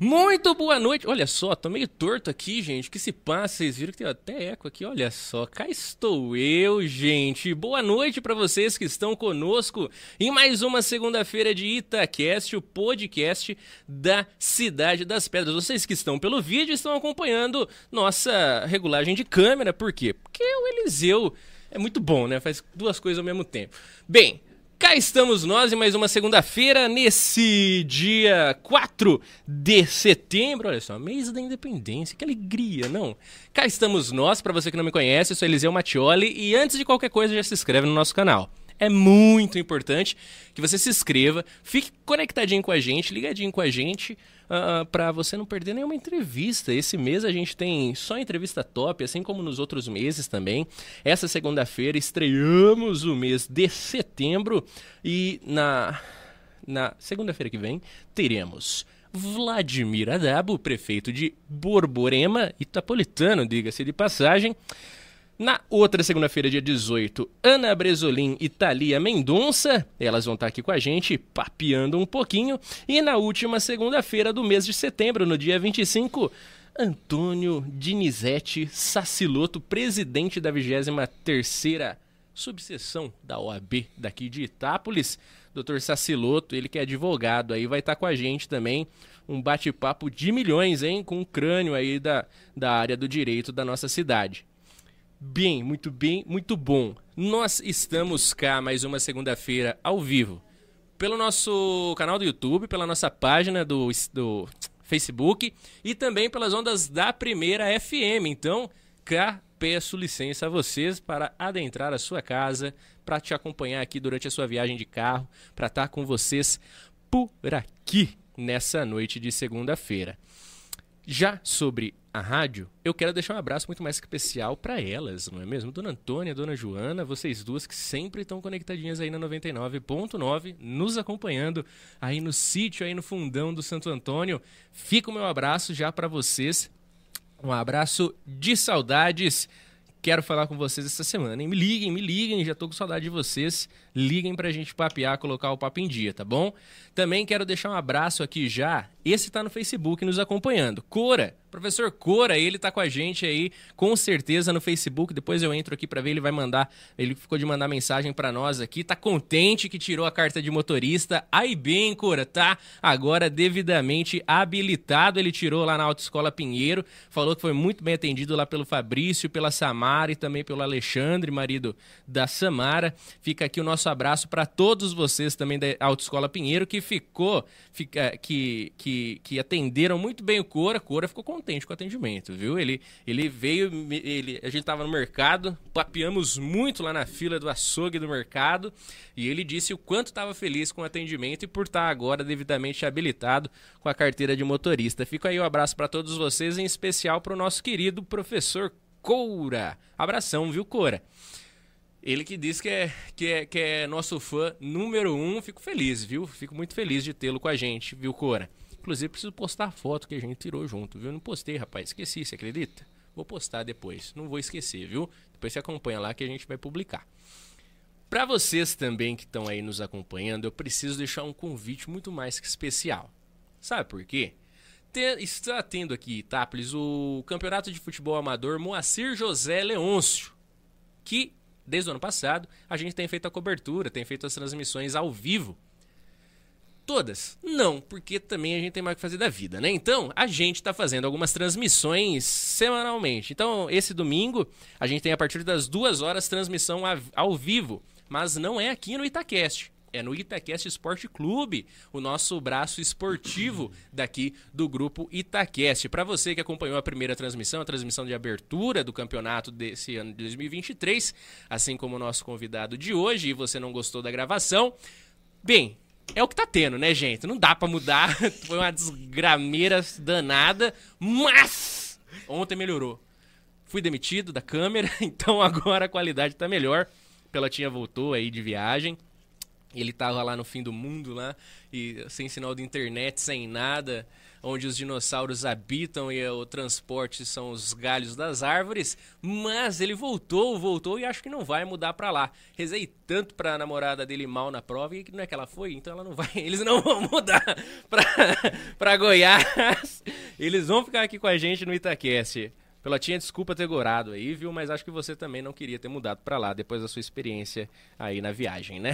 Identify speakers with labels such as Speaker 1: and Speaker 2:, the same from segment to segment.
Speaker 1: Muito boa noite. Olha só, tô meio torto aqui, gente. Que se passa? Vocês viram que tem até eco aqui? Olha só, cá estou eu, gente. Boa noite para vocês que estão conosco em mais uma segunda-feira de Itacast, o podcast da Cidade das Pedras. Vocês que estão pelo vídeo estão acompanhando nossa regulagem de câmera. Por quê? Porque o Eliseu é muito bom, né? Faz duas coisas ao mesmo tempo. Bem, Cá estamos nós em mais uma segunda-feira, nesse dia 4 de setembro. Olha só, mês da independência, que alegria, não? Cá estamos nós, para você que não me conhece, eu sou Eliseu Mattioli e antes de qualquer coisa já se inscreve no nosso canal. É muito importante que você se inscreva, fique conectadinho com a gente, ligadinho com a gente, uh, ah, ah, para você não perder nenhuma entrevista. Esse mês a gente tem só entrevista top, assim como nos outros meses também. Essa segunda-feira estreamos o mês de setembro e na, na segunda-feira que vem teremos. Vladimir Adabo, prefeito de Borborema, Itapolitano, diga-se de passagem, na outra segunda-feira, dia 18, Ana Bresolim e Thalia Mendonça, elas vão estar aqui com a gente, papeando um pouquinho. E na última segunda-feira do mês de setembro, no dia 25, Antônio Dinizete Saciloto, presidente da 23ª subseção da OAB daqui de Itápolis. Doutor Saciloto, ele que é advogado aí, vai estar com a gente também. Um bate-papo de milhões, hein? Com um crânio aí da, da área do direito da nossa cidade. Bem, muito bem, muito bom. Nós estamos cá mais uma segunda-feira ao vivo. Pelo nosso canal do YouTube, pela nossa página do, do Facebook e também pelas ondas da Primeira FM. Então, cá peço licença a vocês para adentrar a sua casa, para te acompanhar aqui durante a sua viagem de carro, para estar com vocês por aqui nessa noite de segunda-feira. Já sobre a rádio, eu quero deixar um abraço muito mais especial para elas, não é mesmo? Dona Antônia, Dona Joana, vocês duas que sempre estão conectadinhas aí na 99.9, nos acompanhando aí no sítio, aí no fundão do Santo Antônio. Fica o meu abraço já para vocês. Um abraço de saudades quero falar com vocês essa semana. Hein? Me liguem, me liguem, já tô com saudade de vocês. Liguem pra gente papear, colocar o papo em dia, tá bom? Também quero deixar um abraço aqui já. Esse tá no Facebook nos acompanhando. Cora, professor Cora, ele tá com a gente aí, com certeza no Facebook. Depois eu entro aqui para ver, ele vai mandar, ele ficou de mandar mensagem para nós aqui. Tá contente que tirou a carta de motorista. Aí bem, Cora, tá agora devidamente habilitado. Ele tirou lá na Autoescola Pinheiro, falou que foi muito bem atendido lá pelo Fabrício, pela Samara e também pelo Alexandre, marido da Samara. Fica aqui o nosso abraço para todos vocês também da Autoescola Pinheiro que ficou, fica, que, que, que atenderam muito bem o Cora. Cora ficou contente com o atendimento, viu? Ele, ele veio, ele, a gente estava no mercado, papeamos muito lá na fila do açougue do mercado e ele disse o quanto estava feliz com o atendimento e por estar agora devidamente habilitado com a carteira de motorista. Fica aí um abraço para todos vocês, em especial para o nosso querido professor Coura. Abração, viu, Cora? Ele que diz que é, que é, que é nosso fã número um, fico feliz, viu? Fico muito feliz de tê-lo com a gente, viu, Cora? Inclusive, preciso postar a foto que a gente tirou junto, viu? Não postei, rapaz, esqueci, você acredita? Vou postar depois, não vou esquecer, viu? Depois você acompanha lá que a gente vai publicar. Para vocês também que estão aí nos acompanhando, eu preciso deixar um convite muito mais que especial. Sabe por quê? está tendo aqui, Itápolis, o Campeonato de Futebol Amador Moacir José Leôncio, que desde o ano passado, a gente tem feito a cobertura, tem feito as transmissões ao vivo. Todas? Não, porque também a gente tem mais que fazer da vida, né? Então, a gente está fazendo algumas transmissões semanalmente. Então, esse domingo, a gente tem a partir das duas horas transmissão ao vivo, mas não é aqui no Itacast é no Itacast Esporte Clube, o nosso braço esportivo daqui do grupo Itacast. Para você que acompanhou a primeira transmissão, a transmissão de abertura do campeonato desse ano de 2023, assim como o nosso convidado de hoje, e você não gostou da gravação, bem, é o que tá tendo, né, gente? Não dá para mudar, foi uma desgrameira danada, mas ontem melhorou. Fui demitido da câmera, então agora a qualidade tá melhor. Pelotinha voltou aí de viagem Ele tava lá no fim do mundo lá e sem sinal de internet, sem nada, onde os dinossauros habitam e o transporte são os galhos das árvores, mas ele voltou, voltou e acho que não vai mudar para lá. Rezei tanto para a namorada dele mal na prova e não é que ela foi, então ela não vai, eles não vão mudar para Goiás. Eles vão ficar aqui com a gente no Itaquest. Pelotinha, desculpa ter gorado aí, viu? Mas acho que você também não queria ter mudado para lá depois da sua experiência aí na viagem, né?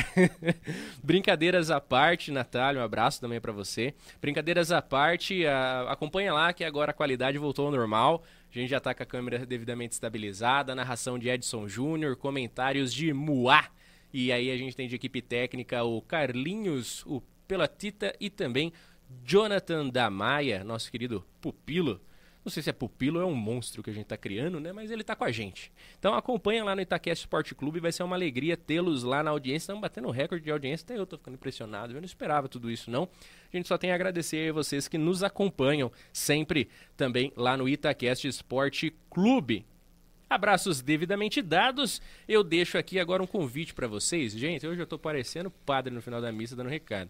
Speaker 1: Brincadeiras à parte, Natália, um abraço também para você. Brincadeiras à parte, a... acompanha lá que agora a qualidade voltou ao normal. A gente já tá com a câmera devidamente estabilizada, narração de Edson Júnior, comentários de Muá. E aí a gente tem de equipe técnica o Carlinhos, o Pelotita e também Jonathan da Maia, nosso querido pupilo não sei se é pupilo ou é um monstro que a gente está criando, né? Mas ele está com a gente. Então acompanha lá no Itaquest Sport Clube, vai ser uma alegria tê-los lá na audiência. Estamos batendo recorde de audiência, até eu estou ficando impressionado. Eu não esperava tudo isso, não. A gente só tem a agradecer a vocês que nos acompanham sempre também lá no Itaquest Sport Clube. Abraços devidamente dados. Eu deixo aqui agora um convite para vocês. Gente, hoje eu estou parecendo padre no final da missa dando recado.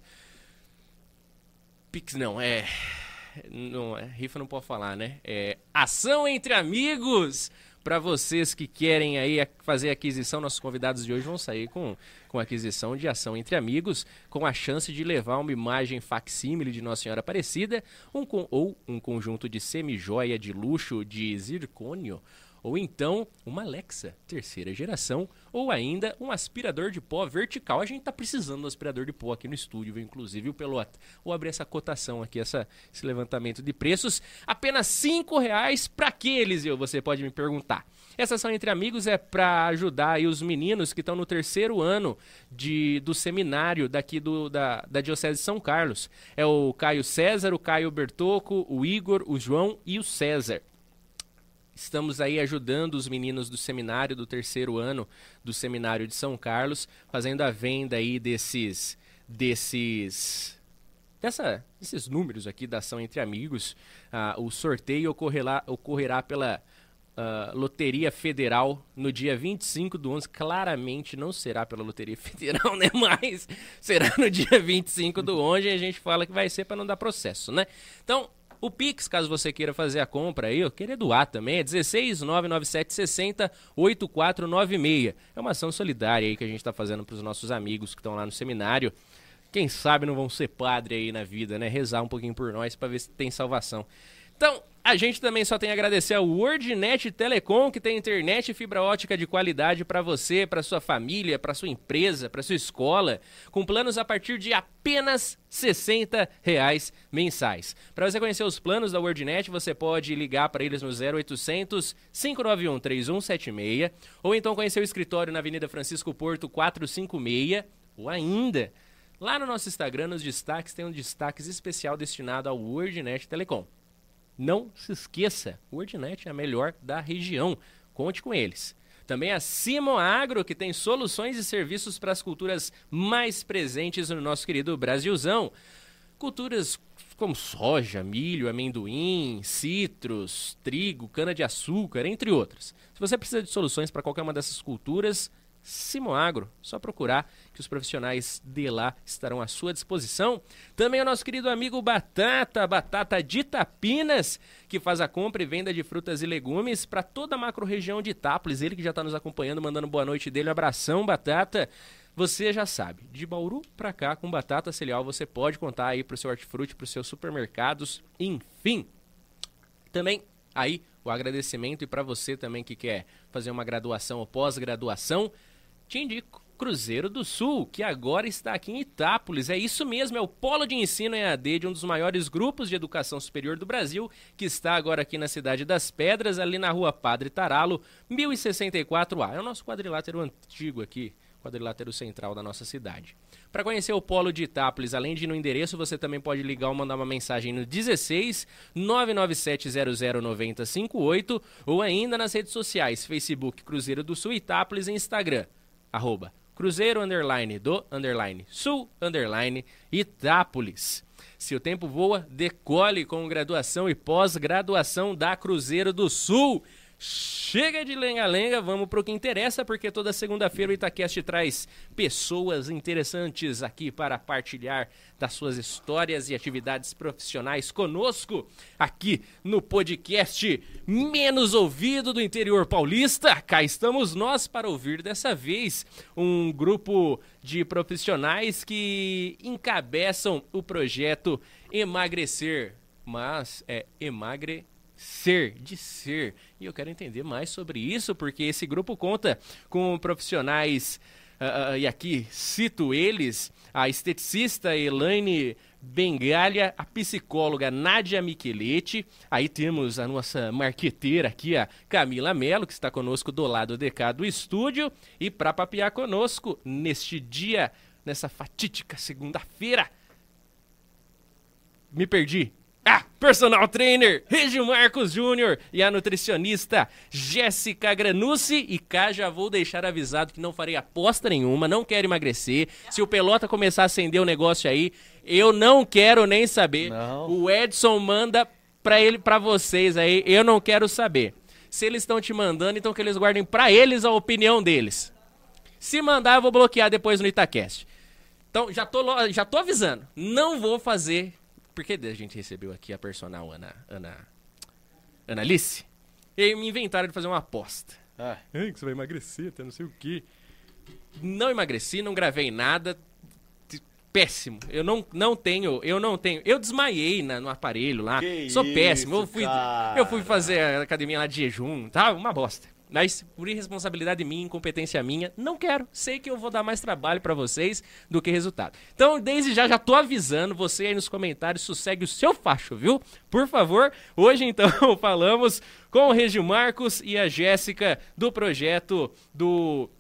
Speaker 1: Pix não, é não, é, rifa não pode falar, né? É ação entre amigos. Para vocês que querem aí fazer aquisição, nossos convidados de hoje vão sair com, com aquisição de ação entre amigos, com a chance de levar uma imagem facsímile de Nossa Senhora Aparecida, um, ou um conjunto de semi-joia de luxo de zircônio, ou então uma Alexa terceira geração, ou ainda um aspirador de pó vertical. A gente está precisando do aspirador de pó aqui no estúdio, inclusive o Pelota. Vou abrir essa cotação aqui, essa, esse levantamento de preços. Apenas cinco reais para que, Eliseu? Você pode me perguntar. Essa ação entre amigos é para ajudar os meninos que estão no terceiro ano de, do seminário daqui do, da, da Diocese de São Carlos. É o Caio César, o Caio Bertoco, o Igor, o João e o César. Estamos aí ajudando os meninos do seminário do terceiro ano do seminário de São Carlos, fazendo a venda aí desses desses dessa, desses números aqui da ação entre amigos. Ah, o sorteio ocorrerá, ocorrerá pela uh, Loteria Federal no dia 25 do 11. Claramente não será pela Loteria Federal, né? Mas será no dia 25 do 11 e a gente fala que vai ser para não dar processo, né? Então, o Pix, caso você queira fazer a compra aí, eu queria doar também, é 16 997 60 8496. É uma ação solidária aí que a gente está fazendo para os nossos amigos que estão lá no seminário. Quem sabe não vão ser padre aí na vida, né? Rezar um pouquinho por nós para ver se tem salvação. Então, a gente também só tem a agradecer ao WordNet Telecom, que tem internet e fibra ótica de qualidade para você, para sua família, para sua empresa, para sua escola, com planos a partir de apenas 60 reais mensais. Para você conhecer os planos da WordNet, você pode ligar para eles no 0800 591 3176 ou então conhecer o escritório na Avenida Francisco Porto 456 ou ainda lá no nosso Instagram, nos destaques, tem um destaque especial destinado ao WordNet Telecom. Não se esqueça, o Wordnet é a melhor da região. Conte com eles. Também a Simon Agro, que tem soluções e serviços para as culturas mais presentes no nosso querido Brasilzão. Culturas como soja, milho, amendoim, citros, trigo, cana-de-açúcar, entre outras. Se você precisa de soluções para qualquer uma dessas culturas, Simoagro. Só procurar que os profissionais de lá estarão à sua disposição. Também o nosso querido amigo Batata, Batata de Tapinas, que faz a compra e venda de frutas e legumes para toda a macro-região de Itápolis. Ele que já está nos acompanhando, mandando boa noite dele. Um abração, Batata. Você já sabe, de Bauru para cá, com batata cereal, você pode contar aí para o seu hortifruti, para os seus supermercados, enfim. Também aí o agradecimento e para você também que quer fazer uma graduação ou pós-graduação, te indico Cruzeiro do Sul, que agora está aqui em Itápolis. É isso mesmo, é o polo de ensino EAD de um dos maiores grupos de educação superior do Brasil, que está agora aqui na cidade das Pedras, ali na rua Padre Taralo, 1064A. É o nosso quadrilátero antigo aqui, quadrilátero central da nossa cidade. Para conhecer o polo de Itápolis, além de no endereço, você também pode ligar ou mandar uma mensagem no 16 997 009058 ou ainda nas redes sociais, Facebook Cruzeiro do Sul Itápolis e Instagram arroba Cruzeiro underline do underline sul underline Itápolis. Se o tempo voa, decole com graduação e pós-graduação da Cruzeiro do Sul. Chega de lenga-lenga, vamos pro que interessa, porque toda segunda-feira o Itacast traz pessoas interessantes aqui para partilhar das suas histórias e atividades profissionais conosco, aqui no podcast menos ouvido do interior paulista. Cá estamos nós para ouvir dessa vez um grupo de profissionais que encabeçam o projeto Emagrecer, mas é emagrecer ser, de ser. E eu quero entender mais sobre isso, porque esse grupo conta com profissionais, uh, e aqui cito eles, a esteticista Elaine Bengalha, a psicóloga Nádia Micheletti, aí temos a nossa marqueteira aqui, a Camila Melo, que está conosco do lado de cá do estúdio, e para papiar conosco neste dia, nessa fatídica segunda-feira. Me perdi. Personal trainer Regio Marcos Júnior e a nutricionista Jéssica Granucci. E cá já vou deixar avisado que não farei aposta nenhuma, não quero emagrecer. Se o Pelota começar a acender o negócio aí, eu não quero nem saber. Não. O Edson manda pra ele, para vocês aí, eu não quero saber. Se eles estão te mandando, então que eles guardem para eles a opinião deles. Se mandar, eu vou bloquear depois no Itacast. Então, já tô, já tô avisando. Não vou fazer porque a gente recebeu aqui a personal Ana, Ana, Ana Alice, e aí me inventaram de fazer uma aposta. Ah. Que você vai emagrecer, até não sei o quê. Não emagreci, não gravei nada. Péssimo. Eu não, não tenho, eu não tenho. Eu desmaiei na, no aparelho lá. Que Sou isso, péssimo. Eu fui, eu fui fazer a academia lá de jejum, tá? Uma bosta. Mas por irresponsabilidade minha, incompetência minha, não quero. Sei que eu vou dar mais trabalho para vocês do que resultado. Então, desde já, já tô avisando você aí nos comentários, sossegue o seu facho, viu? Por favor. Hoje, então, falamos com o Regi Marcos e a Jéssica do projeto do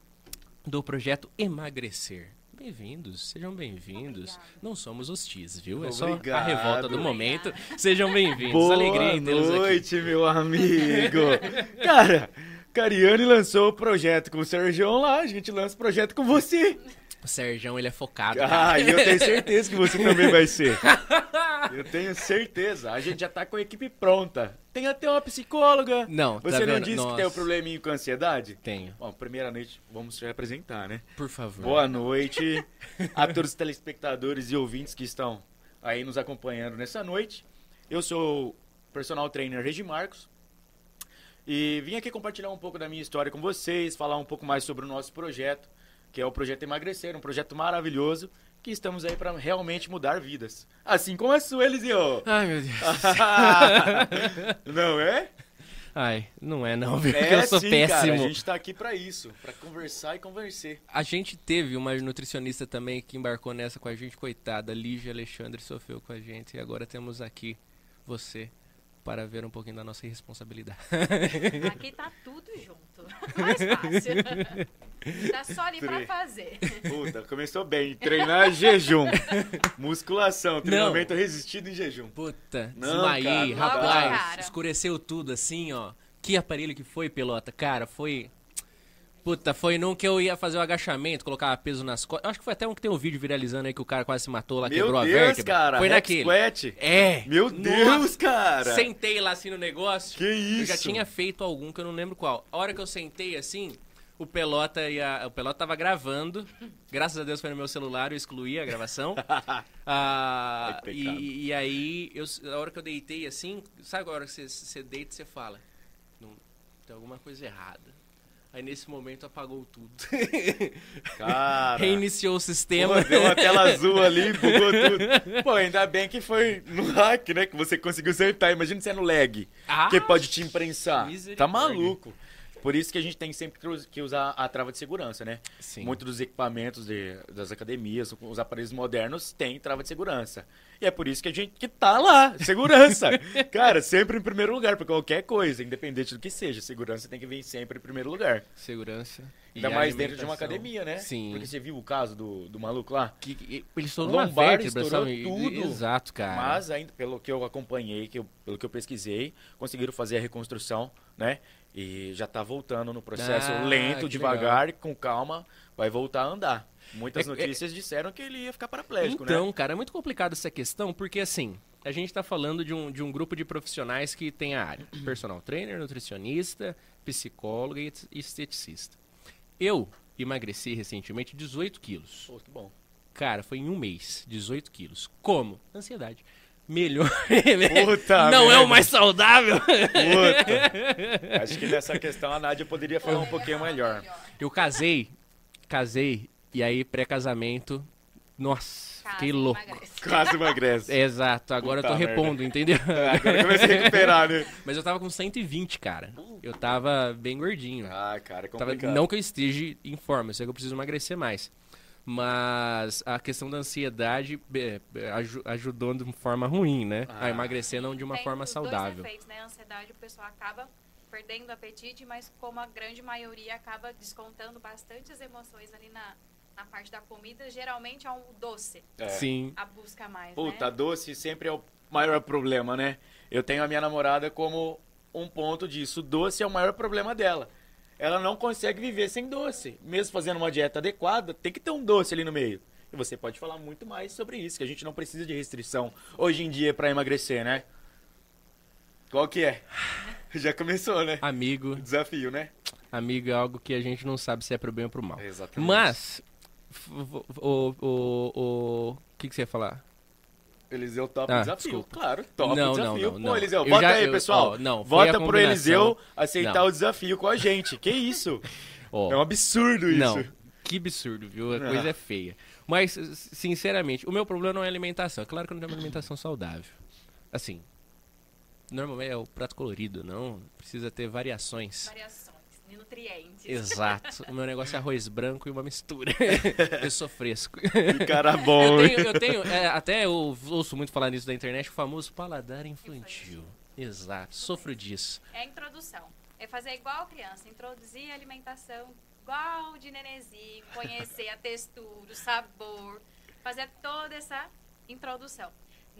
Speaker 1: do projeto Emagrecer. Bem-vindos, sejam bem-vindos. Não somos hostis, viu? É só Obrigado. a revolta do momento. Sejam bem-vindos.
Speaker 2: Alegria em tê-los aqui. Boa noite, meu amigo. Cara, Cariani lançou o projeto com o Sergião lá, a gente lança o projeto com você.
Speaker 1: O Sergião, ele é focado.
Speaker 2: Ah, e eu tenho certeza que você também vai ser. Eu tenho certeza. A gente já tá com a equipe pronta. Tem até uma psicóloga.
Speaker 1: Não,
Speaker 2: tá Você
Speaker 1: não
Speaker 2: disse Nossa. que tem um probleminha com ansiedade?
Speaker 1: Tenho.
Speaker 2: Bom, primeira noite, vamos te apresentar, né?
Speaker 1: Por favor.
Speaker 2: Boa noite a todos os telespectadores e ouvintes que estão aí nos acompanhando nessa noite. Eu sou o personal trainer Regi Marcos. E vim aqui compartilhar um pouco da minha história com vocês, falar um pouco mais sobre o nosso projeto, que é o Projeto Emagrecer, um projeto maravilhoso que estamos aí para realmente mudar vidas. Assim como a sua, Elisio.
Speaker 1: Ai, meu Deus.
Speaker 2: não é?
Speaker 1: Ai, não é não, viu? É, Porque eu sou sim, péssimo. Cara,
Speaker 2: a gente tá aqui para isso, para conversar e conversar.
Speaker 1: A gente teve uma nutricionista também que embarcou nessa com a gente, coitada, Lígia Alexandre sofreu com a gente e agora temos aqui você para ver um pouquinho da nossa irresponsabilidade.
Speaker 3: Aqui tá tudo junto. Mais fácil. Tá só ali pra fazer.
Speaker 2: Puta, começou bem. Treinar jejum. Musculação, treinamento não. resistido em jejum.
Speaker 1: Puta, não, desmaiei, cara, rapaz. Escureceu tudo assim, ó. Que aparelho que foi, pelota? Cara, foi Puta, foi num que eu ia fazer o agachamento, colocar peso nas costas. Acho que foi até um que tem um vídeo viralizando aí que o cara quase se matou lá,
Speaker 2: Meu
Speaker 1: quebrou
Speaker 2: Deus,
Speaker 1: a vértebra.
Speaker 2: cara.
Speaker 1: Foi naquele.
Speaker 2: Squat.
Speaker 1: É.
Speaker 2: Meu Deus, Nossa. cara.
Speaker 1: Sentei lá assim no negócio.
Speaker 2: Que isso?
Speaker 1: Eu já tinha feito algum que eu não lembro qual. A hora que eu sentei assim, o Pelota ia, o Pelota tava gravando. Graças a Deus foi no meu celular, eu excluí a gravação. ah, e, e, aí, eu, a hora que eu deitei assim, sabe a hora que você, você deita e você fala? Não, tem alguma coisa errada. Aí nesse momento apagou tudo.
Speaker 2: Cara.
Speaker 1: Reiniciou o sistema.
Speaker 2: Pô, deu uma tela azul ali, bugou tudo. Pô, ainda bem que foi no hack, né? Que você conseguiu acertar. Imagina se é no lag. Ah, que pode te imprensar. Tá maluco. Por isso que a gente tem sempre que usar a trava de segurança, né?
Speaker 1: Sim.
Speaker 2: Muitos dos equipamentos de, das academias, os aparelhos modernos têm trava de segurança. E é por isso que a gente que tá lá, segurança. Cara, sempre em primeiro lugar, para qualquer coisa, independente do que seja, segurança tem que vir sempre em primeiro lugar.
Speaker 1: Segurança.
Speaker 2: Ainda mais dentro de uma academia, né?
Speaker 1: Sim.
Speaker 2: Porque você viu o caso do, do maluco lá?
Speaker 1: Que, que ele estourou Lombar, vértebra,
Speaker 2: estourou tudo.
Speaker 1: Exato, cara.
Speaker 2: Mas ainda, pelo que eu acompanhei, que eu, pelo que eu pesquisei, conseguiram fazer a reconstrução, né? E já está voltando no processo ah, lento, devagar, legal. com calma, vai voltar a andar. Muitas é, é notícias é, disseram que ele ia ficar paraplégico,
Speaker 1: então,
Speaker 2: né?
Speaker 1: cara, é muito complicado essa questão, porque assim, a gente está falando de um, de um grupo de profissionais que tem a área personal trainer, nutricionista, psicólogo e esteticista. Eu emagreci recentemente 18 quilos.
Speaker 2: Pô, que bom.
Speaker 1: Cara, foi em um mês, 18 quilos. Como? Ansiedade. Melhor.
Speaker 2: Puta
Speaker 1: Não é
Speaker 2: merda.
Speaker 1: o mais saudável.
Speaker 2: Puta. Acho que nessa questão a Nádia poderia falar um pouquinho melhor.
Speaker 1: Eu casei, casei, e aí pré-casamento, nossa,
Speaker 3: Casa,
Speaker 1: fiquei louco.
Speaker 3: emagrece.
Speaker 2: Quase emagrece.
Speaker 1: Exato, agora
Speaker 2: Puta
Speaker 1: eu tô
Speaker 2: merda.
Speaker 1: repondo, entendeu?
Speaker 2: Agora comecei a recuperar, né?
Speaker 1: Mas eu tava com 120, cara. Eu tava bem gordinho.
Speaker 2: Ah, cara, é
Speaker 1: Tava-
Speaker 2: complicado.
Speaker 1: não que eu esteja em forma, eu sei que eu preciso emagrecer mais. Mas a questão da ansiedade é, é, aju- ajudou de uma forma ruim, né?
Speaker 2: Ah.
Speaker 1: A emagrecer não de uma
Speaker 3: Tem
Speaker 1: forma saudável.
Speaker 3: dois efeitos, né? A ansiedade, o pessoal acaba perdendo o apetite, mas como a grande maioria acaba descontando bastante as emoções ali na, na parte da comida, geralmente é um doce
Speaker 2: É.
Speaker 1: Sim.
Speaker 3: a busca mais,
Speaker 2: Puta,
Speaker 3: né?
Speaker 2: doce sempre é o maior problema, né? Eu tenho a minha namorada como um ponto disso. Doce é o maior problema dela. Ela não consegue viver sem doce. Mesmo fazendo uma dieta adequada, tem que ter um doce ali no meio. E você pode falar muito mais sobre isso, que a gente não precisa de restrição hoje em dia pra emagrecer, né? Qual que é? Já começou, né?
Speaker 1: Amigo,
Speaker 2: desafio, né?
Speaker 1: amigo é algo que a gente não sabe se é pro bem ou pro mal.
Speaker 2: Exatamente.
Speaker 1: Mas, o, o, o, o que, que você ia falar?
Speaker 2: Eliseu topa
Speaker 1: Ah,
Speaker 2: o desafio.
Speaker 1: desculpa.
Speaker 2: Claro, topa
Speaker 1: Não,
Speaker 2: o
Speaker 1: não,
Speaker 2: desafio.
Speaker 1: não,
Speaker 2: Pô,
Speaker 1: não.
Speaker 2: Eliseu,
Speaker 1: Eu
Speaker 2: vota
Speaker 1: já-
Speaker 2: aí,
Speaker 1: eu-
Speaker 2: pessoal.
Speaker 1: ó, não,
Speaker 2: vota pro. Eliseu aceitar
Speaker 1: Não.
Speaker 2: o desafio com a gente. Que isso?
Speaker 1: Ó,
Speaker 2: É um absurdo isso.
Speaker 1: Não, que absurdo, viu? A
Speaker 2: Ah.
Speaker 1: coisa é feia. Mas, sinceramente, o meu problema não é alimentação. É claro que eu não tenho uma alimentação saudável. Assim, normalmente é o prato colorido, não precisa ter variações.
Speaker 3: Variações, de nutrientes.
Speaker 1: Exato. O meu negócio é arroz branco e uma mistura. eu sou fresco.
Speaker 2: Que cara bom.
Speaker 1: Eu tenho, eu tenho é, até eu ouço muito falar nisso da internet, o famoso paladar infantil. Exato, sofro disso.
Speaker 3: É a introdução. É fazer igual criança, introduzir a alimentação igual de nenezinho, conhecer a textura, o sabor, fazer toda essa introdução.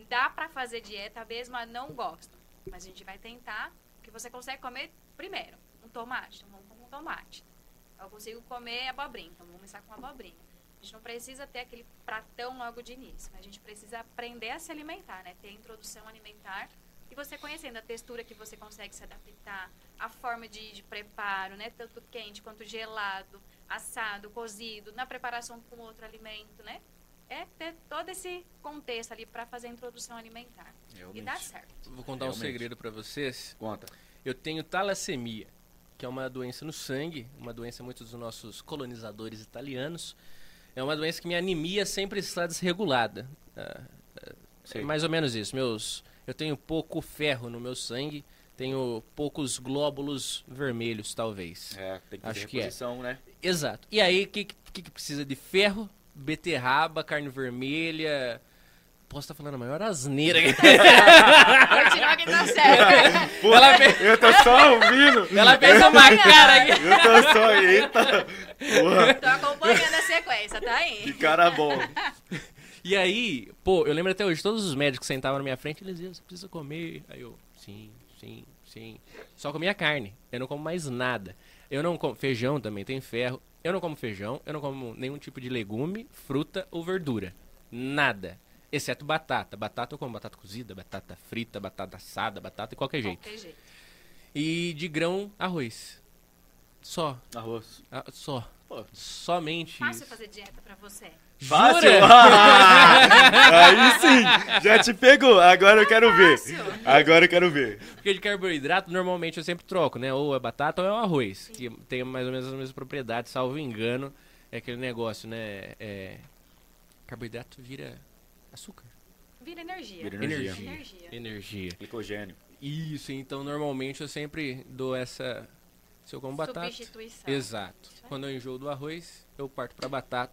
Speaker 3: Dá pra fazer dieta mesmo, mas não gosto. Mas a gente vai tentar o que você consegue comer primeiro. Um tomate, então vamos com um tomate. Eu consigo comer abobrinha, então vamos começar com abobrinha. A gente não precisa ter aquele pratão logo de início, mas a gente precisa aprender a se alimentar, né? Ter a introdução alimentar e você conhecendo a textura que você consegue se adaptar, a forma de, de preparo, né? Tanto quente quanto gelado, assado, cozido, na preparação com outro alimento, né? É ter todo esse contexto ali para fazer a introdução alimentar. E dá certo.
Speaker 1: Vou contar um
Speaker 2: Realmente.
Speaker 1: segredo pra vocês.
Speaker 2: Conta.
Speaker 1: Eu tenho talassemia, que é uma doença no sangue, uma doença muitos dos nossos colonizadores italianos. É uma doença que minha anemia sempre está desregulada. Ah, ah, é mais ou menos isso. Meus, eu tenho pouco ferro no meu sangue, tenho poucos glóbulos vermelhos, talvez.
Speaker 2: É, tem que
Speaker 1: Acho
Speaker 2: ter
Speaker 1: que é.
Speaker 2: reposição, né?
Speaker 1: Exato. E aí, o que, que, que precisa de ferro? Beterraba, carne vermelha. Posso estar falando a maior asneira.
Speaker 3: Continua que tá certo.
Speaker 2: Pô,
Speaker 1: Ela fez-
Speaker 2: eu tô só ouvindo.
Speaker 1: Ela fez uma cara aqui.
Speaker 2: Eu tô só... Eita. Porra,
Speaker 3: Tô acompanhando a sequência, tá
Speaker 2: que
Speaker 3: aí.
Speaker 2: cara bom.
Speaker 1: E aí, pô, eu lembro até hoje, todos os médicos sentavam na minha frente e eles diziam, você precisa comer. Aí eu, sim, sim, sim. Só comia carne, eu não como mais nada. Eu não como, feijão também tem ferro. Eu não como feijão, eu não como nenhum tipo de legume, fruta ou verdura. Nada. Exceto batata. Batata eu como batata cozida, batata frita, batata assada, batata de qualquer jeito.
Speaker 3: Qualquer jeito.
Speaker 1: E de grão, arroz. Só.
Speaker 2: Arroz.
Speaker 1: Ah, só.
Speaker 2: Pô.
Speaker 1: Somente
Speaker 3: Fácil
Speaker 1: isso.
Speaker 3: fazer dieta pra você.
Speaker 2: Fácil? Ah, aí sim, já te pegou. Agora eu quero ver. Agora eu quero ver.
Speaker 1: Porque de carboidrato, normalmente eu sempre troco, né? Ou é batata ou é o arroz. Que tem mais ou menos as mesmas propriedades, salvo engano. É aquele negócio, né? É... Carboidrato vira açúcar.
Speaker 3: Vira energia.
Speaker 2: Vira energia.
Speaker 1: Energia.
Speaker 3: Energia.
Speaker 1: Energia.
Speaker 2: Glicogênio.
Speaker 1: Isso, então normalmente eu sempre dou essa. Se eu como batata.
Speaker 3: Substituição.
Speaker 1: Exato. Quando eu enjoo do arroz, eu parto pra batata.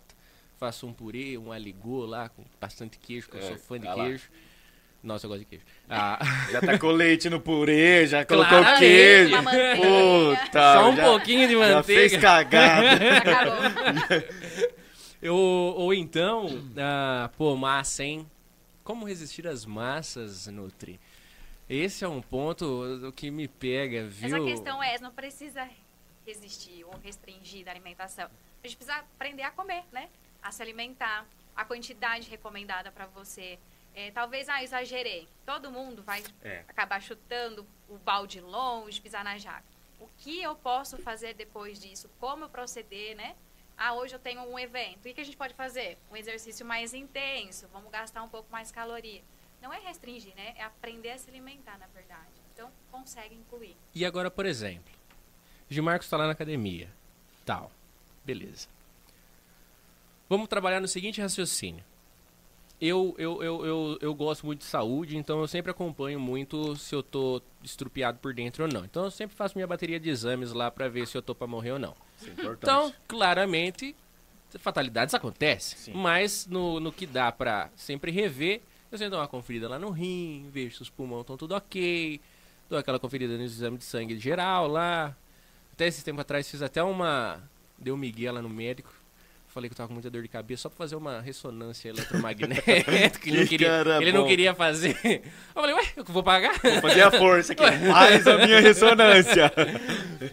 Speaker 1: Faço um purê, um aligô lá, com bastante queijo, que eu
Speaker 2: É,
Speaker 1: sou fã de
Speaker 2: tá lá.
Speaker 1: queijo. Nossa, eu gosto de queijo. Ah,
Speaker 2: Já tacou leite no purê, já colocou
Speaker 1: Claramente.
Speaker 2: queijo.
Speaker 3: Manteiga.
Speaker 2: Puta,
Speaker 1: só um
Speaker 2: já-
Speaker 1: pouquinho de
Speaker 2: Já fez
Speaker 1: manteiga.
Speaker 2: cagada.
Speaker 1: Eu, ou então, ah, pô, massa, hein? Como resistir às massas, Nutri? Esse é um ponto que me pega, viu?
Speaker 3: Essa questão é, não precisa resistir ou restringir da alimentação. A gente precisa aprender a comer, né? A se alimentar, a quantidade recomendada para você. É, talvez, ah, exagerei. Todo mundo vai
Speaker 2: É.
Speaker 3: acabar chutando o balde longe, pisar na jaca. O que eu posso fazer depois disso? Como eu proceder, né? Ah, hoje eu tenho um evento. O que a gente pode fazer? Um exercício mais intenso. Vamos gastar um pouco mais caloria. Não é restringir, né? É aprender a se alimentar, na verdade. Então, consegue incluir.
Speaker 1: E agora, por exemplo, Gilmarcos está lá na academia. Tal. Beleza. Vamos trabalhar no seguinte raciocínio. Eu, eu, eu, eu, eu gosto muito de saúde, então eu sempre acompanho muito se eu tô estrupiado por dentro ou não. Então eu sempre faço minha bateria de exames lá para ver se eu tô para morrer ou não.
Speaker 2: É.
Speaker 1: Então, claramente, fatalidades acontecem.
Speaker 2: Sim.
Speaker 1: Mas no, no que dá pra sempre rever, eu sempre dou uma conferida lá no rim, vejo se os pulmões estão tudo ok, dou aquela conferida no exame de sangue geral lá. Até esse tempo atrás fiz até uma. Deu um migué lá no médico. Falei que eu tava com muita dor de cabeça só pra fazer uma ressonância eletromagnética. que ele, não
Speaker 2: Que
Speaker 1: queria, ele não queria fazer. Eu falei, ué, eu vou pagar?
Speaker 2: Vou fazer a força aqui. Faz a minha ressonância.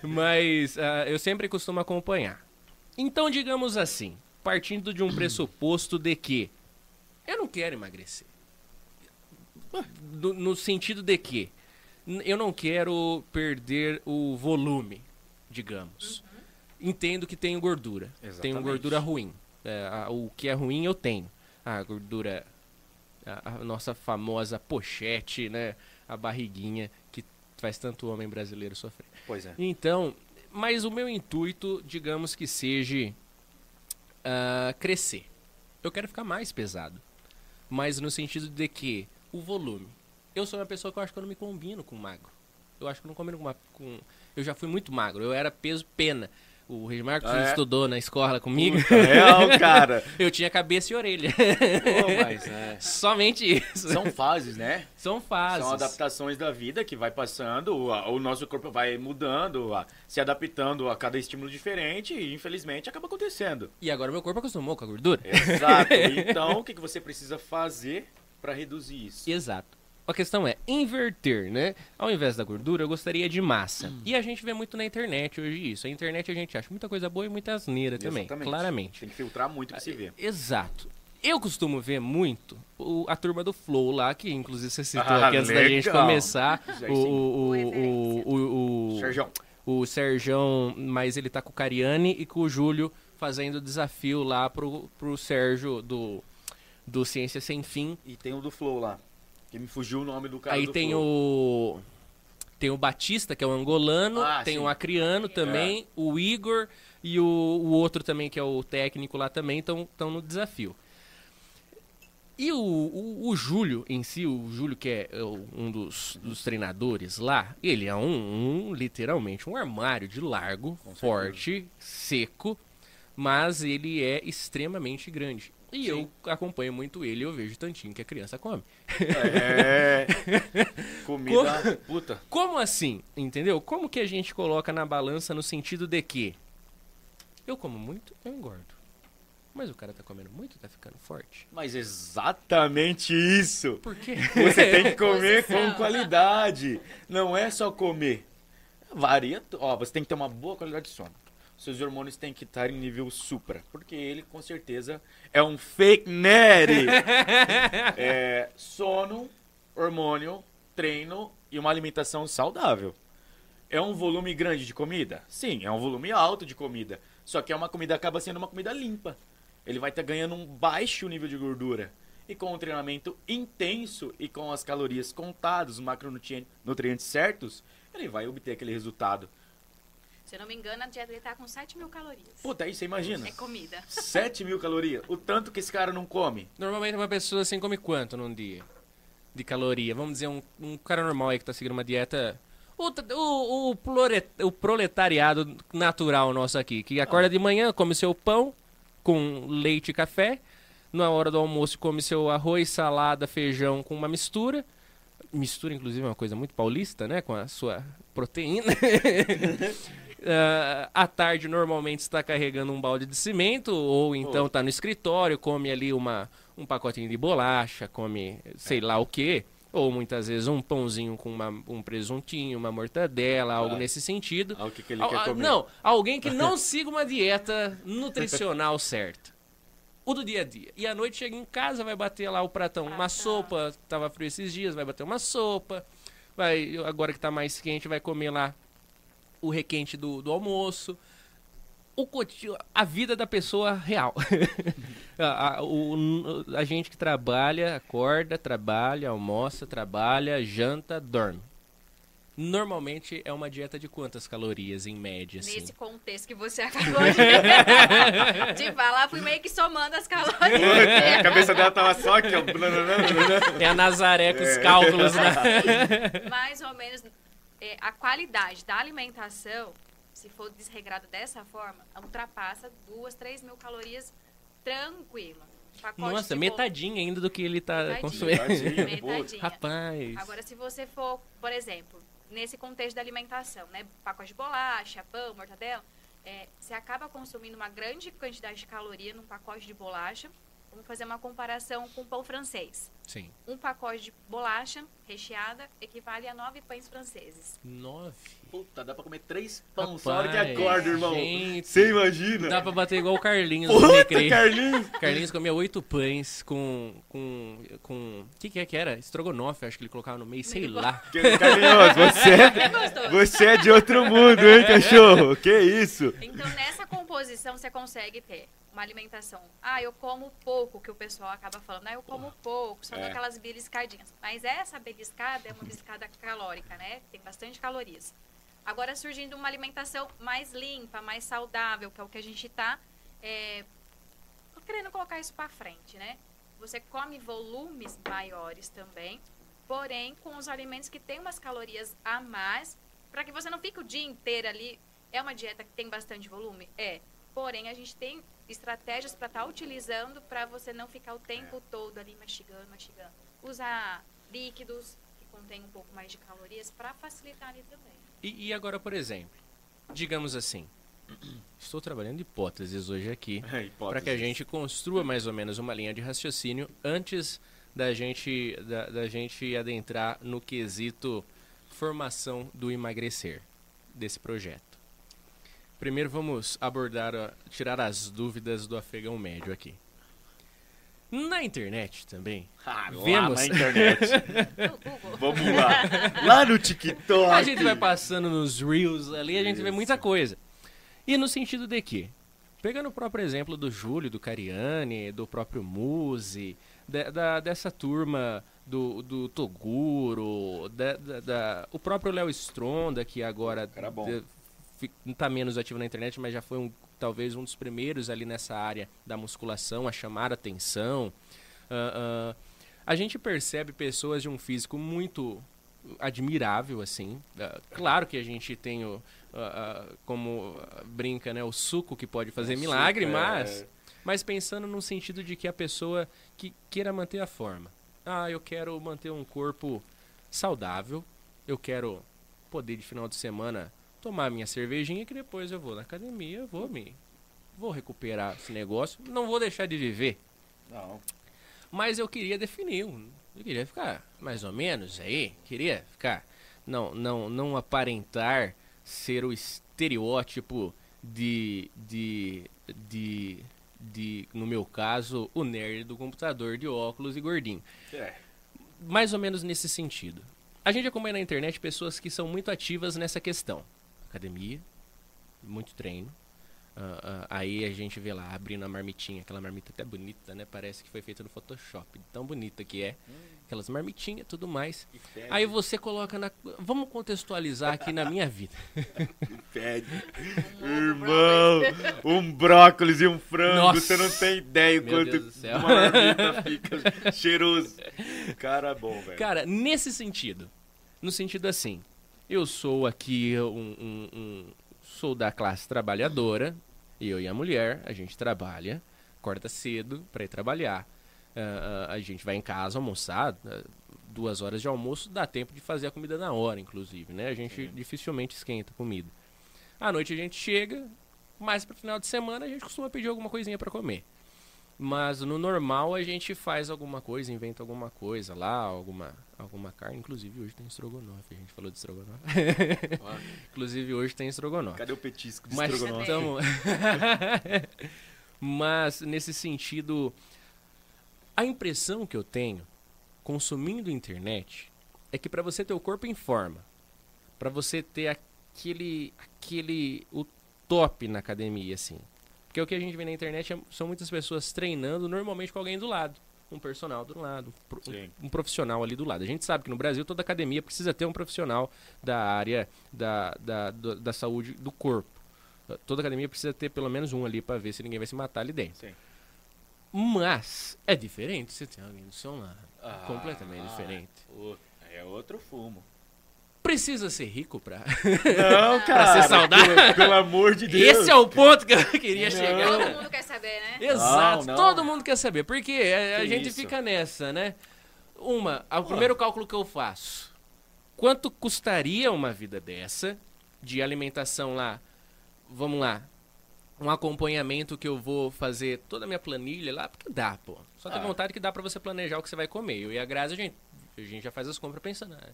Speaker 1: Mas ah, eu sempre costumo acompanhar. Então, digamos assim, partindo de um pressuposto de que eu não quero emagrecer. Do- no sentido de que eu não quero perder o volume, digamos. Entendo que tenho gordura. Tenho
Speaker 2: Exatamente.
Speaker 1: gordura ruim. É, a- o que é ruim eu tenho. A gordura, a, a nossa famosa pochete, né? A barriguinha que faz tanto homem brasileiro sofrer.
Speaker 2: Pois é.
Speaker 1: Então, mas o meu intuito, digamos que seja ah, crescer. Eu quero ficar mais pesado. Mas no sentido de que o volume. Eu sou uma pessoa que eu acho que eu não me combino com magro. Eu acho que eu não combino com, uma, com... Eu já fui muito magro. Eu era peso pena. O Regis Marcos
Speaker 2: é?
Speaker 1: estudou na escola comigo.
Speaker 2: Real, cara.
Speaker 1: Eu tinha cabeça e orelha.
Speaker 2: Pô, mas é.
Speaker 1: Somente isso.
Speaker 2: São fases, né?
Speaker 1: São fases.
Speaker 2: São adaptações da vida que vai passando, o, nosso corpo vai mudando, a- se adaptando a cada estímulo diferente e infelizmente acaba acontecendo.
Speaker 1: E agora meu corpo acostumou com a gordura.
Speaker 2: Exato. Então, o que, que você precisa fazer para reduzir isso?
Speaker 1: Exato. A questão é inverter, né? Ao invés da gordura, eu gostaria de massa.
Speaker 2: Hum.
Speaker 1: E a gente vê muito na internet hoje isso. A internet a gente acha muita coisa boa e muita asneira também,
Speaker 2: Exatamente.
Speaker 1: claramente.
Speaker 2: Tem que filtrar muito pra se ver.
Speaker 1: Exato. Eu costumo ver muito o- a turma do Flow lá, que inclusive você citou
Speaker 2: Ah,
Speaker 1: aqui antes da gente
Speaker 2: legal.
Speaker 1: começar. O, o, o, o, o, o,
Speaker 2: Sérgio,
Speaker 1: o Serjão, mas ele tá com o Cariani e com o Júlio fazendo desafio lá pro, pro Sérgio do, do Ciência Sem Fim.
Speaker 2: e tem o do Flow lá, que me fugiu o nome do cara
Speaker 1: Aí
Speaker 2: do
Speaker 1: tem o. Tem o Batista, que é o angolano,
Speaker 2: Ah,
Speaker 1: tem
Speaker 2: sim.
Speaker 1: o acriano também, o Igor e o, o outro também, que é o técnico lá também, estão no desafio. E o, o, o Júlio em si, o Júlio que é é, um dos, dos treinadores lá, ele é um, um, literalmente um armário de largo, forte, seco, mas ele é extremamente grande. E
Speaker 2: Sim.
Speaker 1: eu acompanho muito ele e eu vejo o tantinho que a criança come.
Speaker 2: É. Comida. Puta.
Speaker 1: Como assim? Entendeu? Como que a gente coloca na balança no sentido de que eu como muito, eu engordo. Mas o cara tá comendo muito, tá ficando forte.
Speaker 2: Mas exatamente isso.
Speaker 1: Por quê?
Speaker 2: Você tem que comer
Speaker 3: Posição.
Speaker 2: com qualidade. Não é só comer. Varia. Ó, você tem que ter uma boa qualidade de sono. Seus hormônios têm que estar em nível supra. Porque ele, com certeza, é um fake nerd. é, sono, hormônio, treino e uma alimentação saudável. É um volume grande de comida? Sim, é um volume alto de comida. Só que é uma comida acaba sendo uma comida limpa. Ele vai estar ganhando um baixo nível de gordura. E com um treinamento intenso e com as calorias contadas, os macronutrientes nutrientes certos, ele vai obter aquele resultado.
Speaker 3: Se eu não me engano, a dieta dele tá com 7 mil calorias.
Speaker 2: Puta, aí você imagina.
Speaker 3: É comida.
Speaker 2: 7 mil calorias. O tanto que esse cara não come.
Speaker 1: Normalmente uma pessoa assim come quanto num dia? De caloria? Vamos dizer, um, um cara normal aí que tá seguindo uma dieta. O, o, o, o proletariado natural nosso aqui, que acorda de manhã, come seu pão com leite e café. Na hora do almoço come seu arroz, salada, feijão com uma mistura. Mistura, inclusive, é uma coisa muito paulista, né? Com a sua proteína. Ah, à tarde, normalmente, está carregando um balde de cimento, ou então está no escritório, come ali uma, um pacotinho de bolacha, come sei lá o que. Ou muitas vezes um pãozinho com uma- um presuntinho, uma mortadela, algo
Speaker 2: Ah.
Speaker 1: nesse sentido.
Speaker 2: Ah, o que, que ele
Speaker 1: Ah,
Speaker 2: quer
Speaker 1: ah,
Speaker 2: comer.
Speaker 1: Não, alguém que não siga uma dieta nutricional certa. o do dia a dia. E à noite chega em casa, vai bater lá o pratão, uma sopa, tava frio esses dias, vai bater uma sopa. Vai, agora que tá mais quente, vai comer lá o requente do, do almoço. O, coti- a vida da pessoa real. a, a- o- a gente que trabalha, acorda, trabalha, almoça, trabalha, janta, dorme. Normalmente é uma dieta de quantas calorias em média, assim?
Speaker 3: Nesse contexto que você acabou de, de falar, fui meio que somando as calorias.
Speaker 2: A cabeça dela tava só aqui, ó.
Speaker 1: É a Nazaré com os cálculos, né?
Speaker 3: mais ou menos é, a qualidade da alimentação, se for desregrada dessa forma, ultrapassa duas, três mil calorias tranquilo. Pacote
Speaker 1: Nossa,
Speaker 3: bolo-
Speaker 1: metadinha ainda do que ele tá
Speaker 3: Metadinha.
Speaker 1: consumindo.
Speaker 2: Metadinha.
Speaker 3: Metadinha.
Speaker 1: Rapaz.
Speaker 3: Agora, se você for, por exemplo, nesse contexto da alimentação, né? Pacote de bolacha, pão, mortadela, é, você acaba consumindo uma grande quantidade de caloria num pacote de bolacha. Vamos fazer uma comparação com o pão francês.
Speaker 1: Sim.
Speaker 3: Um pacote de bolacha recheada equivale a nove pães franceses.
Speaker 1: Nove.
Speaker 2: Puta, dá pra comer três pão
Speaker 1: Rapaz,
Speaker 2: só hora que acorda, irmão.
Speaker 1: gente.
Speaker 2: Você imagina?
Speaker 1: Dá pra bater igual o Carlinhos no
Speaker 2: Puta,
Speaker 1: recreio.
Speaker 2: Carlinhos.
Speaker 1: Carlinhos comia oito pães com. com. com. O que, que é que era? Estrogonofe, acho que ele colocava no meio, sei
Speaker 3: Meio
Speaker 1: lá.
Speaker 2: Carlinhos, você é, você é de outro mundo, hein, cachorro? Que isso?
Speaker 3: Então, nessa composição, você consegue ter uma alimentação. Ah, eu como pouco, que o pessoal acaba falando. Ah, eu como pouco, só
Speaker 2: É.
Speaker 3: aquelas beliscadinhas. Mas essa beliscada é uma beliscada calórica, né? Tem bastante calorias. Agora, surgindo uma alimentação mais limpa, mais saudável, que é o que a gente tá é, querendo colocar isso para frente, né? Você come volumes maiores também, porém com os alimentos que têm umas calorias a mais, para que você não fique o dia inteiro ali. É uma dieta que tem bastante volume? É. Porém, a gente tem estratégias para estar utilizando para você não ficar o tempo todo ali mastigando, mastigando. Usar líquidos que contêm um pouco mais de calorias para facilitar ali também.
Speaker 1: E, e agora, por exemplo, digamos assim. Estou trabalhando hipóteses hoje aqui. para que a gente construa mais ou menos uma linha de raciocínio antes da gente da, da gente adentrar no quesito formação do emagrecer desse projeto. Primeiro vamos abordar a- tirar as dúvidas do afegão médio aqui. Na internet também.
Speaker 2: Ah, lá
Speaker 1: Vemos.
Speaker 2: na internet. Vamos lá. Lá no TikTok.
Speaker 1: A gente vai passando nos reels ali, a gente vê muita coisa. E no sentido de que, pegando o próprio exemplo do Júlio, do Cariani, do próprio Muse, da, da- dessa turma do, do Toguro, da- da- o próprio Léo Stronda, que agora Não tá menos ativo na internet, mas já foi um, talvez um dos primeiros ali nessa área da musculação a chamar atenção. Ah, ah, a gente percebe pessoas de um físico muito admirável, assim. Ah, claro que a gente tem o, como brinca, né, o suco que pode fazer
Speaker 2: O
Speaker 1: milagre,
Speaker 2: suco, é.
Speaker 1: mas, mas pensando no sentido de que a pessoa que queira manter a forma. Ah, eu quero manter um corpo saudável, eu quero poder de final de semana tomar minha cervejinha que depois eu vou na academia, vou me vou recuperar esse negócio, não vou deixar de viver.
Speaker 2: Não.
Speaker 1: Mas eu queria definir. Eu queria ficar mais ou menos aí. Queria ficar. Não, não, não aparentar ser o estereótipo de. de. de. de no meu caso, o nerd do computador de óculos e gordinho.
Speaker 2: É.
Speaker 1: Mais ou menos nesse sentido. A gente acompanha na internet pessoas que são muito ativas nessa questão. Academia, muito treino. Ah, ah, aí a gente vê lá abrindo a marmitinha, aquela marmita até bonita, né? Parece que foi feita no Photoshop, tão bonita que é. Aquelas marmitinhas tudo mais.
Speaker 2: E
Speaker 1: Aí você coloca na. Vamos contextualizar aqui na minha vida.
Speaker 2: e fede.
Speaker 3: Um
Speaker 2: Irmão, um brócolis e um frango,
Speaker 1: Nossa.
Speaker 2: você não tem ideia o
Speaker 1: Meu
Speaker 2: quanto
Speaker 1: Deus do céu.
Speaker 2: uma marmita fica cheiroso. Cara bom, velho.
Speaker 1: Cara, nesse sentido. No sentido assim, eu sou aqui um, um- um- sou da classe trabalhadora, eu e a mulher, a gente trabalha, acorda cedo pra ir trabalhar. Ah, a gente vai em casa almoçar, ah, duas horas de almoço, dá tempo de fazer a comida na hora, inclusive, né? A gente dificilmente esquenta comida. À noite a gente chega, mais pro final de semana a gente costuma pedir alguma coisinha pra comer. Mas no normal a gente faz alguma coisa, inventa alguma coisa lá, alguma, alguma carne. Inclusive hoje tem estrogonofe, a gente falou de estrogonofe. Inclusive hoje tem estrogonofe.
Speaker 2: Cadê o petisco de
Speaker 1: Mas
Speaker 2: estrogonofe?
Speaker 1: estamos... Mas nesse sentido, a impressão que eu tenho consumindo internet é que para você ter o corpo em forma, para você ter aquele aquele o top na academia assim. Porque o que a gente vê na internet é- são muitas pessoas treinando normalmente com alguém do lado, um personal do lado, um um profissional ali do lado. A gente sabe que no Brasil toda academia precisa ter um profissional da área da, da, do- da saúde do corpo. Toda academia precisa ter pelo menos um ali para ver se ninguém vai se matar ali dentro.
Speaker 2: Sim.
Speaker 1: Mas é diferente você tem alguém do seu lado.
Speaker 2: Ah,
Speaker 1: completamente diferente.
Speaker 2: o- É outro fumo.
Speaker 1: Precisa ser rico pra.
Speaker 2: Não, cara.
Speaker 1: ser saudável.
Speaker 2: Pelo, pelo amor de Deus.
Speaker 1: Esse é o ponto que eu queria
Speaker 2: Não.
Speaker 1: chegar.
Speaker 3: Todo mundo quer saber, né?
Speaker 1: Exato,
Speaker 2: Não, não.
Speaker 1: todo mundo quer saber. Porque a, a
Speaker 2: Que
Speaker 1: gente
Speaker 2: isso?
Speaker 1: fica nessa, né? Uma, o primeiro cálculo que eu faço. Quanto custaria uma vida dessa de alimentação lá? Vamos lá. Um acompanhamento que eu vou fazer toda a minha planilha lá, porque dá, pô. Só tem
Speaker 2: Ah.
Speaker 1: vontade que dá pra você planejar o que você vai comer. Eu e a Grazi, a gente, a gente já faz as compras pensando, ah,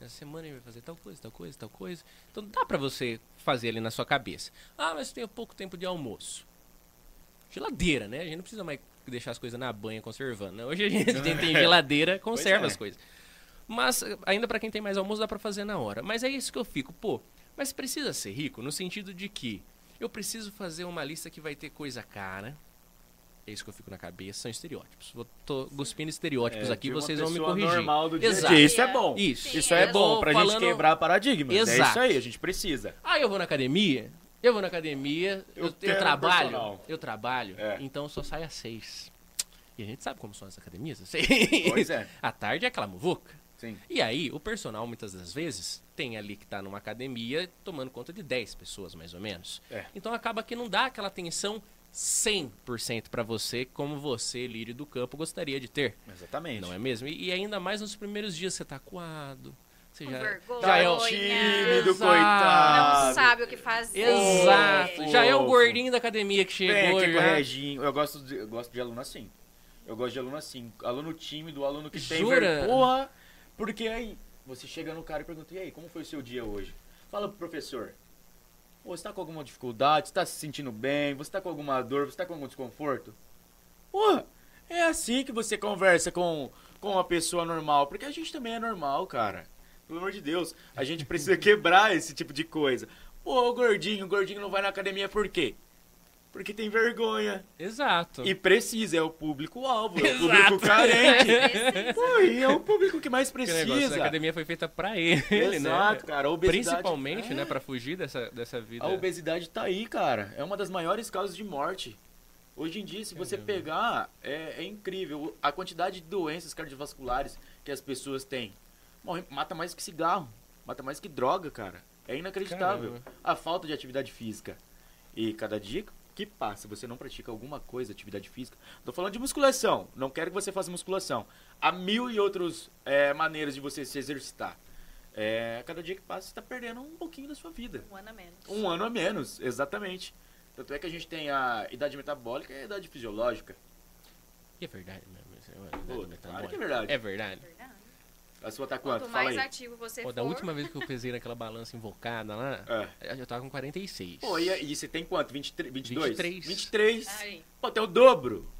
Speaker 1: nessa semana gente vai fazer tal coisa, tal coisa, tal coisa. Então dá pra você fazer ali na sua cabeça. Ah, mas tenho pouco tempo de almoço geladeira, né? A gente não precisa mais deixar as coisas na banha conservando. Né? Hoje a gente tem, tem geladeira, conserva
Speaker 2: é.
Speaker 1: as coisas. Mas ainda pra quem tem mais almoço dá pra fazer na hora. Mas é isso que eu fico, pô. Mas precisa ser rico no sentido de que eu preciso fazer uma lista que vai ter coisa cara. É isso que eu fico na cabeça, são estereótipos. Vou tô cuspindo estereótipos
Speaker 2: É,
Speaker 1: aqui, vocês vão me corrigir.
Speaker 2: normal do dia
Speaker 1: Exato.
Speaker 2: dia. Isso é bom.
Speaker 1: Isso.
Speaker 3: Sim,
Speaker 2: Isso é bom pra
Speaker 1: falando-
Speaker 2: gente quebrar paradigmas. É
Speaker 1: Exato.
Speaker 2: isso aí, a gente precisa.
Speaker 1: Ah, eu vou na academia? Eu vou na academia, eu,
Speaker 2: Eu
Speaker 1: eu trabalho,
Speaker 2: personal.
Speaker 1: eu trabalho,
Speaker 2: É.
Speaker 1: então só saio às seis. E a gente sabe como são as academias, às seis.
Speaker 2: Pois é.
Speaker 1: À tarde é aquela muvuca.
Speaker 2: Sim.
Speaker 1: E aí, o personal, muitas das vezes, tem ali que tá numa academia tomando conta de 10 pessoas, mais ou menos.
Speaker 2: É.
Speaker 1: Então acaba que não dá aquela atenção 100% pra você, como você, lírio do campo, gostaria de ter.
Speaker 2: Exatamente.
Speaker 1: Não é mesmo? E, e ainda mais nos primeiros dias, você tá coado. Você já,
Speaker 3: vergonha.
Speaker 1: já é o...
Speaker 2: Tímido,
Speaker 1: Exato.
Speaker 2: coitado.
Speaker 3: Não sabe o que fazer.
Speaker 1: Exato. Já é o gordinho da academia que
Speaker 2: Vem
Speaker 1: chegou
Speaker 2: aqui
Speaker 1: já.
Speaker 2: correginho. Eu gosto, de, eu gosto de aluno assim. Eu gosto de aluno assim. Aluno tímido, aluno que tem
Speaker 1: Jura?
Speaker 2: ver- Porra! Porque aí, você chega no cara e pergunta, e aí, como foi o seu dia hoje? Fala pro professor. Pô, você tá com alguma dificuldade? Você tá se sentindo bem? Você tá com alguma dor? Você tá com algum desconforto? Porra, é assim que você conversa com, com uma pessoa normal. Porque a gente também é normal, cara. Pelo amor de Deus. A gente precisa quebrar esse tipo de coisa. Pô, gordinho, gordinho não vai na academia por quê? Porque tem vergonha.
Speaker 1: Exato.
Speaker 2: E precisa, é o público-alvo, é o público carente.
Speaker 3: Precisa.
Speaker 2: Pô, e é o público que mais
Speaker 1: Que negócio, a
Speaker 2: precisa.
Speaker 1: academia foi feita pra ele,
Speaker 2: Exato,
Speaker 1: né?
Speaker 2: cara. A obesidade,
Speaker 1: Principalmente,
Speaker 2: é.
Speaker 1: né, pra fugir dessa, dessa vida.
Speaker 2: A obesidade tá aí, cara. É uma das maiores causas de morte. Hoje em dia, se você
Speaker 1: Caramba.
Speaker 2: pegar, é, é incrível a quantidade de doenças cardiovasculares que as pessoas têm. Morre, mata mais que cigarro, mata mais que droga, cara. É inacreditável.
Speaker 1: Caramba.
Speaker 2: A falta de atividade física. E cada dia que passa, você não pratica alguma coisa, atividade física. Tô falando de musculação. Não quero que você faça musculação. Há mil e outras é, maneiras de você se exercitar. É, cada dia que passa, você está perdendo um pouquinho da sua vida.
Speaker 3: Um ano a menos.
Speaker 2: Um ano a menos, exatamente. Tanto é que a gente tem a idade metabólica e a idade fisiológica.
Speaker 1: E é verdade mesmo. é
Speaker 2: Pô,
Speaker 1: verdade
Speaker 2: claro
Speaker 1: metabólica.
Speaker 2: que é verdade.
Speaker 1: É verdade.
Speaker 3: Verdade.
Speaker 2: A sua tá quanto?
Speaker 3: Quanto
Speaker 2: Fala
Speaker 3: mais
Speaker 2: aí.
Speaker 3: ativo você
Speaker 1: Pô,
Speaker 3: for,
Speaker 1: da última vez que eu pesei naquela balança invocada lá,
Speaker 2: É.
Speaker 1: eu tava com 46.
Speaker 2: Pô, e, e você tem quanto? 23, 22?
Speaker 1: 23.
Speaker 2: 23.
Speaker 3: Aí.
Speaker 2: Pô, tem o dobro.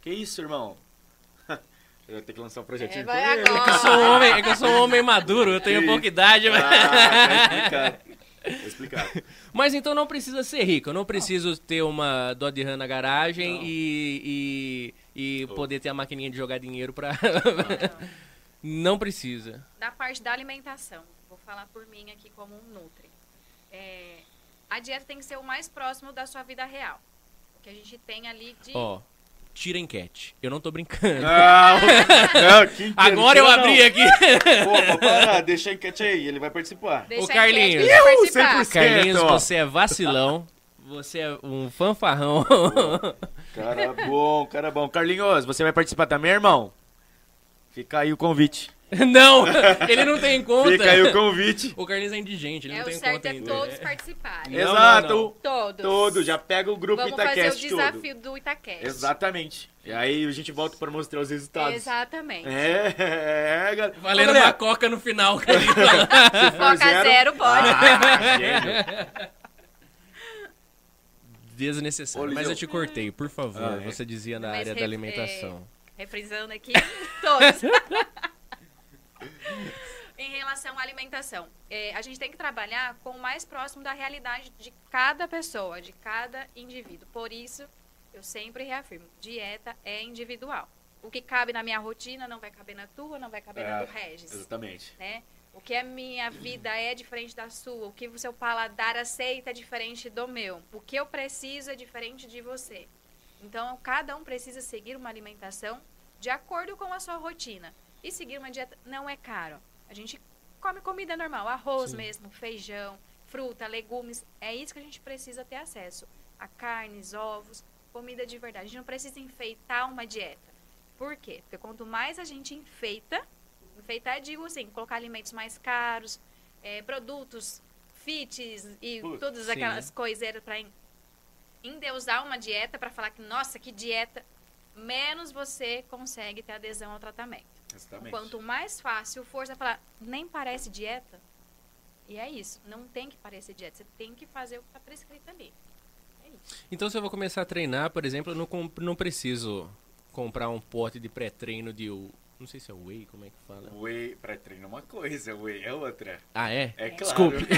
Speaker 2: Que isso, irmão? eu vou ter que lançar um projetinho
Speaker 3: É, vai agora.
Speaker 1: Eu sou um homem, é que eu sou um homem maduro, eu tenho
Speaker 2: Sim.
Speaker 1: pouca idade, mas...
Speaker 2: Ah, tá explicado. Tá.
Speaker 1: Mas então não precisa ser rico, eu não preciso ter uma Dodge Ram na garagem
Speaker 2: Não.
Speaker 1: e, e, e
Speaker 2: Oh.
Speaker 1: poder ter a maquininha de jogar dinheiro pra...
Speaker 3: Não.
Speaker 1: precisa.
Speaker 3: Da parte da alimentação, vou falar por mim aqui como um Nutri. É, a dieta tem que ser o mais próximo da sua vida real. O que a gente tem ali de...
Speaker 1: Ó, tira a enquete, eu não tô brincando.
Speaker 2: Não, não,
Speaker 1: Agora eu
Speaker 2: tira
Speaker 1: abri
Speaker 2: não.
Speaker 1: aqui.
Speaker 2: Pô, para, deixa a enquete aí, ele vai participar.
Speaker 3: Deixa
Speaker 1: Ô, Carlinhos.
Speaker 3: participar.
Speaker 2: 100%.
Speaker 1: Carlinhos,
Speaker 2: ó.
Speaker 1: você é vacilão, você é um fanfarrão.
Speaker 2: Cara bom, cara bom. Carlinhos, você vai participar também, irmão? Fica aí o convite.
Speaker 1: não, ele não tem conta.
Speaker 2: Fica aí o convite.
Speaker 1: O Carlinhos é indigente, ele
Speaker 3: É,
Speaker 1: não
Speaker 3: o
Speaker 1: tem
Speaker 3: certo
Speaker 1: conta
Speaker 3: é
Speaker 1: ainda.
Speaker 3: todos participarem.
Speaker 1: Não,
Speaker 2: Exato.
Speaker 1: não, não.
Speaker 3: Todos.
Speaker 2: Todo, já pega o grupo
Speaker 3: Vamos fazer o
Speaker 2: Itacast todo.
Speaker 3: desafio do Itacast.
Speaker 2: Exatamente. E aí a gente volta para mostrar os resultados.
Speaker 3: Exatamente.
Speaker 2: É, é, galera.
Speaker 1: Valendo
Speaker 2: Ô, galera,
Speaker 1: uma coca no final, Carlinhos.
Speaker 2: se for
Speaker 3: Coca zero, pode.
Speaker 2: Ah, gênio.
Speaker 1: Desnecessário.
Speaker 2: Ô,
Speaker 1: Mas eu te cortei, por favor.
Speaker 2: Ah, é.
Speaker 1: Você dizia na
Speaker 3: Mas
Speaker 1: área da alimentação.
Speaker 3: Refrisando aqui, todos. em relação à alimentação, é, a gente tem que trabalhar com o mais próximo da realidade de cada pessoa, de cada indivíduo. Por isso, eu sempre reafirmo: dieta é individual. O que cabe na minha rotina não vai caber na tua, não vai caber na
Speaker 2: É,
Speaker 3: do Regis.
Speaker 2: Exatamente.
Speaker 3: né? O que a minha vida é diferente da sua, o que o seu paladar aceita é diferente do meu, o que eu preciso é diferente de você. Então, cada um precisa seguir uma alimentação de acordo com a sua rotina. E seguir uma dieta não é caro. A gente come comida normal, arroz
Speaker 1: Sim.
Speaker 3: mesmo, feijão, fruta, legumes. É isso que a gente precisa ter acesso. A carnes, ovos, comida de verdade. A gente não precisa enfeitar uma dieta. Por quê? Porque quanto mais a gente enfeita, enfeitar, digo assim, colocar alimentos mais caros, eh, produtos fits e
Speaker 2: Putz,
Speaker 3: todas
Speaker 1: sim.
Speaker 3: aquelas coiseiras para endeusar uma dieta, para falar que, nossa, que dieta, menos você consegue ter adesão ao tratamento.
Speaker 2: Exatamente.
Speaker 3: Quanto mais fácil for, você vai falar, nem parece dieta. E é isso, não tem que parecer dieta, você tem que fazer o que está prescrito ali. É isso.
Speaker 1: Então, se eu vou começar a treinar, por exemplo, eu não, não preciso comprar um pote de pré-treino de. o- Não sei se é whey, como é que fala?
Speaker 2: Whey pré-treino é uma coisa, whey é outra.
Speaker 1: Ah, é?
Speaker 2: É claro.
Speaker 1: Desculpe.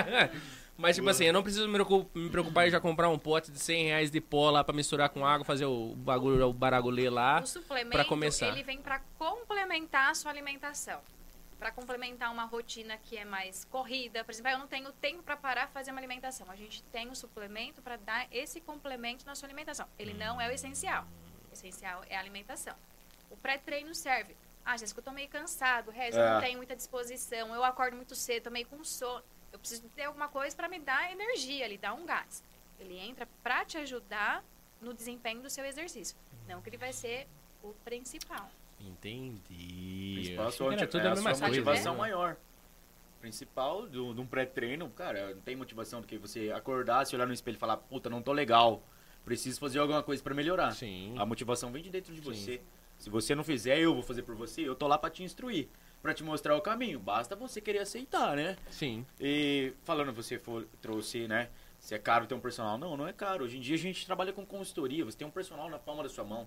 Speaker 1: Mas, tipo assim, eu não preciso me preocu- me preocupar em já comprar um pote de 100 reais de pó lá pra misturar com água, fazer o bagulho, o baragulê lá.
Speaker 3: O suplemento,
Speaker 1: pra começar.
Speaker 3: ele vem para complementar a sua alimentação. Para complementar uma rotina que é mais corrida. Por exemplo, eu não tenho tempo para parar e fazer uma alimentação. A gente tem um suplemento para dar esse complemento na sua alimentação. Ele não é o essencial. O essencial é a alimentação. O pré-treino serve. Ah, Jéssica, eu tô meio cansado, Regis, eu
Speaker 2: É.
Speaker 3: não tenho muita disposição, eu acordo muito cedo, tô meio com sono. Eu preciso ter alguma coisa para me dar energia, ele dá um gás. Ele entra para te ajudar no desempenho do seu exercício. Não que ele vai ser o principal.
Speaker 1: Entendi.
Speaker 2: Principal
Speaker 1: achei
Speaker 2: sua, motiva-
Speaker 1: tudo
Speaker 2: é
Speaker 1: a
Speaker 2: sua
Speaker 1: coisa,
Speaker 2: motivação
Speaker 1: né?
Speaker 2: maior. Principal do, de um pré-treino, cara, não tem motivação do que você acordar, se olhar no espelho e falar, puta, não tô legal, preciso fazer alguma coisa pra melhorar.
Speaker 1: Sim.
Speaker 2: A motivação vem de dentro de
Speaker 1: Sim.
Speaker 2: você. Se você não fizer, eu vou fazer por você, eu tô lá pra te instruir, pra te mostrar o caminho. Basta você querer aceitar, né?
Speaker 1: Sim.
Speaker 2: E falando, você for, trouxe, né? Se é caro ter um personal. Não, não é caro. Hoje em dia a gente trabalha com consultoria. Você tem um personal na palma da sua mão.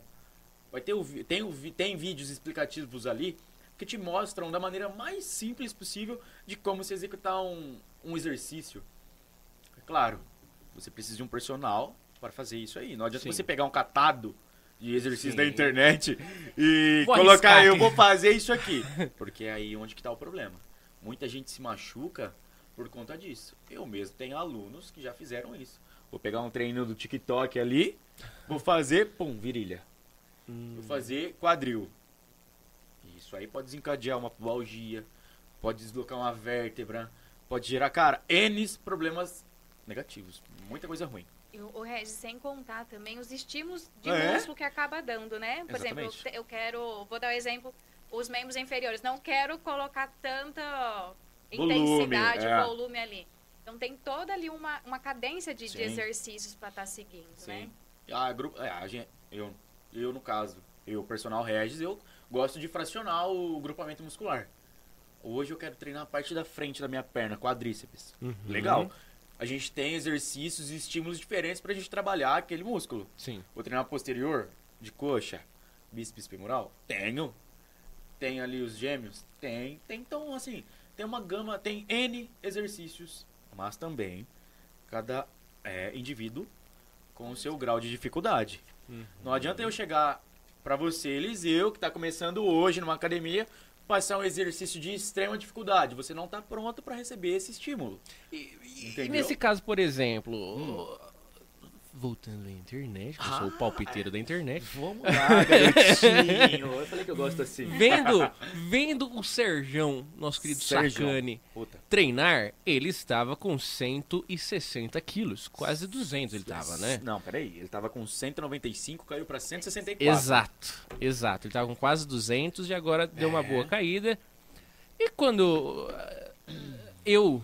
Speaker 2: Vai ter o, tem, o, tem vídeos explicativos ali que te mostram da maneira mais simples possível de como se executar um, um exercício. É claro, você precisa de um personal para fazer isso aí. Não adianta
Speaker 1: Sim.
Speaker 2: você pegar um catado de exercícios
Speaker 1: Sim.
Speaker 2: da internet e
Speaker 1: Vou
Speaker 2: colocar,
Speaker 1: arriscar
Speaker 2: eu
Speaker 1: aqui."
Speaker 2: vou fazer isso aqui. Porque é aí onde que tá o problema. Muita gente se machuca por conta disso. Eu mesmo tenho alunos que já fizeram isso. Vou pegar um treino do TikTok ali, vou fazer, pum, virilha. Vou fazer quadril. Isso aí pode desencadear uma pubalgia, pode deslocar uma vértebra, pode gerar, cara, N problemas negativos. Muita coisa ruim.
Speaker 3: O Regis, sem contar também os estímulos de
Speaker 2: É?
Speaker 3: músculo que acaba dando, né? Por exemplo, eu,
Speaker 2: Exatamente.
Speaker 3: te- eu quero, vou dar o exemplo, os membros inferiores. Não quero colocar tanta
Speaker 2: Volume,
Speaker 3: intensidade,
Speaker 2: é.
Speaker 3: volume ali. Então tem toda ali uma, uma cadência de, de exercícios para estar seguindo, né?
Speaker 2: Sim. A grupo, é, a gente, eu, eu, no caso, eu, personal Regis, eu gosto de fracionar o grupamento muscular. Hoje eu quero treinar a parte da frente da minha perna, quadríceps.
Speaker 1: Uhum.
Speaker 2: Legal. A gente tem exercícios e estímulos diferentes pra gente trabalhar aquele músculo.
Speaker 1: Sim.
Speaker 2: Vou treinar posterior, de coxa, bíceps femoral? Tenho. Tem ali os gêmeos? Tem. Tem, então, assim, tem uma gama, tem N exercícios, mas também cada é, indivíduo com o seu grau de dificuldade.
Speaker 1: Uhum.
Speaker 2: Não adianta eu chegar pra você, Eliseu, que tá começando hoje numa academia, passar um exercício de extrema dificuldade. Você não tá pronto pra receber esse estímulo.
Speaker 1: E, e- nesse caso, por exemplo, voltando à internet, que eu sou o palpiteiro da internet.
Speaker 2: Vamos lá, garotinho. Eu falei que eu gosto assim.
Speaker 1: Vendo, vendo o Serjão, nosso querido
Speaker 2: Serjão. Puta.
Speaker 1: treinar, ele estava com 160 quilos, quase 200 ele tava, né?
Speaker 2: Não, peraí. Ele tava com 195, caiu pra 164.
Speaker 1: Exato, exato. Ele tava com quase 200 e agora deu uma
Speaker 2: É.
Speaker 1: boa caída. E quando eh, eu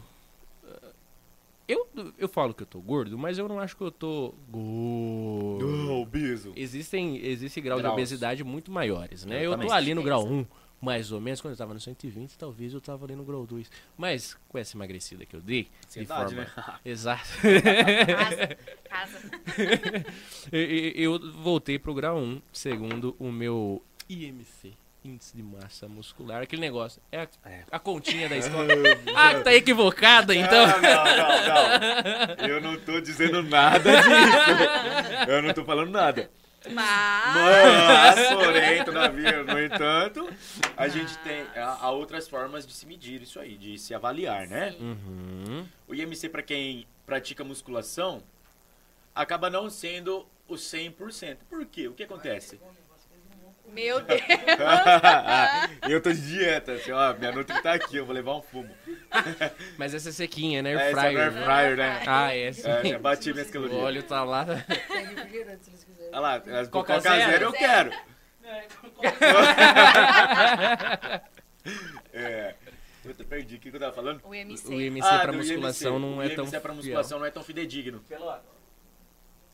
Speaker 1: eu eu falo que eu tô gordo, mas eu não acho que eu tô gordo.
Speaker 2: Oh, biso.
Speaker 1: Existem existe grau de
Speaker 2: Graus.
Speaker 1: obesidade muito maiores, né? Eu tô
Speaker 2: Exatamente.
Speaker 1: ali no grau 1, mais ou menos, quando eu tava no 120, talvez eu tava ali no Grow 2. Mas com essa emagrecida que eu dei, de
Speaker 2: Ansiedade,
Speaker 1: forma...
Speaker 2: né?
Speaker 1: Exato.
Speaker 3: Casa. Casa.
Speaker 1: E- e- eu voltei pro grau 1, segundo o meu IMC, Índice de Massa Muscular. Aquele negócio, é a,
Speaker 2: É.
Speaker 1: a continha da escola. ah, tá equivocada, então.
Speaker 2: Não, não, não, não. Eu não tô dizendo nada disso. Eu não tô falando nada.
Speaker 3: Mas.
Speaker 2: Mas, porém, todavia, no entanto, a gente tem há, outras formas de se medir isso aí, de se avaliar, né?
Speaker 1: Uhum.
Speaker 2: O IMC, pra quem pratica musculação, acaba não sendo o 100%. Por quê? O que acontece?
Speaker 3: Meu Deus.
Speaker 2: eu tô de dieta, assim, ó, minha nutri tá aqui, eu vou levar um fumo.
Speaker 1: Mas essa é sequinha, né?
Speaker 2: É,
Speaker 1: Air
Speaker 2: essa é
Speaker 1: fryer.
Speaker 2: air fryer, né?
Speaker 1: Ah, é sim.
Speaker 2: É, já bati minhas
Speaker 1: O
Speaker 2: calorias.
Speaker 1: óleo tá lá.
Speaker 4: Tem refrigerante se eles quiserem.
Speaker 2: Olha lá, as
Speaker 1: Coca
Speaker 2: Coca,
Speaker 1: Zero?
Speaker 2: Zero eu quero. É. Puta, perdi. O que que eu tava falando?
Speaker 3: O IMC.
Speaker 1: O IMC
Speaker 2: Ah,
Speaker 1: pra musculação
Speaker 2: IMC.
Speaker 1: não
Speaker 2: O
Speaker 1: é tão
Speaker 2: IMC pra
Speaker 1: fiel.
Speaker 2: musculação não é tão fidedigno.
Speaker 1: Pode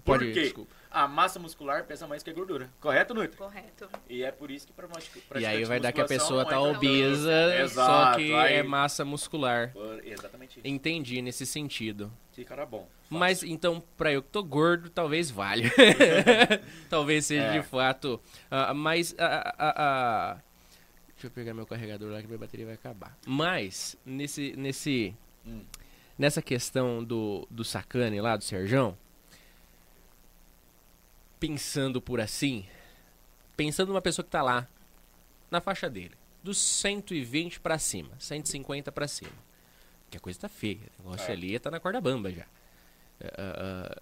Speaker 2: Por
Speaker 1: ir,
Speaker 2: quê?
Speaker 1: desculpa.
Speaker 2: A massa muscular pesa mais que a gordura. Correto, Nutri?
Speaker 3: Correto.
Speaker 2: E é por isso que pra pratica-
Speaker 1: E aí vai dar que a pessoa tá
Speaker 2: é
Speaker 1: obesa, só
Speaker 2: Exato,
Speaker 1: que
Speaker 2: aí-
Speaker 1: é massa muscular.
Speaker 2: Por- Exatamente isso.
Speaker 1: Entendi nesse sentido.
Speaker 2: Que cara bom.
Speaker 1: Mas então, pra eu que tô gordo, talvez valha. talvez seja
Speaker 2: É.
Speaker 1: de fato. ah, mas. ah, ah, ah, deixa eu pegar meu carregador lá que minha bateria vai acabar. Mas, nesse. nesse
Speaker 2: Hum.
Speaker 1: Nessa questão do, do sacane lá, do Serjão. Pensando por assim. Pensando numa pessoa que tá lá. Na faixa dele. Dos 120 pra cima. 150 pra cima. Que a coisa tá feia. O negócio
Speaker 2: É.
Speaker 1: ali tá na corda bamba já. Ah,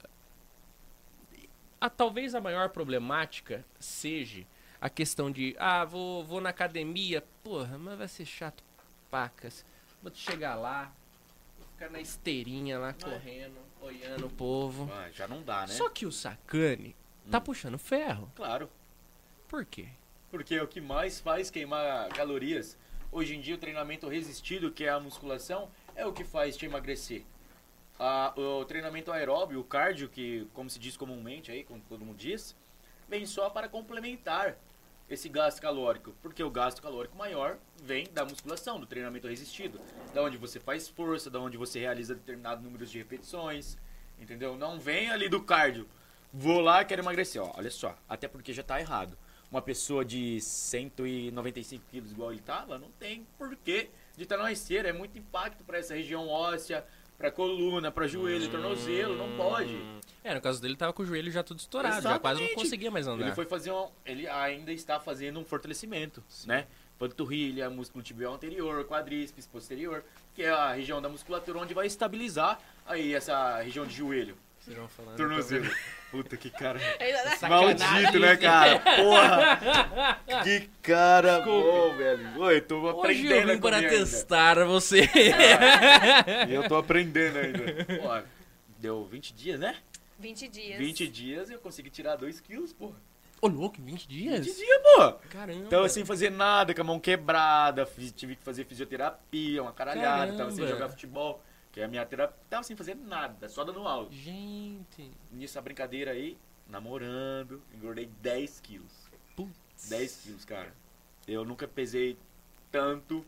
Speaker 1: a, talvez a maior problemática seja a questão de, ah, vou, vou na academia, porra, mas vai ser chato pacas. Vou chegar lá, vou ficar na esteirinha lá correndo, olhando o povo.
Speaker 2: Ah, já não dá, né?
Speaker 1: Só que o Sacane tá puxando ferro.
Speaker 2: Claro.
Speaker 1: Por quê?
Speaker 2: Porque é o que mais faz queimar calorias. Hoje em dia, o treinamento resistido, que é a musculação, é o que faz te emagrecer. Ah, o treinamento aeróbio, o cardio, que, como se diz comumente aí, como todo mundo diz, vem só para complementar esse gasto calórico. Porque o gasto calórico maior vem da musculação, do treinamento resistido. Da onde você faz força, da onde você realiza determinado número de repetições. Entendeu? Não vem ali do cardio. Vou lá, quero emagrecer. Ó, olha só, até porque já tá errado. Uma pessoa de 195 quilos igual ele tá, ela não tem porquê de estar na esteira. É muito impacto para essa região óssea, para coluna, para joelho, tornozelo. Não pode.
Speaker 1: É, no caso dele tava com o joelho já tudo estourado, já quase não
Speaker 2: Exatamente.
Speaker 1: conseguia mais andar.
Speaker 2: Ele foi fazer um. Ele ainda está fazendo um fortalecimento, né? Panturrilha, músculo tibial anterior, quadríceps posterior, que é a região da musculatura onde vai estabilizar aí essa região de joelho.
Speaker 1: Vão falando,
Speaker 2: Tornozelo. Puta que cara. Maldito, né, cara? Porra! Que cara bom, velho. Oi, tô
Speaker 1: Hoje
Speaker 2: aprendendo
Speaker 1: eu vim para
Speaker 2: comer ainda.
Speaker 1: testar você.
Speaker 2: E eu tô aprendendo ainda. Pô, deu 20 dias, né?
Speaker 3: 20 dias.
Speaker 2: 20 dias e eu consegui tirar 2 quilos, porra.
Speaker 1: Ô, louco, 20 dias?
Speaker 2: 20 dias, pô!
Speaker 1: Caramba.
Speaker 2: Então, sem fazer nada, com a mão quebrada, fiz- tive que fazer fisioterapia, uma caralhada, tava sem
Speaker 1: Caramba.
Speaker 2: jogar futebol, que é a minha terapia, tava sem fazer nada, só dando aula.
Speaker 1: Gente.
Speaker 2: Nisso, a brincadeira aí, namorando, engordei 10 quilos.
Speaker 1: Putz.
Speaker 2: 10 quilos, cara. Eu nunca pesei tanto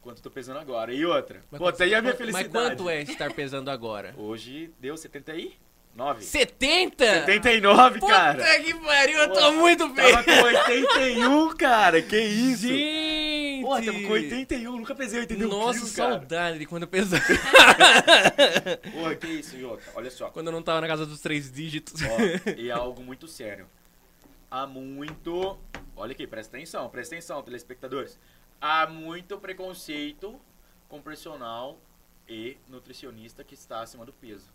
Speaker 2: quanto tô pesando agora. E outra,
Speaker 1: Mas
Speaker 2: pô, tá aí a minha
Speaker 1: quanto-
Speaker 2: felicidade.
Speaker 1: Mas quanto é estar pesando agora?
Speaker 2: Hoje deu 79.
Speaker 1: 70?
Speaker 2: 79,
Speaker 1: Puta
Speaker 2: cara.
Speaker 1: que pariu, eu tô
Speaker 2: Pô,
Speaker 1: muito bem.
Speaker 2: Tava com 81, cara. Que isso?
Speaker 1: Gente.
Speaker 2: Porra, tava com 81, nunca pesei 81
Speaker 1: Nossa,
Speaker 2: quilos, cara.
Speaker 1: saudade de quando eu pesava.
Speaker 2: Porra, que isso, outra, olha só.
Speaker 1: quando eu não tava na casa dos três dígitos.
Speaker 2: Ó, e é algo muito sério. Há muito. Olha aqui, presta atenção, presta atenção, telespectadores. Há muito preconceito com personal e nutricionista que está acima do peso.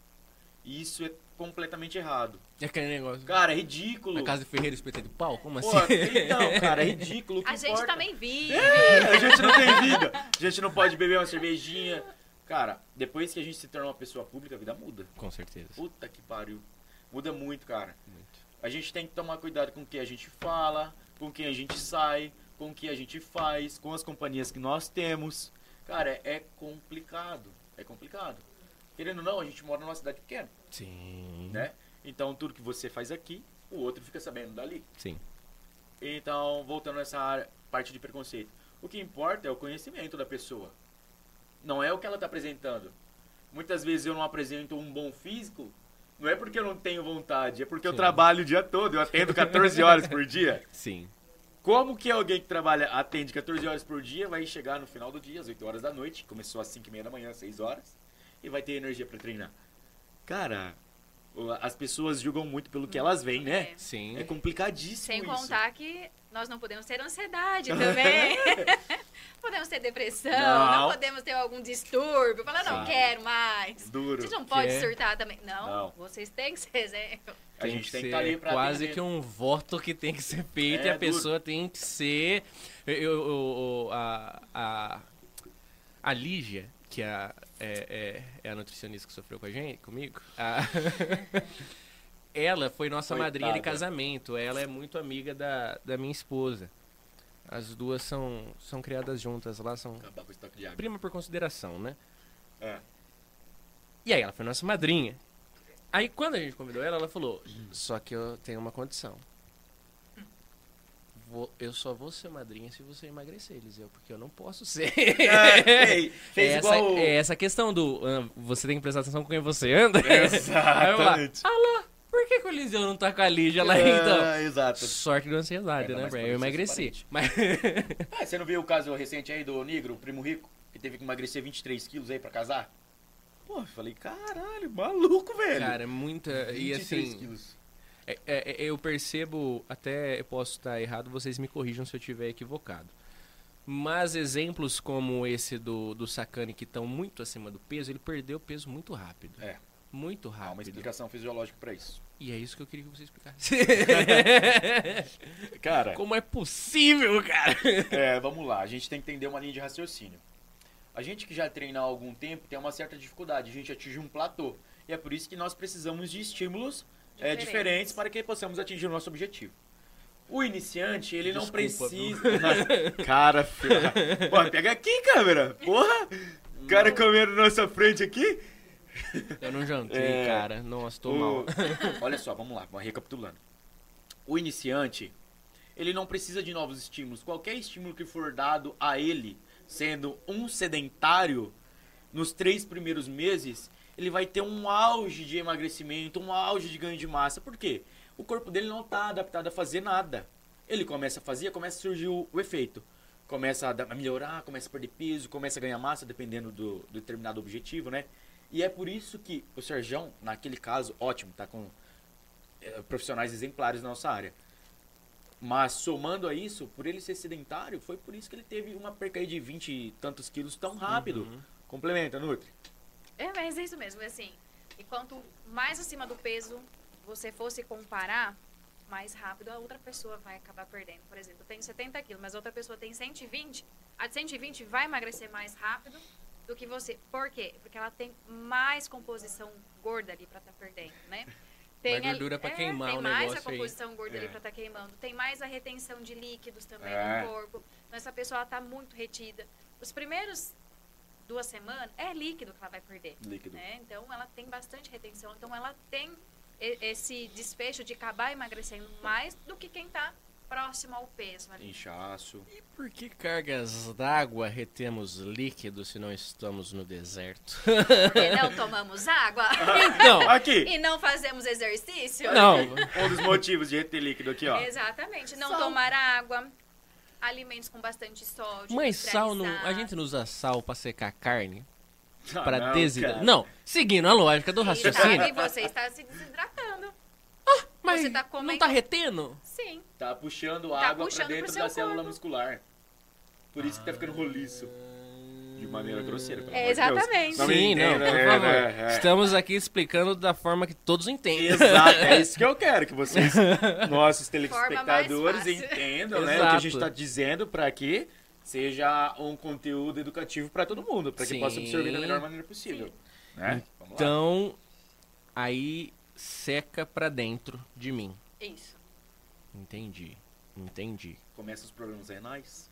Speaker 2: Isso é completamente errado.
Speaker 1: É aquele negócio.
Speaker 2: Cara, é ridículo.
Speaker 1: Na casa de Ferreira espetado de pau? Como
Speaker 2: Pô,
Speaker 1: assim?
Speaker 2: então, cara, é ridículo.
Speaker 3: A gente
Speaker 2: importa?
Speaker 3: também vive.
Speaker 2: A gente não tem vida. A gente não pode beber uma cervejinha. Cara, depois que a gente se torna uma pessoa pública, a vida muda.
Speaker 1: Com certeza.
Speaker 2: Puta que pariu. Muda muito, cara.
Speaker 1: Muito.
Speaker 2: A gente tem que tomar cuidado com o que a gente fala, com quem a gente sai, com o que a gente faz, com as companhias que nós temos. Cara, é complicado. É complicado. Querendo ou não, a gente mora numa cidade pequena,
Speaker 1: Sim.
Speaker 2: né? Então tudo que você faz aqui, o outro fica sabendo dali.
Speaker 1: Sim.
Speaker 2: Então, voltando nessa área, parte de preconceito. O que importa é o conhecimento da pessoa. Não é o que ela está apresentando. Muitas vezes eu não apresento um bom físico, não é porque eu não tenho vontade, é porque eu
Speaker 1: Sim.
Speaker 2: trabalho o dia todo, eu atendo 14 horas por dia.
Speaker 1: Sim.
Speaker 2: Como que alguém que trabalha, atende 14 horas por dia, vai chegar no final do dia, às 8 horas da noite, começou às 5 e meia da manhã, às 6 horas, e vai ter energia pra treinar? Cara, as pessoas julgam muito pelo que elas veem, né?
Speaker 3: É.
Speaker 1: Sim.
Speaker 2: É complicadíssimo
Speaker 3: Sem
Speaker 2: isso.
Speaker 3: contar que nós não podemos ter ansiedade também. podemos ter depressão, não.
Speaker 2: Não.
Speaker 3: podemos ter algum distúrbio. Falar, não
Speaker 2: Sim.
Speaker 3: quero mais.
Speaker 2: Duro.
Speaker 3: A gente não pode
Speaker 1: Que
Speaker 3: surtar também. Não,
Speaker 2: Não.
Speaker 3: vocês têm que ser exemplo.
Speaker 2: A gente tem que estar ali pra
Speaker 1: quase
Speaker 2: atender.
Speaker 1: que um voto que tem que ser feito
Speaker 2: É,
Speaker 1: e a
Speaker 2: duro.
Speaker 1: pessoa tem que ser. Eu, eu- eu- a, a, a Lígia, que é, a- é, é, é a nutricionista que sofreu com a gente, comigo, a- ela foi nossa
Speaker 2: Coitada.
Speaker 1: madrinha de casamento. Ela é muito amiga da, da minha esposa. As duas são, são criadas juntas lá, são prima por consideração, né?
Speaker 2: É.
Speaker 1: E aí ela foi nossa madrinha. Aí quando a gente convidou ela, ela falou: Só que eu tenho uma condição. Vou- eu só vou ser madrinha se você emagrecer, Eliseu, porque eu não posso ser.
Speaker 2: É, ei, fez
Speaker 1: é, essa,
Speaker 2: igual...
Speaker 1: é essa questão do ah, você tem que prestar atenção com quem você anda. Lá,
Speaker 2: Exatamente.
Speaker 1: Alô, por que, que o Eliseu não tá com a Lígia lá então?
Speaker 2: É, exato.
Speaker 1: Sorte da ansiedade,
Speaker 2: Ainda
Speaker 1: né,
Speaker 2: mais
Speaker 1: Brian? Eu
Speaker 2: é
Speaker 1: emagreci. Mas
Speaker 2: Ah, você não viu o caso recente aí do Negro, o primo rico, que teve que emagrecer 23 quilos aí pra casar? Pô, eu falei, caralho, maluco, velho.
Speaker 1: Cara, é muita. E
Speaker 2: 23
Speaker 1: assim,
Speaker 2: quilos.
Speaker 1: É, é, é, eu percebo, até eu posso estar errado, vocês me corrijam se eu estiver equivocado. Mas exemplos como esse do, do Sakane, que estão muito acima do peso, ele perdeu peso muito rápido.
Speaker 2: É.
Speaker 1: Muito
Speaker 2: Há uma
Speaker 1: rápido.
Speaker 2: explicação fisiológica pra isso.
Speaker 1: E é isso que eu queria que você explicasse.
Speaker 2: Cara,
Speaker 1: como é possível, cara?
Speaker 2: é, vamos lá, a gente tem que entender uma linha de raciocínio. A gente que já treina há algum tempo tem uma certa dificuldade, a gente atinge um platô. E é por isso que nós precisamos de estímulos é,
Speaker 3: Diferentes.
Speaker 2: para que possamos atingir o nosso objetivo. O iniciante, ele não
Speaker 1: Desculpa,
Speaker 2: precisa. cara, filho. Pô, pega aqui, câmera. Porra! O cara comendo na nossa frente aqui.
Speaker 1: Eu não jantei,
Speaker 2: É,
Speaker 1: cara. Nossa, tô
Speaker 2: O-
Speaker 1: mal.
Speaker 2: Olha só, vamos lá, vamos recapitulando. O iniciante, ele não precisa de novos estímulos. Qualquer estímulo que for dado a ele, sendo um sedentário, nos três primeiros meses, ele vai ter um auge de emagrecimento, um auge de ganho de massa. Por quê? O corpo dele não está adaptado a fazer nada. Ele começa a fazer, começa a surgir o, o efeito. Começa a, a melhorar, começa a perder peso, começa a ganhar massa, dependendo do, do determinado objetivo, né? E é por isso que o Serjão, naquele caso, ótimo, tá com é, profissionais exemplares na nossa área. Mas somando a isso, por ele ser sedentário, foi por isso que ele teve uma perca de 20 e tantos quilos tão rápido.
Speaker 1: Uhum.
Speaker 2: Complementa, Nutri.
Speaker 3: É, mas é isso mesmo, é assim. E quanto mais acima do peso você fosse comparar, mais rápido a outra pessoa vai acabar perdendo. Por exemplo, eu tenho 70 quilos, mas a outra pessoa tem 120. A de 120 vai emagrecer mais rápido do que você. Por quê? Porque ela tem mais composição gorda ali pra estar perdendo, né? Tem
Speaker 1: Mais gordura pra
Speaker 3: é,
Speaker 1: queimar
Speaker 3: Tem mais a
Speaker 1: negócio aí.
Speaker 3: composição gorda ali
Speaker 2: É.
Speaker 3: pra estar queimando. Tem mais a retenção de líquidos também
Speaker 2: É.
Speaker 3: no corpo. Então essa pessoa ela tá muito retida. Os primeiros duas semanas é líquido que ela vai perder
Speaker 2: Líquido.
Speaker 3: né? Então ela tem bastante retenção, então ela tem esse desfecho de acabar emagrecendo mais do que quem tá próximo ao peso ali.
Speaker 2: Inchaço.
Speaker 1: E por que cargas d'água retemos líquidos se não estamos no deserto?
Speaker 3: Porque não tomamos água
Speaker 1: não,
Speaker 2: Aqui!
Speaker 3: e não fazemos exercício.
Speaker 1: não.
Speaker 2: Um dos motivos de reter líquido aqui, ó.
Speaker 3: Exatamente, não
Speaker 2: Sal.
Speaker 3: tomar água, alimentos com bastante sódio.
Speaker 1: Mas sal, não, a gente não usa sal pra secar carne?
Speaker 2: Ah,
Speaker 1: Pra
Speaker 2: não,
Speaker 1: desidratar?
Speaker 2: cara.
Speaker 1: Não, seguindo a lógica do
Speaker 3: E
Speaker 1: raciocínio.
Speaker 3: sabe, você está se desidratando.
Speaker 1: Mas
Speaker 3: você tá
Speaker 1: não
Speaker 3: comendo-
Speaker 1: tá retendo?
Speaker 3: Sim.
Speaker 2: Tá puxando
Speaker 3: Tá
Speaker 2: água pra
Speaker 3: puxando
Speaker 2: dentro
Speaker 3: pro
Speaker 2: da
Speaker 3: seu
Speaker 2: célula
Speaker 3: corpo.
Speaker 2: muscular. Por isso que tá ficando roliço. De maneira grosseira, pelo
Speaker 3: É,
Speaker 2: Deus.
Speaker 3: exatamente.
Speaker 2: Não me
Speaker 1: Sim, não, por
Speaker 2: é,
Speaker 1: favor.
Speaker 2: é, é.
Speaker 1: Estamos aqui explicando da forma que todos entendem.
Speaker 2: Exato, é isso que eu quero, que vocês, nossos telespectadores, entendam né, o que a gente está dizendo para que seja um conteúdo educativo para todo mundo, para que
Speaker 1: Sim.
Speaker 2: possa absorver da melhor maneira possível. Né?
Speaker 1: Então, aí seca pra dentro de mim.
Speaker 3: Isso.
Speaker 1: Entendi. Entendi.
Speaker 2: Começam os problemas renais,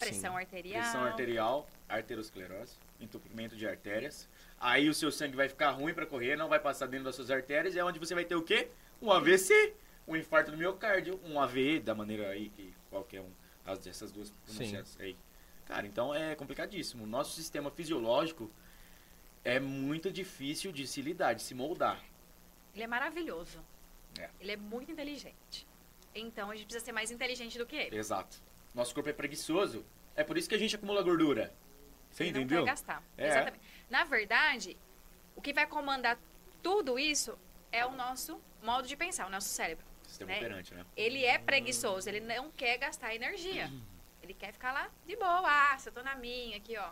Speaker 3: Pressão arterial.
Speaker 2: pressão arterial, arteriosclerose, entupimento de artérias. Aí o seu sangue vai ficar ruim para correr, não vai passar dentro das suas artérias, é onde você vai ter o quê? Um AVC, um infarto do miocárdio, um AVE, da maneira aí que qualquer um As, essas duas pronunciadas aí. Cara, então é complicadíssimo. O nosso sistema fisiológico é muito difícil de se lidar, de se moldar.
Speaker 3: Ele é maravilhoso.
Speaker 2: É.
Speaker 3: Ele é muito inteligente. Então a gente precisa ser mais inteligente do que ele.
Speaker 2: Exato. Nosso corpo é preguiçoso. É por isso que a gente acumula gordura. Você entendeu?
Speaker 3: Não quer gastar.
Speaker 2: É.
Speaker 3: Exatamente. Na verdade, o que vai comandar tudo isso é o nosso modo de pensar, o nosso cérebro.
Speaker 2: Sistema
Speaker 3: né?
Speaker 2: operante, né?
Speaker 3: Ele é preguiçoso, ele não quer gastar energia. Ele quer ficar lá de boa. Ah, se eu tô na minha aqui, ó.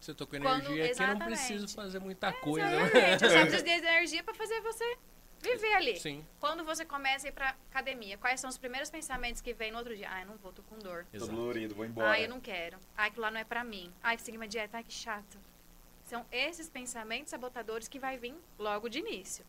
Speaker 1: Se eu tô com
Speaker 3: Quando-
Speaker 1: energia aqui, eu não preciso fazer muita coisa.
Speaker 3: Exatamente. Eu só preciso de energia pra fazer você viver ali.
Speaker 1: Sim,
Speaker 3: Quando você começa a ir pra academia, quais são os primeiros pensamentos que vem no outro dia? Ah, eu não vou, tô com dor.
Speaker 2: Tô
Speaker 1: exato.
Speaker 2: dolorido, vou embora.
Speaker 3: Ah, eu não quero. Ah, aquilo lá não é pra mim. Ah, seguir uma dieta, ai, que chato. São esses pensamentos sabotadores que vai vir logo de início.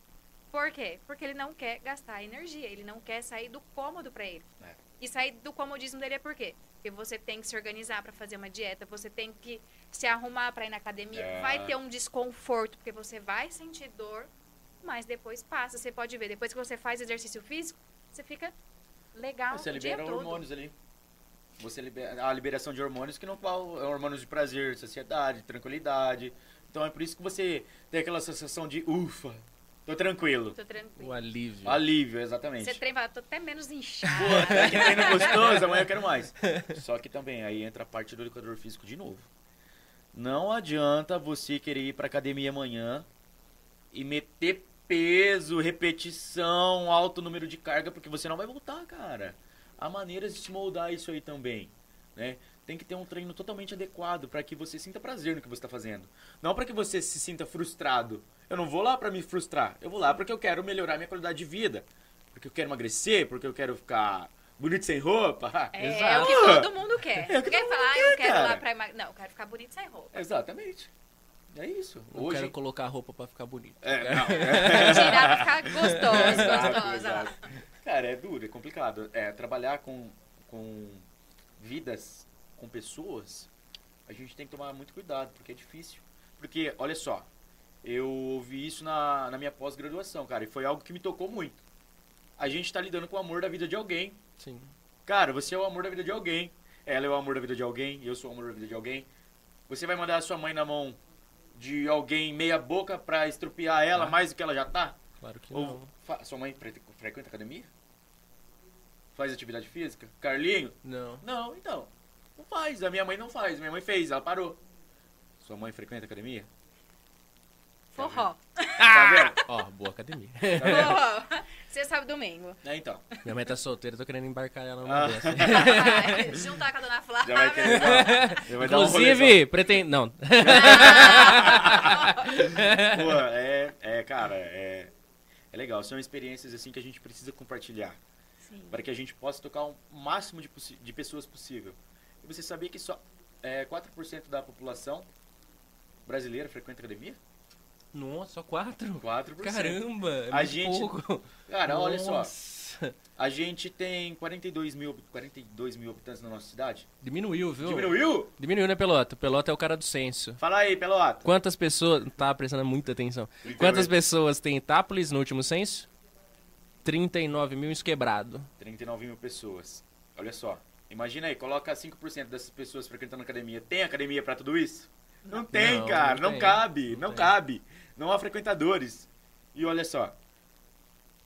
Speaker 3: Por quê? Porque ele não quer gastar energia, ele não quer sair do cômodo pra ele.
Speaker 2: É.
Speaker 3: E sair do comodismo dele é por quê? Porque você tem que se organizar pra fazer uma dieta, você tem que se arrumar pra ir na academia,
Speaker 2: É.
Speaker 3: vai ter um desconforto, porque você vai sentir dor, mas depois passa. Você pode ver, depois que você faz exercício físico, você fica legal
Speaker 2: Você
Speaker 3: o dia
Speaker 2: libera
Speaker 3: todo.
Speaker 2: hormônios ali. Você libera a liberação de hormônios que não qual é hormônios de prazer, saciedade, tranquilidade. Então é por isso que você tem aquela sensação de ufa, tô tranquilo.
Speaker 3: Tô tranquilo.
Speaker 1: O alívio.
Speaker 2: Alívio, exatamente.
Speaker 3: Você treina, tô até menos inchado.
Speaker 2: Pô, até que treino gostoso, amanhã eu quero mais. Só que também aí entra a parte do educador físico de novo. Não adianta você querer ir pra academia amanhã e meter peso, repetição, alto número de carga, porque você não vai voltar, cara. Há maneiras de se moldar isso aí também, né? Tem que ter um treino totalmente adequado para que você sinta prazer no que você está fazendo. Não para que você se sinta frustrado. Eu não vou lá para me frustrar. Eu vou lá porque eu quero melhorar minha qualidade de vida. Porque eu quero emagrecer, porque eu quero ficar bonito sem roupa.
Speaker 3: É,
Speaker 1: Exato.
Speaker 3: é o que todo mundo quer.
Speaker 2: É o que
Speaker 3: quer falar, ah,
Speaker 2: quer,
Speaker 3: eu quero
Speaker 2: cara.
Speaker 3: lá pra emagrecer. Não, eu quero ficar bonito sem roupa.
Speaker 2: Exatamente. É isso.
Speaker 1: Não
Speaker 2: Hoje.
Speaker 1: quero colocar roupa pra ficar bonito.
Speaker 2: É, não. é.
Speaker 3: Tirar pra ficar gostoso,
Speaker 2: Exato,
Speaker 3: gostosa.
Speaker 2: exato. Cara, é duro, é complicado. É, trabalhar com, com vidas, com pessoas, a gente tem que tomar muito cuidado, porque é difícil. Porque, olha só, eu ouvi isso na, na minha pós-graduação, cara, e foi algo que me tocou muito. A gente tá lidando com o amor da vida de alguém.
Speaker 1: Sim.
Speaker 2: Cara, você é o amor da vida de alguém. Ela é o amor da vida de alguém. Eu sou o amor da vida de alguém. Você vai mandar a sua mãe na mão de alguém meia boca pra estrupiar ela
Speaker 1: Ah.
Speaker 2: mais do que ela já tá?
Speaker 1: Claro que
Speaker 2: Ou
Speaker 1: não.
Speaker 2: fa- sua mãe fre- frequenta academia? Faz atividade física? Carlinho?
Speaker 1: Não.
Speaker 2: Não, então. Não faz. A minha mãe não faz. Minha mãe fez, ela parou. Sua mãe frequenta academia?
Speaker 3: Forró.
Speaker 2: Tá vendo?
Speaker 1: Ó, boa academia.
Speaker 2: Tá?
Speaker 3: Forró. Você sabe domingo.
Speaker 2: É, então.
Speaker 1: Minha mãe tá solteira, tô querendo embarcar ela numa
Speaker 2: Ah.
Speaker 1: dessa.
Speaker 3: Vai, Juntar com a dona Flávia.
Speaker 2: Já vai querer já vai um
Speaker 1: Inclusive, pretendo. Não.
Speaker 2: rolezão. Pô, é, é, cara, é, é legal. São experiências assim que a gente precisa compartilhar.
Speaker 3: Sim.
Speaker 2: para que a gente possa tocar o máximo de, de pessoas possível. E você sabia que só é, 4% da população brasileira frequenta academia?
Speaker 1: Nossa, só quatro?
Speaker 2: 4%.
Speaker 1: Caramba, é
Speaker 2: A gente-
Speaker 1: pouco.
Speaker 2: Cara, olha só. A gente tem 42 mil, 42 mil habitantes na nossa cidade.
Speaker 1: Diminuiu, viu?
Speaker 2: Diminuiu?
Speaker 1: Diminuiu, né, Pelota? Pelota é o cara do censo.
Speaker 2: Fala aí, Pelota.
Speaker 1: Quantas pessoas. Tá prestando muita atenção. Quantas pessoas tem Itápolis no último censo? 39 mil esquebrado.
Speaker 2: 39 mil pessoas. Olha só. Imagina aí, coloca 5% dessas pessoas frequentando academia. Tem academia pra tudo isso? Não tem,
Speaker 1: Não,
Speaker 2: cara.
Speaker 1: não
Speaker 2: Não, cabe.
Speaker 1: Não
Speaker 2: Não, cabe. Não há frequentadores. E olha só.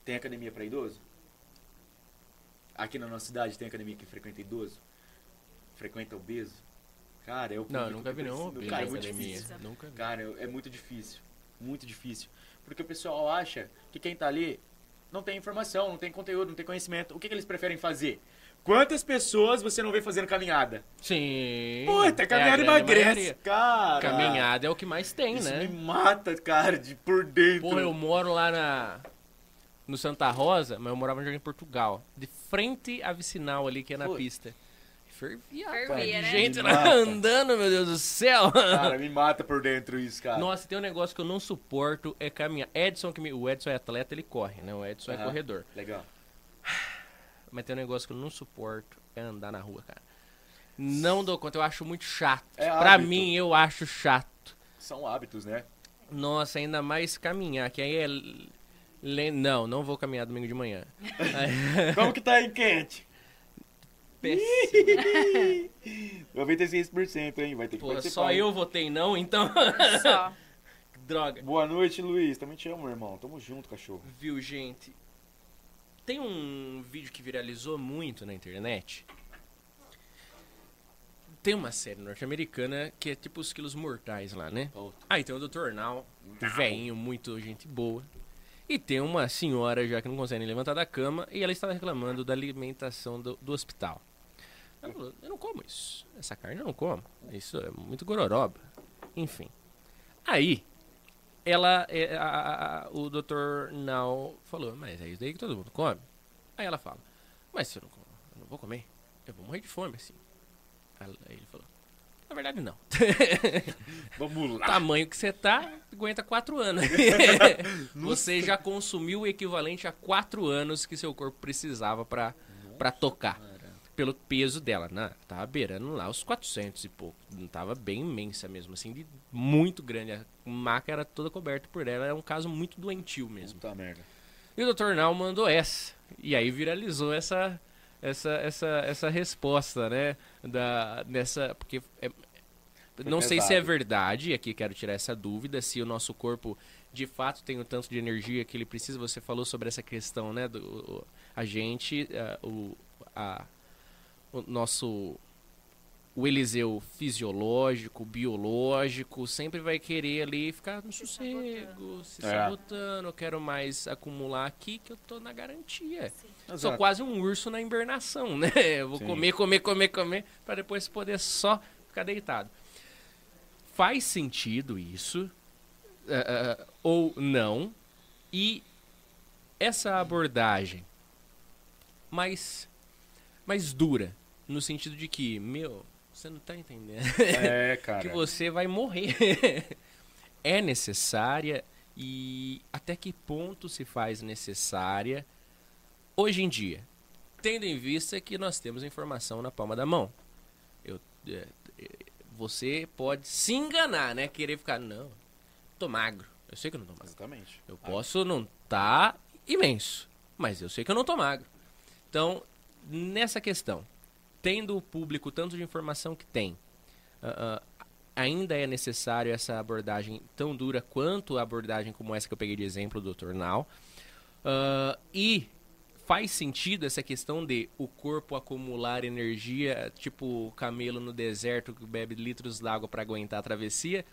Speaker 2: Tem academia pra idoso? Aqui na nossa cidade tem academia que frequenta idoso? Frequenta obeso? Cara, é o
Speaker 1: Não, nunca vi nenhum obeso
Speaker 2: Cara, é muito
Speaker 1: academia.
Speaker 2: difícil.
Speaker 1: Nunca vi.
Speaker 2: Cara, é é muito difícil. Muito difícil. Porque o pessoal acha que quem tá ali não tem informação, não tem conteúdo, não tem conhecimento. O que, que eles preferem fazer? Quantas pessoas você não vê fazendo caminhada?
Speaker 1: Sim.
Speaker 2: Puta,
Speaker 1: é
Speaker 2: caminhada
Speaker 1: grande
Speaker 2: emagrece.
Speaker 1: maioria.
Speaker 2: Cara.
Speaker 1: Caminhada é o que mais tem,
Speaker 2: Isso
Speaker 1: né?
Speaker 2: me mata, cara, de por dentro.
Speaker 1: Porra, eu moro lá na. No Santa Rosa, mas eu morava no Jardim Portugal. De frente à vicinal ali, que é na
Speaker 2: Putz.
Speaker 1: pista. Fervia,
Speaker 3: Fervia, né?
Speaker 1: Gente lá andando, meu Deus do céu.
Speaker 2: Cara, me mata por dentro isso, cara.
Speaker 1: Nossa, tem um negócio que eu não suporto, é caminhar. Edson, que me... o Edson é atleta, ele corre, né? O Edson é
Speaker 2: Aham.
Speaker 1: corredor.
Speaker 2: Legal.
Speaker 1: Mas tem um negócio que eu não suporto, é andar na rua, cara. Não dou conta, eu acho muito chato.
Speaker 2: É
Speaker 1: pra
Speaker 2: hábito.
Speaker 1: mim, eu acho chato.
Speaker 2: São hábitos, né?
Speaker 1: Nossa, ainda mais caminhar, que aí é... le- Não, não vou caminhar domingo de manhã.
Speaker 2: Como que tá aí quente?
Speaker 1: péssimo.
Speaker 2: 96%, hein? Vai ter que participar.
Speaker 1: só eu votei não, então.
Speaker 3: Só.
Speaker 1: Droga.
Speaker 2: Boa noite, Luiz. Também te amo, irmão. Tamo junto, cachorro.
Speaker 1: Viu, gente? Tem um vídeo que viralizou muito na internet. Tem uma série norte-americana que é tipo os quilos mortais lá, né? Aí tem o Dr. Nal, um velhinho, muito gente boa. E tem uma senhora já que não consegue nem levantar da cama e ela estava reclamando da alimentação do, do hospital. Ela falou, eu não como isso. Essa carne eu não como. Isso é muito gororoba. Enfim. Aí, ela, é, a- a- o Dr. Nal falou, mas é isso daí que todo mundo come. Aí ela fala, mas se eu não eu não vou comer. Eu vou morrer de fome, assim. Aí ele falou, na verdade não.
Speaker 2: Vamos lá.
Speaker 1: tamanho que você tá, aguenta quatro anos. você já consumiu o equivalente a quatro anos que seu corpo precisava pra tocar. Pelo peso dela, né? Tava beirando lá os 400 e pouco. Não tava bem imensa mesmo, assim, de muito grande. A maca era toda coberta por ela. Era um caso muito doentio mesmo.
Speaker 2: Puta merda.
Speaker 1: E o Dr. Nal mandou essa. E aí viralizou essa essa essa essa resposta, né, da nessa porque é- não sei se é verdade, aqui quero tirar essa dúvida, se o nosso corpo de fato tem o tanto de energia que ele precisa. Você falou sobre essa questão, né, do a gente eh, o a o nosso o Eliseu fisiológico, biológico, sempre vai querer ali ficar no
Speaker 3: Se
Speaker 1: sossego, se
Speaker 2: É.
Speaker 1: sabotando, eu quero mais acumular aqui que eu tô na garantia. Sou quase um urso na invernação, né? Eu vou
Speaker 2: Sim.
Speaker 1: comer, comer, comer, comer, para depois poder só ficar deitado. Faz sentido isso, eh, ou não, e essa abordagem mais, mais dura, no sentido de que, meu, você não tá entendendo
Speaker 2: É, cara.
Speaker 1: que você vai morrer. é necessária e até que ponto se faz necessária hoje em dia, tendo em vista que nós temos a informação na palma da mão. Eu, é, é, você pode se enganar, né? Querer ficar, não, tô magro. Eu sei que eu não tô magro.
Speaker 2: Exatamente.
Speaker 1: Eu posso não estar tá imenso, mas eu sei que eu não tô magro. Então, nessa questão, tendo o público tanto de informação que tem, ah, ah, ainda é necessário essa abordagem tão dura quanto a abordagem como essa que eu peguei de exemplo do Dr. Now. Ah, e faz sentido essa questão de o corpo acumular energia, tipo o camelo no deserto que bebe litros d'água para aguentar a travessia.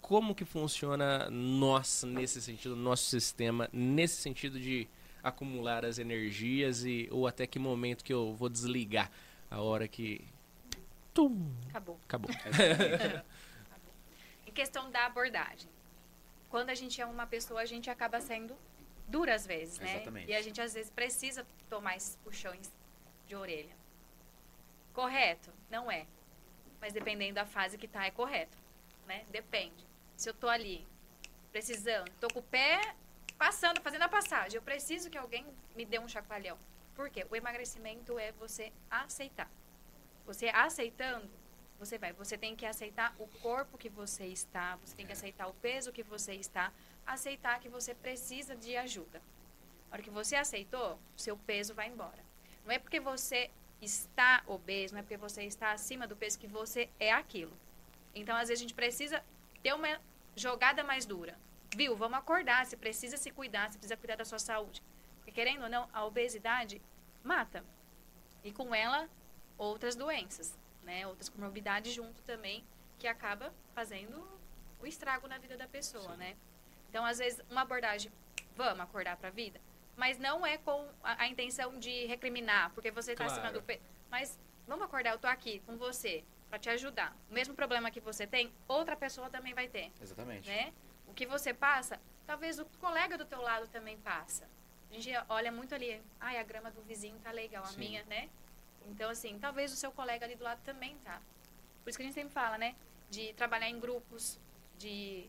Speaker 1: Como que funciona nós nesse sentido, nosso sistema nesse sentido de acumular as energias e ou até que momento que eu vou desligar a hora que Tum,
Speaker 3: Acabou.
Speaker 1: acabou.
Speaker 3: Em questão da abordagem. Quando a gente é uma pessoa, a gente acaba sendo dura às vezes, né?
Speaker 2: Exatamente.
Speaker 3: E a gente às vezes precisa tomar esses puxões de orelha. Correto? Não é. Mas dependendo da fase que tá, é correto. Né? Depende. Se eu tô ali precisando, tô com o pé passando, fazendo a passagem, eu preciso que alguém me dê um chacoalhão. Por quê? O emagrecimento é você aceitar. Você aceitando, você vai. Você tem que aceitar o corpo que você está, você tem que aceitar o peso que você está, aceitar que você precisa de ajuda. Na hora que você aceitou, seu peso vai embora. Não é porque você está obeso, não é porque você está acima do peso que você é aquilo. Então, às vezes, a gente precisa ter uma jogada mais dura. Viu? Vamos acordar. Você precisa se cuidar, você precisa cuidar da sua saúde. Porque, querendo ou não, a obesidade mata. E com ela, outras doenças, né? Outras comorbidades junto também, que acaba fazendo o estrago na vida da pessoa, né? Então, às vezes, uma abordagem, vamos acordar para a vida, mas não é com a, a intenção de recriminar, porque você está
Speaker 1: Claro.
Speaker 3: acima do peso. Mas vamos acordar, eu tô aqui com você para te ajudar. O mesmo problema que você tem, outra pessoa também vai ter,
Speaker 2: Exatamente.
Speaker 3: né? O que você passa, talvez o colega do teu lado também passa. A gente olha muito ali, ai, a grama do vizinho tá legal, a
Speaker 2: Sim.
Speaker 3: minha, né? Então, assim, talvez o seu colega ali do lado também tá. Por isso que a gente sempre fala, né? De trabalhar em grupos, de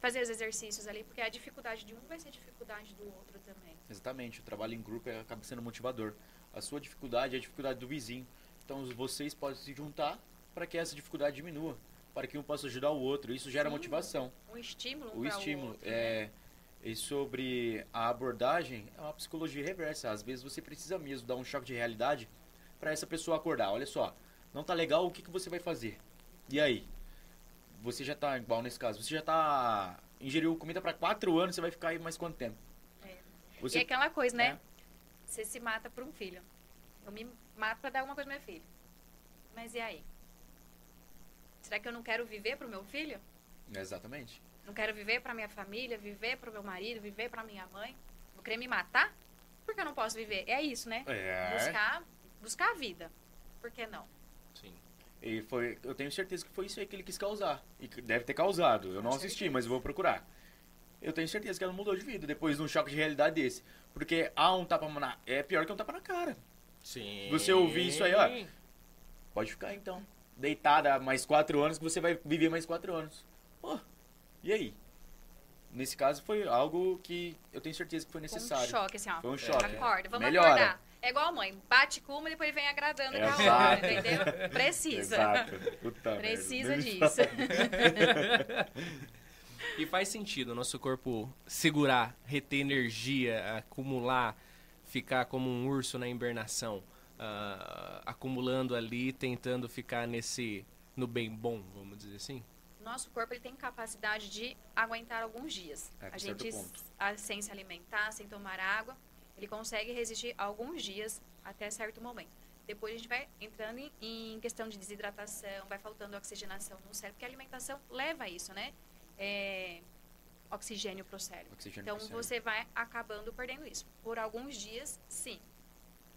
Speaker 3: fazer os exercícios ali, porque a dificuldade de um vai ser dificuldade do outro também.
Speaker 2: Exatamente. O trabalho em grupo é- acaba sendo motivador. A sua dificuldade é a dificuldade do vizinho. Então vocês podem se juntar para que essa dificuldade diminua, para que um possa ajudar o outro. Isso gera
Speaker 3: Sim.
Speaker 2: motivação.
Speaker 3: Um estímulo um
Speaker 2: o estímulo
Speaker 3: outro, né?
Speaker 2: É e sobre a abordagem é uma psicologia reversa às vezes você precisa mesmo dar um choque de realidade para essa pessoa acordar. Olha só, não tá legal, o que, que você vai fazer? E aí? Você já tá, igual nesse caso, você já tá. ingeriu comida para quatro anos, você vai ficar aí mais quanto tempo?
Speaker 3: É.
Speaker 2: Você,
Speaker 3: E aquela coisa, né?
Speaker 2: É.
Speaker 3: Você se mata por um filho. Eu me mato pra dar alguma coisa pro meu filho. Mas e aí? Será que eu não quero viver pro meu filho?
Speaker 2: Exatamente.
Speaker 3: Não quero viver pra minha família, viver pro meu marido, viver pra minha mãe? Vou querer me matar? Por que eu não posso viver? É isso, né?
Speaker 2: É.
Speaker 3: Buscar, buscar a vida. Por que não?
Speaker 1: Sim.
Speaker 2: E foi, eu tenho certeza que foi isso aí que ele quis causar. E que deve ter causado. Eu não assisti, mas vou procurar. Eu tenho certeza que ela mudou de vida depois de um choque de realidade desse. Porque há um tapa na. É pior que um tapa na cara.
Speaker 1: Sim.
Speaker 2: Você ouvir isso aí, ó. Pode ficar então. Deitada mais quatro anos que você vai viver mais quatro anos. Pô, e aí? Nesse caso foi algo que eu tenho certeza que foi
Speaker 3: Foi um
Speaker 2: necessário.
Speaker 3: choque, assim, ó.
Speaker 2: Foi um choque.
Speaker 3: Acorda, vamos
Speaker 2: Melhora.
Speaker 3: acordar. É igual a mãe, bate com uma e depois vem agradando com a outra, entendeu? Precisa.
Speaker 2: Exato. Puta.
Speaker 3: Precisa disso.
Speaker 1: E faz sentido o nosso corpo segurar, reter energia, acumular, ficar como um urso na hibernação, ah, acumulando ali, tentando ficar nesse no bem bom, vamos dizer assim.
Speaker 3: Nosso corpo ele tem capacidade de aguentar alguns dias.
Speaker 2: É,
Speaker 3: a gente, a- sem se alimentar, sem tomar água, ele consegue resistir alguns dias até certo momento. Depois a gente vai entrando em, em questão de desidratação, vai faltando oxigenação no cérebro, porque a alimentação leva a isso, né? É, oxigênio para o cérebro.
Speaker 2: Oxigênio
Speaker 3: Então você vai acabando perdendo isso. Por alguns dias, sim.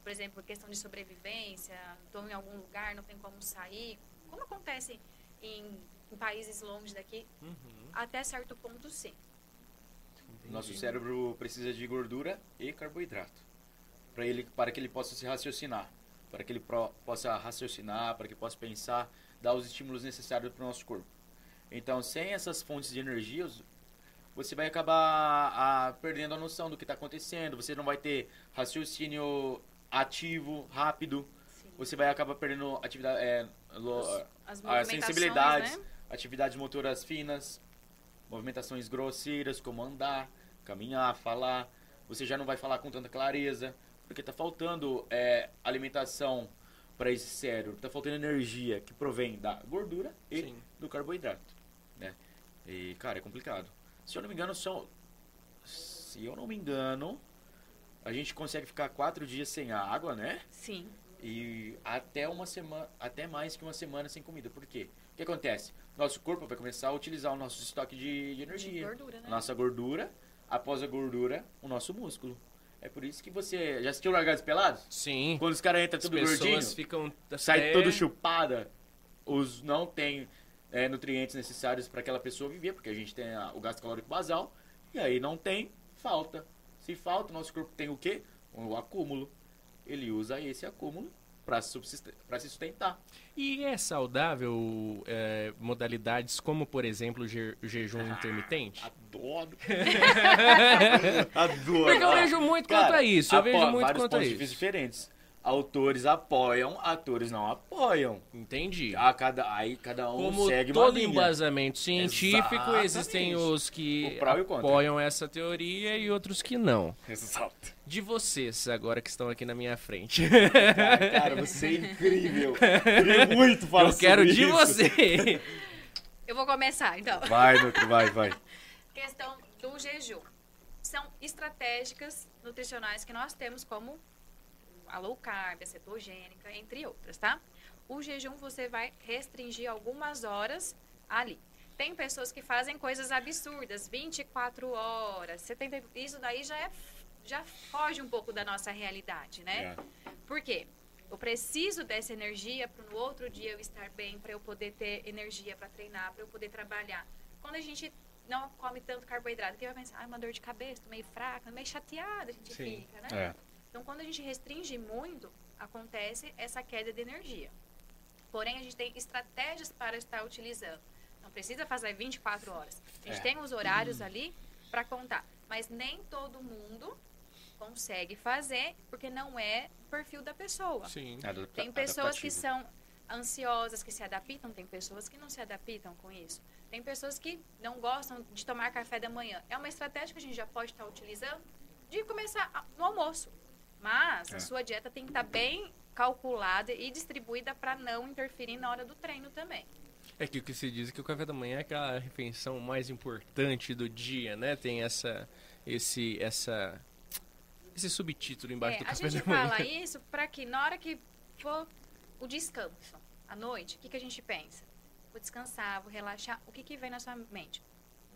Speaker 3: Por exemplo, questão de sobrevivência, estou em algum lugar, não tem como sair. Como acontece em, em países longe daqui, até certo ponto, sim.
Speaker 2: Nosso cérebro precisa de gordura e carboidrato. Para ele, para que ele possa se raciocinar. Para que ele pro- possa raciocinar, para que possa pensar, dar os estímulos necessários para o nosso corpo. Então, sem essas fontes de energia, você vai acabar ah, perdendo a noção do que está acontecendo. Você não vai ter raciocínio ativo, rápido.
Speaker 3: Sim.
Speaker 2: Você vai acabar perdendo atividade, é, lo-
Speaker 3: As
Speaker 2: as sensibilidades,
Speaker 3: né?
Speaker 2: Atividades motoras finas, movimentações grosseiras, como andar, caminhar, falar. Você já não vai falar com tanta clareza, porque está faltando é, alimentação para esse cérebro, está faltando energia que provém da gordura e
Speaker 1: Sim.
Speaker 2: do carboidrato, né? E cara, é complicado. Se eu não me engano, são, se eu não me engano, a gente consegue ficar quatro dias sem água, né?
Speaker 3: Sim.
Speaker 2: E até uma semana, até mais que uma semana sem comida. Por quê? O que acontece? Nosso corpo vai começar a utilizar o nosso estoque de, de
Speaker 3: De
Speaker 2: energia.
Speaker 3: gordura, né?
Speaker 2: A nossa gordura, após a gordura, o nosso músculo. É por isso que você. Já assistiu Largados Pelados?
Speaker 1: Sim.
Speaker 2: Quando os caras entram tudo
Speaker 1: pessoas
Speaker 2: gordinho,
Speaker 1: ficam
Speaker 2: sai
Speaker 1: até-
Speaker 2: todo chupada, os não tem é, nutrientes necessários para aquela pessoa viver, porque a gente tem a- o gasto calórico basal, e aí não tem, falta. Se falta, o nosso corpo tem o quê? O acúmulo. Ele usa esse acúmulo para se sustentar.
Speaker 1: E é saudável é, modalidades como, por exemplo, o je- jejum intermitente?
Speaker 2: Adoro. Adoro.
Speaker 1: Porque eu vejo muito
Speaker 2: cara,
Speaker 1: quanto a isso. Eu vejo muito
Speaker 2: vários
Speaker 1: quanto a
Speaker 2: pontos de
Speaker 1: isso.
Speaker 2: diferentes. Autores apoiam, atores não apoiam.
Speaker 1: Entendi.
Speaker 2: A cada, aí cada um
Speaker 1: Como
Speaker 2: segue uma
Speaker 1: todo
Speaker 2: linha.
Speaker 1: embasamento científico,
Speaker 2: Exatamente.
Speaker 1: existem os que apoiam essa teoria e outros que não.
Speaker 2: Exato.
Speaker 1: De vocês, agora que estão aqui na minha frente.
Speaker 2: Cara, cara, você é incrível. Queria muito falar
Speaker 1: Eu quero
Speaker 2: sobre
Speaker 1: de
Speaker 2: isso.
Speaker 1: você.
Speaker 3: Eu vou começar, então.
Speaker 2: Vai, Nutri, vai, vai.
Speaker 3: Questão do jejum. São estratégicas nutricionais que nós temos como a low carb, a cetogênica, entre outras, tá? O jejum você vai restringir algumas horas ali. Tem pessoas que fazem coisas absurdas, 24 horas, 70, isso daí já é já foge um pouco da nossa realidade, né?
Speaker 2: É.
Speaker 3: Por quê? Eu preciso dessa energia para no outro dia eu estar bem, para eu poder ter energia para treinar, para eu poder trabalhar. Quando a gente não come tanto carboidrato, quem vai pensar, ah, uma dor de cabeça, tô meio fraca, meio chateada, a gente
Speaker 1: Sim.
Speaker 3: fica, né?
Speaker 2: É.
Speaker 3: Então, quando a gente restringe muito, acontece essa queda de energia. Porém, a gente tem estratégias para estar utilizando. Não precisa fazer 24 horas. A gente
Speaker 2: É.
Speaker 3: tem os horários ali para contar. Mas nem todo mundo consegue fazer, porque não é o perfil da pessoa.
Speaker 1: Sim.
Speaker 2: Adapta-
Speaker 3: Tem pessoas que
Speaker 2: adaptativo.
Speaker 3: são ansiosas, que se adaptam, tem pessoas que não se adaptam com isso. Tem pessoas que não gostam de tomar café da manhã. É uma estratégia que a gente já pode estar utilizando de começar no almoço. Mas
Speaker 2: É.
Speaker 3: a sua dieta tem que estar bem calculada e distribuída para não interferir na hora do treino também.
Speaker 1: É que o que se diz é que o café da manhã é aquela refeição mais importante do dia, né? Tem essa, esse, essa, esse subtítulo embaixo
Speaker 3: É,
Speaker 1: do
Speaker 3: a
Speaker 1: café
Speaker 3: gente
Speaker 1: da manhã.
Speaker 3: fala isso para que na hora que for o descanso, à noite, o que, que a gente pensa? Vou descansar, vou relaxar. O que, que vem na sua mente?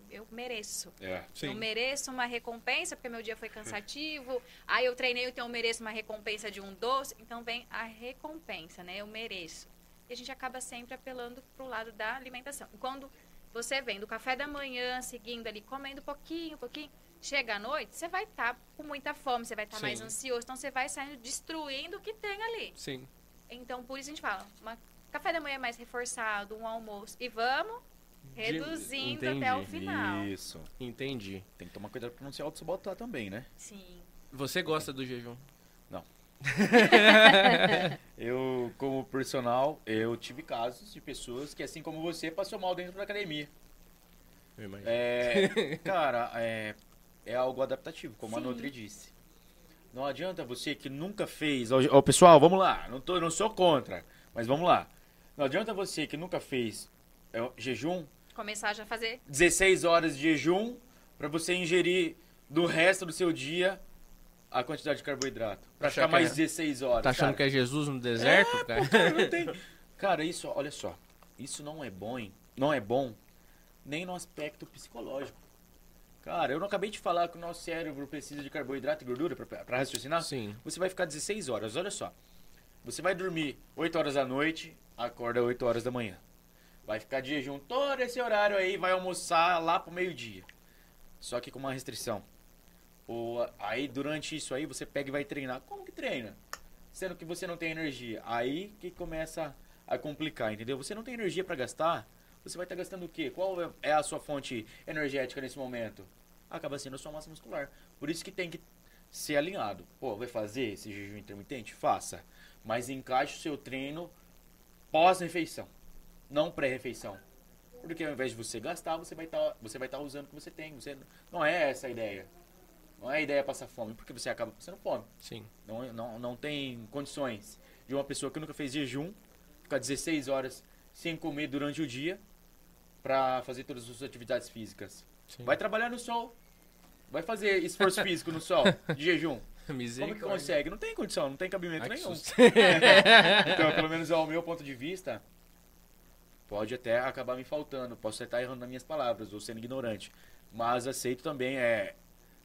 Speaker 3: Eu mereço.
Speaker 2: É.
Speaker 3: Eu mereço uma recompensa porque meu dia foi cansativo. Aí eu treinei, então eu mereço uma recompensa de um doce. Então vem a recompensa, né? Eu mereço. E a gente acaba sempre apelando pro lado da alimentação. Quando você vem do café da manhã, seguindo ali, comendo pouquinho, pouquinho, chega à noite, você vai estar com muita fome, você vai estar mais
Speaker 1: Sim.
Speaker 3: ansioso. Então você vai saindo destruindo o que tem ali.
Speaker 1: Sim.
Speaker 3: Então por isso a gente fala, uma café da manhã mais reforçado, um almoço. E vamos reduzindo até o final.
Speaker 2: Isso.
Speaker 1: Entendi.
Speaker 2: Tem que tomar cuidado pra não se auto-sabotar também, né?
Speaker 3: Sim.
Speaker 1: Você gosta do jejum?
Speaker 2: Eu, como personal, eu tive casos de pessoas que, assim como você, passou mal dentro da academia.
Speaker 1: Eu imagino.
Speaker 2: É, cara, é, é algo adaptativo, como a
Speaker 3: Sim.
Speaker 2: Nutri disse. Não adianta você que nunca fez. Ó, ó, pessoal, vamos lá. Não, tô, não sou contra, mas vamos lá. Não adianta você que nunca fez é, jejum,
Speaker 3: Começar já a fazer
Speaker 2: 16 horas de jejum, pra você ingerir do resto do seu dia a quantidade de carboidrato. Pra
Speaker 1: Achar
Speaker 2: ficar
Speaker 1: que
Speaker 2: mais
Speaker 1: é-
Speaker 2: 16 horas.
Speaker 1: Tá achando
Speaker 2: cara.
Speaker 1: que é Jesus no deserto, cara?
Speaker 2: Cara, não tem. Cara, isso, olha só. Isso não é bom, hein? Não é bom nem no aspecto psicológico. Cara, eu não acabei de falar que o nosso cérebro precisa de carboidrato e gordura pra raciocinar?
Speaker 1: Sim.
Speaker 2: Você vai ficar 16 horas, olha só. Você vai dormir 8 horas da noite, acorda 8 horas da manhã. Vai ficar de jejum todo esse horário aí, vai almoçar lá pro meio-dia. Só que com uma restrição. Ou, aí durante isso aí você pega e vai treinar. Como que treina? Sendo que você não tem energia. Aí que começa a complicar, entendeu? Você não tem energia pra gastar, você vai estar gastando o quê? Qual é a sua fonte energética nesse momento? Acaba sendo a sua massa muscular. Por isso que tem que ser alinhado. Pô, vai fazer esse jejum intermitente? Faça. Mas encaixe o seu treino pós-refeição, não pré-refeição. Porque ao invés de você gastar, você vai estar você vai estar usando o que você tem. Você, não é essa a ideia. Não é a ideia passar fome, porque você acaba passando fome.
Speaker 1: Sim.
Speaker 2: Não, não, não tem condições de uma pessoa que nunca fez jejum ficar 16 horas sem comer durante o dia para fazer todas as suas atividades físicas.
Speaker 1: Sim.
Speaker 2: Vai trabalhar no sol. Vai fazer esforço físico no sol, de jejum. Como que consegue? Não tem condição, não tem cabimento
Speaker 1: Ai,
Speaker 2: nenhum. Então, pelo menos ao meu ponto de vista, pode até acabar me faltando. Posso estar errando nas minhas palavras ou sendo ignorante. Mas aceito também é,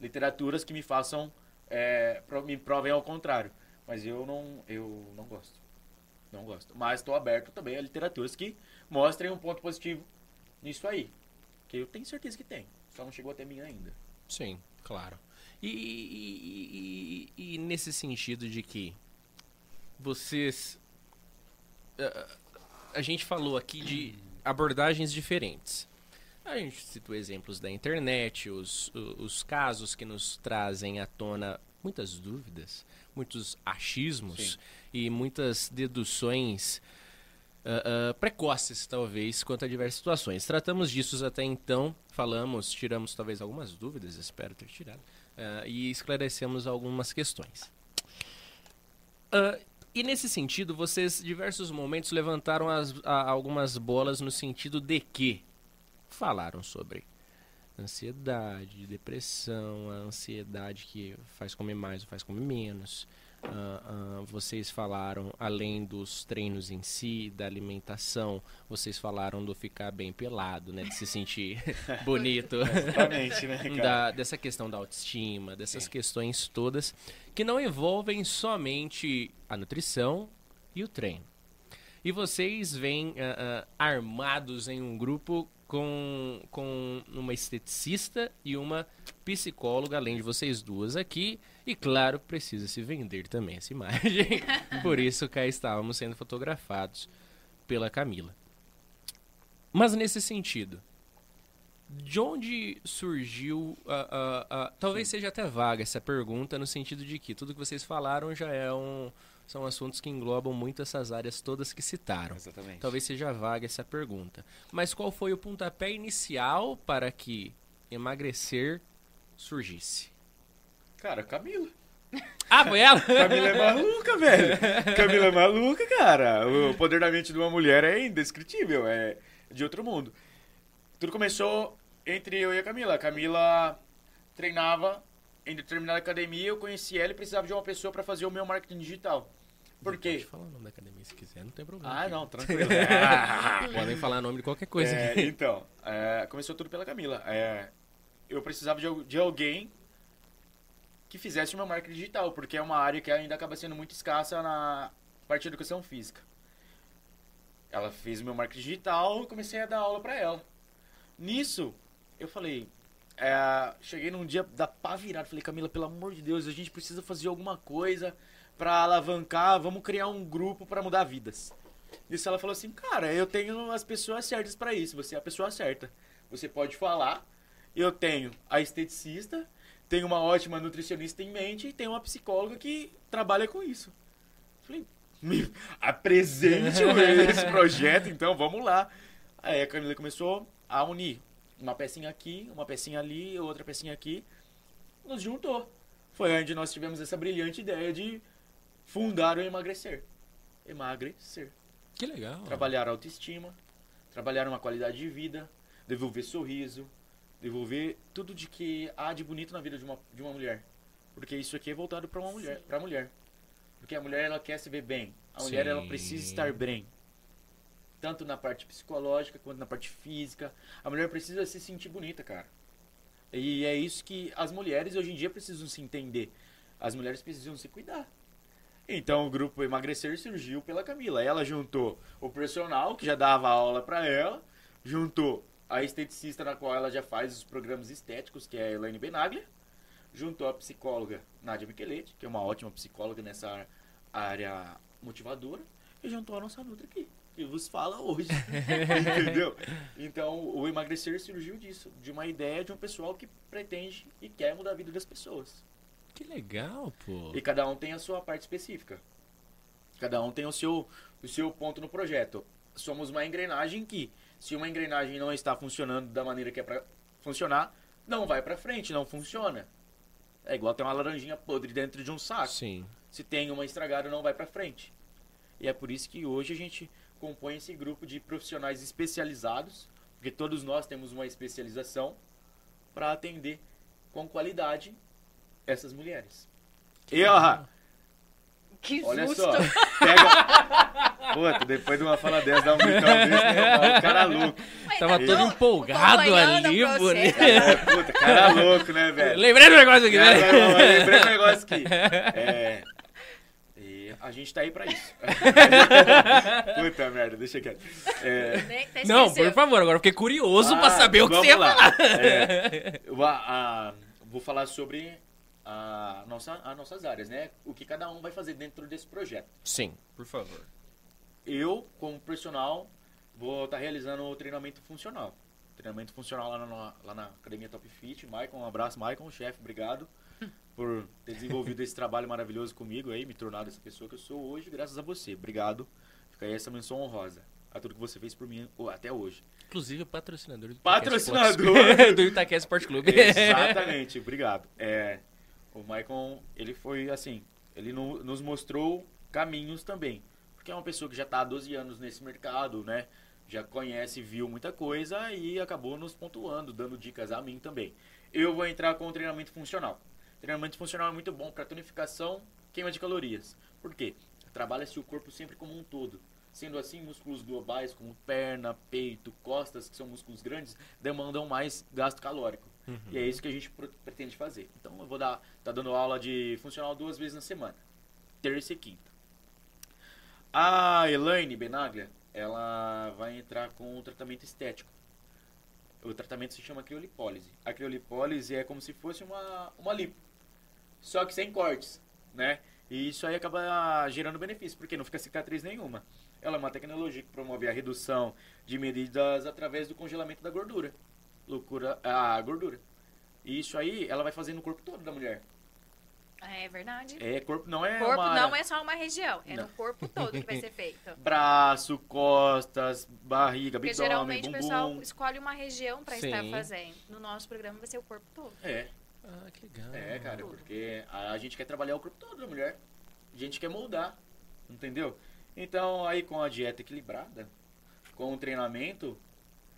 Speaker 2: literaturas que me façam, é, me provem ao contrário. Mas eu não, eu não gosto. Não gosto. Mas estou aberto também a literaturas que mostrem um ponto positivo nisso aí. Que eu tenho certeza que tem. Só não chegou até mim ainda.
Speaker 1: Sim, claro. E, e- e- e nesse sentido de que vocês. ah, A gente falou aqui de abordagens diferentes. A gente citou exemplos da internet, os, os casos que nos trazem à tona muitas dúvidas, muitos achismos
Speaker 2: Sim.
Speaker 1: e muitas deduções ah, ah, precoces, talvez, quanto a diversas situações. Tratamos disso até então, falamos, tiramos talvez algumas dúvidas, espero ter tirado, ah, e esclarecemos algumas questões. Ah, e nesse sentido, vocês, diversos momentos, levantaram as- a- algumas bolas no sentido de que falaram sobre ansiedade, depressão, a ansiedade que faz comer mais ou faz comer menos. Ah, ah, vocês falaram, além dos treinos em si, da alimentação, vocês falaram do ficar bem pelado, né? De se sentir bonito.
Speaker 2: Exatamente, né,
Speaker 1: da- dessa questão da autoestima, dessas questões todas que não envolvem somente a nutrição e o treino. E vocês vêm ah, ah, armados em um grupo com, com uma esteticista e uma psicóloga, além de vocês duas aqui. E claro, precisa se vender também essa imagem. Por isso cá estávamos sendo fotografados pela Camila. Mas nesse sentido, de onde surgiu a, a- a- talvez seja até vaga essa pergunta no sentido de que tudo que vocês falaram já é um são assuntos que englobam muito essas áreas todas que citaram.
Speaker 2: Exatamente.
Speaker 1: Talvez seja vaga essa pergunta. Mas qual foi o pontapé inicial para que emagrecer surgisse?
Speaker 2: Cara, Camila.
Speaker 1: Ah, foi ela?
Speaker 2: Camila é maluca, velho. Camila é maluca, cara. O poder da mente de uma mulher é indescritível, é de outro mundo. Tudo começou entre eu e a Camila. A Camila treinava em determinada academia, eu conheci ela e precisava de uma pessoa para fazer o meu marketing digital. Por quê?
Speaker 1: Pode falar o nome da academia se quiser, não tem problema.
Speaker 2: Ah,
Speaker 1: aqui.
Speaker 2: não, tranquilo.
Speaker 1: Podem falar o nome de qualquer coisa
Speaker 2: É,
Speaker 1: aqui.
Speaker 2: então, é, começou tudo pela Camila. É, eu precisava de, de alguém que fizesse meu marketing digital, porque é uma área que ainda acaba sendo muito escassa na parte de educação física. Ela fez o meu marketing digital e comecei a dar aula pra ela. Nisso, eu falei, é, cheguei num dia da pá virada, falei, Camila, pelo amor de Deus, a gente precisa fazer alguma coisa pra alavancar, vamos criar um grupo pra mudar vidas. Nisso ela falou assim, cara, eu tenho as pessoas certas pra isso, você é a pessoa certa. Você pode falar, eu tenho a esteticista, tenho uma ótima nutricionista em mente e tenho uma psicóloga que trabalha com isso. Falei, me apresente esse projeto, então vamos lá. Aí a Camila começou a unir uma pecinha aqui, uma pecinha ali, outra pecinha aqui. Nos juntou. Foi onde nós tivemos essa brilhante ideia de fundar o Emagrecer. Emagrecer.
Speaker 1: Que legal.
Speaker 2: Trabalhar autoestima, trabalhar uma qualidade de vida, devolver sorriso, devolver tudo de que há de bonito na vida de uma, de uma mulher. Porque isso aqui é voltado para uma mulher, para mulher. Porque a mulher ela quer se ver bem. A mulher ela precisa estar bem. Tanto na parte psicológica quanto na parte física. A mulher precisa se sentir bonita, cara. E é isso que as mulheres hoje em dia precisam se entender. As mulheres precisam se cuidar. Então o grupo Emagrecer surgiu pela Camila. Ela juntou o personal, que já dava aula pra ela, juntou a esteticista na qual ela já faz os programas estéticos, que é a Elaine Benaglia, juntou a psicóloga Nádia Michelete, que é uma ótima psicóloga nessa área motivadora, e juntou a nossa Nutra aqui, que vos fala hoje. Entendeu? Então o Emagrecer surgiu disso, de uma ideia de um pessoal que pretende e quer mudar a vida das pessoas.
Speaker 1: Que legal, pô.
Speaker 2: E cada um tem a sua parte específica. Cada um tem o seu, o seu ponto no projeto. Somos uma engrenagem que, se uma engrenagem não está funcionando da maneira que é para funcionar, não vai para frente, não funciona. É igual ter uma laranjinha podre dentro de um saco.
Speaker 1: Sim.
Speaker 2: Se tem uma estragada, não vai para frente. E é por isso que hoje a gente compõe esse grupo de profissionais especializados, porque todos nós temos uma especialização para atender com qualidade essas mulheres. E ó,
Speaker 3: Que
Speaker 2: olha
Speaker 3: susto!
Speaker 2: só, pega. Puta, depois de uma fala dessa, dá um gritão desse, né? O cara louco.
Speaker 3: Mas
Speaker 1: Tava
Speaker 3: tá
Speaker 1: todo empolgado ali, bonito.
Speaker 2: É, puta, cara louco, né, velho?
Speaker 1: Lembrei do negócio aqui,
Speaker 2: É,
Speaker 1: né?
Speaker 2: não, lembrei um negócio aqui. É, e a gente tá aí pra isso. Puta merda, deixa quieto. É,
Speaker 1: Não, por favor, agora eu fiquei curioso pra
Speaker 2: ah,
Speaker 1: saber o que você ia
Speaker 2: lá.
Speaker 1: falar.
Speaker 2: É, eu vou, ah, vou falar sobre a nossa, as nossas áreas, né? O que cada um vai fazer dentro desse projeto.
Speaker 1: Sim, por favor.
Speaker 2: Eu, como personal, vou estar realizando o treinamento funcional. Treinamento funcional lá na, lá na Academia Top Fit. Maicon, um abraço, Maicon, chefe, obrigado por ter desenvolvido esse trabalho maravilhoso comigo aí, me tornado essa pessoa que eu sou hoje, graças a você. Obrigado. Fica aí essa menção honrosa a tudo que você fez por mim até hoje.
Speaker 1: Inclusive, patrocinador do
Speaker 2: Patrocinador.
Speaker 1: Do Itaquest Sport Clube.
Speaker 2: Exatamente, obrigado. É, o Maicon, ele foi assim, ele no- nos mostrou caminhos também. Porque é uma pessoa que já está há 12 anos nesse mercado, né? Já conhece, viu muita coisa e acabou nos pontuando, dando dicas a mim também. Eu vou entrar com o treinamento funcional. Treinamento funcional é muito bom para tonificação, queima de calorias. Por quê? Trabalha-se o corpo sempre como um todo. Sendo assim, músculos globais como perna, peito, costas, que são músculos grandes, demandam mais gasto calórico. E é isso que a gente pretende fazer. Então eu vou dar, tá dando aula de funcional duas vezes na semana, terça e quinta. A Elaine Benaglia, ela vai entrar com o tratamento estético. O tratamento se chama criolipólise. A criolipólise é como se fosse uma, uma lipo, só que sem cortes, né? E isso aí acaba gerando benefício, porque não fica cicatriz nenhuma. Ela é uma tecnologia que promove a redução de medidas através do congelamento da gordura. Loucura, a gordura. E isso aí ela vai fazer no corpo todo da mulher.
Speaker 3: É verdade.
Speaker 2: É, corpo não é
Speaker 3: corpo
Speaker 2: uma
Speaker 3: não é só uma região, é
Speaker 2: Não.
Speaker 3: no corpo todo que vai ser feito.
Speaker 2: braço, costas, barriga,
Speaker 3: Porque
Speaker 2: abdômen,
Speaker 3: geralmente o pessoal escolhe uma região pra
Speaker 1: Sim.
Speaker 3: estar fazendo. No nosso programa vai ser o corpo todo.
Speaker 2: É.
Speaker 1: Ah, que legal.
Speaker 2: É, cara,
Speaker 3: Tudo.
Speaker 2: porque a gente quer trabalhar o corpo todo da mulher. A gente quer moldar, entendeu? Então, aí com a dieta equilibrada, com o treinamento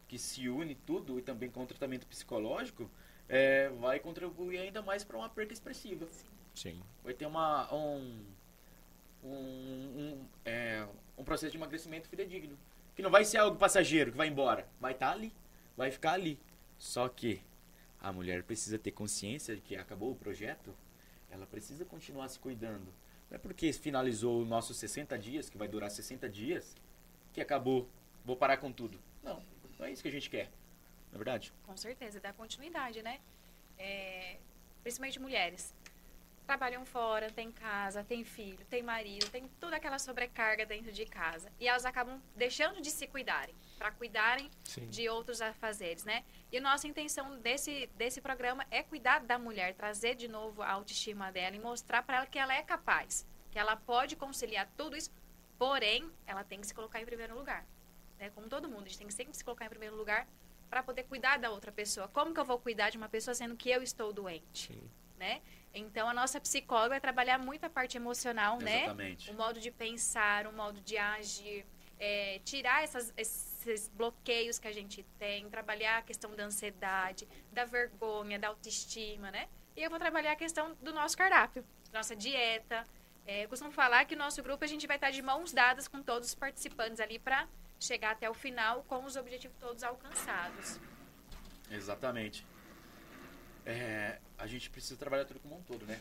Speaker 2: que se une tudo e também com o tratamento psicológico, é, vai contribuir ainda mais para uma perca expressiva.
Speaker 1: Sim.
Speaker 2: Vai ter uma, um, um, um, é, um processo de emagrecimento fidedigno. Que não vai ser algo passageiro que vai embora. Vai estar ali. Vai ficar ali. Só que a mulher precisa ter consciência de que acabou o projeto. Ela precisa continuar se cuidando. Não é porque finalizou os nossos 60 dias, que vai durar 60 dias, que acabou. Vou parar com tudo. Não, é isso que a gente quer. Não é verdade?
Speaker 3: Com certeza, dá continuidade, né? É, principalmente mulheres. Trabalham fora, tem casa, tem filho, tem marido, tem toda aquela sobrecarga dentro de casa. E elas acabam deixando de se cuidarem, para cuidarem
Speaker 1: Sim.
Speaker 3: de outros afazeres, né? E a nossa intenção desse, desse programa é cuidar da mulher, trazer de novo a autoestima dela e mostrar para ela que ela é capaz, que ela pode conciliar tudo isso, porém, ela tem que se colocar em primeiro lugar. Né? Como todo mundo, a gente tem que sempre se colocar em primeiro lugar para poder cuidar da outra pessoa. Como que eu vou cuidar de uma pessoa sendo que eu estou doente,
Speaker 1: Sim.
Speaker 3: né? Então, a nossa psicóloga vai trabalhar muito a parte emocional, né?
Speaker 2: Exatamente.
Speaker 3: o modo de pensar, o modo de agir, é, tirar essas- esses bloqueios que a gente tem, trabalhar a questão da ansiedade, da vergonha, da autoestima, né? E eu vou trabalhar a questão do nosso cardápio, nossa dieta. É, eu costumo falar que o nosso grupo a gente vai estar de mãos dadas com todos os participantes ali para chegar até o final com os objetivos todos alcançados.
Speaker 2: Exatamente. É, a gente precisa trabalhar tudo como um todo, né?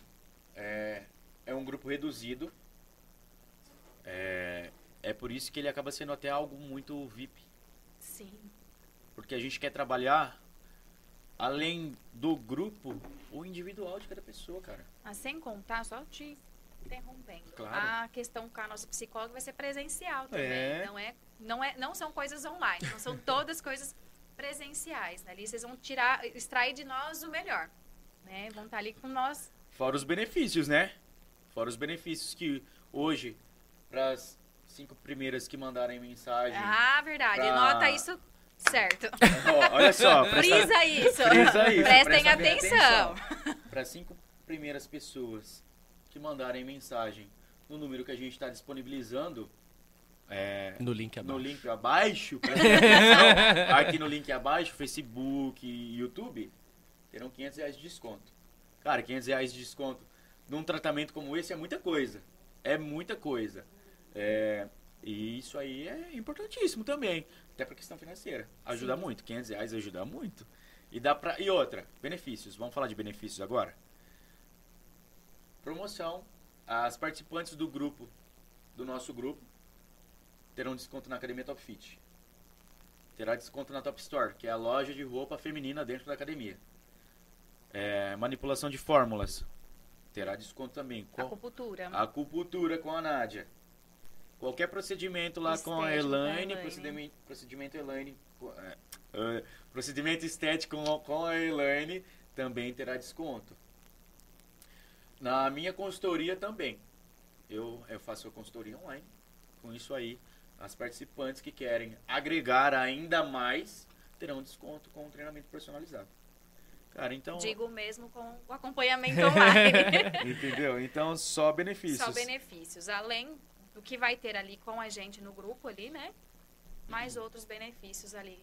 Speaker 2: É, é um grupo reduzido. É, é por isso que ele acaba sendo até algo muito VIP.
Speaker 3: Sim.
Speaker 2: Porque a gente quer trabalhar, além do grupo, o individual de cada pessoa, cara.
Speaker 3: Mas sem contar, só te interrompendo.
Speaker 2: Claro.
Speaker 3: A questão com a nossa psicóloga vai ser presencial também.
Speaker 2: É.
Speaker 3: Não, é, não, é, não são coisas online, não são todas coisas presenciais. Né? Ali vocês vão tirar, extrair de nós o melhor. Né? Vão estar ali com nós.
Speaker 2: Fora os benefícios, né? Fora os benefícios que hoje, para as cinco primeiras que mandarem mensagem.
Speaker 3: Ah, verdade.
Speaker 2: Pra-
Speaker 3: Nota isso certo.
Speaker 2: Ó, olha só, presta,
Speaker 3: Frisa isso.
Speaker 2: Frisa isso,
Speaker 3: Prestem
Speaker 2: presta bem
Speaker 3: atenção.
Speaker 2: Para as cinco primeiras pessoas que mandarem mensagem no número que a gente está disponibilizando, é,
Speaker 1: No link abaixo.
Speaker 2: no link abaixo, aqui no link abaixo, Facebook e YouTube, terão 500 reais de desconto. Cara, 500 reais de desconto num tratamento como esse é muita coisa. É muita coisa. É, e isso aí é importantíssimo também. Até para questão financeira. Ajuda
Speaker 3: Sim.
Speaker 2: muito. 500 reais ajuda muito. E, dá pra, e outra, benefícios. Vamos falar de benefícios agora? Promoção. As participantes do grupo, do nosso grupo, terão desconto na Academia Top Fit. Terá desconto na Top Store, que é a loja de roupa feminina dentro da academia. É, manipulação de fórmulas. Terá desconto também. Qual-
Speaker 3: Acupuntura.
Speaker 2: Acupuntura com a Nádia. Qualquer procedimento lá com a
Speaker 3: Estético com a
Speaker 2: Elaine,
Speaker 3: Elaine.
Speaker 2: procedimento, procedimento Elaine, é, é, procedimento estético com, com a Elaine também terá desconto. Na minha consultoria também. Eu, eu faço a consultoria online. Com isso aí, as participantes que querem agregar ainda mais terão desconto com o treinamento personalizado. Cara, então.
Speaker 3: Digo mesmo com o acompanhamento online.
Speaker 2: Entendeu? Então, só benefícios.
Speaker 3: Só benefícios. Além do que vai ter ali com a gente no grupo ali, né? Mais outros benefícios ali.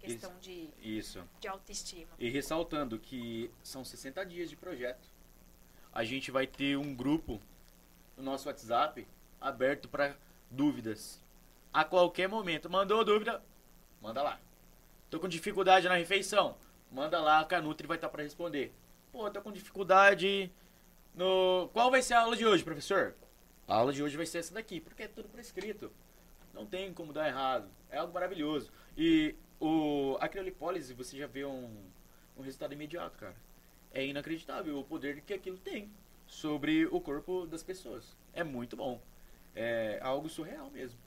Speaker 3: Questão de,
Speaker 2: Isso.
Speaker 3: de autoestima.
Speaker 2: E ressaltando que são 60 dias de projeto. A gente vai ter um grupo no nosso WhatsApp aberto para dúvidas. A qualquer momento. Mandou dúvida? Manda lá. Tô com dificuldade na refeição? Manda lá, que a Nutri vai estar para responder. Pô, tô com dificuldade no. Qual vai ser a aula de hoje, professor? A aula de hoje vai ser essa daqui, porque é tudo prescrito. Não tem como dar errado. É algo maravilhoso. E o, a criolipólise, você já vê um, um resultado imediato, cara. É inacreditável o poder que aquilo tem sobre o corpo das pessoas. É muito bom. É algo surreal mesmo.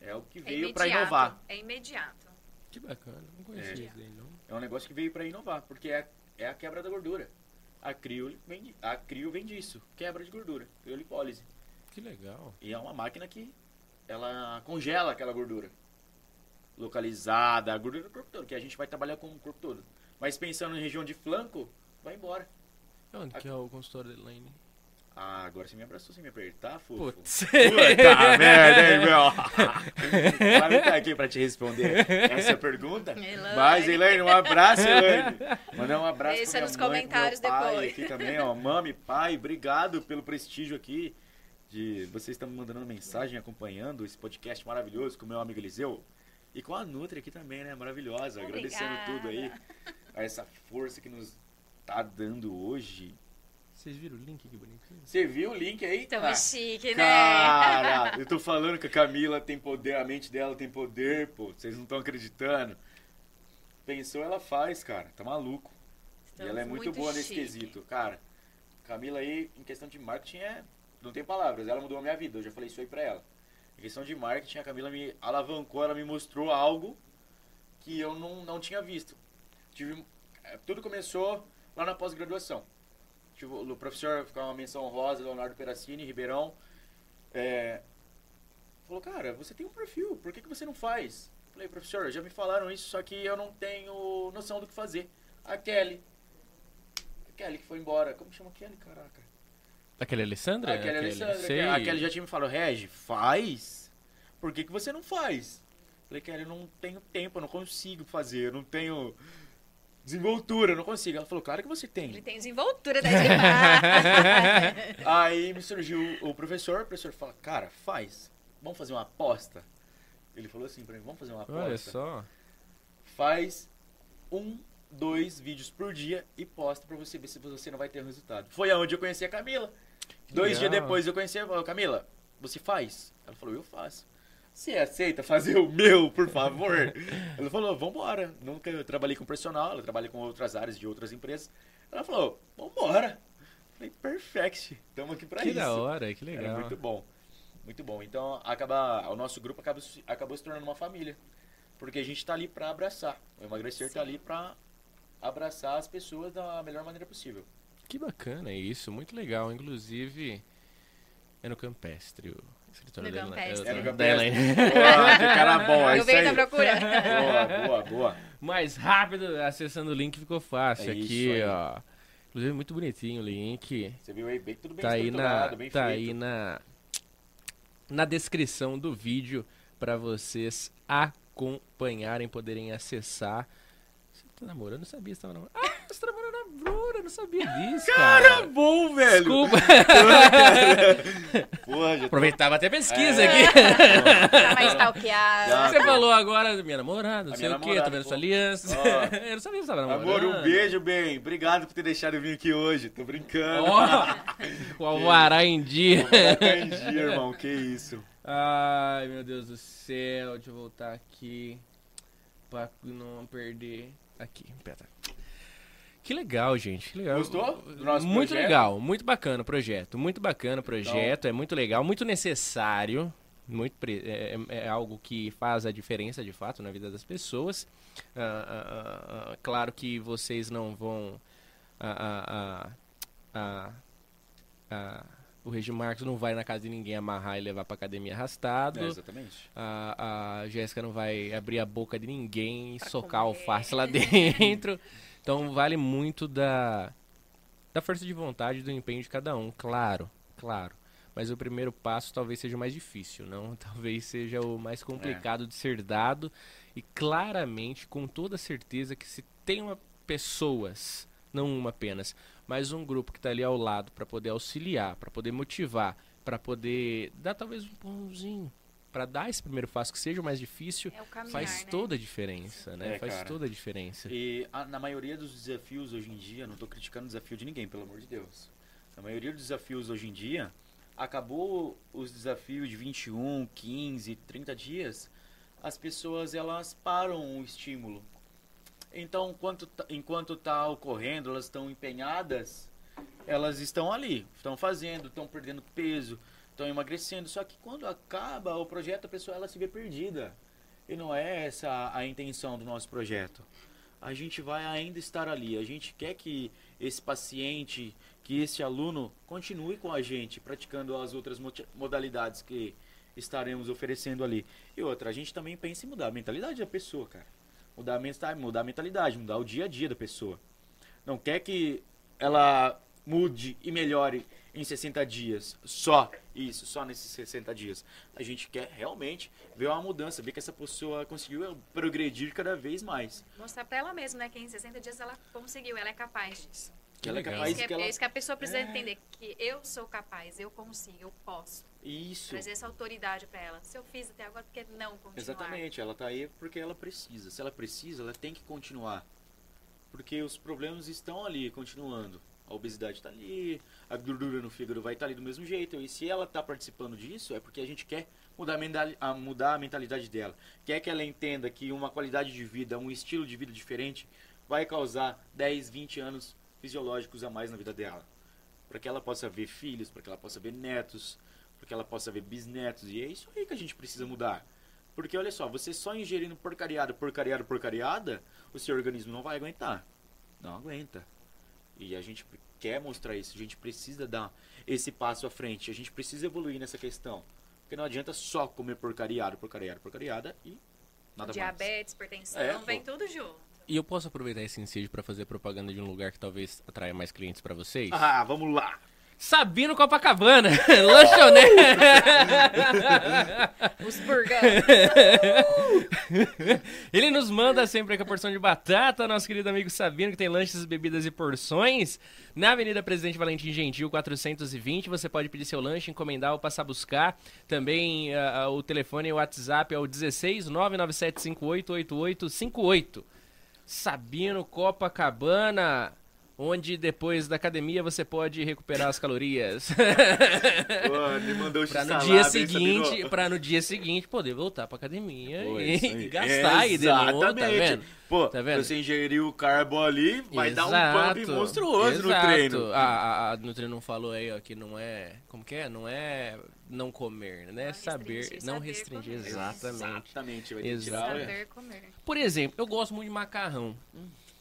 Speaker 2: É algo que
Speaker 3: É
Speaker 2: veio para
Speaker 3: imediato,
Speaker 2: inovar.
Speaker 3: É imediato.
Speaker 1: Que bacana. Não conhecia
Speaker 2: É.
Speaker 1: isso daí, não.
Speaker 2: É um negócio que veio para inovar, porque é, é a quebra da gordura. A crio vem, a crio vem disso, quebra de gordura, criolipólise.
Speaker 1: Que legal.
Speaker 2: E é uma máquina que ela congela aquela gordura. Localizada, a gordura do corpo todo, que a gente vai trabalhar com o corpo todo. Mas pensando em região de flanco, vai embora.
Speaker 1: Onde que é o consultório da Elaine?
Speaker 2: Ah, agora você me abraçou sem me apertar, fofo.
Speaker 1: Putz.
Speaker 2: Puta merda, hein, meu? Ela não tá aqui pra te responder essa pergunta.
Speaker 3: Elaine.
Speaker 2: Mas, Elaine, um abraço, Elaine. Mandar um abraço
Speaker 3: Deixa
Speaker 2: pra minha
Speaker 3: nos
Speaker 2: mãe,
Speaker 3: comentários
Speaker 2: meu pai
Speaker 3: depois.
Speaker 2: aqui também, ó. Mami, pai, obrigado pelo prestígio aqui. De vocês estão me mandando mensagem, acompanhando esse podcast maravilhoso com o meu amigo Eliseu. E com a Nutri aqui também, né? Maravilhosa. Agradecendo
Speaker 3: Obrigada.
Speaker 2: tudo aí. A essa força que nos tá dando hoje.
Speaker 1: Vocês viram o link? Que bonitinho.
Speaker 2: Você viu o link aí?
Speaker 3: Tamo
Speaker 2: Ah,
Speaker 3: chique, né?
Speaker 2: Cara, eu tô falando que a Camila tem poder, a mente dela tem poder, pô. Vocês não estão acreditando. Pensou, ela faz, cara. Tá maluco. e
Speaker 3: Estamos
Speaker 2: ela é muito, boa nesse
Speaker 3: chique.
Speaker 2: quesito. Cara, Camila aí, em questão de marketing, é. Não tem palavras. Ela mudou a minha vida. Eu já falei isso aí pra ela. Em questão de marketing, a Camila me alavancou, ela me mostrou algo que eu não, não tinha visto. Tive, é, tudo começou lá na pós-graduação. Tive o professor, ficou uma menção honrosa, Leonardo Peracini, Ribeirão. É, falou, cara, você tem um perfil, por que, que você não faz? Falei, professor, já me falaram isso, só que eu não tenho noção do que fazer. A Kelly. A Kelly que foi embora. Como chama a Kelly, caraca?
Speaker 1: Aquele Alessandra?
Speaker 2: A Kelly Alessandra.
Speaker 1: sei.
Speaker 2: A Kelly já tinha me falado, Regi, faz. Por que, que você não faz? Falei, Kelly, eu não tenho tempo, eu não consigo fazer, eu não tenho desenvoltura, eu não consigo. Ela falou, claro que você tem.
Speaker 3: Ele tem desenvoltura da demais.
Speaker 2: Aí me surgiu o professor, o professor fala, cara, faz. Vamos fazer uma aposta. Ele falou assim pra mim, vamos fazer uma aposta.
Speaker 1: Olha só.
Speaker 2: Faz um, dois vídeos por dia e posta pra você ver se você não vai ter resultado. Foi aonde eu conheci a Camila. Dois
Speaker 1: legal.
Speaker 2: dias depois eu conheci a Camila. Você faz? Ela falou, eu faço. Você aceita fazer o meu, por favor? Ela falou, vambora. Nunca eu trabalhei com personal, ela trabalha com outras áreas de outras empresas. Ela falou, vambora. Falei, perfect. Estamos aqui pra
Speaker 1: Que
Speaker 2: isso.
Speaker 1: da hora, que
Speaker 2: Era
Speaker 1: legal.
Speaker 2: muito bom. Muito bom. Então, acaba, o nosso grupo acaba, acabou se tornando uma família. Porque a gente tá ali pra abraçar. O Emagrecer tá
Speaker 3: Sim.
Speaker 2: ali pra abraçar as pessoas da melhor maneira possível.
Speaker 1: Que bacana isso, muito legal. Inclusive, é no Campestre o escritório
Speaker 3: No
Speaker 1: dela.
Speaker 3: Campestre.
Speaker 2: É no
Speaker 1: da
Speaker 2: Campestre.
Speaker 1: Elaine.
Speaker 2: Boa, que cara bom, é
Speaker 3: Eu
Speaker 2: isso
Speaker 3: venho
Speaker 2: aí.
Speaker 3: tá procurando.
Speaker 2: Boa, boa, boa.
Speaker 1: Mais rápido, acessando o link ficou fácil.
Speaker 2: É isso
Speaker 1: aqui,
Speaker 2: aí.
Speaker 1: ó. Inclusive, muito bonitinho o link.
Speaker 2: Você viu aí, bem, tudo bem
Speaker 1: Tá aí na,
Speaker 2: bem
Speaker 1: tá
Speaker 2: feito.
Speaker 1: aí na, na descrição do vídeo para vocês acompanharem, poderem acessar. Tá namorando? Eu sabia que você tava namorando. Ah, você tá namorando a Bruna, eu não sabia disso,
Speaker 2: Cara,
Speaker 1: cara.
Speaker 2: bom, velho.
Speaker 1: Desculpa.
Speaker 2: Porra, já tô...
Speaker 1: Aproveitava até a pesquisa
Speaker 2: É.
Speaker 1: aqui.
Speaker 3: Tá mais stalkeado.
Speaker 2: Já.
Speaker 1: Você falou agora minha namorada, não
Speaker 2: A
Speaker 1: sei o quê, tá vendo sua aliança.
Speaker 2: Ó.
Speaker 1: eu não sabia que você tava namorando.
Speaker 2: Amor, um beijo, bem. Obrigado por ter deixado eu vir aqui hoje. Tô brincando.
Speaker 1: Ó, o alvará em dia.
Speaker 2: Tá em dia, irmão. Que isso.
Speaker 1: Ai, meu Deus do céu. Deixa eu voltar aqui. Pra não perder. Aqui, pera. Que legal, gente. Que legal.
Speaker 2: Gostou do nosso
Speaker 1: Muito
Speaker 2: projeto?
Speaker 1: legal, muito bacana o projeto. Muito bacana o projeto. É muito legal, muito necessário. Muito pre- é, é- é algo que faz a diferença de fato na vida das pessoas. Ah, ah, ah, ah, claro que vocês não vão. ah, ah, o Regi Marcos não vai na casa de ninguém amarrar e levar pra academia arrastado.
Speaker 2: É, exatamente.
Speaker 1: A, a Jéssica não vai abrir a boca de ninguém e
Speaker 3: Pra
Speaker 1: socar
Speaker 3: comer.
Speaker 1: alface lá dentro. Então vale muito da, da força de vontade e do empenho de cada um, claro, claro. Mas o primeiro passo talvez seja o mais difícil, não? Talvez seja o mais complicado de ser dado. E claramente, com toda certeza, que se tem uma, pessoas, não uma apenas, mas um grupo que está ali ao lado para poder auxiliar, para poder motivar, para poder dar talvez um pãozinho, para dar esse primeiro passo que seja o mais difícil,
Speaker 3: É o caminhar,
Speaker 1: faz
Speaker 3: né?
Speaker 1: toda a diferença, né?
Speaker 2: É,
Speaker 1: faz
Speaker 2: cara.
Speaker 1: toda a diferença.
Speaker 2: E a- na maioria dos desafios hoje em dia, não tô criticando o desafio de ninguém, pelo amor de Deus. Na maioria dos desafios hoje em dia, acabou os desafios de 21, 15, 30 dias, as pessoas elas param o estímulo. Então, enquanto enquanto tá ocorrendo, elas estão empenhadas, elas estão ali, estão fazendo, estão perdendo peso, estão emagrecendo. Só que quando acaba o projeto, a pessoa ela se vê perdida. E não é essa a intenção do nosso projeto. A gente vai ainda estar ali. A gente quer que esse paciente, que esse aluno continue com a gente, praticando as outras modalidades que estaremos oferecendo ali. E outra, a gente também pensa em mudar a mentalidade da pessoa, cara. Mudar a, mudar a mentalidade, mudar o dia a dia da pessoa. Não quer que ela mude e melhore em 60 dias. Só isso, só nesses 60 dias. A gente quer realmente ver uma mudança, ver que essa pessoa conseguiu progredir cada vez mais.
Speaker 3: Mostrar pra ela mesma, né? Que em 60 dias ela conseguiu, ela é capaz disso.
Speaker 2: Que ela é capaz
Speaker 3: Isso que,
Speaker 2: que
Speaker 3: é,
Speaker 2: ela...
Speaker 3: é isso que a pessoa precisa
Speaker 2: É.
Speaker 3: entender. Que eu sou capaz, eu consigo, eu posso.
Speaker 2: Isso.
Speaker 3: Trazer essa autoridade pra ela. Se eu fiz até agora, por que não continuar?
Speaker 2: Exatamente, ela tá aí porque ela precisa. Se ela precisa, ela tem que continuar. Porque os problemas estão ali, continuando. A obesidade tá ali, a gordura no fígado vai estar ali do mesmo jeito. E se ela tá participando disso, é porque a gente quer a- mudar a mentalidade dela. Quer que ela entenda que uma qualidade de vida, um estilo de vida diferente, vai causar 10, 20 anos fisiológicos a mais na vida dela. Para que ela possa ver filhos, para que ela possa ver netos, para que ela possa ver bisnetos. E é isso aí que a gente precisa mudar. Porque olha só, você só ingerindo porcariada, porcariada, porcariada, o seu organismo não vai aguentar. Não aguenta. E a gente quer mostrar isso, a gente precisa dar esse passo à frente, a gente precisa evoluir nessa questão. Porque não adianta só comer porcariada, porcariada, porcariada e nada mais.
Speaker 3: Diabetes, hipertensão,
Speaker 2: É,
Speaker 3: vem
Speaker 2: pô.
Speaker 3: tudo junto.
Speaker 1: E eu posso aproveitar esse incêndio pra fazer propaganda de um lugar que talvez atraia mais clientes pra vocês?
Speaker 2: Ah, vamos lá!
Speaker 1: Sabino Copacabana, lanchonete.
Speaker 3: Os burgão.
Speaker 1: Ele nos manda sempre com a porção de batata, nosso querido amigo Sabino, que tem lanches, bebidas e porções. Na Avenida Presidente Valentim Gentil, 420. Você pode pedir seu lanche, encomendar ou passar a buscar. Também ah, o telefone e o WhatsApp é o 16 997588858. Sabino Copacabana. Onde depois da academia você pode recuperar as calorias.
Speaker 2: Pô, me mandou
Speaker 1: Pra no dia seguinte, para no dia seguinte poder voltar pra academia
Speaker 2: Pô,
Speaker 1: e, e gastar aí de novo, tá
Speaker 2: Exatamente.
Speaker 1: vendo?
Speaker 2: Pô,
Speaker 1: Tá vendo?
Speaker 2: você ingeriu o carbo ali, vai dar um pump
Speaker 1: Exato,
Speaker 2: monstruoso no
Speaker 1: exato.
Speaker 2: treino.
Speaker 1: A, a, a Nutri não falou aí, ó, que não é. Como que é? Não é não comer, né?
Speaker 3: Não
Speaker 1: saber,
Speaker 3: restringir,
Speaker 1: não
Speaker 3: saber
Speaker 1: restringir.
Speaker 3: comer.
Speaker 1: Exatamente.
Speaker 2: Exatamente, vai
Speaker 1: Exato.
Speaker 2: tirar.
Speaker 3: Saber comer.
Speaker 1: Por exemplo, eu gosto muito de macarrão.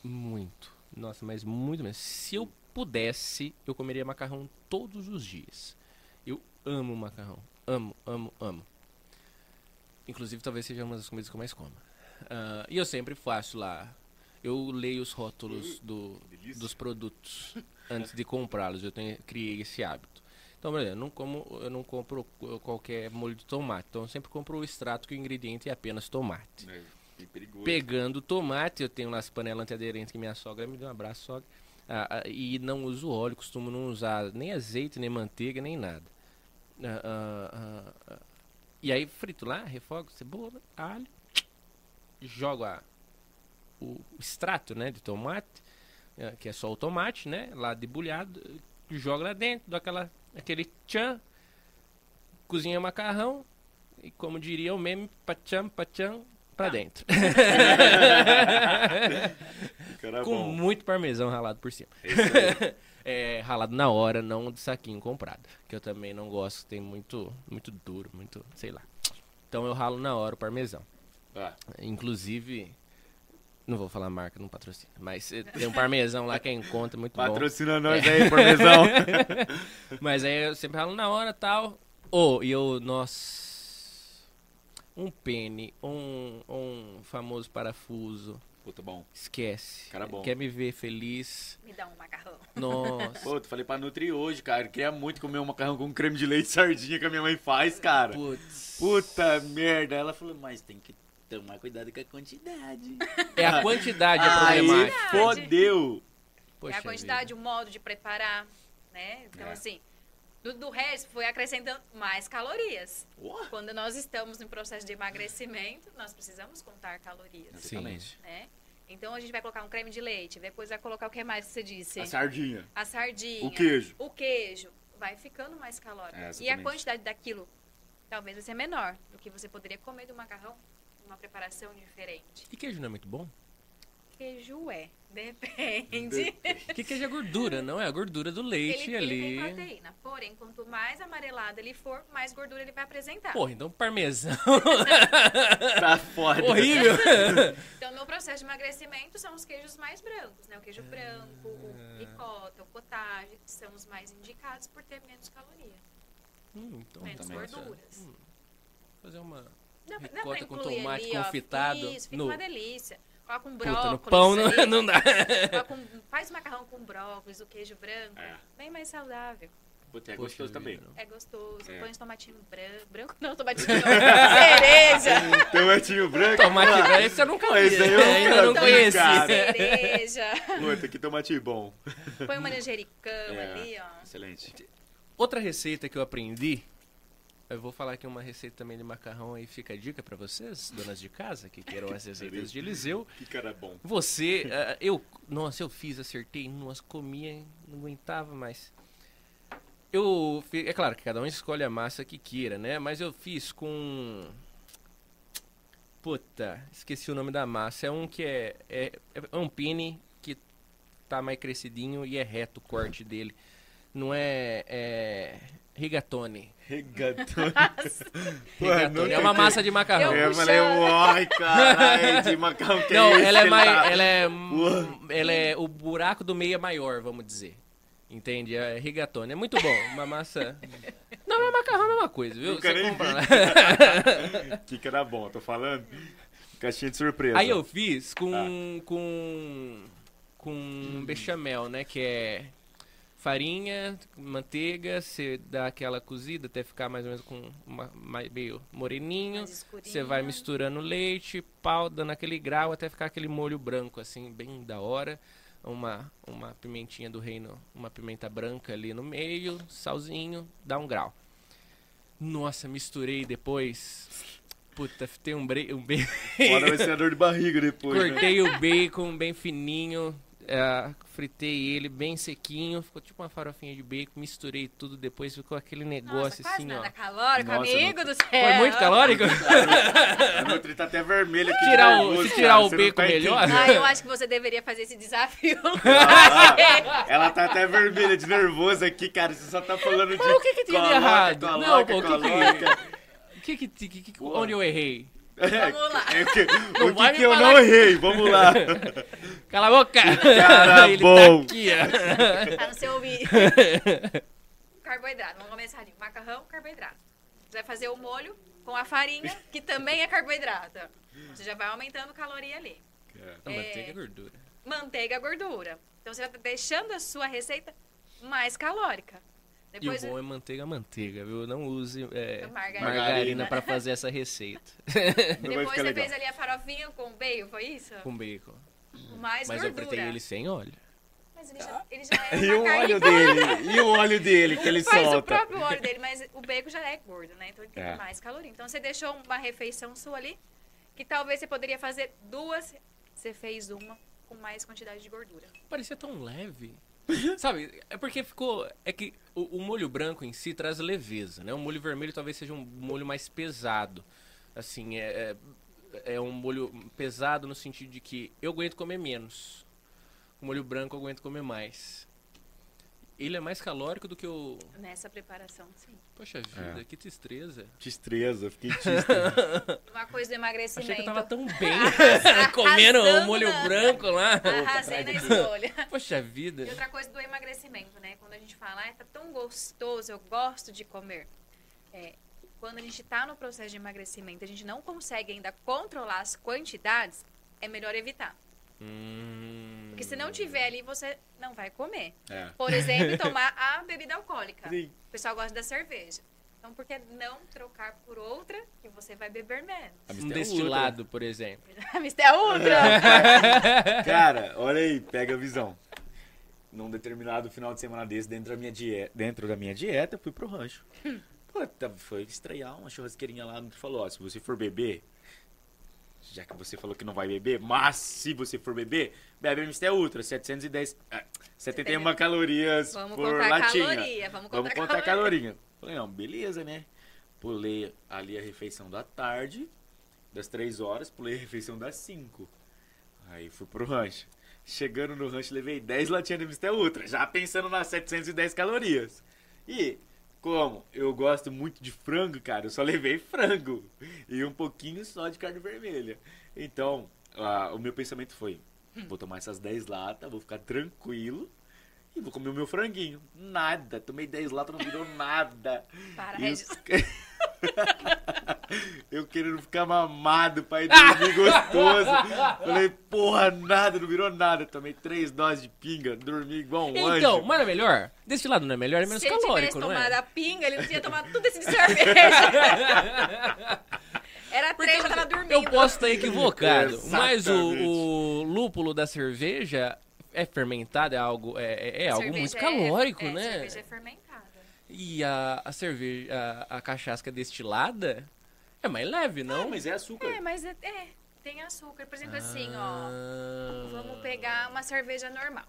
Speaker 1: Muito. Nossa, mas muito mesmo. Se eu pudesse, eu comeria macarrão todos os dias. Eu amo macarrão. Amo, amo, amo. Inclusive, talvez seja uma das comidas que eu mais como. Ah, e eu sempre faço lá. Eu leio os rótulos do, dos produtos antes de comprá-los. Eu tenho, criei esse hábito. Então, por exemplo, eu não, como, eu não compro qualquer molho de tomate. Então, eu sempre compro o extrato que o ingrediente é apenas tomate.
Speaker 2: É.
Speaker 1: Pegando tomate, eu tenho lá as panelas antiaderentes que minha sogra me deu um abraço, sogra. Ah, ah, e não uso óleo, costumo não usar nem azeite, nem manteiga, nem nada. Ah, ah, ah, ah. e aí frito lá, refogo cebola, alho, jogo a, o extrato né, de tomate, que é só o tomate, né? Lá debulhado, jogo lá dentro, dou aquela, aquele tchan, cozinha macarrão, e como diria o meme, pacham, pacham, pra dentro.
Speaker 2: Cara
Speaker 1: Com
Speaker 2: Tá bom.
Speaker 1: muito parmesão ralado por cima.
Speaker 2: Aí.
Speaker 1: É, ralado na hora, não de saquinho comprado. Que eu também não gosto, tem muito, muito duro, muito, sei lá. Então eu ralo na hora o parmesão.
Speaker 2: Ah,
Speaker 1: Inclusive, não vou falar marca, não patrocina, mas eh, tem um parmesão lá que é em conta, muito bom.
Speaker 2: patrocina nós aí, parmesão.
Speaker 1: Mas aí eu sempre ralo na hora tal. Oh, e eu, nossa. Um pene, um, um famoso parafuso.
Speaker 2: Puta, bom.
Speaker 1: Esquece.
Speaker 2: Cara bom.
Speaker 1: Quer me ver feliz?
Speaker 3: Me dá um macarrão.
Speaker 1: Nossa.
Speaker 2: Pô, tu falei pra Nutri hoje, cara. Eu queria muito comer um macarrão com creme de leite e sardinha que a minha mãe faz, cara.
Speaker 1: Putz.
Speaker 2: Puta merda. Ela falou, mas tem que tomar cuidado com a quantidade.
Speaker 1: É a quantidade a
Speaker 2: Aí
Speaker 1: problemática.
Speaker 2: fodeu.
Speaker 1: Poxa
Speaker 3: é a quantidade,
Speaker 1: vida.
Speaker 3: o modo de preparar, né? Então,
Speaker 2: É.
Speaker 3: assim, do, do resto foi acrescentando mais calorias. Quando nós estamos no processo de emagrecimento, nós precisamos contar calorias,
Speaker 1: Sim.
Speaker 2: Exatamente.
Speaker 3: né? Então, a gente vai colocar um creme de leite, depois vai colocar o que mais que você disse?
Speaker 2: A sardinha.
Speaker 3: A sardinha.
Speaker 2: O queijo.
Speaker 3: O queijo. Vai ficando mais calórico.
Speaker 2: É,
Speaker 3: e a quantidade daquilo talvez vai ser menor do que você poderia comer do macarrão numa preparação diferente.
Speaker 1: E queijo não é muito bom?
Speaker 3: Queijo é. Depende.
Speaker 1: Porque queijo é gordura, não é a gordura do leite
Speaker 3: ele,
Speaker 1: ali.
Speaker 3: ele tem proteína. Porém, quanto mais amarelado ele for, mais gordura ele vai apresentar.
Speaker 1: Porra, então parmesão.
Speaker 2: Tá foda.
Speaker 1: Horrível.
Speaker 3: Então, no processo de emagrecimento, são os queijos mais brancos, né? O queijo branco, o ricota, o cottage, são os mais indicados por ter menos caloria,
Speaker 1: Hum, então
Speaker 3: menos
Speaker 1: também.
Speaker 3: gorduras.
Speaker 1: Hum, fazer uma
Speaker 3: dá
Speaker 1: Ricota com tomate
Speaker 3: ali, ó,
Speaker 1: confitado
Speaker 3: Isso, fica
Speaker 1: no-
Speaker 3: uma delícia. Coloca um
Speaker 1: puta
Speaker 3: brócolis
Speaker 1: no pão, não, não dá.
Speaker 3: um faz o macarrão com brócolis, o queijo branco,
Speaker 2: É.
Speaker 3: bem mais saudável.
Speaker 2: Puta, é
Speaker 1: Poxa
Speaker 2: gostoso também.
Speaker 1: não.
Speaker 3: É gostoso.
Speaker 2: É.
Speaker 3: Põe os tomatinhos branco. Branco não, tomatinho não. Cereja.
Speaker 2: Tomatinho branco.
Speaker 1: Tomate velho, esse eu nunca vi.
Speaker 2: esse eu
Speaker 1: ainda não conheci.
Speaker 3: Cereja.
Speaker 2: Puta, que tomatinho bom.
Speaker 3: Põe um manjericão
Speaker 2: É.
Speaker 3: ali, ó.
Speaker 2: Excelente.
Speaker 1: Outra receita que eu aprendi, eu vou falar aqui uma receita também de macarrão aí, fica a dica pra vocês, donas de casa, que queiram as receitas de Eliseu.
Speaker 2: Que cara bom.
Speaker 1: Você, ah, eu, nossa, eu fiz, acertei, nossa, comia, não aguentava mais. Eu, é claro que cada um escolhe a massa que queira, né? Mas eu fiz com, puta, esqueci o nome da massa. É um que é, é, é um pine que tá mais crescidinho e é reto o corte dele. Não é, é rigatone.
Speaker 2: Regatão.
Speaker 1: Rigatone é uma massa de macarrão.
Speaker 3: Eu-
Speaker 2: Eu falei, uai, caralho, de macarrão que
Speaker 1: Não,
Speaker 2: é esse
Speaker 1: ela é mais.
Speaker 2: tá?
Speaker 1: Ela é, ela é. O buraco do meio é maior, vamos dizer. Entende? É rigatone. É muito bom. Uma massa. Não, mas macarrão é a mesma coisa, viu?
Speaker 2: Nunca
Speaker 1: Você
Speaker 2: nem
Speaker 1: compra lá.
Speaker 2: Que cara bom, tô falando. Caixinha de surpresa.
Speaker 1: Aí eu fiz com.
Speaker 2: Ah.
Speaker 1: com. com bechamel, né? Que é farinha, manteiga, você dá aquela cozida até ficar mais ou menos com uma, mais- meio moreninho. Você vai misturando leite, pau, dando aquele grau até ficar aquele molho branco, assim, bem da hora. Uma, uma pimentinha do reino, uma pimenta branca ali no meio, salzinho, dá um grau. Nossa, misturei depois. Puta, tem um, bre... um bacon.
Speaker 2: Fora vai ser a dor de barriga depois, né?
Speaker 1: Cortei o bacon bem fininho, é, fritei ele bem sequinho, ficou tipo uma farofinha de bacon, misturei tudo, depois ficou aquele
Speaker 3: Nossa,
Speaker 1: negócio
Speaker 3: quase
Speaker 1: assim,
Speaker 3: nada
Speaker 1: ó.
Speaker 3: calórico,
Speaker 2: Nossa,
Speaker 3: amigo do céu.
Speaker 1: Foi muito calórico?
Speaker 2: A Nutri tá até vermelha aqui. de
Speaker 1: Tirar o- se tirar
Speaker 2: cara,
Speaker 1: o bacon
Speaker 2: tá
Speaker 1: melhor?
Speaker 3: Ah, eu acho que você deveria fazer esse desafio.
Speaker 2: Ela tá até vermelha de nervoso aqui, cara. Você só tá falando de.
Speaker 1: O que que tinha de
Speaker 2: coloca,
Speaker 1: errado?
Speaker 2: coloca,
Speaker 1: Não, pô, o que que-
Speaker 2: coloca.
Speaker 1: O que que, que, que- onde eu errei?
Speaker 3: Vamos lá.
Speaker 2: É que- o que, que eu
Speaker 1: falar
Speaker 2: não
Speaker 1: que-
Speaker 2: errei? Vamos lá.
Speaker 1: Cala a boca!
Speaker 2: Cara
Speaker 1: Ele
Speaker 2: bom.
Speaker 1: tá aqui, ó.
Speaker 3: Tá no seu ouvido. carboidrato. Vamos começar ali. Macarrão, carboidrato. Você vai fazer o molho com a farinha, que também é carboidrato. Você já vai aumentando caloria ali.
Speaker 1: A manteiga é gordura.
Speaker 3: Manteiga, gordura. Então você vai tá deixando a sua receita mais calórica.
Speaker 1: E o
Speaker 3: Depois
Speaker 1: bom é manteiga manteiga, viu? Não use é,
Speaker 3: Margarina.
Speaker 1: margarina pra fazer essa receita.
Speaker 3: Depois você
Speaker 2: legal.
Speaker 3: fez ali a farofinha com bacon, foi isso?
Speaker 1: Com bacon.
Speaker 3: Mais
Speaker 1: Mas eu
Speaker 3: gordura.
Speaker 1: fritei ele sem óleo.
Speaker 3: Mas ele já, ele já é
Speaker 2: E o óleo dele? E o óleo dele que ele
Speaker 3: faz o
Speaker 2: solta?
Speaker 3: próprio óleo dele, mas o bacon já é gordo, né? Então ele tem
Speaker 2: É.
Speaker 3: mais caloria. Então você deixou uma refeição sua ali, que talvez você poderia fazer duas, você fez uma com mais quantidade de gordura.
Speaker 1: Parecia tão leve. Sabe, é porque ficou. É que o, o molho branco em si traz leveza, né? O molho vermelho talvez seja um molho mais pesado. Assim, é, é, é um molho pesado no sentido de que eu aguento comer menos. O molho branco eu aguento comer mais. Ele é mais calórico do que o.
Speaker 3: Nessa preparação, sim.
Speaker 1: Poxa vida,
Speaker 2: É.
Speaker 1: que tristeza.
Speaker 2: Destreza, fiquei triste.
Speaker 3: Uma coisa do emagrecimento.
Speaker 1: Achei que eu tava tão bem comendo o
Speaker 3: na-
Speaker 1: molho branco lá.
Speaker 3: Arrasei na escolha.
Speaker 1: Poxa vida.
Speaker 3: E outra coisa do emagrecimento, né? Quando a gente fala, ah, tá tão gostoso, eu gosto de comer. É, quando a gente tá no processo de emagrecimento, a gente não consegue ainda controlar as quantidades, é melhor evitar.
Speaker 1: Hum.
Speaker 3: Porque se não tiver ali, você não vai comer.
Speaker 2: É.
Speaker 3: Por exemplo, tomar a bebida alcoólica.
Speaker 2: Sim.
Speaker 3: O pessoal gosta da cerveja. Então, por que não trocar por outra que você vai beber menos?
Speaker 2: A
Speaker 1: Um destilado, por exemplo.
Speaker 3: A Mistel Ultra!
Speaker 2: Cara, olha aí, pega a visão. Num determinado final de semana desse, dentro da minha dieta, dentro da minha dieta eu fui pro rancho. Puta, foi estrear uma churrasqueirinha lá, que falou, ó, se você for beber, já que você falou que não vai beber, mas se você for beber, bebe a Mistel Ultra, 710, ah, 71 calorias
Speaker 3: Vamos
Speaker 2: por
Speaker 3: contar
Speaker 2: latinha.
Speaker 3: caloria. Vamos contar,
Speaker 2: Vamos contar calorinha. Falei, não, beleza, né? Pulei ali a refeição da tarde, das 3 horas, pulei a refeição das 5. Aí fui pro rancho. Chegando no rancho, levei 10 latinhas de Mistel Ultra, já pensando nas 710 calorias. E, como eu gosto muito de frango, cara, eu só levei frango. E um pouquinho só de carne vermelha. Então, ah, o meu pensamento foi: vou tomar essas 10 latas, vou ficar tranquilo. E vou comer o meu franguinho. Nada. Tomei 10 latas, não virou nada.
Speaker 3: Para,
Speaker 2: E os-. Eu querendo ficar mamado pra ir dormir gostoso. Falei, porra, nada, não virou nada. Tomei três doses de pinga, dormi igual um anjo.
Speaker 1: Então, mas não é melhor? Desse lado não é melhor? É menos
Speaker 3: Se ele tivesse
Speaker 1: calórico, não
Speaker 3: tomado
Speaker 1: é?
Speaker 3: a pinga, ele não tinha tomado tudo esse de cerveja. Era três, já tava dormindo.
Speaker 1: Eu posso estar equivocado, mas o, o lúpulo da cerveja é fermentado, é algo, é, é- é algo muito
Speaker 3: é-
Speaker 1: calórico,
Speaker 3: é,
Speaker 1: né?
Speaker 3: cerveja é fermentada.
Speaker 1: E a, a cerveja, a, a cachaça destilada é mais leve, não?
Speaker 2: Não, mas é açúcar.
Speaker 3: É, mas é, é, tem açúcar. Por exemplo, assim, ó.
Speaker 1: Ah.
Speaker 3: Vamos pegar uma cerveja normal.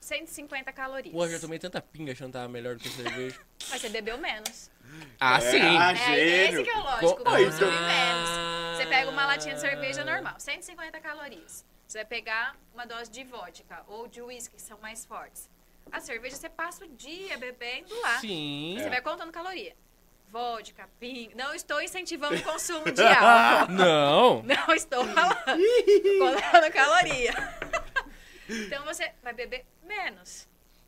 Speaker 3: 150 calorias.
Speaker 1: Pô, eu já tomei tanta pinga achando que tava melhor do que cerveja.
Speaker 3: Mas você bebeu menos.
Speaker 1: Ah,
Speaker 2: É,
Speaker 1: sim.
Speaker 2: ah,
Speaker 3: É
Speaker 2: gênio.
Speaker 3: esse que é o lógico,
Speaker 2: Ah,
Speaker 3: consumir
Speaker 2: então-
Speaker 3: menos. Você pega uma latinha de cerveja normal, 150 calorias. Você vai pegar uma dose de vodka ou de uísque, que são mais fortes. A cerveja você passa o dia bebendo lá.
Speaker 1: Sim.
Speaker 3: Você vai contando caloria. Vodka, ping. Não estou incentivando o consumo de álcool.
Speaker 1: Não.
Speaker 3: Não estou falando. Estou contando caloria. Então você vai beber menos.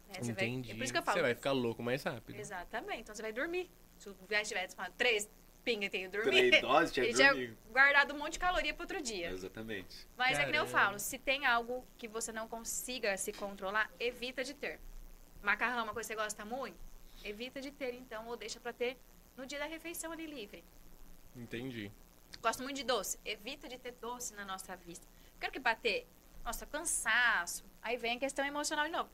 Speaker 3: né? Você vai-
Speaker 1: Entendi.
Speaker 3: é por isso que eu falo.
Speaker 1: Você vai ficar louco mais rápido.
Speaker 3: Exatamente. Então você vai dormir. Se o viagem falado três pinga tem que dormir.
Speaker 2: Três doses, tinha
Speaker 3: ele tinha
Speaker 2: dormido.
Speaker 3: guardado um monte de caloria pro outro dia.
Speaker 2: Exatamente.
Speaker 3: Mas é que nem eu
Speaker 1: Caramba.
Speaker 3: falo, se tem algo que você não consiga se controlar, evita de ter. Macarrão, é uma coisa que você gosta muito, evita de ter então, ou deixa pra ter no dia da refeição ali livre.
Speaker 1: Entendi.
Speaker 3: Gosto muito de doce, evita de ter doce na nossa vista. Quero que bater, nossa, cansaço. Aí vem a questão emocional de novo.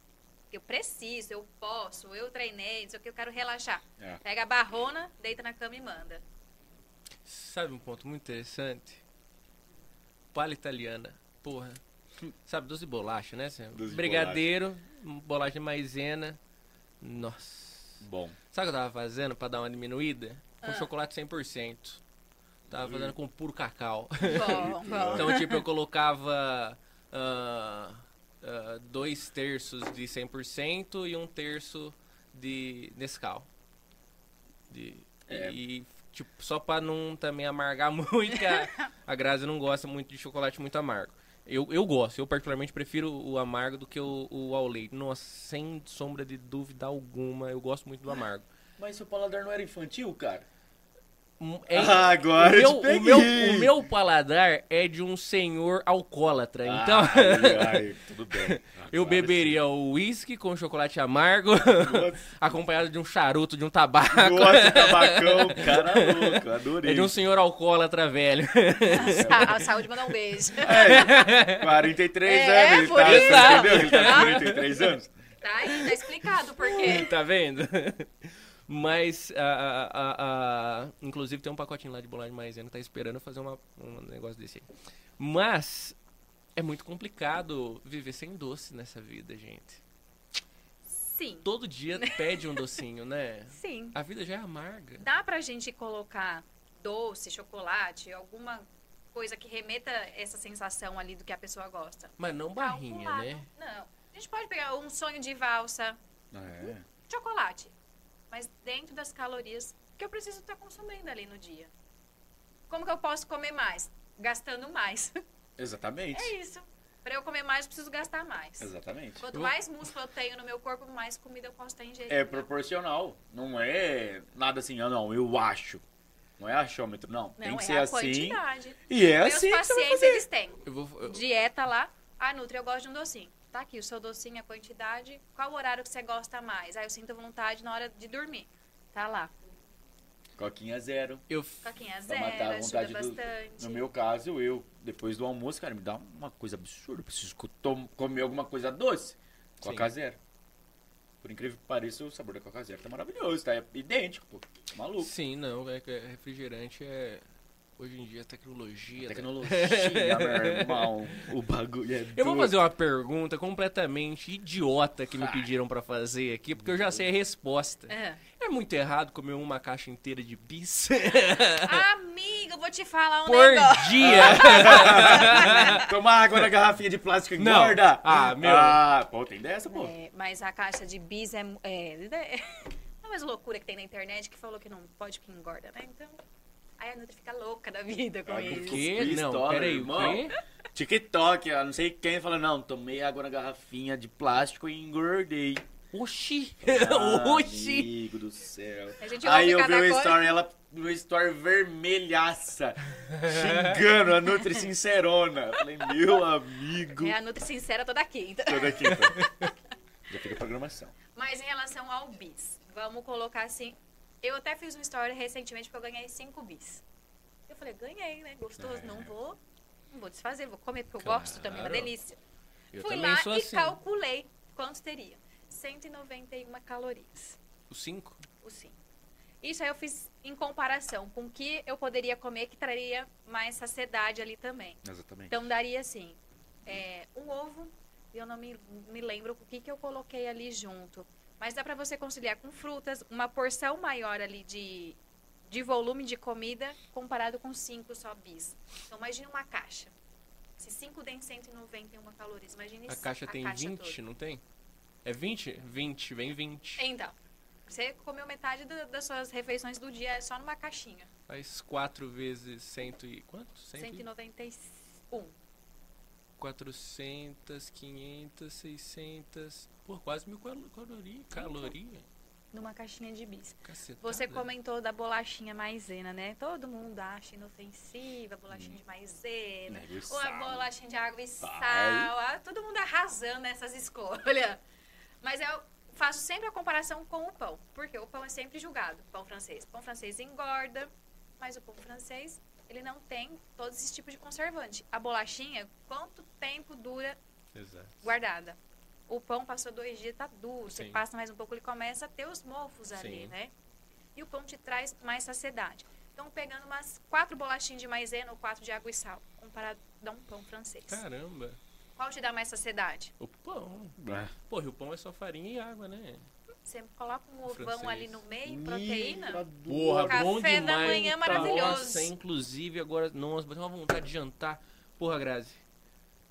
Speaker 3: Eu preciso, eu posso, eu treinei, não sei o que, eu quero relaxar.
Speaker 2: É.
Speaker 3: Pega a barrona, deita na cama e manda.
Speaker 1: Sabe um ponto muito interessante? Palha italiana. Porra. Sabe, doce de bolacha, né?
Speaker 2: Doce de
Speaker 1: Brigadeiro, bolacha de maisena. Nossa.
Speaker 2: Bom.
Speaker 1: Sabe o que eu tava fazendo pra dar uma diminuída? Com
Speaker 3: Ah.
Speaker 1: chocolate 100%. Tava fazendo com puro cacau.
Speaker 3: Bom, bom.
Speaker 1: Então, tipo, eu colocava ah, ah, dois terços de 100% e um terço de Nescau. De,
Speaker 2: É.
Speaker 1: E, tipo, só pra não também amargar muito, a, a Grazi não gosta muito de chocolate muito amargo. Eu, eu gosto, eu particularmente prefiro o amargo do que o, o ao leite. Nossa, sem sombra de dúvida alguma, eu gosto muito do amargo.
Speaker 2: Mas seu paladar não era infantil, cara?
Speaker 1: É-
Speaker 2: Ah, agora
Speaker 1: o,
Speaker 2: eu
Speaker 1: meu, o, meu, o meu paladar é de um senhor alcoólatra. Então,
Speaker 2: Ai, ai, tudo bem.
Speaker 1: eu
Speaker 2: Agora
Speaker 1: beberia o uísque com chocolate amargo, acompanhado de um charuto, de um tabaco.
Speaker 2: Nossa, tabacão, cara louco, adorei.
Speaker 1: É de um senhor alcoólatra velho.
Speaker 3: A, a saúde manda um beijo.
Speaker 2: É, 43
Speaker 3: É,
Speaker 2: anos, ele
Speaker 3: por
Speaker 2: tá, entendeu? Ele tá com 43 anos.
Speaker 3: Tá aí, tá explicado por quê.
Speaker 1: tá vendo? Mas, a, a- a- a- inclusive, tem um pacotinho lá de bolacha de maisena que tá esperando fazer uma, um negócio desse aí. Mas, é muito complicado viver sem doce nessa vida, gente.
Speaker 3: Sim,
Speaker 1: Todo dia pede um docinho, né?
Speaker 3: sim.
Speaker 1: A vida já é amarga.
Speaker 3: Dá pra gente colocar doce, chocolate, alguma coisa que remeta essa sensação ali do que a pessoa gosta.
Speaker 1: Mas não barrinha,
Speaker 3: Calculado.
Speaker 1: né?
Speaker 3: Não. A gente pode pegar um sonho de valsa,
Speaker 2: É.
Speaker 3: chocolate, mas dentro das calorias que eu preciso estar consumindo ali no dia. Como que eu posso comer mais? Gastando mais.
Speaker 2: Exatamente.
Speaker 3: É isso. Pra eu comer mais, eu preciso gastar mais.
Speaker 2: Exatamente.
Speaker 3: Quanto
Speaker 1: Eu-
Speaker 3: mais músculo eu tenho no meu corpo, mais comida eu posso estar ingerindo.
Speaker 2: É proporcional. Não é nada assim, ah, não, eu acho. Não é achômetro, não. Tem
Speaker 3: Não,
Speaker 2: que
Speaker 3: é
Speaker 2: ser
Speaker 3: a
Speaker 2: assim.
Speaker 3: quantidade.
Speaker 2: E é
Speaker 3: Meus
Speaker 2: assim que você vai
Speaker 3: pacientes,
Speaker 2: fazer.
Speaker 3: eles têm
Speaker 1: Eu vou, eu-
Speaker 3: dieta lá. Ah, Nutri, eu gosto de um docinho. Tá aqui, o seu docinho, a quantidade. Qual o horário que você gosta mais? Ah, eu sinto vontade na hora de dormir. Tá lá.
Speaker 2: Coquinha zero.
Speaker 1: eu,
Speaker 3: Coquinha
Speaker 2: Pra
Speaker 3: zero,
Speaker 2: matar a
Speaker 3: ajuda
Speaker 2: vontade do-
Speaker 3: bastante.
Speaker 2: No meu caso, eu, depois do almoço, cara, me dá uma coisa absurda. Eu preciso comer alguma coisa doce. Coca zero. Por incrível que pareça, o sabor da Coca zero tá maravilhoso, tá? É idêntico, pô. Tá maluco.
Speaker 1: sim, não, é que refrigerante é... Hoje em dia, a tecnologia...
Speaker 2: Tecnologia, meu irmão. O bagulho é
Speaker 1: Eu vou fazer uma pergunta completamente idiota que me pediram pra fazer aqui, porque eu já sei a resposta.
Speaker 3: É.
Speaker 1: É muito errado comer uma caixa inteira de bis
Speaker 3: Amiga, eu vou te falar um
Speaker 1: por
Speaker 3: negócio.
Speaker 1: dia?
Speaker 2: Tomar água na garrafinha de plástico
Speaker 1: Não.
Speaker 2: engorda.
Speaker 1: Ah, meu.
Speaker 2: Ah, pô, tem dessa, pô.
Speaker 3: É, mas a caixa de bis é. é, é uma mais loucura que tem na internet que falou que não pode que engorda, né? Então. Aí a Nutri fica louca da vida com
Speaker 2: Ai,
Speaker 1: O
Speaker 3: isso.
Speaker 1: quê? Não, peraí, o
Speaker 2: irmão.
Speaker 1: quê?
Speaker 2: TikTok, eu não sei quem fala, não, tomei água na garrafinha de plástico e engordei.
Speaker 1: Oxi!
Speaker 2: Ah,
Speaker 1: Oxi!
Speaker 2: Amigo do céu. Aí eu vi o
Speaker 3: coisa.
Speaker 2: story, ela no story vermelhaça, xingando a Nutri Sincerona. Eu Falei, meu amigo.
Speaker 3: É a Nutri Sincera toda quinta.
Speaker 2: Toda quinta. Já fica a programação.
Speaker 3: Mas em relação ao bis, vamos colocar assim. Eu até fiz uma história recentemente porque eu ganhei 5 bis. Eu falei, ganhei, né? Gostoso,
Speaker 2: É.
Speaker 3: não vou. Não vou desfazer, vou comer porque eu
Speaker 1: Claro.
Speaker 3: gosto também, é uma delícia.
Speaker 1: Eu
Speaker 3: Fui lá e
Speaker 1: assim.
Speaker 3: calculei quanto teria. 191 calorias.
Speaker 1: O 5?
Speaker 3: o sim. Isso aí eu fiz em comparação com o que eu poderia comer que traria mais saciedade ali também.
Speaker 2: Exatamente.
Speaker 3: Então daria assim, é, um ovo, e eu não me, me lembro o que, que eu coloquei ali junto. Mas dá pra você conciliar com frutas, uma porção maior ali de, de volume de comida comparado com cinco só bis. Então imagine uma caixa. Se 5 tem 191 calorias, imagine
Speaker 1: A caixa tem 20,
Speaker 3: toda.
Speaker 1: não tem? É 20? 20, vem 20.
Speaker 3: Então, você comeu metade da- das suas refeições do dia só numa caixinha.
Speaker 1: Faz 4 vezes 100 e... Quanto? 100 e...
Speaker 3: 191.
Speaker 1: 400, 500, 600... Pô, quase mil calo- calorias. Caloria.
Speaker 3: Numa caixinha de bis.
Speaker 1: Cacetada.
Speaker 3: Você comentou da bolachinha maisena, né? Todo mundo acha inofensiva, bolachinha de maisena. Ou a bolachinha de água e sal. Ah, todo mundo arrasando nessas escolhas. Mas eu faço sempre a comparação com o pão. Porque o pão é sempre julgado. Pão francês. Pão francês engorda, mas o pão francês, ele não tem todos esses tipos de conservante. A bolachinha, quanto tempo dura
Speaker 1: Exato.
Speaker 3: guardada. O pão passou dois dias, tá duro. Você
Speaker 1: Sim.
Speaker 3: passa mais um pouco, ele começa a ter os mofos ali,
Speaker 1: Sim.
Speaker 3: né? E o pão te traz mais saciedade. Então, pegando umas quatro bolachinhas de maisena ou quatro de água e sal, comparado a um pão francês.
Speaker 1: Caramba.
Speaker 3: Qual te dá mais saciedade?
Speaker 1: O pão.
Speaker 2: Ah,
Speaker 1: Porra, o pão é só farinha e água, né?
Speaker 3: Você coloca um ovão
Speaker 1: francês.
Speaker 3: ali no meio, proteína.
Speaker 1: Porra,
Speaker 3: Café
Speaker 1: bom
Speaker 3: da
Speaker 1: demais.
Speaker 3: manhã
Speaker 1: Tá,
Speaker 3: maravilhoso.
Speaker 1: Nossa, inclusive agora, nossa, bateu uma vontade de jantar. Porra, Grazi.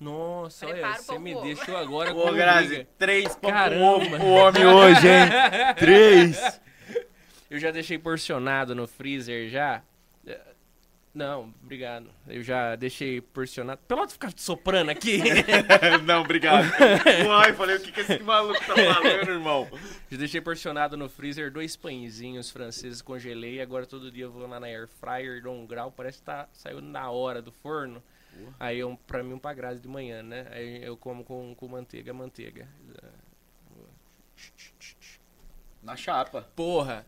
Speaker 1: Nossa,
Speaker 3: Prepara
Speaker 1: olha, você me
Speaker 3: ovo.
Speaker 1: deixou agora
Speaker 2: Ô,
Speaker 1: com
Speaker 2: Grazi, três pão
Speaker 1: Caramba.
Speaker 2: com homem hoje, hein? Três.
Speaker 1: Eu já deixei porcionado no freezer já. Não, obrigado. Eu já deixei porcionado. Pelota ficar soprando aqui.
Speaker 2: Não, obrigado. Uai, falei, o que, que esse maluco tá falando, irmão?
Speaker 1: já deixei porcionado no freezer dois pãezinhos franceses, congelei. Agora todo dia eu vou lá na air fryer, dou um grau, parece que tá saiu na hora do forno. Aí eu, pra mim, um pra Grazi de manhã, né? Aí eu como com, com manteiga, manteiga.
Speaker 2: Na chapa.
Speaker 1: Porra!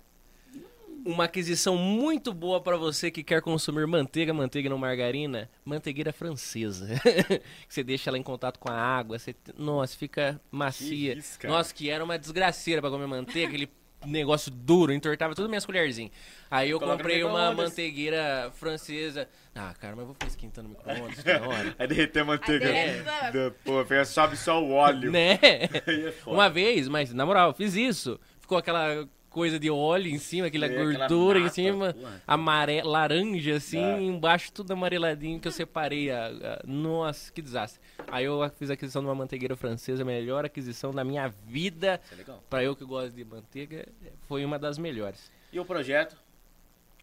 Speaker 1: Uma aquisição muito boa pra você que quer consumir manteiga, manteiga não margarina, manteigueira francesa. você deixa ela em contato com a água, você, nossa, fica macia.
Speaker 2: Que isso,
Speaker 1: nossa, que era uma desgraceira pra comer manteiga, aquele negócio duro, entortava tudo minhas colherzinhas. Aí eu
Speaker 2: Coloca
Speaker 1: comprei uma manteigueira francesa. Ah, cara, mas eu vou ficar esquentando no micro-ondas toda hora.
Speaker 2: Aí derreter a manteiga.
Speaker 1: É.
Speaker 2: Da- Pô, sobe só o óleo.
Speaker 1: né?
Speaker 2: É.
Speaker 1: Uma vez, mas na moral, fiz isso. Ficou aquela coisa de óleo em cima, aquela
Speaker 2: É,
Speaker 1: gordura em cima, amare... laranja assim,
Speaker 2: É.
Speaker 1: embaixo tudo amareladinho que eu separei. A, Nossa, que desastre. Aí eu fiz a aquisição de uma manteigueira francesa, a melhor aquisição da minha vida.
Speaker 2: É.
Speaker 1: Pra eu que gosto de manteiga, foi uma das melhores.
Speaker 2: E o projeto?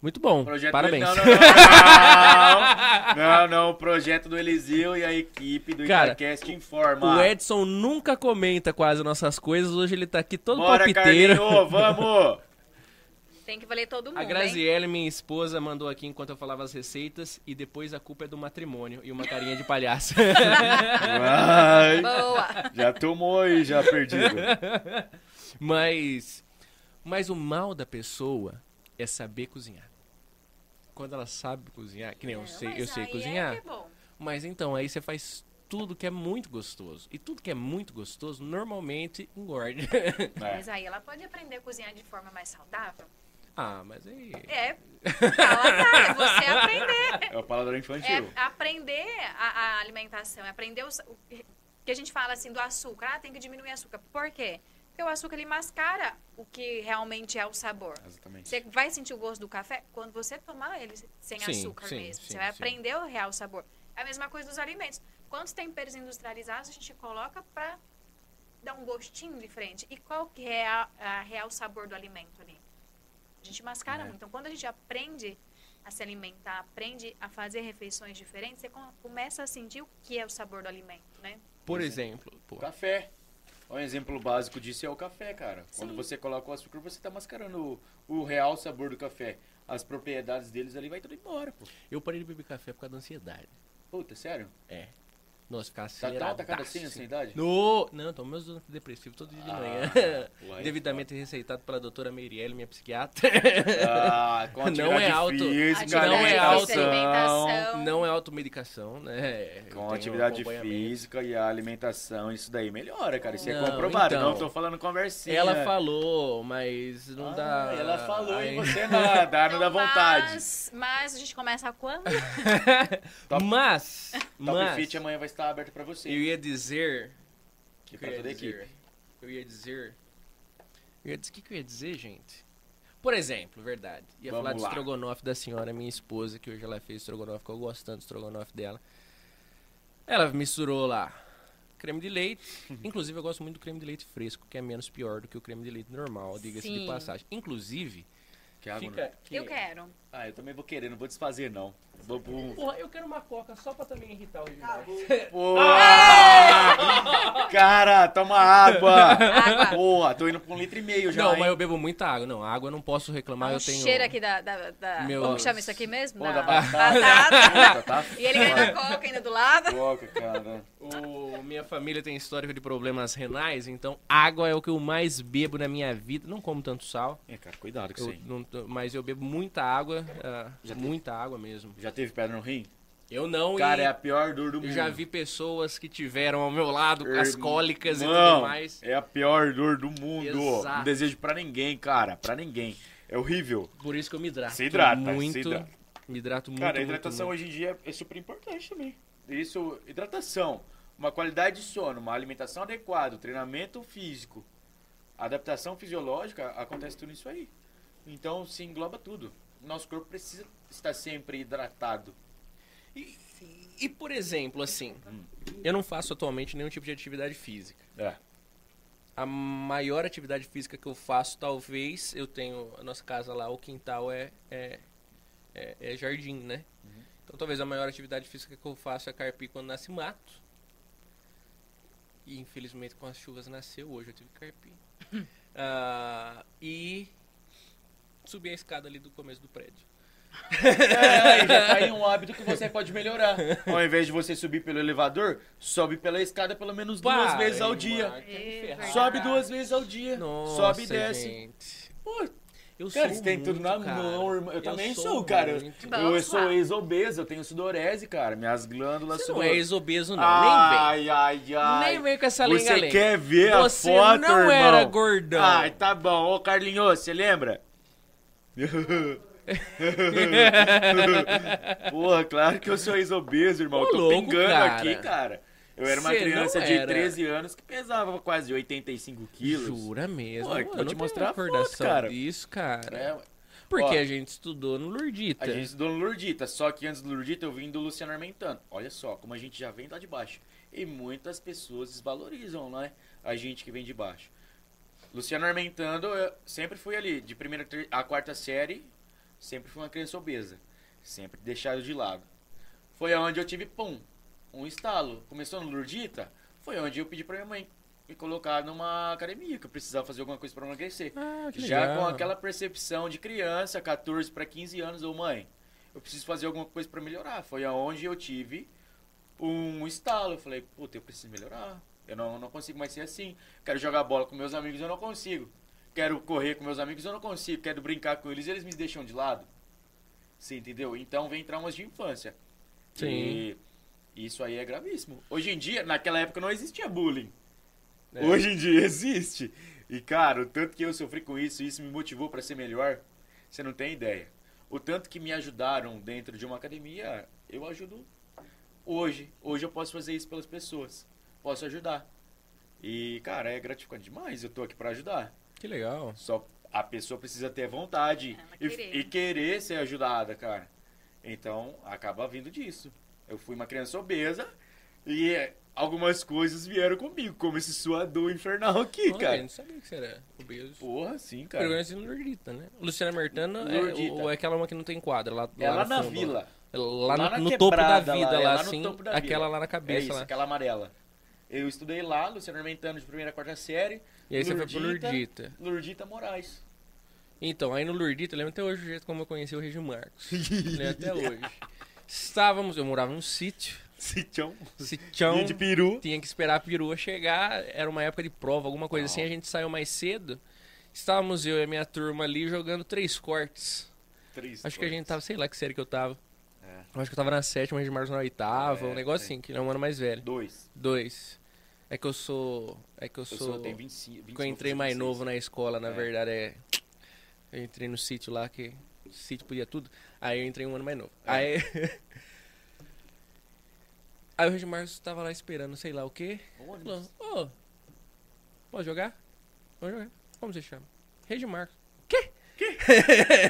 Speaker 1: Muito bom,
Speaker 2: projeto
Speaker 1: parabéns.
Speaker 2: Do... Não, não, não, não. Não, não, o projeto do Eliseu e a equipe do
Speaker 1: Cara,
Speaker 2: Itacast informa.
Speaker 1: O Edson nunca comenta quase nossas coisas, hoje ele tá aqui todo
Speaker 2: Bora,
Speaker 1: palpiteiro.
Speaker 2: Carlinho, vamos!
Speaker 3: Tem que valer todo mundo,
Speaker 1: A
Speaker 3: hein?
Speaker 1: Graziele, minha esposa, mandou aqui enquanto eu falava as receitas e depois a culpa é do matrimônio e uma carinha de palhaço.
Speaker 2: Vai!
Speaker 3: Boa!
Speaker 2: Já tomou aí, já perdido.
Speaker 1: mas, mas o mal da pessoa é saber cozinhar. Quando ela sabe cozinhar, que nem eu
Speaker 3: Não,
Speaker 1: sei, eu sei
Speaker 3: aí
Speaker 1: cozinhar.
Speaker 3: É que é bom.
Speaker 1: Mas então, aí você faz tudo que é muito gostoso. E tudo que é muito gostoso, normalmente engorda.
Speaker 2: É.
Speaker 3: Mas aí ela pode aprender a cozinhar de forma mais saudável.
Speaker 1: ah, mas aí...
Speaker 3: É, paladar, é você aprender.
Speaker 2: É o paladar infantil.
Speaker 3: É aprender a, a alimentação, é aprender os- o que a gente fala assim do açúcar. Ah, tem que diminuir o açúcar. Por quê? Porque o açúcar ele mascara o que realmente é o sabor.
Speaker 2: Exatamente.
Speaker 3: Você vai sentir o gosto do café quando você tomar ele sem
Speaker 1: Sim,
Speaker 3: açúcar
Speaker 1: sim,
Speaker 3: mesmo.
Speaker 1: sim,
Speaker 3: você vai
Speaker 1: sim.
Speaker 3: aprender o real sabor. É a mesma coisa dos alimentos. Quantos temperos industrializados a gente coloca para dar um gostinho diferente? E qual que é a, a real sabor do alimento ali? A gente mascara
Speaker 2: É.
Speaker 3: muito. Então, quando a gente aprende a se alimentar, aprende a fazer refeições diferentes, você com- começa a sentir o que é o sabor do alimento, né?
Speaker 1: Por
Speaker 2: Por
Speaker 1: exemplo, pô,
Speaker 2: Café. Um exemplo básico disso é o café, cara. Quando você coloca o açúcar, você tá mascarando o, o real sabor do café. As propriedades deles ali vai tudo embora, pô.
Speaker 1: Eu parei de beber café por causa da ansiedade.
Speaker 2: Puta, sério?
Speaker 1: É. Nossa, ficar
Speaker 2: Tá
Speaker 1: acelerado.
Speaker 2: tão atacado assim essa idade?
Speaker 1: No... Não, tomo meus antidepressivos todo dia de
Speaker 2: Ah,
Speaker 1: manhã.
Speaker 2: uai,
Speaker 1: Devidamente receitado pela doutora Meirelle, minha psiquiatra.
Speaker 2: Ah, com
Speaker 1: Não
Speaker 2: atividade
Speaker 1: é auto-
Speaker 2: física,
Speaker 1: não é
Speaker 3: Atividade,
Speaker 1: alto.
Speaker 3: alimentação.
Speaker 1: Não é automedicação, né? Eu
Speaker 2: Com atividade física e a alimentação, isso daí melhora, cara. Isso é
Speaker 1: Não,
Speaker 2: comprovado.
Speaker 1: então.
Speaker 2: não tô falando conversinha.
Speaker 1: Ela falou, mas não
Speaker 2: Ah,
Speaker 1: dá.
Speaker 2: Ela falou
Speaker 1: Aí-
Speaker 2: e você não, dá, não dá vontade.
Speaker 3: Mas, mas a gente começa quando?
Speaker 2: Top-
Speaker 1: Mas,
Speaker 2: Top
Speaker 1: mas
Speaker 2: Fit amanhã vai estar aberto pra você.
Speaker 1: eu ia dizer. Que
Speaker 2: pra
Speaker 1: eu ia
Speaker 2: toda a equipe.
Speaker 1: Eu ia dizer. Eu ia dizer. O que, que eu ia dizer, gente? Por exemplo, verdade. Ia
Speaker 2: Vamos
Speaker 1: falar do
Speaker 2: lá.
Speaker 1: estrogonofe da senhora, minha esposa, que hoje ela fez estrogonofe, que eu gosto tanto do estrogonofe dela. Ela misturou lá creme de leite. Inclusive, eu gosto muito do creme de leite fresco, que é menos pior do que o creme de leite normal, diga-se de passagem. Inclusive,
Speaker 2: Que água,
Speaker 1: fica.
Speaker 2: né?
Speaker 1: que-
Speaker 3: Eu quero.
Speaker 2: Ah, eu também vou querer, não vou desfazer, não. Pro...
Speaker 1: Porra, eu quero uma coca só pra também irritar o Reginaldo.
Speaker 2: Pô! Cara, toma água!
Speaker 3: Água.
Speaker 2: Boa, tô indo pra um litro e meio já.
Speaker 1: Não,
Speaker 2: hein?
Speaker 1: mas eu bebo muita água. Não, água eu não posso reclamar,
Speaker 3: um
Speaker 1: eu tenho.
Speaker 3: cheiro aqui da. da, da-
Speaker 1: Meu-
Speaker 3: Como que chama isso aqui mesmo?
Speaker 2: Pô, da batata.
Speaker 3: batata.
Speaker 2: Tá
Speaker 3: E ele ganha coca ainda do lado.
Speaker 2: Coca, cara.
Speaker 1: O, minha família tem histórico de problemas renais, então água é o que eu mais bebo na minha vida. Não como tanto sal,
Speaker 2: É, cara, cuidado com isso aí.
Speaker 1: não mas eu bebo muita água, ah,
Speaker 2: Já tem-
Speaker 1: muita água mesmo.
Speaker 2: Já teve pedra no rim?
Speaker 1: Eu não
Speaker 2: Cara,
Speaker 1: e
Speaker 2: é a pior dor do mundo.
Speaker 1: já vi pessoas que tiveram ao meu lado com as cólicas e tudo mais.
Speaker 2: É a pior dor do mundo.
Speaker 1: Exato.
Speaker 2: Não desejo pra ninguém, cara. Pra ninguém. É horrível.
Speaker 1: Por isso que eu me hidrato.
Speaker 2: Se hidrata,
Speaker 1: muito.
Speaker 2: se hidrata.
Speaker 1: Me hidrato muito.
Speaker 2: Cara, a
Speaker 1: muito,
Speaker 2: hidratação
Speaker 1: muito.
Speaker 2: hoje em dia é super importante também. Isso, hidratação, uma qualidade de sono, uma alimentação adequada, treinamento físico, adaptação fisiológica, acontece tudo isso aí. Então se engloba tudo. Nosso corpo precisa estar sempre hidratado.
Speaker 1: E, e, por exemplo, assim,
Speaker 2: Hum.
Speaker 1: eu não faço atualmente nenhum tipo de atividade física.
Speaker 2: É.
Speaker 1: A maior atividade física que eu faço, talvez, eu tenho a nossa casa lá, o quintal é, é, é, é jardim, né?
Speaker 2: Uhum.
Speaker 1: Então talvez a maior atividade física que eu faço é carpir quando nasce mato. E infelizmente com as chuvas nasceu, hoje eu tive que carpir. Ah, e subir a escada ali do começo do prédio.
Speaker 2: É, já tá aí um hábito que você pode melhorar. Ao invés de você subir pelo elevador, sobe pela escada pelo menos duas
Speaker 1: Pá,
Speaker 2: vezes ao
Speaker 1: aí,
Speaker 2: dia.
Speaker 1: me
Speaker 3: É.
Speaker 2: Sobe duas vezes ao dia.
Speaker 1: Nossa,
Speaker 2: sobe e desce.
Speaker 1: gente.
Speaker 2: Pô,
Speaker 1: Eu
Speaker 2: Cara,
Speaker 1: sou
Speaker 2: você tem tudo na
Speaker 1: cara.
Speaker 2: mão, irmão. Eu,
Speaker 1: Eu
Speaker 2: também
Speaker 1: sou
Speaker 2: sou, cara.
Speaker 1: muito.
Speaker 2: Eu, eu sou ex-obeso, eu tenho sudorese, cara. Minhas glândulas
Speaker 1: Você não é ex-obeso, não.
Speaker 2: Ai, ai, ai.
Speaker 1: nem vem. Nem vem com essa
Speaker 2: Você
Speaker 1: lenga-lenga.
Speaker 2: quer ver
Speaker 1: Você
Speaker 2: a foto,
Speaker 1: não
Speaker 2: irmão?
Speaker 1: era gordão.
Speaker 2: Ai, tá bom. Ô, Carlinhos, você lembra? Porra, claro que eu sou ex-obeso, irmão.
Speaker 1: Ô,
Speaker 2: eu tô
Speaker 1: louco,
Speaker 2: pingando
Speaker 1: cara.
Speaker 2: aqui, cara. Eu era uma
Speaker 1: Cê
Speaker 2: criança
Speaker 1: não
Speaker 2: de
Speaker 1: era.
Speaker 2: 13 anos que pesava quase 85 quilos.
Speaker 1: Jura mesmo?
Speaker 2: Pô,
Speaker 1: eu
Speaker 2: vou te mostrar a foto, cara.
Speaker 1: disso, cara.
Speaker 2: É,
Speaker 1: Porque
Speaker 2: Ó,
Speaker 1: a gente estudou no Lurdita.
Speaker 2: A gente estudou no Lurdita, só que antes do Lurdita eu vim do Luciano Armentano. Olha só, como a gente já vem lá de baixo. E muitas pessoas desvalorizam, né? A gente que vem de baixo. Luciano Armentano, eu sempre fui ali, de primeira a quarta série, sempre fui uma criança obesa. Sempre deixado de lado. Foi aonde eu tive, pum, um estalo. Começou no Lurdita, foi onde eu pedi pra minha mãe me colocar numa academia, que eu precisava fazer alguma coisa pra emagrecer.
Speaker 1: Ah, que
Speaker 2: Já
Speaker 1: legal.
Speaker 2: com aquela percepção de criança, 14 para 15 anos, ou mãe, eu preciso fazer alguma coisa para melhorar. Foi aonde eu tive um estalo. Eu falei, puta, eu preciso melhorar. Eu não, não consigo mais ser assim. Quero jogar bola com meus amigos, eu não consigo. Quero correr com meus amigos, eu não consigo. Quero brincar com eles, eles me deixam de lado. Você entendeu? Então vem traumas de infância.
Speaker 1: Sim.
Speaker 2: E isso aí é gravíssimo. Hoje em dia, naquela época não existia bullying.
Speaker 1: É.
Speaker 2: Hoje em dia existe. E, cara, o tanto que eu sofri com isso, isso me motivou para ser melhor, você não tem ideia. O tanto que me ajudaram dentro de uma academia, eu ajudo hoje. Hoje eu posso fazer isso pelas pessoas. Posso ajudar. E, cara, é gratificante demais. Eu tô aqui para ajudar.
Speaker 1: Que legal.
Speaker 2: Só a pessoa precisa ter vontade
Speaker 3: Ela
Speaker 2: e,
Speaker 3: querer.
Speaker 2: e querer ser ajudada, cara. Então, acaba vindo disso. Eu fui uma criança obesa e é, algumas coisas vieram comigo, como esse suador infernal aqui,
Speaker 1: Olha, eu
Speaker 2: cara.
Speaker 1: não sabia que você era obeso.
Speaker 2: Porra, sim,
Speaker 1: Cara. Eu conheci no Lurdita, né? Luciana Mertana é, ou é aquela uma que não tem quadra lá,
Speaker 2: É
Speaker 1: lá no
Speaker 2: na
Speaker 1: fundo,
Speaker 2: vila.
Speaker 1: Lá,
Speaker 2: Lá
Speaker 1: no, no topo da vida,
Speaker 2: lá,
Speaker 1: lá,
Speaker 2: é lá no
Speaker 1: assim,
Speaker 2: topo da
Speaker 1: aquela
Speaker 2: vila.
Speaker 1: lá na
Speaker 2: É
Speaker 1: cabeça
Speaker 2: isso,
Speaker 1: lá.
Speaker 2: aquela amarela. Eu estudei lá, Luciano Armentano de primeira a quarta série.
Speaker 1: E aí você foi pro
Speaker 2: Lurdita.
Speaker 1: Lurdita.
Speaker 2: Lurdita Moraes.
Speaker 1: Então, aí no Lurdita, eu lembro até hoje o jeito como eu conheci o Regi Marcos. lembro até hoje. Estávamos, eu morava num sítio,
Speaker 2: Sitião.
Speaker 1: sitião,
Speaker 2: de peru.
Speaker 1: tinha que esperar a perua chegar, era uma época de prova, alguma coisa assim, a gente saiu mais cedo. Estávamos eu e a minha turma ali jogando três cortes.
Speaker 2: Três
Speaker 1: Acho que a gente tava, sei lá que série que eu tava.
Speaker 2: É.
Speaker 1: Acho que eu tava na sétima, o Regi Marcos na oitava,
Speaker 2: É,
Speaker 1: um negócio
Speaker 2: sim.
Speaker 1: assim, que ele é um ano mais velho.
Speaker 2: Dois.
Speaker 1: Dois. É que eu sou. É que eu
Speaker 2: Eu
Speaker 1: sou.
Speaker 2: sou, tenho 25. 25
Speaker 1: que eu entrei mais
Speaker 2: fazer
Speaker 1: novo na escola, na
Speaker 2: É.
Speaker 1: verdade é. Eu entrei no sítio lá que. Sítio podia tudo. Aí eu entrei um ano mais novo.
Speaker 2: É.
Speaker 1: Aí. Aí o Regi Marcos tava lá esperando, sei lá o quê.
Speaker 2: 26.
Speaker 1: Falou, ô, pode jogar? Vamos jogar. Como você chama? Regi Marcos.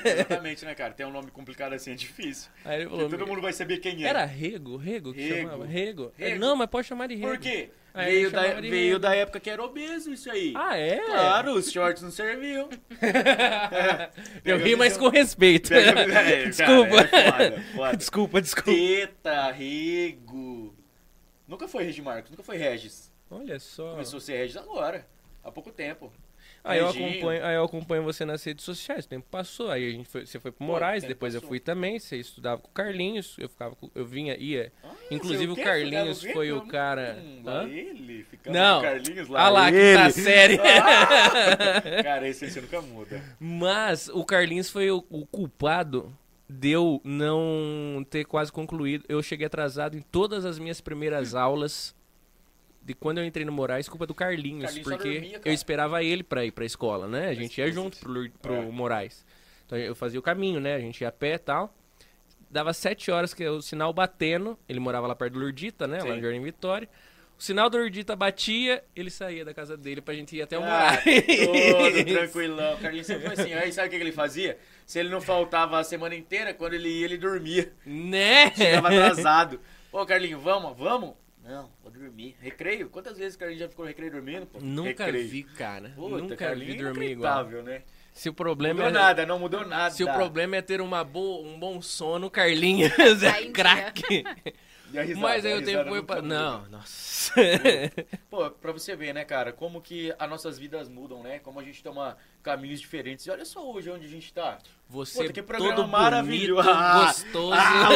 Speaker 2: Exatamente, né, cara? Tem um nome complicado assim, é difícil.
Speaker 1: Aí ele falou.
Speaker 2: todo mundo vai saber quem é.
Speaker 1: Era Rego? Rego que
Speaker 2: Rego.
Speaker 1: chamava? Rego.
Speaker 2: Rego.
Speaker 1: Não, mas pode chamar de Rego.
Speaker 2: Por quê?
Speaker 1: Aí
Speaker 2: veio da, veio da época que era obeso isso aí.
Speaker 1: Ah, é?
Speaker 2: Claro, os shorts não serviam.
Speaker 1: Eu ri, mas com respeito.
Speaker 2: Pega- é, cara,
Speaker 1: Desculpa.
Speaker 2: é foda, foda.
Speaker 1: Desculpa, desculpa.
Speaker 2: Teta, Rego. Nunca foi Regi Marcos, nunca foi Regis.
Speaker 1: Olha só.
Speaker 2: Começou a ser Regis agora, há pouco tempo.
Speaker 1: Aí eu, acompanho, aí eu acompanho você nas redes sociais, o tempo passou. Aí a gente foi, você foi pro Moraes, depois eu
Speaker 2: passou.
Speaker 1: fui também. Você estudava com o Carlinhos, eu ficava com- eu vinha, ia.
Speaker 2: Ah,
Speaker 1: Inclusive o? Carlinhos foi o cara.
Speaker 2: Hum, lá ele, ficava
Speaker 1: Não.
Speaker 2: com o Carlinhos lá.
Speaker 1: Ah lá,
Speaker 2: ele.
Speaker 1: quinta série.
Speaker 2: Ah! Cara, esse você nunca muda.
Speaker 1: Mas o Carlinhos foi o, o culpado de eu não ter quase concluído. Eu cheguei atrasado em todas as minhas primeiras aulas. De quando eu entrei no Moraes, culpa do Carlinhos,
Speaker 2: Carlinhos
Speaker 1: porque
Speaker 2: dormia,
Speaker 1: eu esperava ele pra ir pra escola, né? A gente ia junto pro, Lur- pro
Speaker 2: É.
Speaker 1: Moraes. Então eu fazia o caminho, né? A gente ia a pé e tal. Dava sete horas que o sinal batendo. Ele morava lá perto do Lurdita, né? Lá
Speaker 2: Sim.
Speaker 1: no Jardim Vitória. O sinal do Lurdita batia, ele saía da casa dele pra gente ir até o
Speaker 2: Ah,
Speaker 1: Moraes.
Speaker 2: todo tranquilão. O Carlinhos sempre foi assim. Aí sabe o que que ele fazia? Se ele não faltava a semana inteira, quando ele ia, ele dormia.
Speaker 1: Né?
Speaker 2: Chegava atrasado. Ô, Carlinhos, vamos, vamos? Não, vou dormir. Recreio? Quantas vezes o Carlinhos já ficou recreio dormindo? Pô?
Speaker 1: Nunca
Speaker 2: recreio.
Speaker 1: vi, cara.
Speaker 2: Puta,
Speaker 1: Nunca
Speaker 2: Carlinhos
Speaker 1: vi dormir igual.
Speaker 2: né?
Speaker 1: Se o problema
Speaker 2: Mudou
Speaker 1: é
Speaker 2: nada, não mudou nada.
Speaker 1: se o problema é ter uma boa, um bom sono, Carlinhos é craque.
Speaker 2: Risada?
Speaker 1: Mas aí o tempo foi pra...
Speaker 2: muda.
Speaker 1: Não, nossa.
Speaker 2: Pô, pra você ver, né, cara, como que as nossas vidas mudam, né? Como a gente toma caminhos diferentes. E olha só hoje onde a gente tá.
Speaker 1: Você
Speaker 2: Puta, que programa
Speaker 1: todo
Speaker 2: maravilhoso.
Speaker 1: bonito,
Speaker 2: Ah,
Speaker 1: gostoso.
Speaker 2: Ah,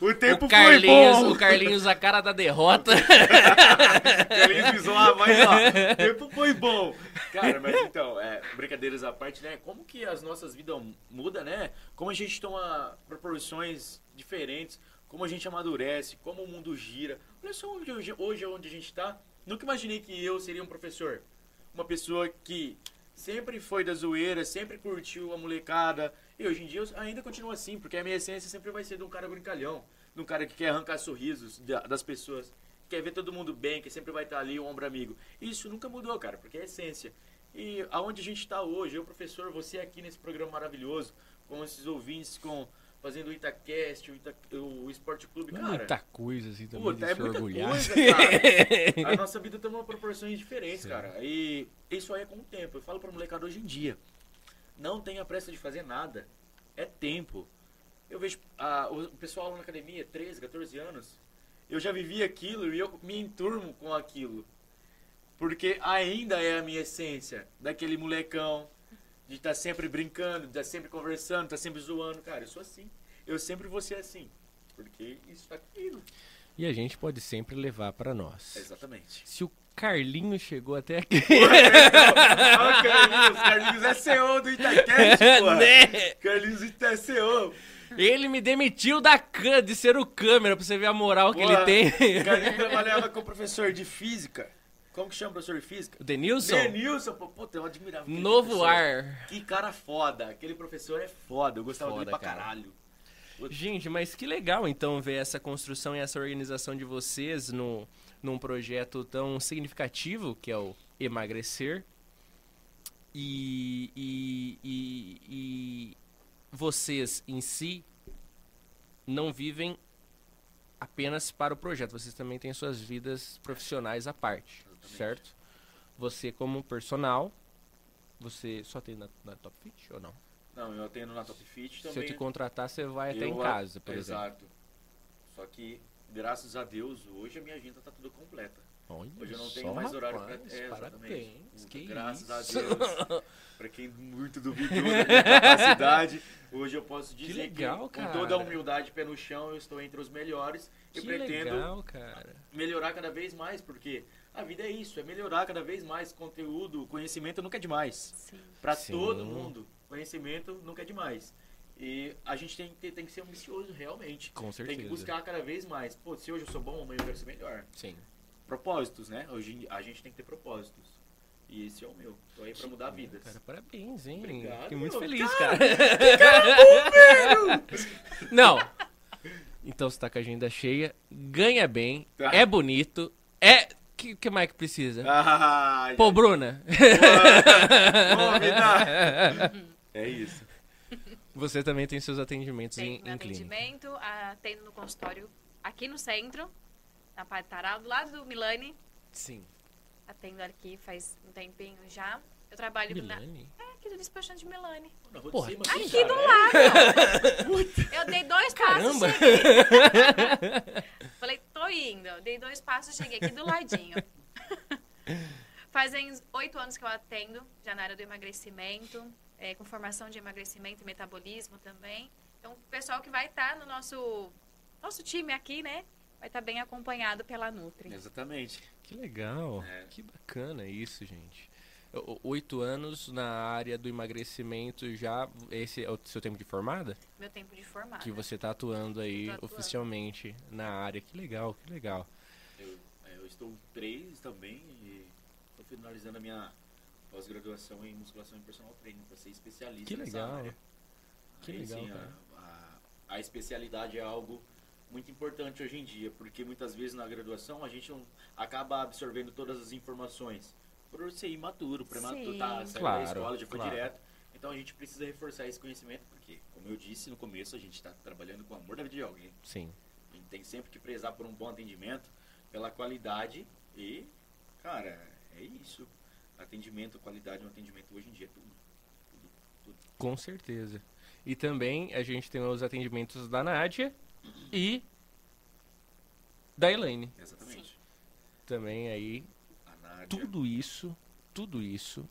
Speaker 2: o, o, o tempo
Speaker 1: o Carlinhos,
Speaker 2: foi bom.
Speaker 1: o Carlinhos, a cara da derrota.
Speaker 2: Carlinhos zoava, mas ó, o tempo foi bom. Cara, mas então, é, brincadeiras à parte, né? Como que as nossas vidas mudam, né? Como a gente toma proporções diferentes, como a gente amadurece, como o mundo gira. Olha só onde hoje, hoje onde a gente tá. Nunca imaginei que eu seria um professor. Uma pessoa que sempre foi da zoeira, sempre curtiu a molecada. E hoje em dia eu ainda continuo assim, porque a minha essência sempre vai ser de um cara brincalhão, de um cara que quer arrancar sorrisos da- das pessoas, quer ver todo mundo bem, que sempre vai estar ali, um ombro amigo. Isso nunca mudou, cara, porque é a essência. E aonde a gente está hoje, eu, professor, você aqui nesse programa maravilhoso, com esses ouvintes, com fazendo o Itacast, o, Ita, o Esporte Clube, cara.
Speaker 1: Muita coisa assim também
Speaker 2: Puta, é muita
Speaker 1: orgulhar.
Speaker 2: coisa, cara. A nossa vida toma proporções diferentes, cara. E isso aí é com o tempo. Eu falo pra molecada hoje em dia. Não tenha pressa de fazer nada. É tempo. Eu vejo o pessoal lá na academia, 13, 14 anos. Eu já vivi aquilo e eu me enturmo com aquilo. Porque ainda é a minha essência. Daquele molecão. De estar sempre brincando, de estar sempre conversando, estar sempre zoando. Cara, eu sou assim. Eu sempre vou ser assim. Porque isso tá comigo.
Speaker 1: E a gente pode sempre levar pra nós.
Speaker 2: Exatamente.
Speaker 1: Se o Carlinhos chegou até aqui.
Speaker 2: Ó, Carlinhos, Carlinhos é CEO do Itacast, pô.
Speaker 1: Né?
Speaker 2: Carlinhos é CEO.
Speaker 1: Ele me demitiu da can de ser o câmera pra você ver a moral que ele tem.
Speaker 2: Carlinhos trabalhava com o professor de física. Como que chama o professor de física?
Speaker 1: O Denilson?
Speaker 2: Denilson, pô, puta, eu admirava
Speaker 1: Novo
Speaker 2: professor.
Speaker 1: ar.
Speaker 2: Que cara foda. Aquele professor é foda. Eu gostava
Speaker 1: Foda,
Speaker 2: dele pra
Speaker 1: cara.
Speaker 2: caralho.
Speaker 1: Gente, mas que legal então ver essa construção e essa organização de vocês no, num projeto tão significativo que é o emagrecer. E, e, e, e vocês em si não vivem apenas para o projeto, vocês também têm suas vidas profissionais à parte. Certo? Você como personal, você só tem na, na Top Fit ou não?
Speaker 2: Não, eu atendo na Top Fit
Speaker 1: Se eu
Speaker 2: também.
Speaker 1: te contratar, você vai até
Speaker 2: Eu
Speaker 1: em casa, por exemplo.
Speaker 2: Exato. Só que, graças a Deus, hoje a minha agenda tá tudo completa.
Speaker 1: Olha
Speaker 2: Hoje eu não tenho mais horário
Speaker 1: rapaz,
Speaker 2: pra... É,
Speaker 1: Parabéns. Que
Speaker 2: Graças
Speaker 1: isso.
Speaker 2: a Deus. pra quem muito duvidou da minha capacidade, hoje eu posso dizer que,
Speaker 1: legal,
Speaker 2: com toda a humildade, pé no chão, eu estou entre os melhores. Eu
Speaker 1: Que
Speaker 2: pretendo
Speaker 1: legal,
Speaker 2: melhorar cada vez mais, porque a vida é isso, é melhorar cada vez mais. Conteúdo, conhecimento nunca é demais.
Speaker 3: Sim.
Speaker 2: Pra
Speaker 1: Sim.
Speaker 2: todo mundo, conhecimento nunca é demais. E a gente tem, que- tem que ser ambicioso, realmente.
Speaker 1: Com certeza.
Speaker 2: Tem que buscar cada vez mais. Pô, se hoje eu sou bom, amanhã eu quero ser melhor.
Speaker 1: Sim.
Speaker 2: Propósitos, né? Hoje a gente tem que ter propósitos. E esse é o meu. Tô aí pra mudar vidas.
Speaker 1: Cara, parabéns, hein?
Speaker 2: Obrigado,
Speaker 1: Fiquei muito feliz, cara. Não. Então você tá com a agenda cheia, ganha bem,
Speaker 2: Tá.
Speaker 1: é bonito, é. Que, que mais que precisa?
Speaker 2: Ah,
Speaker 1: Pô, Bruna,
Speaker 2: Ô, vida. É isso.
Speaker 1: você também tem seus atendimentos em,
Speaker 3: Tem
Speaker 1: em clínica.
Speaker 3: atendimento, atendo no consultório aqui no centro, na Padre Taral, do lado do Milani.
Speaker 1: Sim.
Speaker 3: Atendo aqui faz um tempinho já. Eu trabalho na,
Speaker 1: Milani?
Speaker 3: é, aqui do despachante de Milani.
Speaker 2: Na de
Speaker 1: Porra,
Speaker 2: cima,
Speaker 1: aqui
Speaker 2: cara,
Speaker 3: do
Speaker 2: é.
Speaker 3: lado. Eu dei dois
Speaker 1: Caramba!
Speaker 3: passos, cheguei. Falei, tô indo. Eu Dei dois passos, cheguei aqui do ladinho. Fazem uns oito anos que eu atendo, já na área do emagrecimento, é, com formação de emagrecimento e metabolismo também. Então, o pessoal que vai estar no nosso, nosso time aqui, né? Vai estar bem acompanhado pela Nutri.
Speaker 2: Exatamente.
Speaker 1: Que legal.
Speaker 2: É.
Speaker 1: Que bacana isso, gente. Oito anos na área do emagrecimento já. Esse é o seu tempo de formada?
Speaker 3: Meu tempo de formada.
Speaker 1: Que você tá atuando aí
Speaker 3: atuando.
Speaker 1: oficialmente na área. Que legal, que legal.
Speaker 2: Eu, é, eu estou três também e estou finalizando a minha pós-graduação em musculação e personal training para ser especialista
Speaker 1: Que
Speaker 2: nessa
Speaker 1: legal.
Speaker 2: área.
Speaker 1: Que
Speaker 2: Aí,
Speaker 1: legal, cara.
Speaker 2: a, a, a especialidade é algo muito importante hoje em dia, porque muitas vezes na graduação a gente não acaba absorvendo todas as informações. Por ser imaturo, prematuro,
Speaker 3: Sim.
Speaker 2: tá, saiu
Speaker 1: Claro,
Speaker 2: da escola, já foi
Speaker 1: claro.
Speaker 2: direto. Então a gente precisa reforçar esse conhecimento, porque, como eu disse no começo, a gente está trabalhando com o amor da vida de alguém.
Speaker 1: Sim.
Speaker 2: A gente tem sempre que prezar por um bom atendimento, pela qualidade e, cara, é isso. Atendimento, qualidade no atendimento hoje em dia é tudo. Tudo, tudo.
Speaker 1: Com certeza. E também a gente tem os atendimentos da Nádia e da Elaine.
Speaker 2: Exatamente.
Speaker 1: Também aí, tudo isso, tudo isso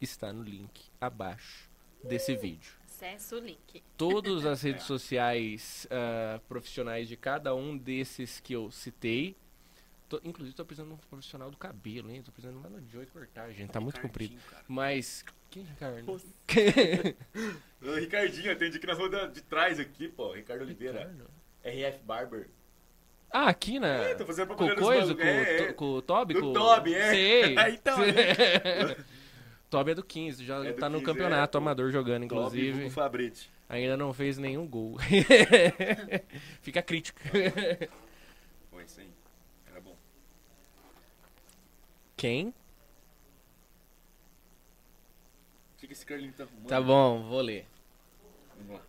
Speaker 1: está no link abaixo desse vídeo.
Speaker 3: Acesse o link.
Speaker 1: Todas as
Speaker 2: É.
Speaker 1: redes sociais ah, profissionais de cada um desses que eu citei. Tô- inclusive, tô precisando de um profissional do cabelo, hein? Tô precisando mais no Joey cortar, gente. Tá muito comprido.
Speaker 2: Cara.
Speaker 1: Mas. Quem, Ricardo?
Speaker 2: O Ricardinho, atende aqui na rua de trás aqui, pô. Ricardo Oliveira.
Speaker 1: Ricardo?
Speaker 2: RF Barber.
Speaker 1: Ah, aqui na.
Speaker 2: É, tô fazendo
Speaker 1: com o
Speaker 2: propaganda
Speaker 1: coisa, com,
Speaker 2: bagulho.
Speaker 1: o
Speaker 2: É, é.
Speaker 1: com o Toby?
Speaker 2: Do
Speaker 1: com...
Speaker 2: Toby, é.
Speaker 1: Sei.
Speaker 2: Então,
Speaker 1: Toby é do 15, já
Speaker 2: É
Speaker 1: tá no
Speaker 2: 15,
Speaker 1: campeonato
Speaker 2: é.
Speaker 1: amador jogando, inclusive.
Speaker 2: Hugo Fabretti.
Speaker 1: Ainda não fez nenhum gol. Fica a crítica.
Speaker 2: Pô, isso aí. Era bom.
Speaker 1: Quem?
Speaker 2: O que, que esse Carlinho tá arrumando?
Speaker 1: Tá bom, vou ler.
Speaker 2: Vamos lá.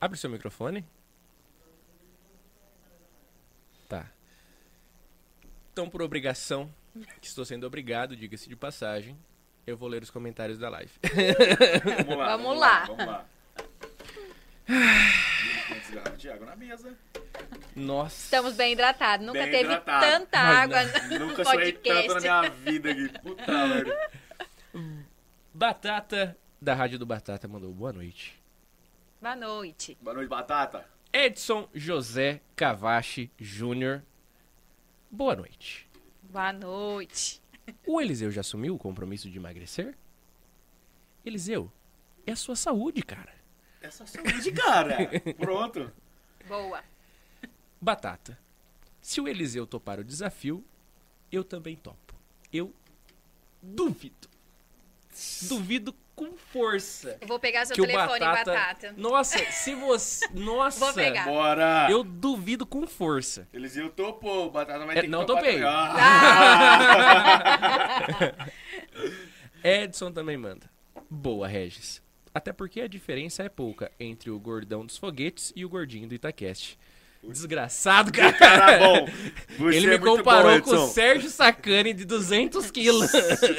Speaker 1: Abre seu microfone. Tá. Então, por obrigação, que estou sendo obrigado, diga-se de passagem, eu vou ler os comentários da live.
Speaker 2: Vamos lá.
Speaker 3: Vamos lá.
Speaker 2: Vamos lá. 500 garrafas de água na mesa.
Speaker 1: Nossa.
Speaker 3: Estamos bem hidratados. Nunca
Speaker 2: Bem
Speaker 3: teve
Speaker 2: hidratado.
Speaker 3: tanta
Speaker 1: Ai,
Speaker 3: água no
Speaker 2: Nunca suei
Speaker 3: podcast.
Speaker 2: tanto na minha vida aqui. Puta merda.
Speaker 1: Batata, da Rádio do Batata, mandou boa noite.
Speaker 3: Boa noite.
Speaker 2: Boa noite, Batata.
Speaker 1: Edson José Cavachi Júnior, boa noite.
Speaker 3: Boa noite.
Speaker 1: O Eliseu já assumiu o compromisso de emagrecer? Eliseu, é a sua saúde, cara.
Speaker 2: Essa saúde, cara. Pronto.
Speaker 3: Boa.
Speaker 1: Batata. Se o Eliseu topar o desafio, eu também topo. Eu duvido. Duvido com força.
Speaker 3: Eu vou pegar seu
Speaker 1: que o
Speaker 3: telefone,
Speaker 1: batata...
Speaker 3: batata.
Speaker 1: Nossa, se você... Nossa.
Speaker 3: Vou pegar.
Speaker 2: Bora.
Speaker 1: Eu duvido com força.
Speaker 2: Eles iam topou. o Batata vai
Speaker 1: É,
Speaker 2: ter que
Speaker 1: não topei.
Speaker 2: Ah.
Speaker 1: Edson também manda. Boa, Regis. Até porque a diferença é pouca entre o gordão dos foguetes e o gordinho do Itaquest. Desgraçado, cara.
Speaker 2: Cara bom. Você
Speaker 1: Ele
Speaker 2: é
Speaker 1: me
Speaker 2: muito
Speaker 1: comparou
Speaker 2: bom,
Speaker 1: com o. Sérgio Sacani de 200 quilos.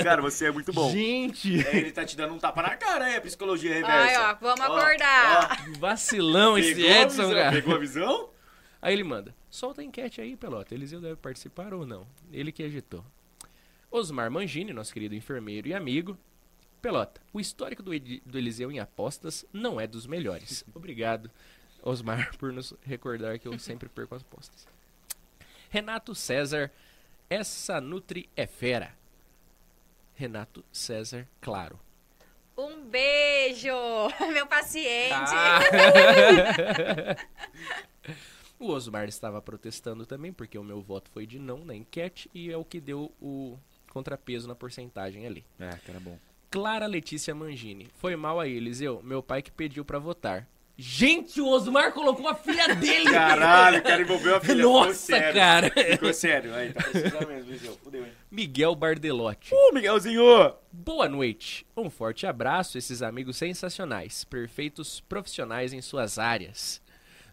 Speaker 2: Cara, você é muito bom.
Speaker 1: Gente,
Speaker 2: É, ele tá te dando um tapa na cara, é psicologia reversa.
Speaker 3: Ai, ó, vamos acordar.
Speaker 1: vacilão
Speaker 2: ó.
Speaker 1: esse
Speaker 2: Pegou a
Speaker 1: Edson,
Speaker 2: visão?
Speaker 1: cara.
Speaker 2: Pegou a visão?
Speaker 1: Aí ele manda. Solta a enquete aí, Pelota. Eliseu deve participar ou não? Ele que agitou. Osmar Mangini, nosso querido enfermeiro e amigo. Pelota, o histórico do, do Eliseu em apostas não é dos melhores. Obrigado, Osmar, por nos recordar que eu sempre perco as apostas. Renato César, essa Nutri é fera. Renato César, claro.
Speaker 3: Um beijo, meu paciente.
Speaker 1: Ah. o Osmar estava protestando também, porque o meu voto foi de não na enquete e é o que deu o contrapeso na porcentagem ali.
Speaker 2: É, cara bom.
Speaker 1: Clara Letícia Mangini. Foi mal aí, Eliseu. Meu pai que pediu pra votar. Gente, o Osmar colocou a filha dele!
Speaker 2: Caralho, o cara envolveu a filha. ficou
Speaker 1: Nossa,
Speaker 2: sério.
Speaker 1: cara!
Speaker 2: Ficou sério. Aí, tá precisando mesmo, Viseu. Fudeu, hein?
Speaker 1: Miguel Bardelotti.
Speaker 2: Uh, Miguelzinho!
Speaker 1: Boa noite. Um forte abraço, esses amigos sensacionais, perfeitos profissionais em suas áreas.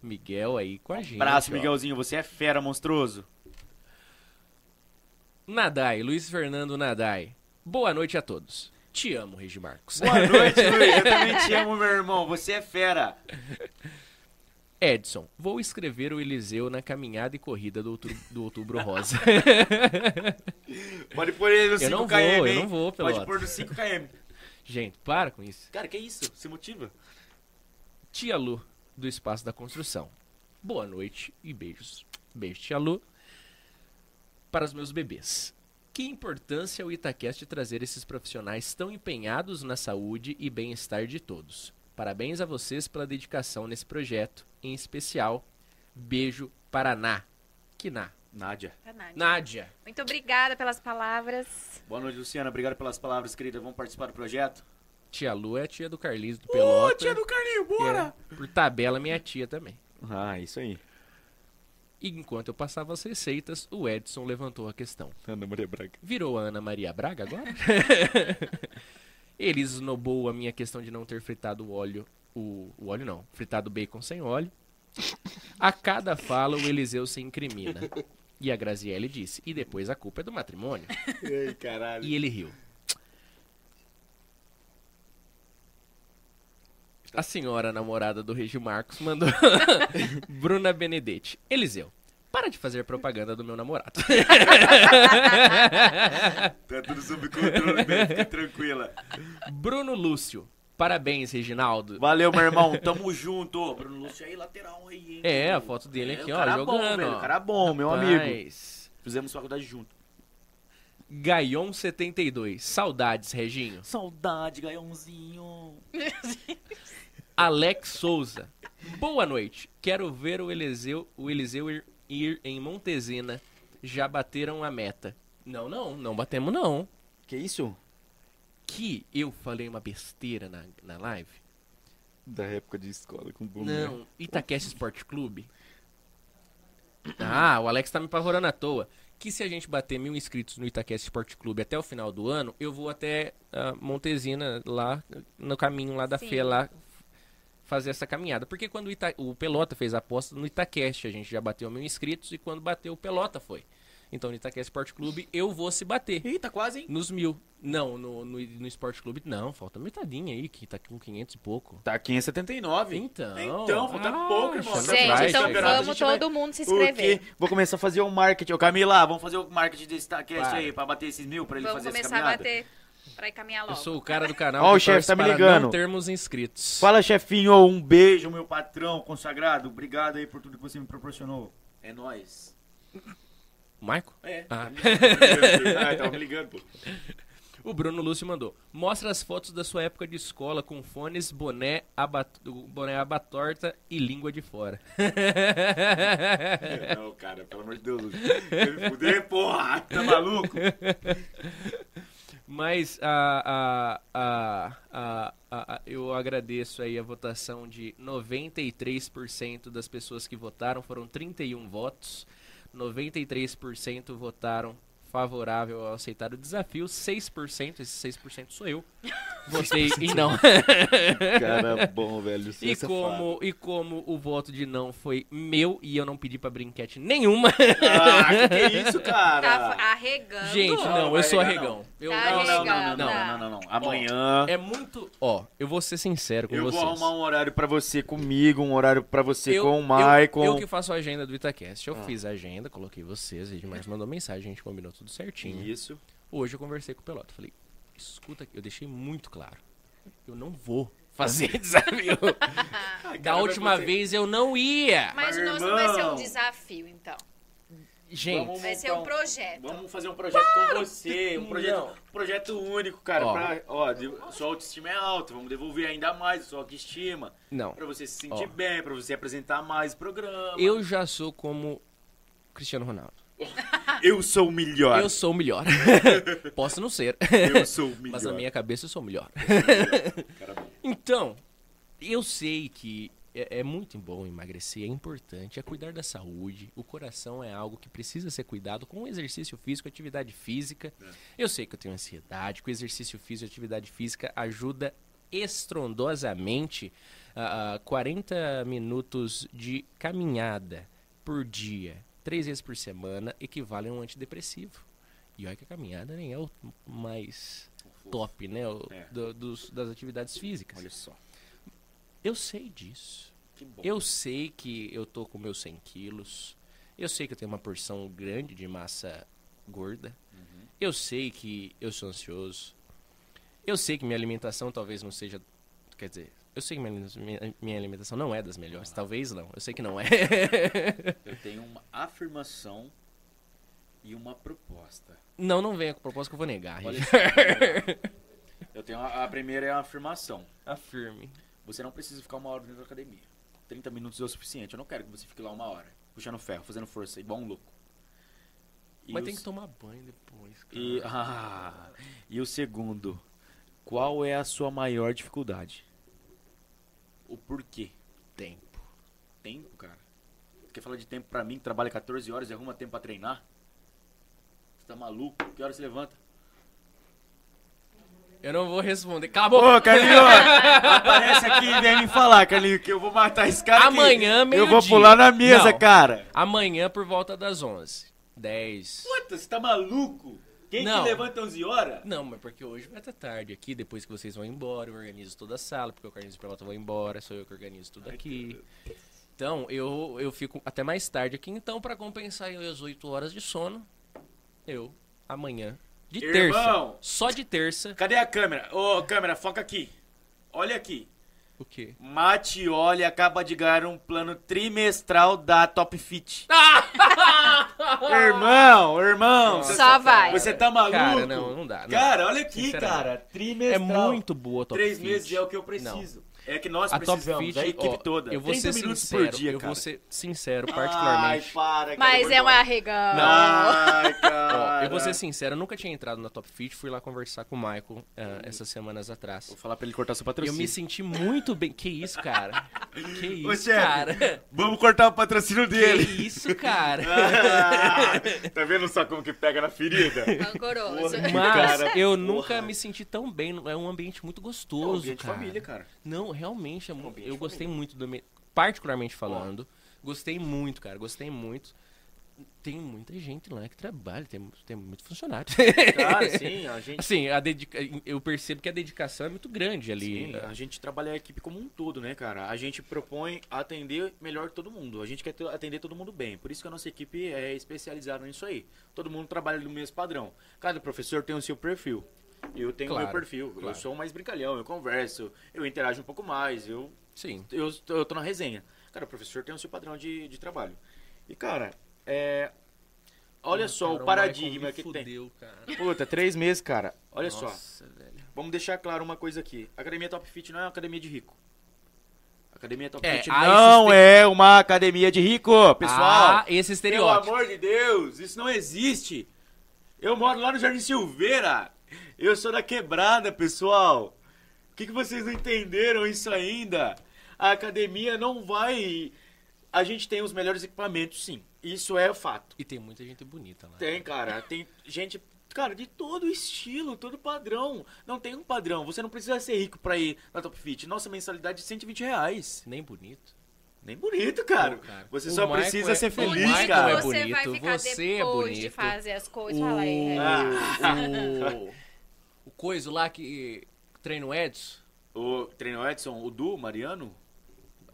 Speaker 1: Miguel aí com a gente.
Speaker 2: Abraço,
Speaker 1: ó.
Speaker 2: Miguelzinho. Você é fera, monstruoso.
Speaker 1: Nadai, Luiz Fernando Nadai. Boa noite a todos. Te amo, Regi Marcos.
Speaker 2: Boa noite, Luiz. Eu também te amo, meu irmão. Você é fera.
Speaker 1: Edson, vou escrever o Eliseu na caminhada e corrida do outubro, do outubro rosa.
Speaker 2: Pode pôr ele no 5km,
Speaker 1: Eu não vou,
Speaker 2: hein?
Speaker 1: eu não vou,
Speaker 2: Pode
Speaker 1: Pelota.
Speaker 2: pôr no 5km.
Speaker 1: gente, para com isso.
Speaker 2: Cara, que isso? Se motiva.
Speaker 1: Tia Lu, do Espaço da Construção. Boa noite e beijos. Beijo, tia Lu. Para os meus bebês. Que importância o Itacast trazer esses profissionais tão empenhados na saúde e bem-estar de todos. Parabéns a vocês pela dedicação nesse projeto, em especial. Beijo, Paraná. Que na.
Speaker 2: Nádia.
Speaker 3: Nádia.
Speaker 1: Nádia.
Speaker 3: Muito obrigada pelas palavras.
Speaker 2: Boa noite, Luciana. Obrigado pelas palavras, querida. Vamos participar do projeto?
Speaker 1: Tia Lu é a tia do Carlinhos do Pelota.
Speaker 2: Ô, tia do Carlinho,
Speaker 1: que
Speaker 2: bora!
Speaker 1: é, por tabela, minha tia também.
Speaker 2: Ah, isso aí.
Speaker 1: E enquanto eu passava as receitas, o Edson levantou a questão.
Speaker 2: Ana Maria Braga.
Speaker 1: Virou a Ana Maria Braga agora? Ele esnobou a minha questão de não ter fritado o óleo. O, o óleo não, fritado bacon sem óleo. A cada fala, o Eliseu se incrimina. E a Graziele disse: E depois a culpa é do matrimônio.
Speaker 2: Ai, caralho.
Speaker 1: E ele riu. A senhora namorada do Regi Marcos mandou Bruna Benedetti. Eliseu, para de fazer propaganda do meu namorado.
Speaker 2: Tá tudo sob controle, bem, fica tranquila.
Speaker 1: Bruno Lúcio. Parabéns, Reginaldo.
Speaker 2: Valeu, meu irmão. Tamo junto. Bruno Lúcio aí, lateral aí, hein?
Speaker 1: É, a foto dele aqui,
Speaker 2: o
Speaker 1: ó,
Speaker 2: cara
Speaker 1: jogando,
Speaker 2: Bom, velho.
Speaker 1: ó.
Speaker 2: O cara bom, meu amigo.
Speaker 1: Rapaz.
Speaker 2: Fizemos faculdade junto.
Speaker 1: Gaion 72. Saudades, Reginho.
Speaker 2: Saudade, Gaiãozinho.
Speaker 1: Alex Souza. Boa noite. Quero ver o Eliseu, o Eliseu ir, ir em Montezina. Já bateram a meta. Não, não, não batemos não.
Speaker 2: Que isso?
Speaker 1: Que eu falei uma besteira na, na live.
Speaker 2: Da época de escola com o
Speaker 1: Não, Itaquest Sport Clube. Ah, o Alex tá me apavorando à toa. Que se a gente bater mil inscritos no Itaquest Sport Clube até o final do ano, eu vou até ah, Montezina, lá no caminho lá da
Speaker 3: Sim.
Speaker 1: feira, lá fazer essa caminhada. Porque quando o, Ita- o Pelota fez a aposta no Itaquest, a gente já bateu mil inscritos e quando bateu o Pelota foi. Então no Itaquest Sport Clube eu vou se bater.
Speaker 2: Eita, quase, hein?
Speaker 1: Nos mil. Não, no, no, no Sport Clube não, falta metadinha aí, que tá com 500 e pouco.
Speaker 2: Tá 579.
Speaker 1: Então.
Speaker 2: Então, falta pouco, irmão.
Speaker 3: Gente,
Speaker 2: vai,
Speaker 3: então vamos
Speaker 2: gente vai-
Speaker 3: todo mundo se inscrever.
Speaker 2: quê? Vou começar a fazer o marketing. Ô, Camila, vamos fazer o marketing desse
Speaker 1: Para.
Speaker 2: aí, pra bater esses mil, pra ele
Speaker 3: Vamos
Speaker 2: fazer essa
Speaker 3: começar a
Speaker 2: caminhada.
Speaker 3: bater pra ir caminhar
Speaker 1: Eu
Speaker 3: logo.
Speaker 1: sou o cara do canal
Speaker 2: Ó, o chefe tá me ligando.
Speaker 1: não termos inscritos.
Speaker 2: Fala, chefinho, um beijo, meu patrão consagrado. Obrigado aí por tudo que você me proporcionou. É nóis.
Speaker 1: Maico?
Speaker 2: É.
Speaker 1: Ah.
Speaker 2: ah, tava me ligando, pô.
Speaker 1: O Bruno Lúcio mandou. Mostra as fotos da sua época de escola com fones, boné, aba, boné abatorta e língua de fora.
Speaker 2: Não, cara, pelo amor de Deus. Quer me fuder, porra? Tá maluco?
Speaker 1: Mas a, a, a, a, eu agradeço aí a votação de 93% das pessoas que votaram, foram 31 votos. 93% votaram favorável ao aceitar o desafio, 6%, esse 6% sou eu, Votei em não.
Speaker 2: Cara bom, velho.
Speaker 1: E como, e como o voto de não foi meu e eu não pedi pra brinquete nenhuma.
Speaker 2: Ah, que, que é isso, cara?
Speaker 3: Tá arregando.
Speaker 1: Gente,
Speaker 2: Não,
Speaker 1: não, eu sou arregão. Eu,
Speaker 3: Tá
Speaker 2: Não, não, não, não, não,
Speaker 3: Não.
Speaker 2: não, não, não, não. Amanhã
Speaker 1: É muito. Ó, eu vou ser sincero com
Speaker 2: eu
Speaker 1: vocês.
Speaker 2: vou arrumar um horário pra você comigo, um horário pra você
Speaker 1: Eu-
Speaker 2: com o
Speaker 1: eu-
Speaker 2: Maicon.
Speaker 1: Eu, que faço a agenda do Itacast. Eu
Speaker 2: Ah.
Speaker 1: fiz a agenda, coloquei vocês, a Edmar mandou mensagem, a gente combinou tudo certinho.
Speaker 2: Isso.
Speaker 1: Hoje eu conversei com o Pelota. Falei, escuta aqui, eu deixei muito claro. Eu não vou fazer desafio. da última vez eu não ia.
Speaker 3: Mas o
Speaker 2: Mas,
Speaker 3: nosso não vai ser um desafio, então.
Speaker 1: Gente,
Speaker 3: Vai ser um projeto.
Speaker 2: Vamos fazer um projeto com você, um projeto, um projeto único, cara.
Speaker 1: Ó.
Speaker 2: Pra, ó, de- sua autoestima é alta, vamos devolver ainda mais a sua autoestima.
Speaker 1: não.
Speaker 2: Pra você se sentir
Speaker 1: Ó.
Speaker 2: bem, pra você apresentar mais programa.
Speaker 1: Eu já sou como Cristiano Ronaldo.
Speaker 2: Eu sou o melhor.
Speaker 1: Eu sou o melhor. Posso não ser.
Speaker 2: Eu sou o melhor.
Speaker 1: Mas na minha cabeça eu sou o melhor. Então, eu sei que é, é muito bom emagrecer, é importante, é cuidar da saúde. O coração é algo que precisa ser cuidado com exercício físico, atividade física. Eu sei que eu tenho ansiedade, que o exercício físico e atividade física ajuda estrondosamente a a 40 minutos de caminhada por dia, três vezes por semana, equivalem a um antidepressivo. E olha que a caminhada nem é o mais top, né? o-
Speaker 2: É.
Speaker 1: do- dos- das atividades físicas.
Speaker 2: Olha só.
Speaker 1: Eu sei disso.
Speaker 2: Que bom.
Speaker 1: Eu sei que eu tô com meus 100 quilos. Eu sei que eu tenho uma porção grande de massa gorda.
Speaker 2: Uhum.
Speaker 1: Eu sei que eu sou ansioso. Eu sei que minha alimentação talvez não seja. Quer dizer, eu sei que minha, minha- alimentação não é das melhores. Talvez não. Eu sei que não é.
Speaker 2: Eu tenho uma afirmação e uma proposta.
Speaker 1: não, não venha com proposta que eu vou negar.
Speaker 2: Olha. Eu tenho a, a primeira é a afirmação.
Speaker 1: Afirme.
Speaker 2: Você não precisa ficar uma hora dentro da academia. 30 minutos é o suficiente. Eu não quero que você fique lá uma hora, puxando ferro, fazendo força, igual um louco. E
Speaker 1: Mas
Speaker 2: o
Speaker 1: tem que tomar banho depois. Cara.
Speaker 2: E, ah, e o segundo, qual é a sua maior dificuldade? O porquê?
Speaker 1: Tempo.
Speaker 2: Tempo, cara. Quer falar de tempo pra mim que trabalha 14 horas e arruma tempo pra treinar? Você tá maluco? Que hora você levanta?
Speaker 1: Eu não vou responder. Cala a boca.
Speaker 2: Ô, Carlinhos, aparece aqui e vem me falar, Carlinhos, que eu vou matar esse cara aqui.
Speaker 1: Amanhã,
Speaker 2: Eu vou pular na mesa,
Speaker 1: Não.
Speaker 2: cara.
Speaker 1: Amanhã por volta das 11. 10.
Speaker 2: Puta, você tá maluco? Quem
Speaker 1: Não.
Speaker 2: que levanta 11 horas?
Speaker 1: Não, mas porque hoje vai estar tarde aqui, depois que vocês vão embora, eu organizo toda a sala, porque o Carlinhos e o Pelota vão embora, sou eu que organizo tudo aqui. Então, eu, eu fico até mais tarde aqui, então, pra compensar eu as 8 horas de sono, eu, amanhã, de terça,
Speaker 2: Irmão.
Speaker 1: só de terça,
Speaker 2: Cadê a câmera? Ô, câmera, foca aqui. Olha aqui.
Speaker 1: O quê?
Speaker 2: Matioli acaba de ganhar um plano trimestral da Top Fit. irmão, irmão. você-
Speaker 3: Só vai.
Speaker 2: Você tá maluco?
Speaker 1: Cara, não, não dá, não.
Speaker 2: Cara, olha aqui, cara.
Speaker 1: É
Speaker 2: Trimestral.
Speaker 1: muito boa a Top
Speaker 2: Três
Speaker 1: Fit.
Speaker 2: meses é o que eu preciso. É que nós
Speaker 1: A Top
Speaker 2: precisamos,
Speaker 1: Fit,
Speaker 2: a equipe
Speaker 1: ó,
Speaker 2: toda.
Speaker 1: eu vou
Speaker 2: 30
Speaker 1: ser
Speaker 2: minutos
Speaker 1: sincero,
Speaker 2: por dia,
Speaker 1: eu vou ser sincero,
Speaker 2: Ai,
Speaker 1: particularmente.
Speaker 2: para, cara,
Speaker 3: Mas é um arregão.
Speaker 2: Ai,
Speaker 1: Ó,
Speaker 2: cara.
Speaker 1: eu vou ser sincero, eu nunca tinha entrado na Top Fit, fui lá conversar com o Michael ah, essas semanas atrás.
Speaker 2: Vou falar pra ele cortar seu
Speaker 1: Eu
Speaker 2: patrocínio.
Speaker 1: me senti muito bem. Que isso, cara? Que
Speaker 2: Ô,
Speaker 1: isso,
Speaker 2: chefe,
Speaker 1: cara?
Speaker 2: Vamos cortar o patrocínio
Speaker 1: Que
Speaker 2: dele.
Speaker 1: isso, cara?
Speaker 2: Ah, tá vendo só como que pega na ferida?
Speaker 3: Rancoroso.
Speaker 1: Mas
Speaker 2: Cara,
Speaker 1: eu
Speaker 2: porra.
Speaker 1: nunca me senti tão bem. É um ambiente muito gostoso,
Speaker 2: ambiente de
Speaker 1: cara.
Speaker 2: família, cara.
Speaker 1: Não, realmente, é mu-
Speaker 2: ambiente
Speaker 1: eu gostei muito do ambiente. Particularmente falando, gostei muito, cara. Gostei muito. Tem muita gente lá que trabalha, tem, tem muito funcionário.
Speaker 2: Cara, sim, a gente,
Speaker 1: assim, a dedica... eu percebo que a dedicação é muito grande ali.
Speaker 2: sim, a gente trabalha a equipe como um todo, né, cara? A gente propõe atender melhor todo mundo. A gente quer atender todo mundo bem. Por isso que a nossa equipe é especializada nisso aí. Todo mundo trabalha no mesmo padrão. Cada professor tem o seu perfil. Eu tenho o
Speaker 1: Claro,
Speaker 2: meu perfil. Eu
Speaker 1: claro.
Speaker 2: sou mais brincalhão, eu converso, eu interajo um pouco mais, eu
Speaker 1: Sim.
Speaker 2: eu, eu tô na resenha. Cara, o professor tem o seu padrão de, de trabalho. E, cara, é. Olha
Speaker 1: Ah,
Speaker 2: só
Speaker 1: cara,
Speaker 2: o paradigma
Speaker 1: Michael
Speaker 2: que
Speaker 1: me
Speaker 2: tem.
Speaker 1: fudeu, cara.
Speaker 2: Puta, três meses, cara. Olha só.
Speaker 1: Nossa, velho.
Speaker 2: Vamos deixar claro uma coisa aqui. Academia Top Fit não é uma academia de rico. Academia Top
Speaker 1: É,
Speaker 2: Fit
Speaker 1: há
Speaker 2: não
Speaker 1: esse
Speaker 2: é uma academia de rico, pessoal.
Speaker 1: Ah, esse
Speaker 2: Pelo
Speaker 1: estereótipo.
Speaker 2: amor de Deus, isso não existe. Eu moro lá no Jardim Silveira. Eu sou da quebrada, pessoal. O que, que vocês não entenderam isso ainda? A academia não vai. A gente tem os melhores equipamentos, sim. Isso é fato.
Speaker 1: E tem muita gente bonita lá.
Speaker 2: Tem, cara. Tem gente. cara, de todo estilo, todo padrão. Não tem um padrão. Você não precisa ser rico pra ir na Top Fit. Nossa mensalidade é 120 reais.
Speaker 1: Nem bonito.
Speaker 2: Nem bonito, cara.
Speaker 1: Pô, cara.
Speaker 2: Você
Speaker 1: O
Speaker 2: só
Speaker 1: Michael
Speaker 2: precisa
Speaker 1: é-
Speaker 2: ser feliz,
Speaker 1: Michael
Speaker 2: cara.
Speaker 1: é
Speaker 3: você vai
Speaker 1: bonito,
Speaker 3: ficar
Speaker 1: você é
Speaker 3: depois de
Speaker 1: bonito.
Speaker 3: fazer as coisas.
Speaker 1: O,
Speaker 3: Fala aí. é.
Speaker 2: Ah.
Speaker 1: o, o coisa lá que treina o Edson.
Speaker 2: O treino Edson, o Du, Mariano,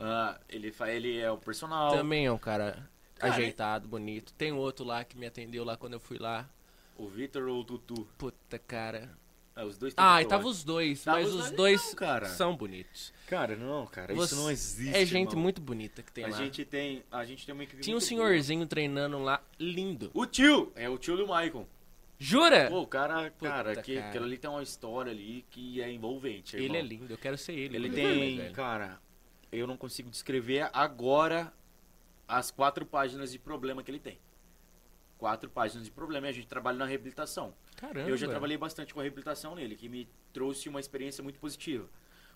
Speaker 2: ah, ele, fa- ele é o personal.
Speaker 1: Também é um cara,
Speaker 2: Cara,
Speaker 1: ajeitado, bonito. Tem outro lá que me atendeu lá quando eu fui lá.
Speaker 2: O Vitor ou o Tutu.
Speaker 1: Puta, cara.
Speaker 2: É, os dois
Speaker 1: Ah, e tava os dois,
Speaker 2: Tava
Speaker 1: mas
Speaker 2: os
Speaker 1: os
Speaker 2: dois
Speaker 1: dois
Speaker 2: não, cara.
Speaker 1: são bonitos.
Speaker 2: Cara, não, cara,
Speaker 1: Você-
Speaker 2: isso não existe.
Speaker 1: É gente
Speaker 2: irmão.
Speaker 1: muito bonita que tem
Speaker 2: a
Speaker 1: lá.
Speaker 2: gente tem, a gente tem uma equipe
Speaker 1: Tinha um
Speaker 2: muito
Speaker 1: senhorzinho treinando lá, lindo.
Speaker 2: boa. O tio, é o tio do Maicon.
Speaker 1: Jura?
Speaker 2: Pô, o cara,
Speaker 1: Puta,
Speaker 2: cara, que
Speaker 1: cara.
Speaker 2: aquilo ali tem uma história ali que é envolvente,
Speaker 1: ele
Speaker 2: irmão.
Speaker 1: é lindo, eu quero ser ele.
Speaker 2: Ele
Speaker 1: quando
Speaker 2: tem,
Speaker 1: velho.
Speaker 2: cara, eu não consigo descrever agora as quatro páginas de problema que ele tem. Quatro páginas de problema e a gente trabalha na reabilitação.
Speaker 1: Caramba.
Speaker 2: Eu já trabalhei bastante com a reabilitação nele, que me trouxe uma experiência muito positiva.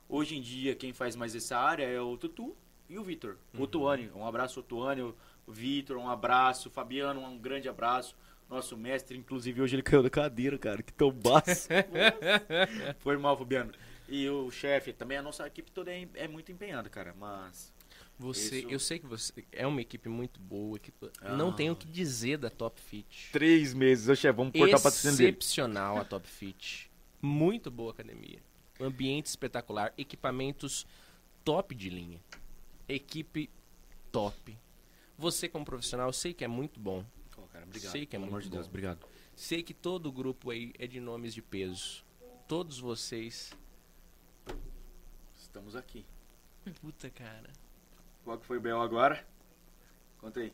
Speaker 2: Hoje em dia, quem faz mais essa área é o Tutu e o Vitor. O Tuane, um abraço ao Tuane, o Vitor, um abraço. Fabiano, um grande abraço. Nosso mestre, inclusive, hoje ele caiu da cadeira, cara, que tão baço. Foi mal, Fabiano. E o chefe, também a nossa equipe toda é, é muito empenhada, cara, mas...
Speaker 1: Você,
Speaker 2: Isso.
Speaker 1: eu sei que você é uma equipe muito boa, equipe,
Speaker 2: Ah.
Speaker 1: não tenho o que dizer da Top Fit.
Speaker 2: Três meses, chefe, vamos cortar dele.
Speaker 1: Excepcional a Top Fit. Muito boa academia. Ambiente espetacular, equipamentos top de linha. Equipe top. Você como profissional, eu sei que é muito bom.
Speaker 2: Pô, cara, obrigado.
Speaker 1: Sei que é
Speaker 2: pelo
Speaker 1: muito
Speaker 2: amor de Deus,
Speaker 1: bom.
Speaker 2: obrigado.
Speaker 1: Sei que todo o grupo aí é de nomes de peso. Todos vocês.
Speaker 2: Estamos aqui.
Speaker 1: Puta, cara.
Speaker 2: Qual que foi o B.O. agora? Conta aí.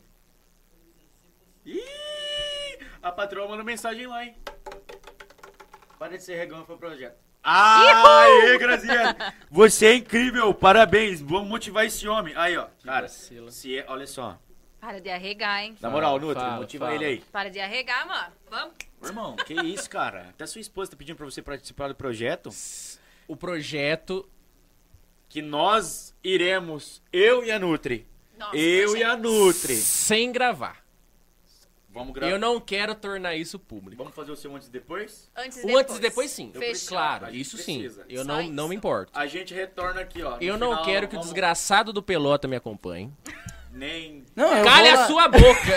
Speaker 2: Ih! A patroa mandou mensagem lá, hein? Para de ser regão pro projeto. Aê, Graziane! Você é incrível, parabéns. Vamos motivar esse homem. Aí, ó. Cara, se é, olha só.
Speaker 3: Para de arregar, hein?
Speaker 2: Na moral, Nutri,
Speaker 1: fala,
Speaker 2: motiva
Speaker 1: fala.
Speaker 2: ele aí.
Speaker 3: Para de arregar, mano. Vamos.
Speaker 2: Ô, irmão, que isso, cara? Até sua esposa tá pedindo pra você participar do projeto.
Speaker 1: O projeto.
Speaker 2: Que nós iremos, eu e a Nutri.
Speaker 3: Nossa,
Speaker 2: eu e a Nutri.
Speaker 1: Sem gravar.
Speaker 2: Vamos gravar.
Speaker 1: Eu não quero tornar isso público.
Speaker 2: Vamos fazer o seu antes e depois?
Speaker 3: Antes e
Speaker 1: O
Speaker 3: depois.
Speaker 1: antes e depois sim.
Speaker 2: Eu
Speaker 3: Fechou.
Speaker 1: Claro, isso sim.
Speaker 2: precisa.
Speaker 1: Eu
Speaker 3: Só
Speaker 1: não,
Speaker 3: isso.
Speaker 1: não me importo.
Speaker 2: A gente retorna aqui, ó.
Speaker 1: Eu não
Speaker 2: final,
Speaker 1: quero que o desgraçado do Pelota me acompanhe.
Speaker 2: Nem.
Speaker 4: Não, eu
Speaker 1: Calha
Speaker 4: vou
Speaker 1: a
Speaker 4: lá-
Speaker 1: sua boca!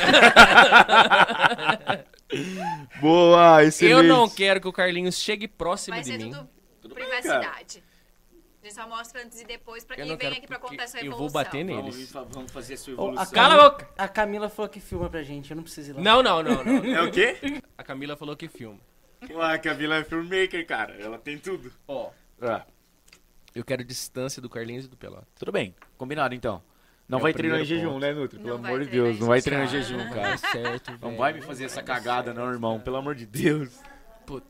Speaker 2: Boa,
Speaker 1: Eu não quero que o Carlinhos chegue próximo
Speaker 3: Vai
Speaker 1: de
Speaker 3: ser
Speaker 1: mim.
Speaker 3: tudo,
Speaker 2: Tudo bem,
Speaker 3: privacidade. a gente só mostra antes e depois pra
Speaker 1: Eu
Speaker 3: quem vem aqui pra contar a sua
Speaker 1: eu
Speaker 3: evolução.
Speaker 1: vou bater nele.
Speaker 2: Vamos,
Speaker 1: neles.
Speaker 2: fa- vamos fazer a sua evolução.
Speaker 4: a
Speaker 1: Cala a
Speaker 4: Camila-
Speaker 1: boca!
Speaker 4: A Camila falou que filma pra gente, eu não preciso ir lá.
Speaker 1: Não, não, não, não.
Speaker 2: É o quê?
Speaker 1: A Camila falou que filma.
Speaker 2: Ué, a Camila é filmmaker, cara. Ela tem tudo.
Speaker 1: Ó,
Speaker 2: Ah,
Speaker 1: eu quero distância do Carlinhos e do Pelota.
Speaker 2: tudo bem. Combinado, então. Não
Speaker 1: É o
Speaker 2: vai treinar em
Speaker 1: primeiro
Speaker 2: jejum,
Speaker 1: ponto.
Speaker 2: né, Nutri? Pelo
Speaker 3: vai
Speaker 2: amor de
Speaker 3: treinar
Speaker 2: Deus.
Speaker 3: em
Speaker 2: Não vai
Speaker 3: jejum.
Speaker 2: treinar em jejum, cara.
Speaker 1: Tá certo,
Speaker 2: Não
Speaker 1: velho.
Speaker 2: vai me fazer essa cagada, não, irmão. Pelo amor de Deus.
Speaker 1: Puta.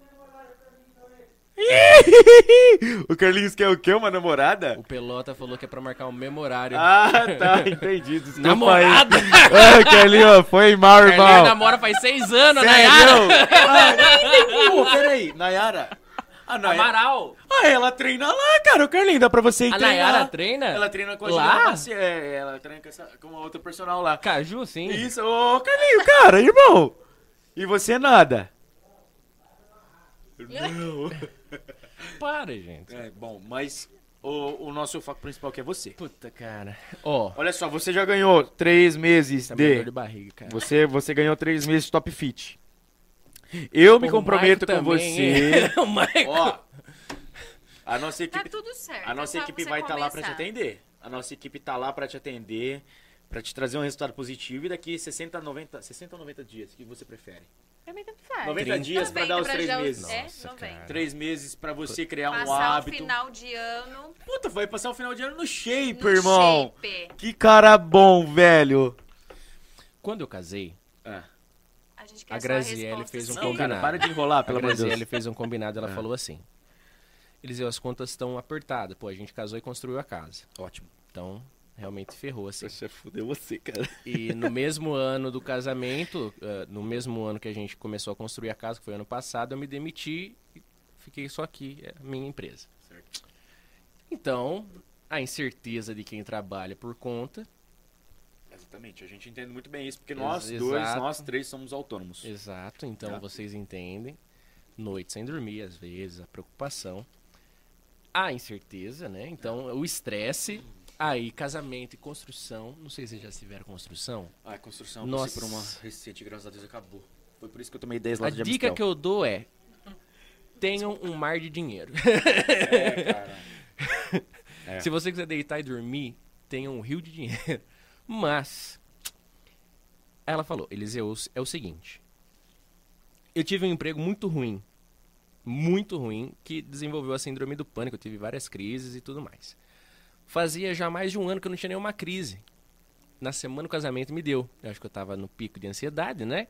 Speaker 2: O Carlinhos quer o quê? Uma namorada?
Speaker 1: O Pelota falou que é pra marcar o mesmo horário.
Speaker 2: Ah, tá. Entendi. Desculpa
Speaker 1: Namorada!
Speaker 2: aí. Ah, Carlinhos, foi mal,
Speaker 1: Carlinhos
Speaker 2: irmão.
Speaker 1: namora faz seis anos, Nayara!
Speaker 2: Sério? Pô, peraí. Nayara. A Nayara.
Speaker 1: Amaral!
Speaker 2: Ah, ela treina lá, cara. O Carlinhos, dá pra você ir
Speaker 1: A
Speaker 2: treinar.
Speaker 1: Nayara treina?
Speaker 2: Ela treina com a
Speaker 1: Lá?
Speaker 2: Maci- É, ela treina com, essa, com uma outra personal lá.
Speaker 1: Caju, sim.
Speaker 2: Isso, ô Carlinhos, cara, irmão. E você nada? Não.
Speaker 1: Para, gente.
Speaker 2: É, bom, mas o, o nosso foco principal que é você.
Speaker 1: Puta, cara. Ó,
Speaker 2: Olha só, você já ganhou três meses
Speaker 1: tá me dando dor
Speaker 2: de...
Speaker 1: de barriga, cara.
Speaker 2: Você, você ganhou três meses de Top Fit. Eu me
Speaker 1: O
Speaker 2: comprometo com
Speaker 1: também,
Speaker 2: você.
Speaker 1: hein? o Maico.
Speaker 2: Ó, a nossa
Speaker 3: Tá
Speaker 2: equipe,
Speaker 3: tudo certo.
Speaker 2: a nossa
Speaker 3: é só
Speaker 2: equipe
Speaker 3: você
Speaker 2: vai estar lá pra te
Speaker 3: começar.
Speaker 2: atender. A nossa equipe tá lá pra te atender, pra te trazer um resultado positivo e daqui 60, 90, 60 ou 90 dias, o que você prefere?
Speaker 3: Pra mim tanto faz.
Speaker 2: 90
Speaker 1: 30.
Speaker 2: dias pra
Speaker 3: 90
Speaker 2: dar os
Speaker 3: pra
Speaker 2: três
Speaker 3: os-
Speaker 2: meses.
Speaker 3: É,
Speaker 1: Nossa,
Speaker 3: 90.
Speaker 1: cara.
Speaker 2: Três meses pra você criar um
Speaker 3: Passar o
Speaker 2: hábito.
Speaker 3: final de ano
Speaker 2: Puta, vai passar o final de ano no shape,
Speaker 3: no
Speaker 2: irmão.
Speaker 3: shape.
Speaker 2: Que cara bom, velho.
Speaker 1: Quando eu casei,
Speaker 2: É.
Speaker 3: A gente
Speaker 1: A Graziele fez um.
Speaker 2: Não, cara,
Speaker 1: combinado.
Speaker 2: para de enrolar,
Speaker 1: a
Speaker 2: pelo amor de
Speaker 1: Graziele
Speaker 2: Deus.
Speaker 1: fez um combinado, ela
Speaker 2: É.
Speaker 1: falou assim. Eliseu, as contas estão apertadas. Pô, a gente casou e construiu a casa.
Speaker 2: Ótimo.
Speaker 1: Então, realmente ferrou, assim.
Speaker 2: Você fudeu você, cara.
Speaker 1: E no mesmo ano do casamento, eh, no mesmo ano que a gente começou a construir a casa, que foi ano passado, eu me demiti e fiquei só aqui, é a minha empresa.
Speaker 2: Certo.
Speaker 1: Então, a incerteza de quem trabalha por conta,
Speaker 2: Exatamente, a gente entende muito bem isso, porque nós dois,
Speaker 1: exato.
Speaker 2: nós três somos autônomos.
Speaker 1: exato, então vocês entendem. noite sem dormir, às vezes, a preocupação, a incerteza, né? Então, o estresse, aí casamento e construção. Não sei se vocês já tiveram construção.
Speaker 2: Ah, a construção
Speaker 1: Nossa.
Speaker 2: passei por uma recente, graças a Deus acabou. Foi por isso que eu tomei 10
Speaker 1: A
Speaker 2: latas de
Speaker 1: dica
Speaker 2: Amistel.
Speaker 1: que eu dou é: tenham um mar de dinheiro.
Speaker 2: É, cara. É.
Speaker 1: Se você quiser deitar e dormir, tenha um rio de dinheiro. Mas, ela falou, Eliseus, é o seguinte. Eu tive um emprego muito ruim. Muito ruim, que desenvolveu a síndrome do pânico. Eu tive várias crises e tudo mais. Fazia já mais de um ano que eu não tinha nenhuma crise. Na semana do casamento me deu. Eu acho que eu tava no pico de ansiedade, né?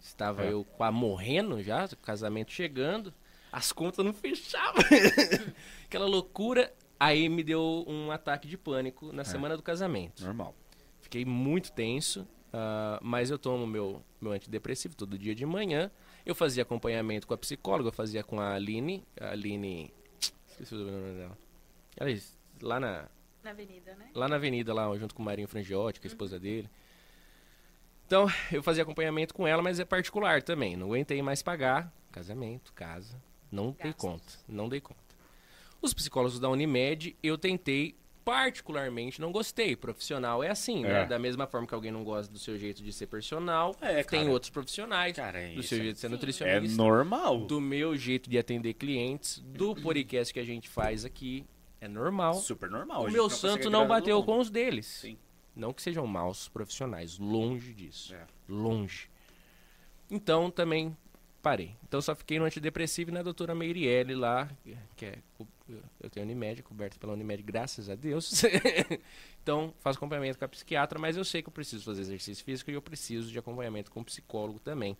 Speaker 1: Estava
Speaker 2: É.
Speaker 1: eu morrendo já, o casamento chegando. As contas não fechavam. Aquela loucura. Aí me deu um ataque de pânico na semana do casamento.
Speaker 2: Normal.
Speaker 1: Fiquei muito tenso, ah, mas eu tomo meu, meu antidepressivo todo dia de manhã. Eu fazia acompanhamento com a psicóloga, eu fazia com a Aline. A Aline. Esqueci o nome dela. Ela é lá na,
Speaker 3: Na avenida, né?
Speaker 1: lá na avenida, lá junto com o Marinho Frangiotti, que é a esposa dele. Então, eu fazia acompanhamento com ela, mas é particular também. Não aguentei mais pagar. Casamento, casa. Não dei
Speaker 3: Gastos.
Speaker 1: conta. Não dei conta. Os psicólogos da Unimed, eu tentei, particularmente, não gostei. Profissional é assim, né?
Speaker 2: É.
Speaker 1: Da mesma forma que alguém não gosta do seu jeito de ser personal,
Speaker 2: É,
Speaker 1: tem
Speaker 2: cara.
Speaker 1: outros profissionais
Speaker 2: Cara, é
Speaker 1: do seu jeito de ser
Speaker 2: É
Speaker 1: nutricionista
Speaker 2: normal.
Speaker 1: do meu jeito de atender clientes, do podcast que a gente faz aqui. É normal.
Speaker 2: Super normal.
Speaker 1: O meu santo não bateu com os deles.
Speaker 2: Sim.
Speaker 1: Não que sejam maus profissionais, longe disso.
Speaker 2: É.
Speaker 1: Longe. Então também parei. Então só fiquei no antidepressivo e na doutora Meirielle lá, que é. Eu tenho Unimed, coberta pela Unimed, graças a Deus. então faço acompanhamento com a psiquiatra, mas eu sei que eu preciso fazer exercício físico e eu preciso de acompanhamento com psicólogo também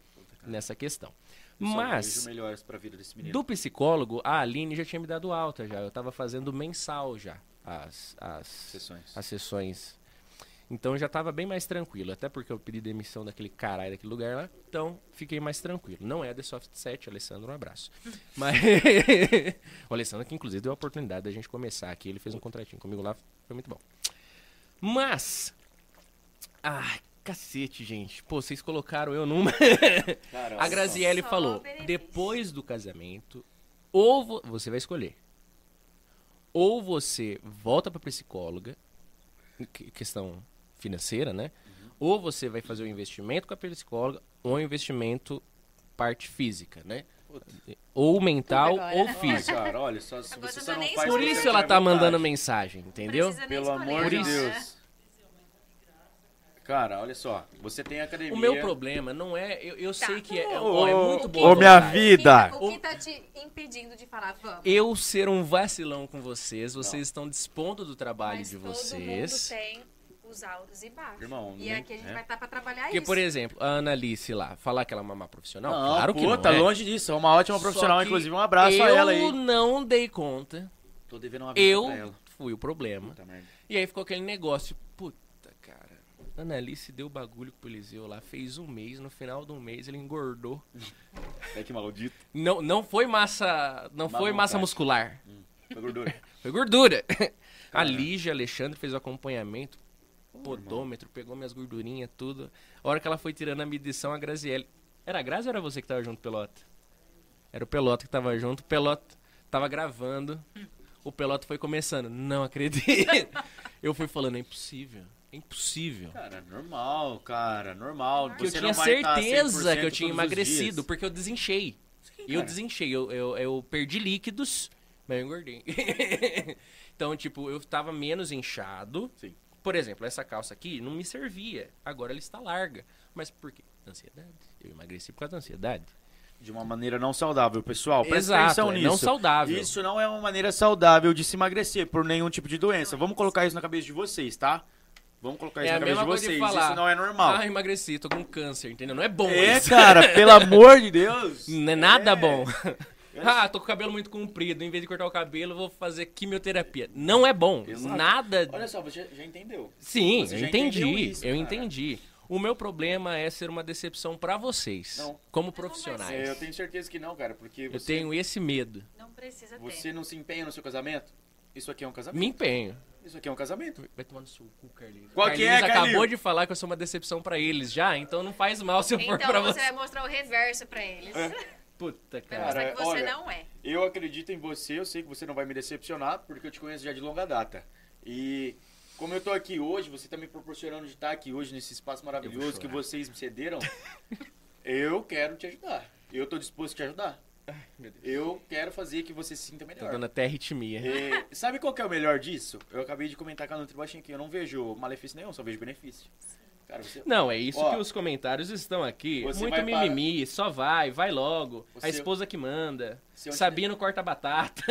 Speaker 1: nessa questão. Mas.
Speaker 2: vejo melhores pra vida desse menino.
Speaker 1: Do psicólogo, a Aline já tinha me dado alta já. Eu tava fazendo mensal já as, as,
Speaker 2: Sessões.
Speaker 1: as sessões. Então já tava bem mais tranquilo. Até porque eu pedi demissão daquele caralho daquele lugar lá. Então fiquei mais tranquilo. Não é The Soft 7, Alessandro, um abraço. Mas. o Alessandro que inclusive deu a oportunidade da gente começar aqui. Ele fez um contratinho comigo lá. Foi muito bom. Mas. Ai, cacete, gente. Pô, vocês colocaram eu numa.
Speaker 2: Cara,
Speaker 1: A Graziele
Speaker 3: Só
Speaker 1: falou:
Speaker 3: benefício.
Speaker 1: depois do casamento, ou vo- você vai escolher. Ou você volta pra psicóloga, que- questão financeira, né? Ou você vai fazer o investimento com a psicóloga, ou um investimento parte física, né? Ou mental
Speaker 3: agora,
Speaker 1: ou
Speaker 3: né?
Speaker 2: Ai,
Speaker 1: física.
Speaker 2: cara, olha, só, se você só
Speaker 3: não
Speaker 2: faz
Speaker 1: Por isso ela tá
Speaker 2: vontade.
Speaker 1: mandando mensagem, entendeu?
Speaker 2: Pelo amor de
Speaker 3: não,
Speaker 2: Deus.
Speaker 3: Né?
Speaker 2: Cara, olha só. Você tem academia.
Speaker 1: O meu problema não é. Eu, eu
Speaker 3: Tá.
Speaker 1: sei que é,
Speaker 2: Ô,
Speaker 1: é
Speaker 2: ô,
Speaker 1: muito
Speaker 2: ô,
Speaker 1: boa.
Speaker 2: minha
Speaker 1: vontade.
Speaker 2: vida.
Speaker 3: O que tá te impedindo de falar, vamos?
Speaker 1: Eu ser um vacilão com vocês, vocês estão dispondo do trabalho
Speaker 3: Mas
Speaker 1: de
Speaker 3: todo
Speaker 1: vocês.
Speaker 3: mundo tem os altos e baixos.
Speaker 2: Irmão,
Speaker 3: e
Speaker 2: nem-
Speaker 3: aqui a gente
Speaker 2: é.
Speaker 3: vai estar pra trabalhar
Speaker 1: Porque,
Speaker 3: isso.
Speaker 1: por exemplo, a Annalice lá, falar que ela é uma má profissional,
Speaker 2: Não,
Speaker 1: claro que
Speaker 2: pô,
Speaker 1: não
Speaker 2: tá
Speaker 1: é.
Speaker 2: longe disso. É uma ótima profissional,
Speaker 1: que
Speaker 2: inclusive. Um abraço
Speaker 1: eu
Speaker 2: a ela aí.
Speaker 1: não dei conta,
Speaker 2: Tô devendo uma visita
Speaker 1: eu
Speaker 2: pra ela.
Speaker 1: fui o problema. E aí ficou aquele negócio, a Annalice deu bagulho com o Eliseu lá, fez um mês, no final do mês ele engordou.
Speaker 2: É que maldito.
Speaker 1: Não, não foi massa, não foi massa
Speaker 2: vontade.
Speaker 1: muscular,
Speaker 2: Foi gordura.
Speaker 1: foi gordura. A
Speaker 2: Cara.
Speaker 1: Lígia Alexandre fez o acompanhamento, podômetro, pegou minhas gordurinhas, tudo. A hora que ela foi tirando a medição, a Graziele. Era a Grazi ou era você que tava junto, Pelota? Era o Pelota que tava junto, o Pelota tava gravando. O Pelota foi começando. Não acredito. Eu fui falando, é impossível. É impossível.
Speaker 2: Cara, normal, cara, normal.
Speaker 1: Porque eu
Speaker 2: Você
Speaker 1: tinha
Speaker 2: não vai tá
Speaker 1: certeza
Speaker 2: 100%
Speaker 1: que eu tinha emagrecido, porque eu desinchei. eu
Speaker 2: cara.
Speaker 1: desinchei, eu, eu, eu perdi líquidos, mas eu engordei. então, tipo, eu tava menos inchado.
Speaker 2: Sim.
Speaker 1: Por exemplo, essa calça aqui não me servia. Agora ela está larga. Mas por quê? Ansiedade. Eu emagreci por causa da ansiedade.
Speaker 2: De uma maneira não saudável, pessoal. Presta
Speaker 1: Exato,
Speaker 2: atenção
Speaker 1: é
Speaker 2: nisso.
Speaker 1: não saudável.
Speaker 2: Isso não é uma maneira saudável de se emagrecer por nenhum tipo de doença. Vamos colocar isso na cabeça de vocês, tá? Vamos colocar isso
Speaker 1: É
Speaker 2: na cabeça
Speaker 1: mesma
Speaker 2: de
Speaker 1: coisa de
Speaker 2: vocês.
Speaker 1: falar.
Speaker 2: Isso não é normal.
Speaker 1: Ah, emagreci, tô com câncer, entendeu? Não é bom
Speaker 2: é,
Speaker 1: isso.
Speaker 2: cara, pelo amor de Deus.
Speaker 1: Não é nada
Speaker 2: É.
Speaker 1: bom. ah, tô com o cabelo muito comprido. Em vez de cortar o cabelo, eu vou fazer quimioterapia. Não é bom.
Speaker 2: Exato.
Speaker 1: Nada.
Speaker 2: Olha só, você já entendeu.
Speaker 1: Sim,
Speaker 2: Você
Speaker 1: eu entendi.
Speaker 2: isso,
Speaker 1: eu
Speaker 2: cara.
Speaker 1: entendi. O meu problema é ser uma decepção pra vocês,
Speaker 2: Não.
Speaker 1: como profissionais.
Speaker 2: É, eu tenho certeza que não, cara, porque
Speaker 1: Eu
Speaker 2: você,
Speaker 1: tenho esse medo.
Speaker 3: Não precisa ter.
Speaker 2: você não se empenha no seu casamento. Isso aqui é um casamento.
Speaker 1: Me empenho.
Speaker 2: Isso aqui é um casamento.
Speaker 1: Vai tomar no seu cu, Carlinhos.
Speaker 2: Qual que é,
Speaker 1: Carlinhos acabou
Speaker 2: Carlinhos?
Speaker 1: de falar que eu sou uma decepção pra eles já, então não faz mal se eu for
Speaker 3: Então
Speaker 1: pra
Speaker 3: você
Speaker 1: você.
Speaker 3: vai mostrar o reverso pra eles.
Speaker 2: É.
Speaker 1: Puta,
Speaker 3: Vai
Speaker 1: cara.
Speaker 3: mostrar que você
Speaker 2: olha,
Speaker 3: não é.
Speaker 2: Eu acredito em você, eu sei que você não vai me decepcionar, porque eu te conheço já de longa data. E como eu tô aqui hoje, você tá me proporcionando de estar aqui hoje nesse espaço maravilhoso que vocês me cederam, eu quero te ajudar. Eu tô disposto a te ajudar. Eu quero fazer que você se sinta
Speaker 1: Tá
Speaker 2: melhor.
Speaker 1: dando até arritmia.
Speaker 2: É, sabe qual que é o melhor disso? Eu acabei de comentar com a Nutri Baixinho que eu não vejo malefício nenhum, só vejo benefício. Cara, você...
Speaker 1: Não, é isso
Speaker 2: Ó,
Speaker 1: que os comentários estão aqui. Muito
Speaker 2: vai para-
Speaker 1: mimimi, só vai, vai logo.
Speaker 2: Você-
Speaker 1: A esposa que manda.
Speaker 2: Seu
Speaker 1: Sabino corta batata.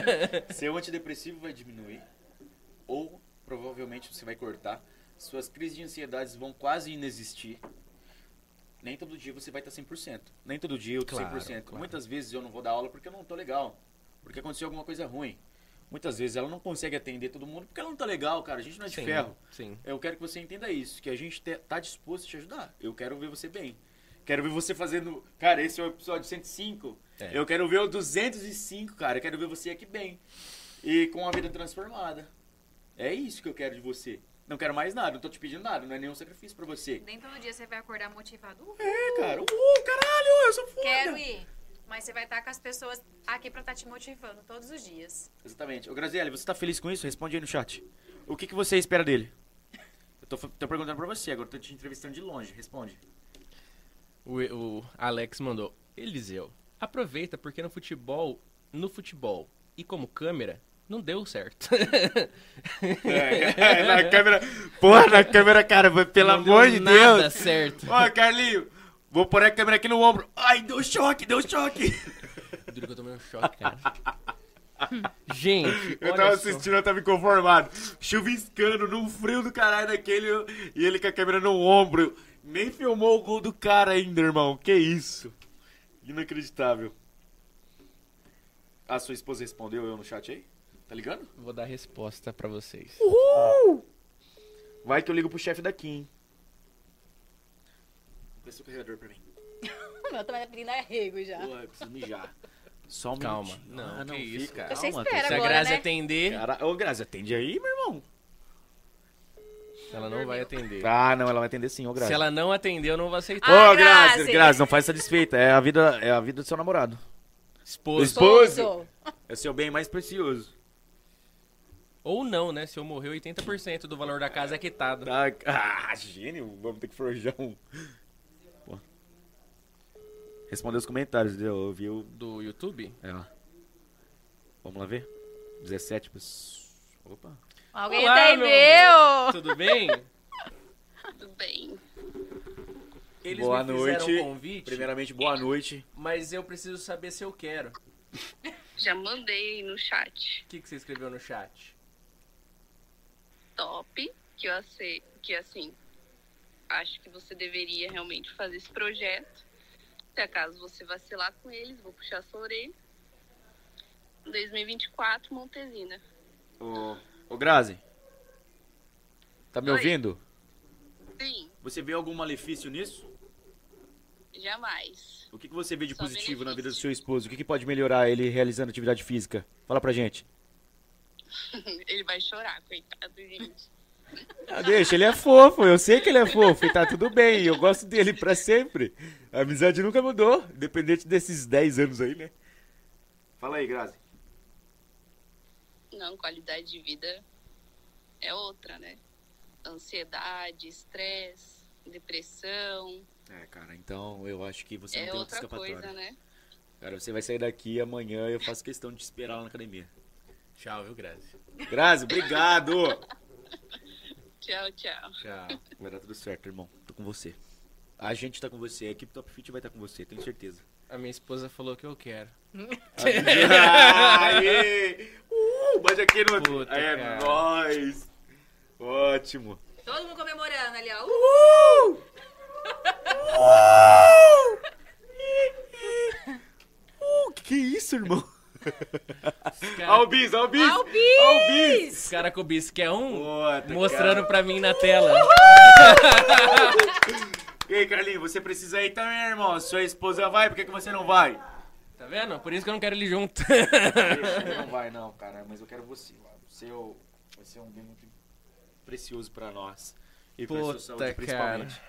Speaker 2: Seu antidepressivo vai diminuir, ou provavelmente você vai cortar. Suas crises de ansiedades vão quase inexistir. Nem todo dia você vai estar 100%. Nem todo dia eu tô
Speaker 1: Claro,
Speaker 2: 100%.
Speaker 1: claro.
Speaker 2: Muitas vezes eu não vou dar aula porque eu não tô legal. Porque aconteceu alguma coisa ruim. Muitas vezes ela não consegue atender todo mundo porque ela não tá legal, cara. A gente não é de
Speaker 1: sim,
Speaker 2: ferro.
Speaker 1: sim.
Speaker 2: Eu quero que você entenda isso, que a gente te- tá disposto a te ajudar. Eu quero ver você bem. Quero ver você fazendo. Cara, esse é o episódio 105.
Speaker 1: É.
Speaker 2: Eu quero ver o 205, cara. Eu quero ver você aqui bem. E com a vida transformada. É isso que eu quero de você. Não quero mais nada, não tô te pedindo nada, não é nenhum sacrifício pra você.
Speaker 3: Nem todo dia você vai acordar motivado. Uh,
Speaker 2: É, cara. Uh, caralho, eu sou foda.
Speaker 3: quero ir. Mas você vai estar com as pessoas aqui pra estar te motivando todos os dias.
Speaker 2: Exatamente. Ô, Graziele, você tá feliz com isso? Responde aí no chat. O que, que você espera dele? Eu tô, tô perguntando pra você, agora tô te entrevistando de longe. Responde.
Speaker 1: O, o Alex mandou. Eliseu, aproveita porque no futebol, no futebol e como câmera, não deu certo.
Speaker 2: É, na câmera. Porra, na câmera, cara, pelo
Speaker 1: Não
Speaker 2: amor de
Speaker 1: nada
Speaker 2: Deus.
Speaker 1: certo.
Speaker 2: Ó, Carlinho, vou pôr a câmera aqui no ombro. Ai, deu choque, deu choque.
Speaker 1: Duro que eu tomei um choque, cara. Gente,
Speaker 2: Eu tava
Speaker 1: só.
Speaker 2: assistindo, eu tava inconformado. Chuviscando num frio do caralho daquele e ele com a câmera no ombro. Nem filmou o gol do cara ainda, irmão. Que isso? Inacreditável. A sua esposa respondeu eu no chat aí? Tá ligando?
Speaker 1: Vou dar resposta pra vocês.
Speaker 2: Vai que eu ligo pro chefe daqui, hein? Desce o carregador pra mim.
Speaker 3: O meu também tá pedindo arrego já.
Speaker 2: Porra, eu preciso mijar. Só um
Speaker 1: Calma.
Speaker 2: minutinho.
Speaker 1: Não,
Speaker 2: Ah,
Speaker 1: que isso,
Speaker 2: fica.
Speaker 1: cara.
Speaker 3: Você
Speaker 2: Calma,
Speaker 3: espera
Speaker 1: Se a
Speaker 3: agora,
Speaker 1: Grazi
Speaker 3: né?
Speaker 1: atender,
Speaker 2: Cara, ô Grazi, atende aí, meu irmão.
Speaker 1: ela não vai atender.
Speaker 2: Ah, não, ela vai atender sim, ô Grazi.
Speaker 1: Se ela não atender, eu não vou aceitar.
Speaker 3: Ah,
Speaker 2: Ô, Grazi,
Speaker 3: Grazi.
Speaker 2: Grazi, não faz satisfeita. É a vida, é a vida do seu namorado.
Speaker 1: Esposo.
Speaker 2: Esposo. É seu bem mais precioso.
Speaker 1: Ou não, né? Se eu morrer, 80% do valor da casa é quitado.
Speaker 2: Tá. Ah, gênio. Vamos ter que forjar um. Pô. Responder os comentários, eu ouvi o.
Speaker 1: Do YouTube?
Speaker 2: É, ó. Vamos lá ver? 17 pessoas. Opa.
Speaker 3: Alguém
Speaker 1: Olá,
Speaker 3: entendeu?
Speaker 1: Tudo bem?
Speaker 5: Tudo bem.
Speaker 1: Eles
Speaker 2: boa
Speaker 1: me fizeram
Speaker 2: noite.
Speaker 1: um convite,
Speaker 2: Primeiramente, boa noite.
Speaker 1: mas eu preciso saber se eu quero.
Speaker 5: Já mandei no chat.
Speaker 1: O que, que você escreveu no chat?
Speaker 5: Top, que eu que assim, acho que você deveria realmente fazer esse projeto. Se acaso você vacilar com eles, vou puxar sua orelha. 2024, Montesina.
Speaker 2: Ô, ô Grazi. Tá me
Speaker 5: Oi.
Speaker 2: ouvindo?
Speaker 5: Sim,
Speaker 2: Você vê algum malefício nisso?
Speaker 5: jamais.
Speaker 2: O que, que você vê de
Speaker 5: Só
Speaker 2: positivo na vida do
Speaker 5: benefício.
Speaker 2: seu esposo? O que, que pode melhorar ele realizando atividade física? Fala pra gente.
Speaker 5: Ele vai chorar, coitado, gente.
Speaker 2: Ah, deixa, ele é fofo, eu sei que ele é fofo e tá tudo bem, eu gosto dele pra sempre. A amizade nunca mudou, independente desses 10 anos aí, né? Fala aí, Grazi.
Speaker 5: Não, qualidade de vida é outra, né? Ansiedade, estresse, depressão,
Speaker 2: É, cara, então eu acho que você não
Speaker 5: é
Speaker 2: tem outra escapatória.
Speaker 5: coisa, né?
Speaker 2: Cara, você vai sair daqui amanhã eu faço questão de te esperar lá na academia.
Speaker 1: Tchau, viu, Grazi?
Speaker 2: Grazi, obrigado!
Speaker 5: Tchau, tchau.
Speaker 1: Tchau.
Speaker 2: Vai dar tudo certo, irmão. Tô com você. A gente tá com você, a equipe Top Fit vai estar com você, tenho certeza.
Speaker 1: A minha esposa falou que eu quero.
Speaker 2: Aê! Uh, bate aqui no.
Speaker 1: Puta,
Speaker 2: é
Speaker 1: cara.
Speaker 2: nóis! Ótimo!
Speaker 3: Todo mundo comemorando ali, ó.
Speaker 2: Uh! Uh, que que é isso, irmão?
Speaker 1: Cara,
Speaker 2: Albis, Albis!
Speaker 3: Albis!
Speaker 2: Albis!
Speaker 1: os cara com o bis quer um
Speaker 2: Puta,
Speaker 1: mostrando
Speaker 2: cara.
Speaker 1: pra mim na tela.
Speaker 2: E aí, Carlinhos, você precisa ir também, irmão. Sua esposa vai, por que, que você não vai?
Speaker 1: Tá vendo? Por isso que eu não quero ele junto.
Speaker 2: Ele não vai, não, cara, mas eu quero você. Você é vai ser um bem muito precioso pra nós. E pra sua
Speaker 1: Puta,
Speaker 2: saúde, principalmente.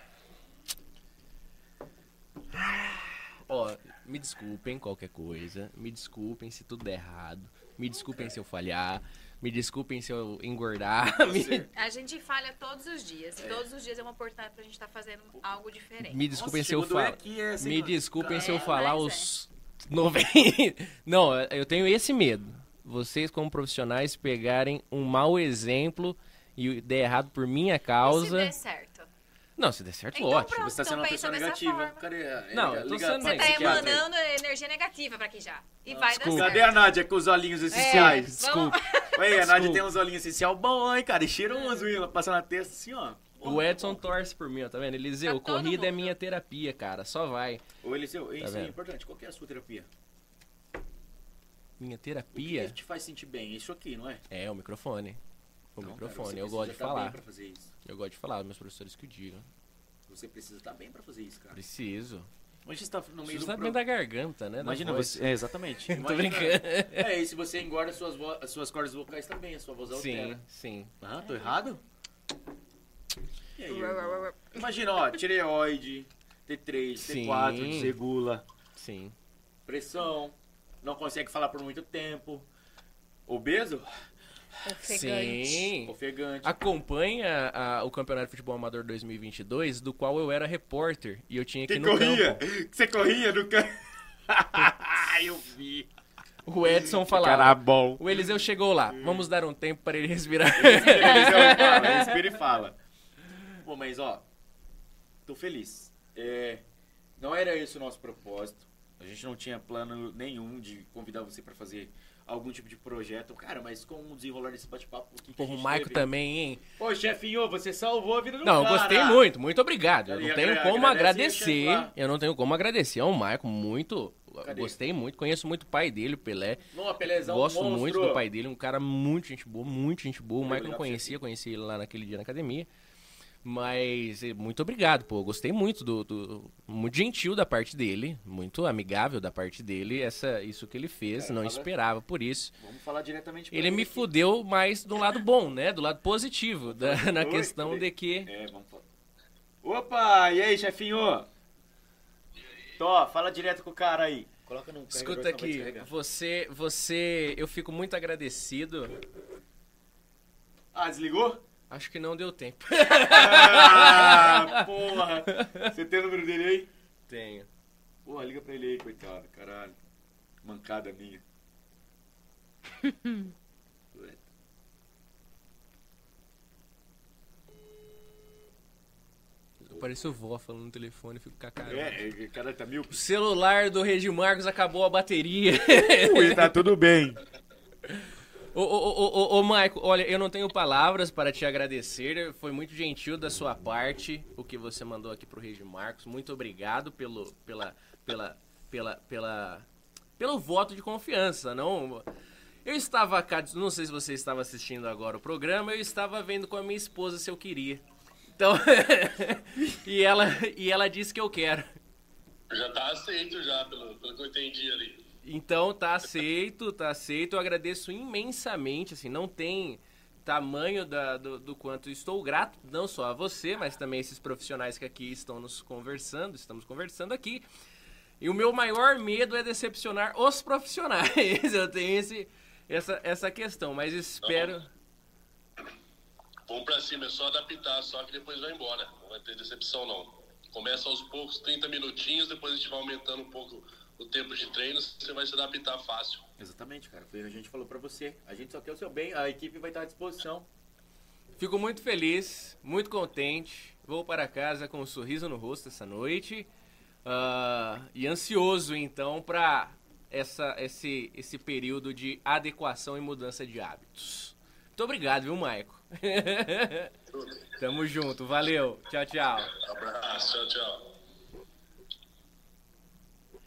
Speaker 1: Ó, me desculpem qualquer coisa. Me desculpem se tudo der errado. Me desculpem se eu falhar. Me desculpem se eu engordar. Me,
Speaker 3: A gente falha todos os dias. E todos os dias é uma oportunidade pra gente estar fazendo algo diferente.
Speaker 1: me desculpem
Speaker 2: Nossa,
Speaker 1: se eu falar.
Speaker 2: é, assim,
Speaker 1: Me desculpem se eu
Speaker 3: É,
Speaker 1: falar
Speaker 3: mas
Speaker 1: os 90. Não, eu tenho esse medo. Vocês, como profissionais, pegarem um mau exemplo e der errado por minha
Speaker 3: E se
Speaker 1: causa.
Speaker 3: der certo?
Speaker 1: Não, se der certo,
Speaker 3: Então
Speaker 1: ótimo.
Speaker 3: pronto.
Speaker 2: Você tá sendo uma
Speaker 3: Então
Speaker 2: pessoa negativa. Cadê? a-
Speaker 1: Não,
Speaker 2: liga-
Speaker 1: eu tô sendo
Speaker 3: Você tá emanando energia negativa pra aqui já. E vai dar
Speaker 1: desculpa.
Speaker 2: Cadê
Speaker 3: certo.
Speaker 2: a Nádia com os olhinhos essenciais?
Speaker 3: É, vamos-
Speaker 1: Desculpa.
Speaker 2: Oi, a Nádia tem uns olhinhos essenciais bom, hein, cara? E cheiroso, hein? Ela passa na testa assim, ó.
Speaker 1: O Edson torce por mim, ó, tá vendo? Eliseu,
Speaker 3: todo
Speaker 1: corrida é
Speaker 3: mundo.
Speaker 1: minha terapia, cara. Só vai.
Speaker 2: Ô, Eliseu, isso é
Speaker 1: vendo?
Speaker 2: importante. Qual que é a sua terapia?
Speaker 1: Minha
Speaker 2: O que
Speaker 1: terapia
Speaker 2: te faz sentir bem? Isso aqui, não é?
Speaker 1: é o microfone. O
Speaker 2: Não,
Speaker 1: microfone,
Speaker 2: cara,
Speaker 1: eu
Speaker 2: você
Speaker 1: gosto de
Speaker 2: tá bem
Speaker 1: falar.
Speaker 2: pra fazer isso.
Speaker 1: Eu gosto de falar, meus professores que o digam.
Speaker 2: Você precisa estar bem pra fazer isso, cara.
Speaker 1: Preciso.
Speaker 2: Hoje você tá no meio
Speaker 1: Preciso
Speaker 2: do
Speaker 1: estar
Speaker 2: pro-
Speaker 1: bem da garganta, né?
Speaker 2: Imagina você. É, exatamente.
Speaker 1: Tô
Speaker 2: Imagina-
Speaker 1: brincando.
Speaker 2: É, e se você engorda suas, vo... as suas cordas vocais também, a sua voz
Speaker 1: Sim,
Speaker 2: altera.
Speaker 1: sim.
Speaker 2: Ah, tô errado? E aí? Imagina, ó, tireoide, T3,
Speaker 1: Sim.
Speaker 2: T4, desregula,
Speaker 1: Sim.
Speaker 2: pressão, não consegue falar por muito tempo, obeso,
Speaker 1: Sim.
Speaker 2: ofegante.
Speaker 1: Acompanha a- o Campeonato de Futebol Amador 2022, do qual eu era repórter. E eu tinha que ir
Speaker 2: Que
Speaker 1: no
Speaker 2: corria?
Speaker 1: campo.
Speaker 2: Que você corria no campo? eu vi.
Speaker 1: O Edson falava.
Speaker 2: Cara bom.
Speaker 1: O Eliseu chegou lá. Vamos dar um tempo para ele respirar.
Speaker 2: Respira e fala, respira e fala. Pô, mas ó, tô feliz. É, não era esse o nosso propósito. A gente não tinha plano nenhum de convidar você pra fazer algum tipo de projeto. Cara, mas com o desenrolar desse bate-papo, o que,
Speaker 1: Porra, o Maico
Speaker 2: teve?
Speaker 1: também, hein?
Speaker 2: Pô, chefinho, você salvou a vida do
Speaker 1: Não, eu
Speaker 2: cara.
Speaker 1: gostei muito, muito obrigado. Eu não tenho
Speaker 2: agra-
Speaker 1: como agradecer.
Speaker 2: lá.
Speaker 1: Eu não tenho como agradecer ao Maico, muito.
Speaker 2: Cadê?
Speaker 1: Gostei muito, conheço muito o pai dele, o Pelé.
Speaker 2: Não, a Pelezão,
Speaker 1: Gosto
Speaker 2: monstro.
Speaker 1: muito do pai dele, um cara muito gente boa, muito gente boa. O
Speaker 2: Vou
Speaker 1: Maico não conhecia, conheci ele lá naquele dia na academia. Mas eh, muito obrigado, pô. Gostei muito do, do- Muito gentil da parte dele. Muito amigável da parte dele. Essa, isso que ele fez.
Speaker 2: Cara,
Speaker 1: não
Speaker 2: fala-
Speaker 1: esperava por isso.
Speaker 2: Vamos falar diretamente pra
Speaker 1: Ele me
Speaker 2: aqui.
Speaker 1: fudeu mais do lado bom, né? Do lado positivo. da- na
Speaker 2: Oi,
Speaker 1: questão de que.
Speaker 2: É, vamos falar. Opa, e aí, chefinho? Tó, fala direto com o cara aí. Coloca no
Speaker 1: Escuta aqui, você, você, eu fico muito agradecido.
Speaker 2: Ah, desligou?
Speaker 1: Acho que não deu tempo.
Speaker 2: Ah, porra. Você tem o número dele aí?
Speaker 1: Tenho.
Speaker 2: Porra, liga pra ele aí, coitado. Caralho. Mancada minha.
Speaker 1: Pareceu vó falando no telefone, fico com a cara.
Speaker 2: É, é, cara tá mil.
Speaker 1: O celular do Regi Marcos acabou a bateria.
Speaker 2: Ui, tá tudo bem.
Speaker 1: Ô, ô, ô, ô, Maico, olha, eu não tenho palavras para te agradecer. Foi muito gentil da sua parte o que você mandou aqui pro Regi Marcos. Muito obrigado pelo, pela, pela, pela, pela, pelo voto de confiança. Não, eu estava cá, não sei se você estava assistindo agora o programa, eu estava vendo com a minha esposa se eu queria. Então, e ela, e ela disse que eu quero.
Speaker 6: Já tá aceito já, pelo, pelo que eu entendi ali.
Speaker 1: Então tá aceito, tá aceito. Eu agradeço imensamente, assim, não tem tamanho da- do, do quanto estou grato, não só a você, mas também esses profissionais que aqui estão nos conversando, estamos conversando aqui. E o meu maior medo é decepcionar os profissionais. Eu tenho esse, essa, essa questão, mas espero.
Speaker 6: Vamos pra cima, é só adaptar, só que depois vai embora. Não vai ter decepção, não. Começa aos poucos, 30 minutinhos, depois a gente vai aumentando um pouco o tempo de treino, você vai se adaptar fácil.
Speaker 2: Exatamente, cara. Foi o que a gente falou pra você. A gente só quer o seu bem, a equipe vai estar à disposição.
Speaker 1: Fico muito feliz, muito contente. Vou para casa com um sorriso no rosto essa noite. ah, e ansioso, então, para essa, esse, esse período de adequação e mudança de hábitos. Muito obrigado, viu, Maico? Tamo junto, valeu. Tchau, tchau.
Speaker 6: Abraço, tchau, tchau.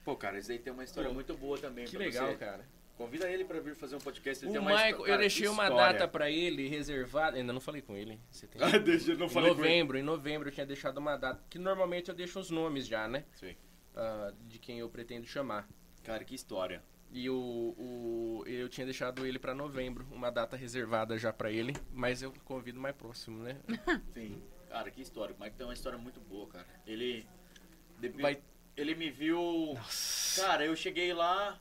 Speaker 2: Pô, cara, isso aí tem uma história muito boa também
Speaker 1: Que legal,
Speaker 2: você.
Speaker 1: cara.
Speaker 2: Convida ele pra vir fazer um podcast. Ele
Speaker 1: O
Speaker 2: histó-
Speaker 1: eu deixei uma
Speaker 2: história.
Speaker 1: data pra ele reservada. Ainda não falei com ele. Você tem...
Speaker 2: Ah, deixa, não
Speaker 1: Em
Speaker 2: falei com ele.
Speaker 1: novembro, em novembro eu tinha deixado uma data. Que normalmente eu deixo os nomes já, né?
Speaker 2: Sim.
Speaker 1: Ah, de quem eu pretendo chamar.
Speaker 2: Cara, que história.
Speaker 1: E o, o eu tinha deixado ele pra novembro, uma data reservada já pra ele, mas eu convido mais próximo, né?
Speaker 2: Sim. Cara, que história. O Mike tem uma história muito boa, cara. Ele. depois-
Speaker 1: Vai,
Speaker 2: ele me viu. Cara, eu cheguei lá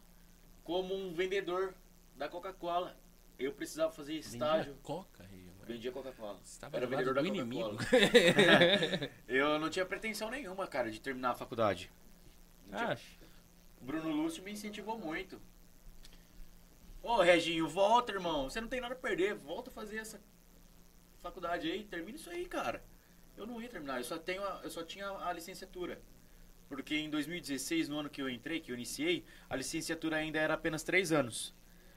Speaker 2: como um vendedor da Coca-Cola. Eu precisava fazer estágio.
Speaker 1: Vendia coca.
Speaker 2: Vendia Coca-Cola. Era vendedor da Coca-Cola. Eu não tinha pretensão nenhuma, cara, de terminar a faculdade. Tinha- O Bruno Lúcio me incentivou muito. Ô, Reginho, volta, irmão. Você não tem nada a perder. Volta a fazer essa faculdade aí. Termina isso aí, cara. Eu não ia terminar. Eu só, tenho a- eu só tinha a licenciatura. Porque em 2016, no ano que eu entrei, que eu iniciei, a licenciatura ainda era apenas três anos.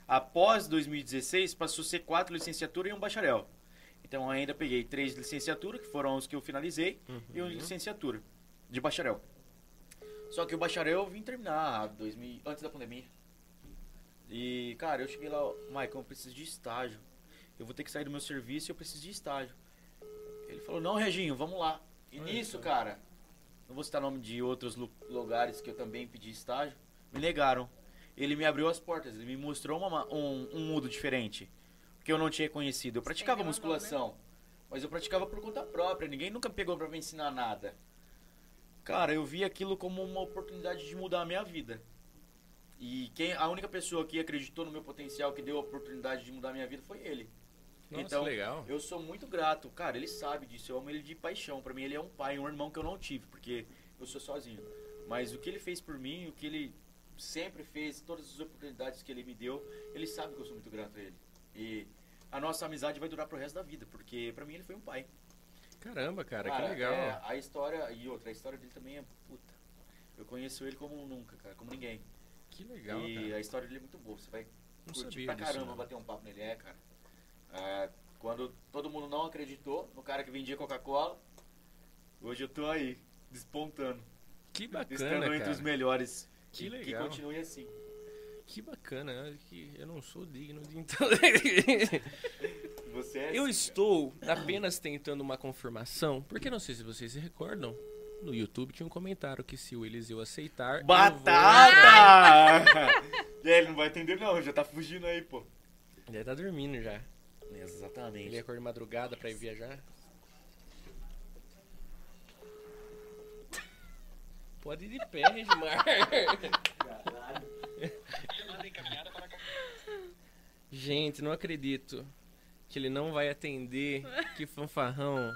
Speaker 2: Após 2016, passou a ser quatro licenciaturas e um bacharel. Então ainda peguei três licenciaturas, que foram os que eu finalizei, e uma licenciatura de bacharel. Só que o bacharel eu vim terminar 2000, antes da pandemia. E, cara, eu cheguei lá, Maicon, eu preciso de estágio. Eu vou ter que sair do meu serviço e eu preciso de estágio. Ele falou, não, Reginho, vamos lá. E nisso, cara, não vou citar nome de outros lu- lugares que eu também pedi estágio, me negaram. Ele me abriu as portas, ele me mostrou uma ma- um, um mundo diferente. Que eu não tinha conhecido. Eu praticava musculação, mas eu praticava por conta própria. Ninguém nunca pegou pra me ensinar nada. Cara, eu vi aquilo como uma oportunidade de mudar a minha vida. E quem, a única pessoa que acreditou no meu potencial, que deu a oportunidade de mudar a minha vida, foi ele.
Speaker 1: Nossa,
Speaker 2: então,
Speaker 1: legal.
Speaker 2: eu sou muito grato. Cara, ele sabe disso. Eu amo ele de paixão. Pra mim, ele é um pai, um irmão que eu não tive, porque eu sou sozinho. Mas o que ele fez por mim, o que ele sempre fez, todas as oportunidades que ele me deu, ele sabe que eu sou muito grato a ele. E a nossa amizade vai durar pro resto da vida, porque pra mim ele foi um pai.
Speaker 1: Caramba, cara,
Speaker 2: Cara,
Speaker 1: que legal.
Speaker 2: é, a história, e outra, a história dele também é puta. Eu conheço ele como nunca, cara, como ninguém.
Speaker 1: Que legal,
Speaker 2: e
Speaker 1: cara.
Speaker 2: a história dele é muito boa. Você vai
Speaker 1: Não
Speaker 2: curtir pra caramba bater um papo nele, é, cara. É, quando todo mundo não acreditou no cara que vendia Coca-Cola, hoje eu tô aí, despontando.
Speaker 1: Que
Speaker 2: estando
Speaker 1: bacana,
Speaker 2: entre
Speaker 1: cara.
Speaker 2: os melhores.
Speaker 1: Que
Speaker 2: E
Speaker 1: legal.
Speaker 2: Que continue assim.
Speaker 1: Que bacana, é que eu não sou digno de então.
Speaker 2: Você é
Speaker 1: eu
Speaker 2: assim,
Speaker 1: estou apenas tentando uma confirmação, porque não sei se vocês se recordam. No YouTube tinha um comentário que se o Eliseu aceitar. vou-
Speaker 2: Batata! e aí, ele não vai entender não, já tá fugindo aí, pô.
Speaker 1: Ele tá dormindo já. Ele
Speaker 2: Exatamente.
Speaker 1: acorda de madrugada pra ir viajar. Pode ir de pé, Regimar. Gente, não acredito que ele não vai atender. Que fanfarrão.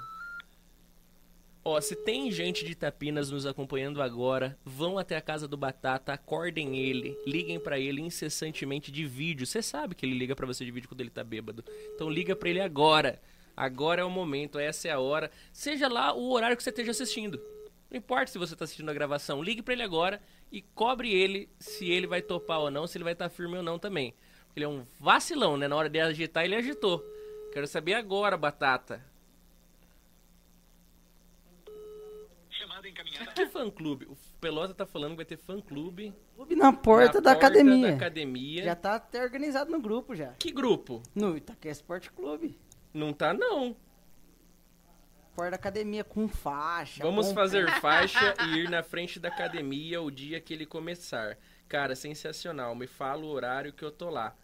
Speaker 1: Ó, se tem gente de Tapinas nos acompanhando agora, vão até a casa do Batata, acordem ele, liguem pra ele incessantemente de vídeo. Você sabe que ele liga pra você de vídeo quando ele tá bêbado. Então liga pra ele agora. Agora é o momento, essa é a hora. Seja lá o horário que você esteja assistindo. Não importa se você tá assistindo a gravação, ligue pra ele agora e cobre ele se ele vai topar ou não, se ele vai estar firme ou não também. Ele é um vacilão, né? Na hora de agitar, ele agitou. Quero saber agora, Batata. Que fã clube? O Pelota tá falando que vai ter fã clube.
Speaker 4: Clube na porta
Speaker 1: na
Speaker 4: da academia.
Speaker 1: da academia.
Speaker 4: Já tá até organizado no grupo já.
Speaker 1: Que grupo?
Speaker 4: No Itaquera Esporte Clube.
Speaker 1: Não tá, não.
Speaker 4: Porta da academia com faixa.
Speaker 1: Vamos
Speaker 4: com-
Speaker 1: fazer faixa e ir na frente da academia o dia que ele começar. Cara, sensacional. Me fala o horário que eu tô lá.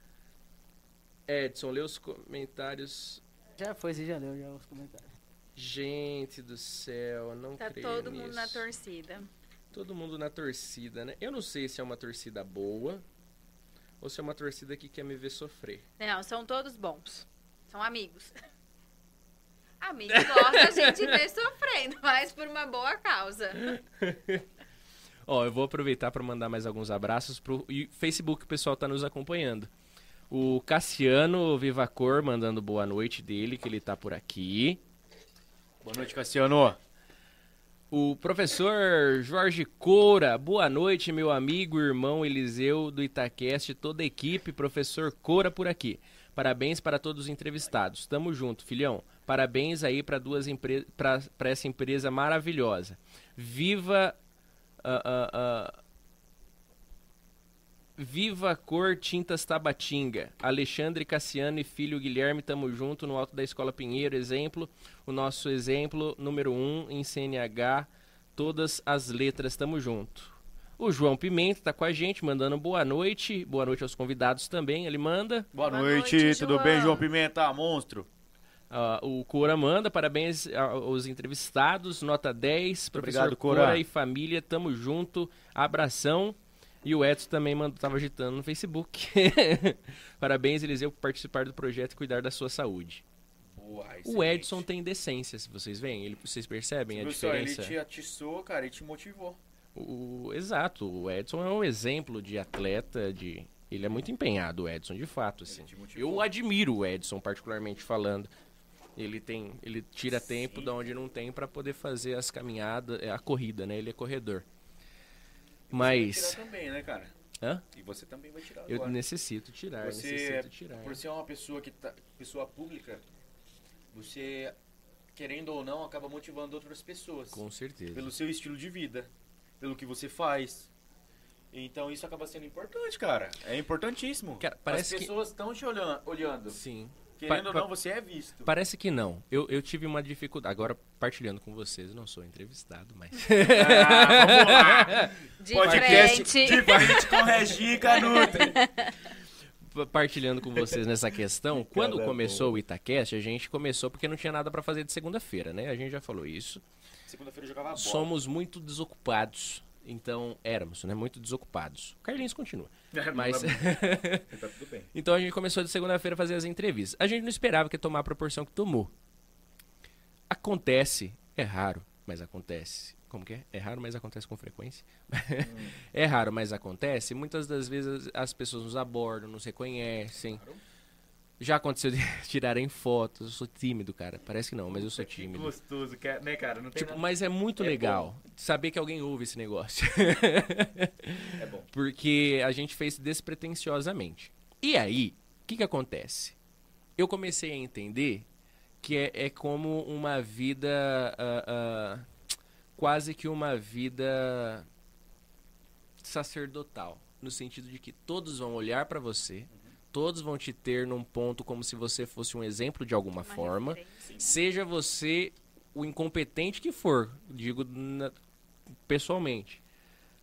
Speaker 1: Edson, lê os comentários.
Speaker 4: Já foi, você já leu já os comentários.
Speaker 1: Gente do céu, não
Speaker 3: Tá
Speaker 1: creio
Speaker 3: todo mundo na
Speaker 1: nisso.
Speaker 3: torcida.
Speaker 1: Todo mundo na torcida, né? Eu não sei se é uma torcida boa ou se é uma torcida que quer me ver sofrer.
Speaker 3: Não, são todos bons. São amigos. Amigos gosta a gente ver sofrendo, mas por uma boa causa.
Speaker 1: Ó, eu vou aproveitar para mandar mais alguns abraços pro e- Facebook, o pessoal tá nos acompanhando. O Cassiano Vivacor mandando boa noite dele, que ele tá por aqui.
Speaker 2: Boa noite, Cassiano.
Speaker 1: O professor Jorge Coura, boa noite, meu amigo irmão Eliseu do Itaquest, toda a equipe, professor Coura por aqui. Parabéns para todos os entrevistados. Tamo junto, filhão. Parabéns aí para duas empresas, para essa empresa maravilhosa. Viva ah, ah, ah, Viva Cor Tintas Tabatinga. Alexandre Cassiano e filho Guilherme, tamo junto no alto da Escola Pinheiro, exemplo. O nosso exemplo número um em CNH, todas as letras, tamo junto. O João Pimenta tá com a gente, mandando boa noite. Boa noite aos convidados também, ele manda.
Speaker 2: Boa,
Speaker 3: Boa
Speaker 2: noite,
Speaker 3: noite,
Speaker 2: tudo
Speaker 3: João.
Speaker 2: bem, João Pimenta, monstro?
Speaker 1: Ah, o Cora manda, parabéns aos entrevistados, nota 10. Professor
Speaker 2: obrigado,
Speaker 1: Cora.
Speaker 2: Cora.
Speaker 1: e família, tamo junto, abração. E o Edson também mandou, tava agitando no Facebook. parabéns, Eliseu, por participar do projeto e cuidar da sua saúde.
Speaker 2: Boa,
Speaker 1: O. Edson tem decência, se vocês veem, ele, vocês percebem a
Speaker 2: Viu só,
Speaker 1: diferença.
Speaker 2: Ele te atiçou, cara, e te motivou.
Speaker 1: O, exato, o Edson é um exemplo de atleta, de ele é muito empenhado, o Edson, de fato, assim.
Speaker 2: Ele.
Speaker 1: Eu admiro o Edson, particularmente falando. Ele tem, ele tira
Speaker 2: Sim.
Speaker 1: tempo da onde não tem pra poder fazer as caminhadas, é, a corrida, né? Ele é corredor.
Speaker 2: Vai
Speaker 1: Mas
Speaker 2: tirar também, né, cara?
Speaker 1: Hã?
Speaker 2: E você também vai tirar
Speaker 1: eu
Speaker 2: agora.
Speaker 1: necessito tirar,
Speaker 2: Você,
Speaker 1: necessito tirar.
Speaker 2: por ser uma pessoa que tá, pessoa pública, você, querendo ou não, acaba motivando outras pessoas.
Speaker 1: Com certeza.
Speaker 2: Pelo seu estilo de vida, pelo que você faz. Então isso acaba sendo importante, cara. É importantíssimo.
Speaker 1: Cara, parece
Speaker 2: As
Speaker 1: que-
Speaker 2: pessoas estão te olhando, olhando.
Speaker 1: Sim.
Speaker 2: Querendo
Speaker 1: Pa-
Speaker 2: ou não, você é visto.
Speaker 1: Parece que não. Eu, eu tive uma dificuldade. Agora, partilhando com vocês, eu não sou entrevistado, mas.
Speaker 2: Ah, vamos lá.
Speaker 3: De
Speaker 2: Podcast
Speaker 3: frente.
Speaker 2: de frente com Reginho e Canuto.
Speaker 1: partilhando com vocês nessa questão, quando
Speaker 2: Cara,
Speaker 1: começou o Itacast, a gente começou porque não tinha nada pra fazer de segunda-feira, né? A gente já falou isso.
Speaker 2: Segunda-feira eu jogava bola.
Speaker 1: Somos muito desocupados. Então, éramos, né? Muito desocupados. O Carlinhos continua.
Speaker 2: É,
Speaker 1: Mas.
Speaker 2: Tá tudo bem.
Speaker 1: então a gente começou de segunda-feira a fazer as entrevistas. A gente não esperava que ia tomar a proporção que tomou. Acontece, é raro, mas acontece. Como que é? É raro, mas acontece com frequência. é raro, mas acontece. Muitas das vezes as pessoas nos abordam, nos reconhecem. Já aconteceu de tirarem fotos. Eu sou tímido, cara. Parece que não, mas eu sou tímido.
Speaker 2: Gostoso, que- né, cara? Não tem
Speaker 1: Tipo,
Speaker 2: nada-
Speaker 1: mas é muito
Speaker 2: É
Speaker 1: legal saber que alguém ouve esse negócio.
Speaker 2: É bom.
Speaker 1: Porque a gente fez despretensiosamente. E aí, o que, que acontece? Eu comecei a entender que é, é como uma vida. ah, ah, quase que uma vida sacerdotal. No sentido de que todos vão olhar pra você, todos vão te ter num ponto como se você fosse um exemplo de alguma
Speaker 3: Uma
Speaker 1: forma.
Speaker 3: referência.
Speaker 1: Seja você o incompetente que for, digo na- pessoalmente.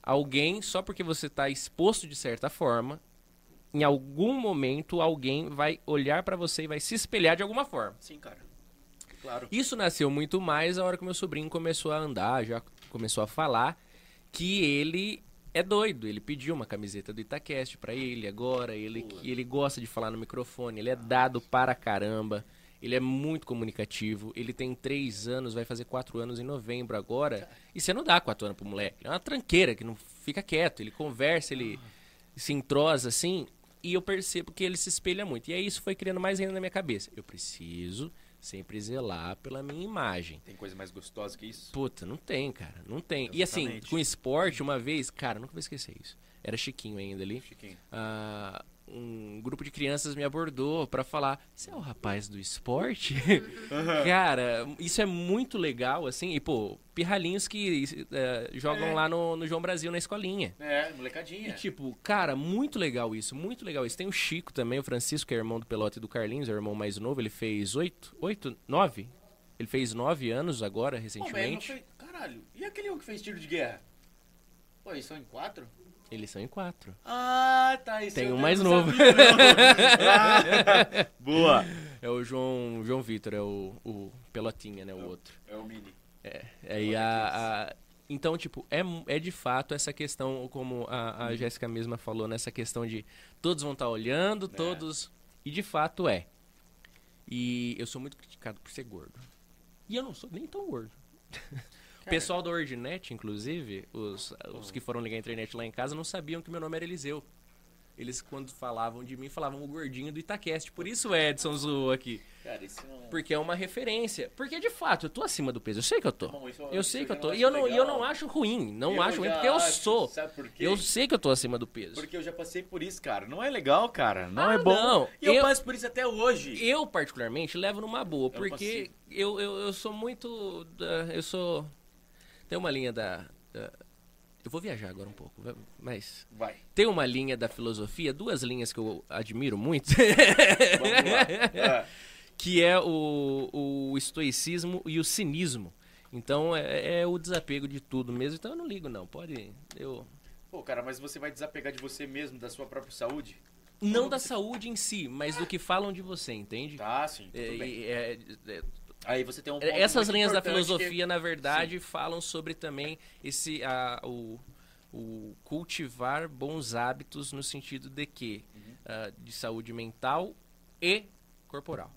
Speaker 1: Alguém, só porque você está exposto de certa forma, em algum momento alguém vai olhar para você e vai se espelhar de alguma forma.
Speaker 2: Sim, cara. Claro.
Speaker 1: Isso nasceu muito mais a hora que meu sobrinho começou a andar, já começou a falar que ele é doido. Ele pediu uma camiseta do Itacast pra ele agora. Ele, ele gosta de falar no microfone. Ele é dado para caramba. Ele é muito comunicativo. Ele tem três anos, vai fazer quatro anos em novembro agora. E você não dá quatro anos pro moleque. Ele é uma tranqueira que não fica quieto. Ele conversa, ele se entrosa assim. E eu percebo que ele se espelha muito. E aí isso foi criando mais ainda na minha cabeça. Eu preciso sempre zelar pela minha imagem.
Speaker 2: Tem coisa mais gostosa que isso?
Speaker 1: Puta, não tem, cara. Não tem. E assim,
Speaker 2: Exatamente.
Speaker 1: com esporte, uma vez, cara, nunca vou esquecer isso. Era Chiquinho ainda ali.
Speaker 2: Chiquinho.
Speaker 1: Ah, um grupo de crianças me abordou pra falar: Você é o rapaz do esporte? Cara, isso é muito legal, assim. E, pô, pirralhinhos que eh, jogam
Speaker 2: É.
Speaker 1: lá no, no João Brasil na escolinha.
Speaker 2: É,
Speaker 1: E
Speaker 2: molecadinha.
Speaker 1: tipo, cara, muito legal isso, muito legal isso. Tem o Chico também, o Francisco, que é irmão do Pelota e do Carlinhos, é o irmão mais novo, ele fez oito, oito, nove? Ele fez nove anos agora,
Speaker 2: Pô, velho,
Speaker 1: recentemente.
Speaker 2: foi... Caralho, e aquele um que fez tiro de guerra? Pô, eles são em quatro?
Speaker 1: Eles são em quatro.
Speaker 2: Ah, tá. Isso
Speaker 1: Tem um mais novo.
Speaker 2: Ah, boa.
Speaker 1: É o João, João Vitor, é o, o Pelotinha, né, o outro.
Speaker 2: É o mini.
Speaker 1: Aí a, a- então, tipo, é, é de fato essa questão, como a, a Jéssica mesma falou, nessa questão de todos vão estar olhando, todos. E de fato é. E eu sou muito criticado por ser gordo. E eu não sou nem tão gordo. O pessoal da Ordinet, inclusive, os, os que foram ligar a internet lá em casa, não sabiam que meu nome era Eliseu. Eles, quando falavam de mim, falavam o gordinho do Itacast. Por isso o Edson zoou aqui.
Speaker 2: Cara, isso não...
Speaker 1: Porque é uma referência. Porque, de fato, eu tô acima do peso. Eu sei que eu tô.
Speaker 2: Bom, isso-
Speaker 1: Eu
Speaker 2: isso
Speaker 1: sei
Speaker 2: eu
Speaker 1: que eu tô. E eu não, e eu não acho ruim. Não
Speaker 2: Eu
Speaker 1: acho ruim, porque eu sou.
Speaker 2: Sabe por quê?
Speaker 1: Eu sei que eu tô acima do peso.
Speaker 2: Porque eu já passei por isso, cara. Não é legal, cara. Não
Speaker 1: Ah,
Speaker 2: é bom.
Speaker 1: não.
Speaker 2: E eu,
Speaker 1: Eu-
Speaker 2: passo por isso até hoje.
Speaker 1: Eu, particularmente, levo numa boa.
Speaker 2: Eu
Speaker 1: Porque eu, eu, eu sou muito. Eu sou. Tem uma linha da. da- Eu vou viajar agora um pouco, mas.
Speaker 2: Vai.
Speaker 1: Tem uma linha da filosofia, duas linhas que eu admiro muito,
Speaker 2: Vamos lá. Ah,
Speaker 1: que é o, o estoicismo e o cinismo. Então é, é o desapego de tudo mesmo. Então eu não ligo, não. Pode. Eu.
Speaker 2: Pô, cara, mas você vai desapegar de você mesmo, da sua própria saúde?
Speaker 1: Não
Speaker 2: Como
Speaker 1: da
Speaker 2: você-
Speaker 1: saúde em si, mas do que falam de você, entende?
Speaker 2: Tá, sim, tudo
Speaker 1: É,
Speaker 2: bem. Aí você tem um
Speaker 1: essas linhas da
Speaker 2: importante que-
Speaker 1: filosofia, na verdade, falam sobre também esse a, o, o cultivar bons hábitos no sentido de que
Speaker 2: Uhum.
Speaker 1: ah, de saúde mental e corporal.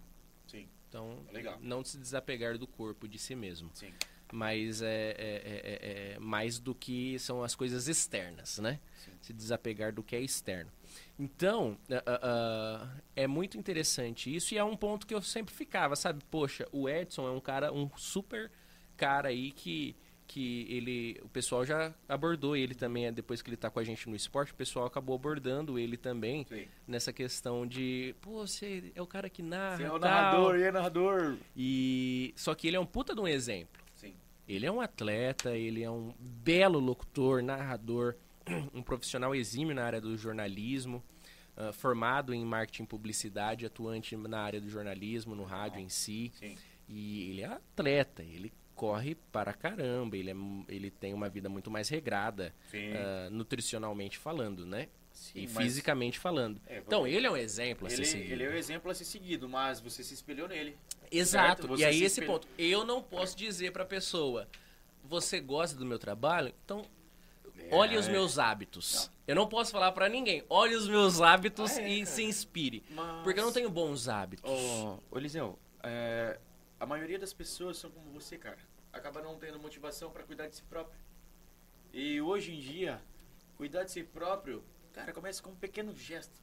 Speaker 2: Sim,
Speaker 1: Então,
Speaker 2: Legal.
Speaker 1: não se desapegar do corpo de si mesmo.
Speaker 2: sim.
Speaker 1: Mas é, é- é- é- é mais do que são as coisas externas, né?
Speaker 2: Sim.
Speaker 1: Se desapegar do que é externo. Então, ah, ah, é muito interessante isso e é um ponto que eu sempre ficava, sabe? Poxa, o Edson é um cara, um super cara aí que, que ele, o pessoal já abordou ele também, depois que ele tá com a gente no esporte, o pessoal acabou abordando ele também
Speaker 2: Sim.
Speaker 1: nessa questão de, pô, você é o cara que narra,
Speaker 2: Você é o narrador, e é narrador.
Speaker 1: E só que ele é um puta de um exemplo.
Speaker 2: Sim.
Speaker 1: Ele é um atleta, ele é um belo locutor, narrador, um profissional exímio na área do jornalismo, ah, formado em marketing e publicidade, atuante na área do jornalismo, no rádio em si.
Speaker 2: Sim.
Speaker 1: E ele é atleta, ele corre para caramba, ele, é, ele tem uma vida muito mais regrada, ah, nutricionalmente falando, né?
Speaker 2: Sim,
Speaker 1: e fisicamente falando.
Speaker 2: É,
Speaker 1: Então, ele é um exemplo a ser
Speaker 2: Ele,
Speaker 1: seguido.
Speaker 2: ele é o exemplo a ser seguido, mas você se espelhou nele.
Speaker 1: Exato. E aí
Speaker 2: se
Speaker 1: esse
Speaker 2: espelha-
Speaker 1: ponto, eu não posso dizer pra pessoa, você gosta do meu trabalho? Então, olhe os
Speaker 2: É.
Speaker 1: meus hábitos. Eu não posso falar pra ninguém, olhe os meus hábitos
Speaker 2: Ah, é,
Speaker 1: e se inspire,
Speaker 2: Mas...
Speaker 1: porque eu não tenho bons hábitos.
Speaker 2: Ô, ô Eliseu, é, a maioria das pessoas são como você, cara. Acaba não tendo motivação pra cuidar de si próprio. E hoje em dia, cuidar de si próprio, cara, começa com um pequeno gesto.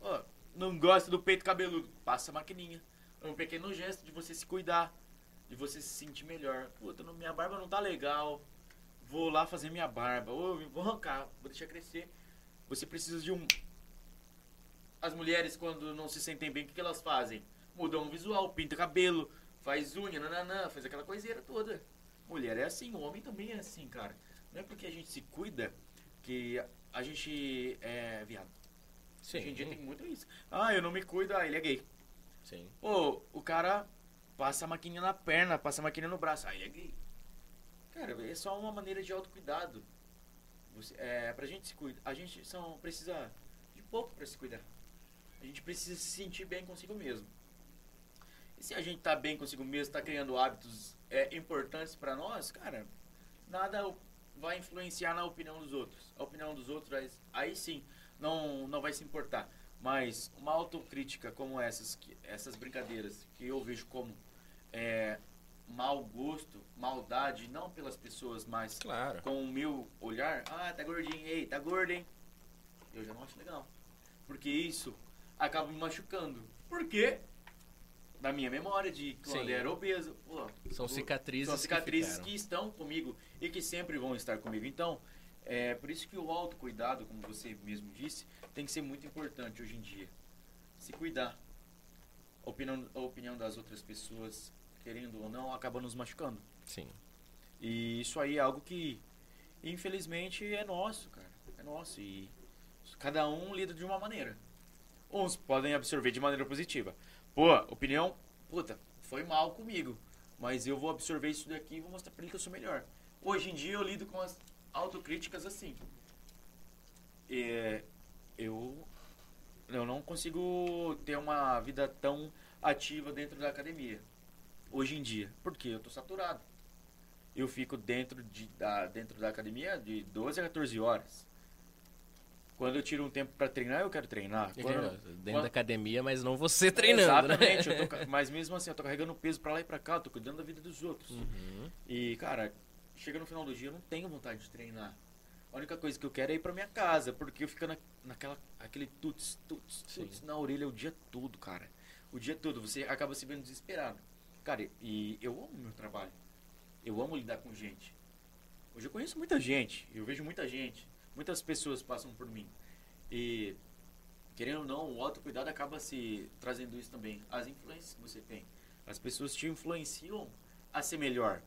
Speaker 2: Ó, não gosta do peito cabeludo, passa a maquininha. É um pequeno gesto de você se cuidar, de você se sentir melhor. Puta, minha barba não tá legal. Vou lá fazer minha barba. Ou vou arrancar, vou deixar crescer. Você precisa de um as mulheres, quando não se sentem bem, o que, que elas fazem? Mudam o visual, pinta cabelo, faz unha, nananã, faz aquela coiseira toda. Mulher é assim, o homem também é assim, cara. Não é porque a gente se cuida que a- gente é viado.
Speaker 1: Sim,
Speaker 2: Hoje em dia tem muito isso. Ah, eu não me cuido, ah, ele é gay.
Speaker 1: sim.
Speaker 2: Pô, o cara passa a maquininha na perna, passa a maquininha no braço, ah, ele é gay. Cara, é só uma maneira de autocuidado. Você, é, pra gente se cuidar, a gente são, precisa de pouco pra se cuidar. A gente precisa se sentir bem consigo mesmo. E se a gente tá bem consigo mesmo, tá criando hábitos é, importantes pra nós, cara, nada vai influenciar na opinião dos outros. A opinião dos outros, aí- aí sim, não, não vai se importar. Mas uma autocrítica como essas, que- essas brincadeiras, que eu vejo como é, mau gosto, maldade, não pelas pessoas, mas
Speaker 1: Claro.
Speaker 2: com o meu olhar, ah, tá gordinho, ei, tá gordo, hein? Eu já não acho legal. Porque isso acaba me machucando. Por quê? Na minha memória de quando
Speaker 1: Sim.
Speaker 2: eu era obeso. Pô,
Speaker 1: São cicatrizes
Speaker 2: São
Speaker 1: que
Speaker 2: cicatrizes
Speaker 1: ficaram.
Speaker 2: que, estão comigo e que sempre vão estar comigo. Então, é por isso que o autocuidado, como você mesmo disse, tem que ser muito importante hoje em dia. Se cuidar. Opinião, a opinião das outras pessoas, querendo ou não, acaba nos machucando.
Speaker 1: Sim.
Speaker 2: E isso aí é algo que, infelizmente, é nosso, cara. É nosso. E cada um lida de uma maneira. Uns podem absorver de maneira positiva. Pô, opinião, puta, foi mal comigo. Mas eu vou absorver isso daqui e vou mostrar pra ele que eu sou melhor. Hoje em dia eu lido com as autocríticas assim. É, eu, eu não consigo ter uma vida tão ativa dentro da academia. Hoje em dia. Porque eu tô saturado eu fico dentro, de, da, dentro da academia de 12 a 14 horas. Quando eu tiro um tempo pra treinar, eu quero treinar. Quando-
Speaker 1: Dentro
Speaker 2: quando-
Speaker 1: da academia, mas não você treinando,
Speaker 2: Exatamente,
Speaker 1: né?
Speaker 2: tô mas mesmo assim, eu tô carregando peso pra lá e pra cá, eu tô cuidando da vida dos outros.
Speaker 1: Uhum.
Speaker 2: E, cara, chega no final do dia, eu não tenho vontade de treinar. A única coisa que eu quero é ir pra minha casa, porque eu fico na, naquela, aquele tuts, tuts, tuts
Speaker 1: Sim.
Speaker 2: na orelha o dia todo, cara. O dia todo, você acaba se vendo desesperado. Cara, e eu amo meu trabalho. Eu amo lidar com gente. Hoje eu conheço muita gente, eu vejo muita gente. Muitas pessoas passam por mim. E, querendo ou não, o autocuidado acaba se trazendo isso também. As influências que você tem. As pessoas te influenciam a ser melhor.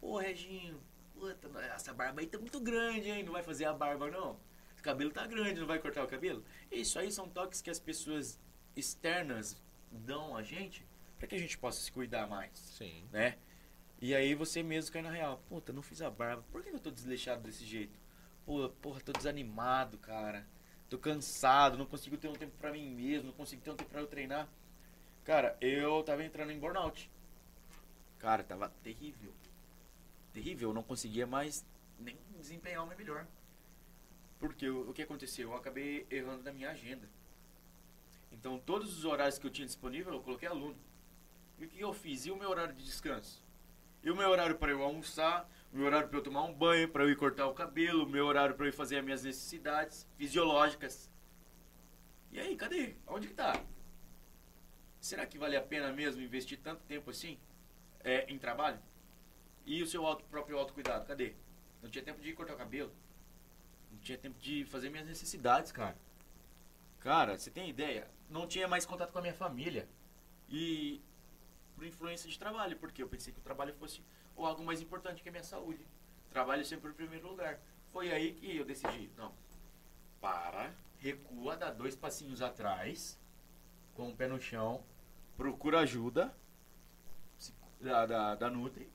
Speaker 2: Pô, Reginho, puta, essa barba aí tá muito grande, hein? Não vai fazer a barba, não? O cabelo tá grande, não vai cortar o cabelo? Isso aí são toques que as pessoas externas dão a gente para que a gente possa se cuidar mais,
Speaker 1: Sim.
Speaker 2: né? E aí você mesmo cai na real. Puta, não fiz a barba. Por que eu tô desleixado desse jeito? Pô, porra, tô desanimado, cara. tô cansado, não consigo ter um tempo pra mim mesmo, não consigo ter um tempo pra eu treinar. Cara, eu tava entrando em burnout. Cara, tava terrível. Terrível, eu não conseguia mais nem desempenhar o meu melhor. Porque o, o que aconteceu? Eu acabei errando na minha agenda. Então, todos os horários que eu tinha disponível, eu coloquei aluno. E o que eu fiz? E o meu horário de descanso? E o meu horário para eu almoçar, o meu horário para eu tomar um banho, para eu ir cortar o cabelo, o meu horário para eu fazer as minhas necessidades fisiológicas. E aí, cadê? Onde que tá? Será que vale a pena mesmo investir tanto tempo assim é, em trabalho? E o seu auto, próprio autocuidado, cadê? Não tinha tempo de ir cortar o cabelo. Não tinha tempo de fazer minhas necessidades, cara. Cara, você tem ideia? Não tinha mais contato com a minha família. E por influência de trabalho, porque eu pensei que o trabalho fosse ou algo mais importante que a minha saúde. Trabalho sempre em primeiro lugar. Foi aí que eu decidi, não, para, recua, dá dois passinhos atrás, com o pé no chão, procura ajuda da, da, da Nutri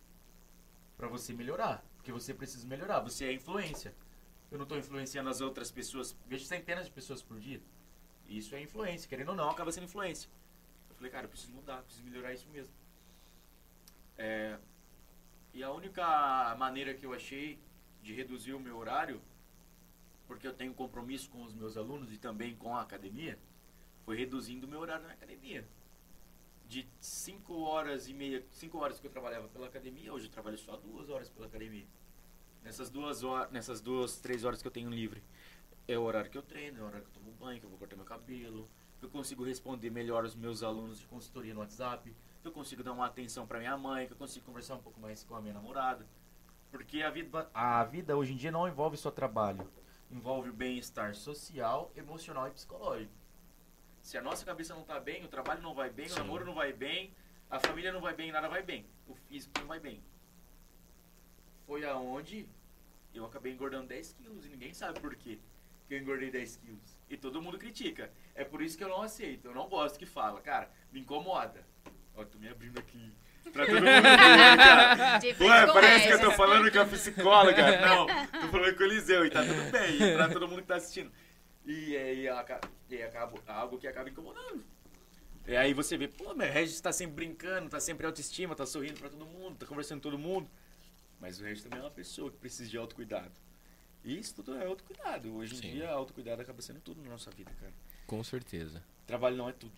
Speaker 2: pra você melhorar. Porque você precisa melhorar, você é influência. Eu não tô influenciando as outras pessoas, vejo centenas de pessoas por dia. Isso é influência, querendo ou não, acaba sendo influência. Eu falei, cara, eu preciso mudar, preciso melhorar isso mesmo. É, e a única maneira que eu achei de reduzir o meu horário, porque eu tenho compromisso com os meus alunos e também com a academia, foi reduzindo o meu horário na academia. De 5 horas e meia, 5 horas que eu trabalhava pela academia, hoje eu trabalho só duas horas pela academia. Nessas duas horas, nessas duas, três horas que eu tenho livre, é o horário que eu treino, é o horário que eu tomo banho, que eu vou cortar meu cabelo, eu consigo responder melhor os meus alunos de consultoria no WhatsApp, que eu consigo dar uma atenção para minha mãe, que eu consigo conversar um pouco mais com a minha namorada. Porque a vida, a vida hoje em dia não envolve só trabalho, envolve o bem-estar social, emocional e psicológico. Se a nossa cabeça não tá bem, o trabalho não vai bem,
Speaker 1: Sim.
Speaker 2: o namoro não vai bem, a família não vai bem, nada vai bem. O físico não vai bem. Foi aonde eu acabei engordando 10 quilos e ninguém sabe por quê que eu engordei 10 quilos. E todo mundo critica. É por isso que eu não aceito. Eu não gosto que fala. Cara, me incomoda. Ó, tô me abrindo aqui. Pra todo mundo ver, cara. Ué, parece que eu tô falando com a psicóloga. Não, tô falando com o Eliseu e tá tudo bem. E pra todo mundo que tá assistindo. E aí, e acaba, algo que acaba incomodando. E aí você vê, pô, meu Regis tá sempre brincando, tá sempre autoestima, tá sorrindo pra todo mundo, tá conversando com todo mundo. Mas o Regis também é uma pessoa que precisa de autocuidado. E isso tudo é autocuidado. Hoje em
Speaker 1: Sim.
Speaker 2: dia, autocuidado acaba sendo tudo na nossa vida, cara.
Speaker 1: Com certeza.
Speaker 2: Trabalho não é tudo.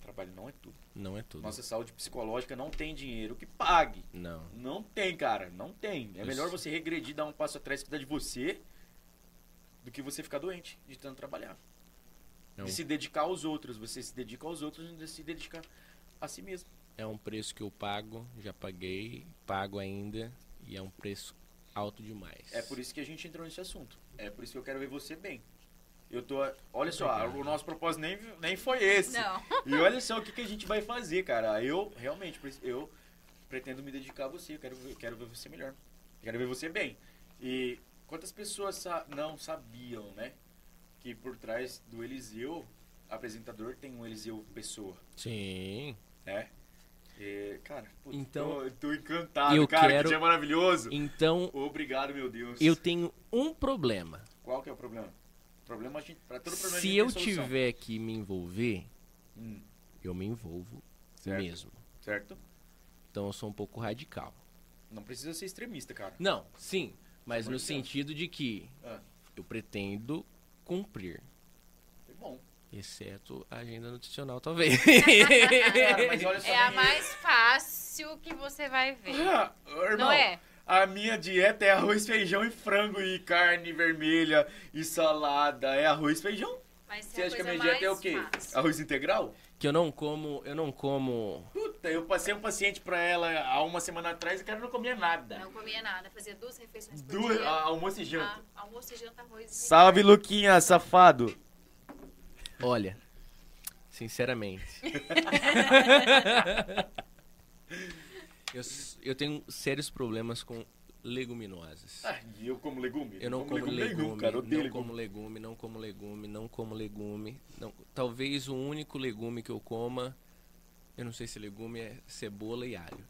Speaker 2: Trabalho não é tudo.
Speaker 1: Não é tudo.
Speaker 2: Nossa saúde psicológica não tem dinheiro que pague.
Speaker 1: Não.
Speaker 2: Não tem, cara. Não tem. É
Speaker 1: Eu
Speaker 2: melhor você regredir, dar um passo atrás, cuidar de você, do que você ficar doente de tanto trabalhar.
Speaker 1: Não.
Speaker 2: E se dedicar aos outros. Você se dedica aos outros e se dedicar a si mesmo.
Speaker 1: É um preço que eu pago, já paguei, pago ainda, e é um preço alto demais.
Speaker 2: É por isso que a gente entrou nesse assunto. É por isso que eu quero ver você bem. Eu tô. Olha só,
Speaker 1: Obrigado.
Speaker 2: o nosso propósito nem, nem foi esse.
Speaker 3: Não.
Speaker 2: E olha só o que, que a gente vai fazer, cara. Eu realmente eu pretendo me dedicar a você. Eu quero, ver- quero ver você melhor. Quero ver você bem. E quantas pessoas sa- não sabiam, né? Que por trás do Eliseu, apresentador, tem um Eliseu Pessoa,
Speaker 1: Sim.
Speaker 2: né? E, cara, putz,
Speaker 1: Então,
Speaker 2: tô, tô encantado,
Speaker 1: eu
Speaker 2: cara.
Speaker 1: quero-
Speaker 2: Que dia maravilhoso.
Speaker 1: Então,
Speaker 2: Obrigado, meu Deus.
Speaker 1: eu tenho um problema.
Speaker 2: Qual que é o problema? Problema a gente, pra todo problema
Speaker 1: Se eu tiver que me envolver,
Speaker 2: Hum,
Speaker 1: eu me envolvo
Speaker 2: Certo.
Speaker 1: mesmo.
Speaker 2: certo?
Speaker 1: Então eu sou um pouco radical.
Speaker 2: Não precisa ser extremista, cara.
Speaker 1: Não, sim, mas no sentido de que
Speaker 2: Ah,
Speaker 1: eu pretendo cumprir. Exceto a agenda nutricional, talvez.
Speaker 3: É a mais fácil que você vai ver.
Speaker 2: Ah, irmão,
Speaker 3: Não é?
Speaker 2: A minha dieta é arroz, feijão e frango e carne vermelha e salada. É arroz, feijão?
Speaker 3: Mas
Speaker 2: Você acha que a minha dieta é o quê?
Speaker 3: fácil.
Speaker 2: Arroz integral?
Speaker 1: que eu não como, eu não como.
Speaker 2: Puta, eu passei um paciente pra ela há uma semana atrás e o cara não comia nada.
Speaker 3: Não comia nada, fazia duas refeições por
Speaker 2: Duas,
Speaker 3: dia.
Speaker 2: ah, almoço e janta.
Speaker 3: Ah, almoço e janta, arroz. e
Speaker 2: Salve, Luquinha, safado.
Speaker 1: Olha, sinceramente. eu, eu tenho sérios problemas com leguminosas.
Speaker 2: Ah, e eu como legume?
Speaker 1: Eu não como legume,
Speaker 2: nenhum, cara.
Speaker 1: Não
Speaker 2: legume.
Speaker 1: como legume, não como legume, não como legume. Não, talvez o único legume que eu coma, eu não sei se legume é cebola e alho.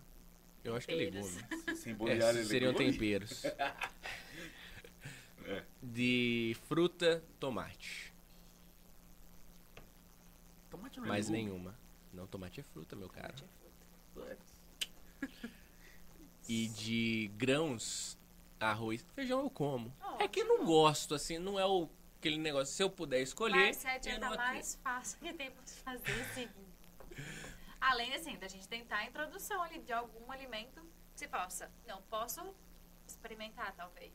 Speaker 1: Eu acho que é legume.
Speaker 2: Sem
Speaker 1: É,
Speaker 2: bolear é
Speaker 1: seriam
Speaker 2: legume?
Speaker 1: temperos.
Speaker 2: É.
Speaker 1: De fruta, tomate. Mais nenhuma. Não, tomate é fruta, meu cara. E de grãos, arroz, feijão eu como. É que eu não gosto, assim, não é o, aquele negócio. Se eu puder escolher.
Speaker 3: Mas adianta
Speaker 1: não-
Speaker 3: mais fácil que tem pra fazer seguinte. Além, assim, da gente tentar a introdução ali de algum alimento que você possa. Não, posso experimentar, talvez.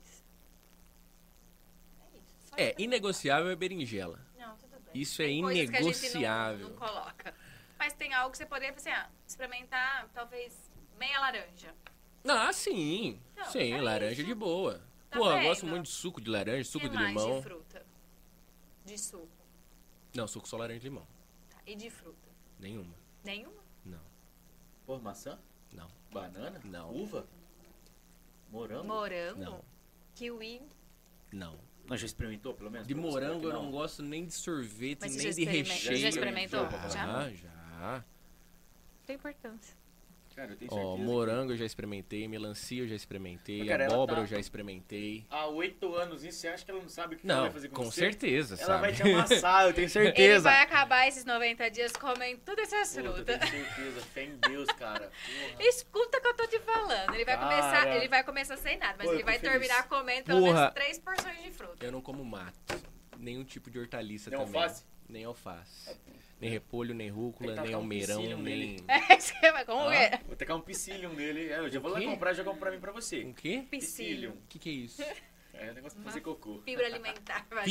Speaker 3: É isso.
Speaker 1: É, inegociável é berinjela.
Speaker 3: Não, tudo bem.
Speaker 1: Isso é
Speaker 3: Tem gente não-
Speaker 1: inegociável.
Speaker 3: Não, coloca. Mas tem algo que você poderia, assim, ah, experimentar, talvez, meia laranja.
Speaker 1: Ah, sim.
Speaker 3: Não,
Speaker 1: sim,
Speaker 3: é
Speaker 1: laranja
Speaker 3: isso.
Speaker 1: de boa.
Speaker 3: Tá
Speaker 1: Pô, eu gosto muito de suco de laranja, suco
Speaker 3: que
Speaker 1: de
Speaker 3: mais
Speaker 1: limão.
Speaker 3: de fruta? De suco.
Speaker 1: Não, suco só laranja e limão.
Speaker 3: Tá. E de fruta?
Speaker 1: Nenhuma.
Speaker 3: Nenhuma?
Speaker 1: Não.
Speaker 2: Pô, maçã?
Speaker 1: Não.
Speaker 2: Banana?
Speaker 1: Não.
Speaker 2: Uva? Morango?
Speaker 3: Morango?
Speaker 1: Não.
Speaker 3: Kiwi?
Speaker 1: Não.
Speaker 2: Não, já experimentou, pelo menos?
Speaker 1: De morango eu não gosto nem de sorvete,
Speaker 3: Mas
Speaker 1: nem de recheio.
Speaker 3: já experimentou?
Speaker 1: Já,
Speaker 3: Já?
Speaker 1: já.
Speaker 3: Tem importância.
Speaker 2: Cara, eu tenho certeza.
Speaker 1: Ó,
Speaker 2: que
Speaker 1: morango eu já experimentei, melancia eu já experimentei,
Speaker 2: Cara,
Speaker 1: abóbora
Speaker 2: tá-
Speaker 1: eu já experimentei.
Speaker 2: Há oito anos, e você acha que ela não sabe o que
Speaker 1: Não,
Speaker 2: ela vai fazer com,
Speaker 1: com
Speaker 2: você?
Speaker 1: certeza,
Speaker 2: Ela
Speaker 1: sabe?
Speaker 2: vai te amassar, eu tenho
Speaker 3: Ele
Speaker 2: certeza.
Speaker 3: vai acabar esses 90 dias comendo todas essas
Speaker 2: Puta, eu
Speaker 3: frutas.
Speaker 2: tenho certeza. Fé em Deus, cara. Porra.
Speaker 3: Escuta o que eu tô te falando. Ele vai,
Speaker 2: Cara.
Speaker 3: começar, ele vai começar sem nada, mas
Speaker 2: Pô,
Speaker 3: ele vai
Speaker 2: feliz.
Speaker 3: terminar comendo pelo
Speaker 1: Porra.
Speaker 3: menos três porções de fruta.
Speaker 1: Eu não como mato. Nenhum tipo de hortaliça
Speaker 2: Nem
Speaker 1: também.
Speaker 2: alface?
Speaker 1: Nem alface. Nem repolho, nem rúcula,
Speaker 2: que
Speaker 1: nem
Speaker 2: um
Speaker 1: almeirão,
Speaker 2: piscínio
Speaker 1: nem.
Speaker 2: nele.
Speaker 3: É, você vai como
Speaker 1: Ah.
Speaker 3: é?
Speaker 2: Vou tacar um psyllium dele. É, eu já vou lá comprar, já compro pra mim pra você.
Speaker 1: O quê?
Speaker 3: Psyllium.
Speaker 1: O que, que é isso?
Speaker 2: É negócio pra fazer cocô.
Speaker 3: Fibra alimentar. Vai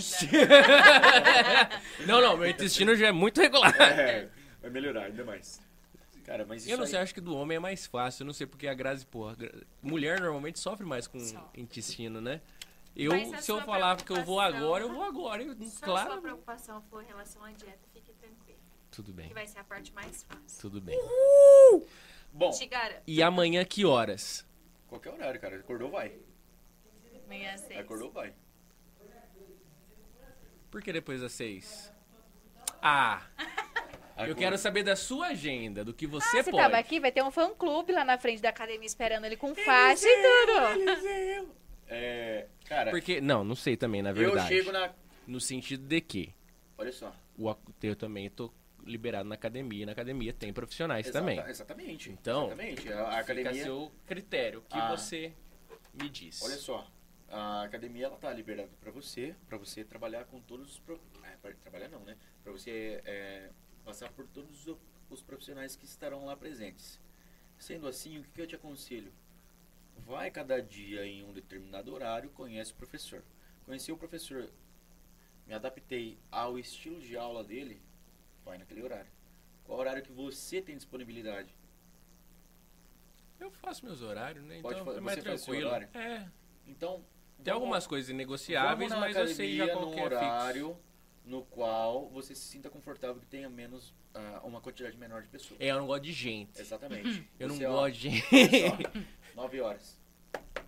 Speaker 1: não, não, meu intestino já é muito regular.
Speaker 2: É, vai melhorar ainda mais. Cara, mas isso
Speaker 1: Eu não
Speaker 2: aí-
Speaker 1: sei, acho que do homem é mais fácil. Eu não sei porque a Grazi, porra. gra- Mulher normalmente sofre mais com
Speaker 3: Sofre.
Speaker 1: intestino, né? Eu, se eu falar que eu vou agora, eu vou agora. Eu,
Speaker 3: Se a sua
Speaker 1: claro.
Speaker 3: preocupação for em relação à dieta.
Speaker 1: Tudo bem,
Speaker 3: Que vai ser a parte mais fácil.
Speaker 1: tudo bem.
Speaker 2: Bom,
Speaker 3: Te garanto.
Speaker 1: E amanhã que horas?
Speaker 2: qualquer horário, cara. Acordou, vai.
Speaker 3: Amanhã às seis.
Speaker 2: Acordou, vai.
Speaker 1: Por que depois das seis? Ah, eu quero saber da sua agenda, do que você
Speaker 3: Ah, você
Speaker 1: pode.
Speaker 3: tava aqui, vai ter um fã clube lá na frente da academia esperando ele com faixa e tudo.
Speaker 2: É, cara,
Speaker 1: Porque, não, não sei também, na
Speaker 2: eu
Speaker 1: verdade.
Speaker 2: chego na...
Speaker 1: No sentido de que
Speaker 2: Olha só.
Speaker 1: o, eu também tô liberado na academia. Na academia tem profissionais
Speaker 2: Exata-
Speaker 1: também.
Speaker 2: Exatamente.
Speaker 1: Então,
Speaker 2: Exatamente. A, a
Speaker 1: Fica
Speaker 2: academia...
Speaker 1: a seu critério, que
Speaker 2: Ah.
Speaker 1: você me diz.
Speaker 2: Olha só, a academia ela tá liberada para você, para você trabalhar com todos os pro... é, pra trabalhar não, né? Para você é, passar por todos os, os profissionais que estarão lá presentes. Sendo assim, o que, que eu te aconselho? Vai cada dia em um determinado horário, conhece o professor. Conheci o professor, me adaptei ao estilo de aula dele, vai naquele horário. Qual horário que você tem disponibilidade?
Speaker 1: Eu faço meus horários, né?
Speaker 2: Pode
Speaker 1: Então
Speaker 2: fa-
Speaker 1: é mais
Speaker 2: você faz seu
Speaker 1: tranquilo.
Speaker 2: horário?
Speaker 1: É.
Speaker 2: Então,
Speaker 1: Tem algumas coisas
Speaker 2: na
Speaker 1: mas eu sei já qual que é fixo.
Speaker 2: horário no qual você se sinta confortável que tenha menos ah, uma quantidade menor de pessoas.
Speaker 1: É, eu não gosto de gente.
Speaker 2: Exatamente.
Speaker 1: Eu não
Speaker 2: Você, ó,
Speaker 1: gosto de gente.
Speaker 2: olha só, 9 horas.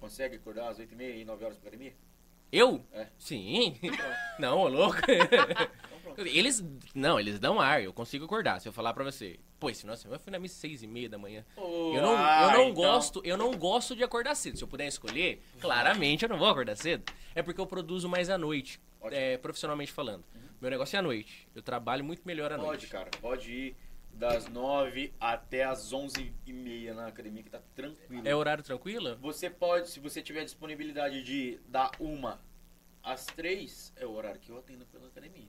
Speaker 2: Consegue acordar às 8 e meia e 9 horas pra academia?
Speaker 1: Eu?
Speaker 2: É.
Speaker 1: Sim. Não, ô louco. Eles. Não, eles dão ar, eu consigo acordar. Se eu falar pra você, pô, esse semana eu fui na missa seis e meia da manhã.
Speaker 2: Oh,
Speaker 1: Eu não,
Speaker 2: ah,
Speaker 1: eu não
Speaker 2: então-
Speaker 1: gosto, eu não gosto de acordar cedo. Se eu puder escolher, claramente eu não vou acordar cedo. É porque eu produzo mais à noite, é, profissionalmente falando. Meu negócio é à noite. Eu trabalho muito melhor à
Speaker 2: Pode,
Speaker 1: noite.
Speaker 2: cara. Pode ir das 9 até as 11 e meia na academia que tá tranquilo.
Speaker 1: É horário tranquilo?
Speaker 2: Você pode, se você tiver disponibilidade de dar uma às 3, é o horário que eu atendo pela academia.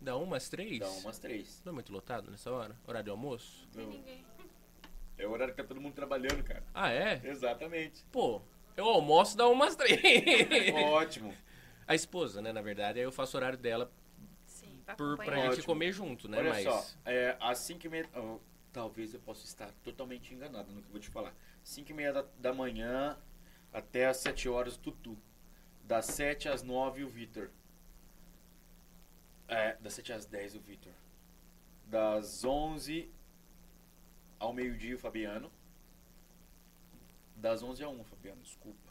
Speaker 1: Dá umas três?
Speaker 2: Dá uma às 3.
Speaker 1: Não é muito lotado nessa hora? Horário de almoço?
Speaker 3: Tem ninguém.
Speaker 2: É o horário que tá todo mundo trabalhando, cara.
Speaker 1: Ah, é?
Speaker 2: Exatamente.
Speaker 1: Pô, eu almoço dá umas três.
Speaker 2: Ótimo.
Speaker 1: A esposa, né, na verdade, aí eu faço o horário dela
Speaker 3: Sim, pra
Speaker 1: por, pra gente
Speaker 2: Ótimo.
Speaker 1: comer junto, né?
Speaker 2: Olha
Speaker 1: Mas.
Speaker 2: só, é, às 5 e meia... oh, talvez eu possa estar totalmente enganado no que eu vou te falar. 5 e meia da, da manhã até às 7 horas Tutu. Das 7 às 9 o Vitor. É, das 7 às 10 o Vitor. Das 11 ao meio-dia o Fabiano. Das 11 a 1, Fabiano, desculpa.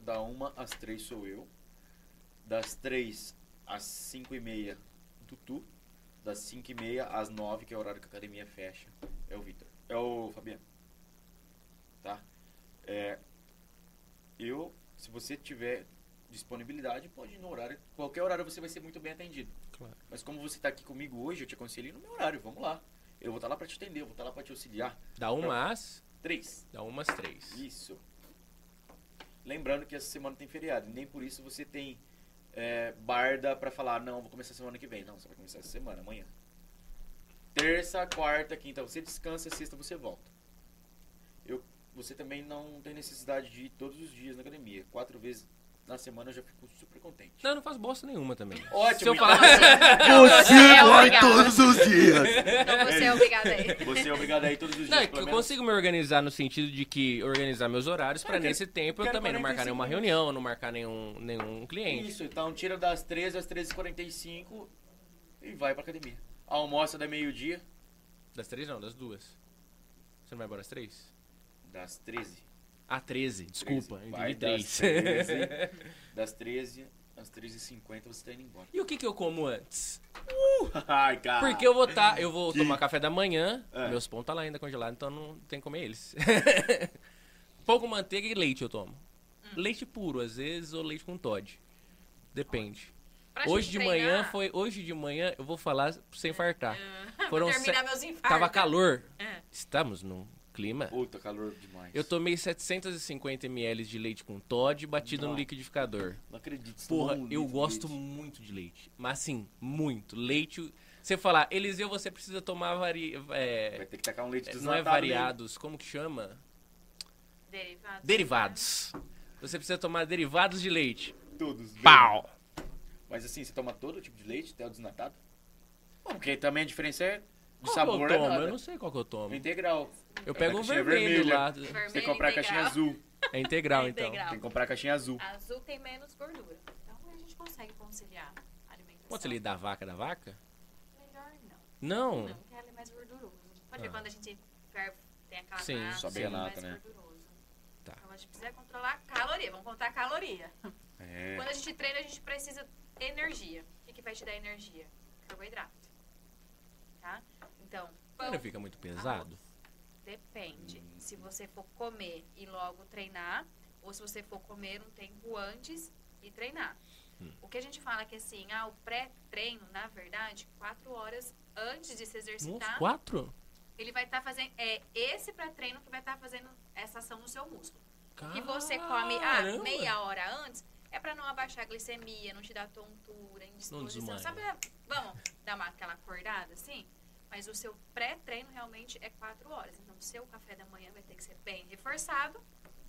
Speaker 2: Da 1 às 3 sou eu. Das 3 às 5 e meia, Tutu. Das 5 e meia às 9, que é o horário que a academia fecha, é o Vitor. É o Fabiano. Tá? É, eu, se você tiver disponibilidade, pode ir no horário. Qualquer horário você vai ser muito bem atendido.
Speaker 1: Claro.
Speaker 2: Mas como você tá aqui comigo hoje, eu te aconselho no meu horário, vamos lá. Eu vou estar lá pra te atender, eu vou estar lá pra te auxiliar.
Speaker 1: Dá umas.
Speaker 2: Três.
Speaker 1: Dá umas três.
Speaker 2: Isso. Lembrando que essa semana tem feriado, e nem por isso você tem é, barda pra falar, não, vou começar semana que vem. Não, você vai começar essa semana, amanhã. Terça, quarta, quinta você descansa, sexta você volta. Eu, você também não tem necessidade de ir todos os dias na academia. Quatro vezes na semana eu já fico super contente.
Speaker 1: Não, eu não faço bosta nenhuma também.
Speaker 2: Ótimo,
Speaker 1: Se eu
Speaker 2: então.
Speaker 1: falar.
Speaker 3: Você é
Speaker 7: vai
Speaker 3: obrigado.
Speaker 7: todos os dias.
Speaker 3: Então você é obrigado aí.
Speaker 2: Você é obrigado a ir todos os dias,
Speaker 1: Não, é que
Speaker 2: pelo
Speaker 1: eu
Speaker 2: menos.
Speaker 1: consigo me organizar no sentido de que organizar meus horários pra
Speaker 2: quero-
Speaker 1: nesse tempo eu também não marcar
Speaker 2: 45
Speaker 1: nenhuma
Speaker 2: minutos.
Speaker 1: reunião, não marcar nenhum, nenhum cliente.
Speaker 2: Isso, então tira das 13 às 13h45 e vai pra academia. Almoça da meio-dia,
Speaker 1: Das três não, das duas. Você não vai embora às três?
Speaker 2: das 13.
Speaker 1: Ah, 13, desculpa, eu
Speaker 2: Vai
Speaker 1: entendi
Speaker 2: das
Speaker 1: três.
Speaker 2: 13, das 13 às 13h50 você tá indo embora.
Speaker 1: e o que que eu como antes?
Speaker 2: Ai, cara.
Speaker 1: Porque eu vou tá, eu vou tomar café da manhã,
Speaker 2: É.
Speaker 1: meus pão tá lá ainda congelado, então não tem que comer eles. Pouco manteiga e leite eu tomo.
Speaker 3: Hum.
Speaker 1: Leite puro, às vezes, ou leite com Todd. Depende.
Speaker 3: Pra
Speaker 1: Hoje de manhã
Speaker 3: treinar,
Speaker 1: foi, hoje de manhã eu vou falar sem fartar.
Speaker 3: vou
Speaker 1: Foram
Speaker 3: terminar
Speaker 1: se-
Speaker 3: meus infartos.
Speaker 1: Tava calor.
Speaker 3: É.
Speaker 1: Estamos num clima.
Speaker 2: Puta, calor demais.
Speaker 1: Eu tomei 750 ml de leite com Todd batido no
Speaker 2: Nossa.
Speaker 1: liquidificador.
Speaker 2: Não acredito.
Speaker 1: Porra,
Speaker 2: um
Speaker 1: eu gosto
Speaker 2: leite.
Speaker 1: muito de leite. Mas assim, muito. Leite. Você falar, Eliseu, você precisa tomar vari... é,
Speaker 2: Vai ter que tacar um leite
Speaker 1: não é
Speaker 2: desnatado
Speaker 1: variados, como que chama?
Speaker 3: Derivados.
Speaker 1: Derivados. Você precisa tomar derivados de leite.
Speaker 2: Todos.
Speaker 1: Pau!
Speaker 2: Mas assim, você toma todo tipo de leite, até o desnatado? Bom, porque também a diferença é de
Speaker 1: Qual
Speaker 2: sabor
Speaker 1: que eu
Speaker 2: é
Speaker 1: tomo?
Speaker 2: nada.
Speaker 1: Eu não sei qual que eu tomo.
Speaker 2: Integral.
Speaker 1: Eu
Speaker 2: É
Speaker 1: pego
Speaker 2: da
Speaker 1: um vermelho
Speaker 2: vermelha.
Speaker 1: lá.
Speaker 2: Você
Speaker 3: Vermelho
Speaker 2: tem que comprar a caixinha
Speaker 3: integral.
Speaker 2: azul.
Speaker 1: É integral,
Speaker 3: É
Speaker 1: então.
Speaker 3: integral.
Speaker 2: Tem que comprar a caixinha azul.
Speaker 3: Azul tem menos gordura. Então a gente consegue conciliar a alimentação.
Speaker 1: Pode ser da vaca da vaca?
Speaker 3: Melhor não.
Speaker 1: Não.
Speaker 3: Não, porque ela é mais gorduroso. Pode
Speaker 1: Ah.
Speaker 3: ver quando a gente ferve, tem aquela
Speaker 1: Sim,
Speaker 3: nata,
Speaker 2: sobe
Speaker 3: é
Speaker 2: nata,
Speaker 3: mais
Speaker 2: né?
Speaker 3: gorduroso.
Speaker 1: Tá.
Speaker 3: Então a gente precisa controlar a caloria. Vamos contar a caloria.
Speaker 2: É.
Speaker 3: Quando a gente treina, a gente precisa de energia. O que, que vai te dar energia? Carboidrato. Tá? Então, pão,
Speaker 1: não fica muito pesado?
Speaker 3: Depende. Se você for comer e logo treinar, ou se você for comer um tempo antes e treinar.
Speaker 1: Hum.
Speaker 3: O que a gente fala é que assim, ah, o pré-treino, na verdade, quatro horas antes de se
Speaker 1: Nossa,
Speaker 3: exercitar,
Speaker 1: quatro?
Speaker 3: ele vai estar fazendo. É esse pré-treino que vai estar fazendo essa ação no seu músculo. Que você come ah,
Speaker 1: Caramba!
Speaker 3: meia hora antes é para não abaixar a glicemia, não te dar tontura, indisposição. Sabe, vamos dar uma, aquela acordada assim? Mas o seu pré-treino realmente é quatro horas. Então, o seu café da manhã vai ter que ser bem reforçado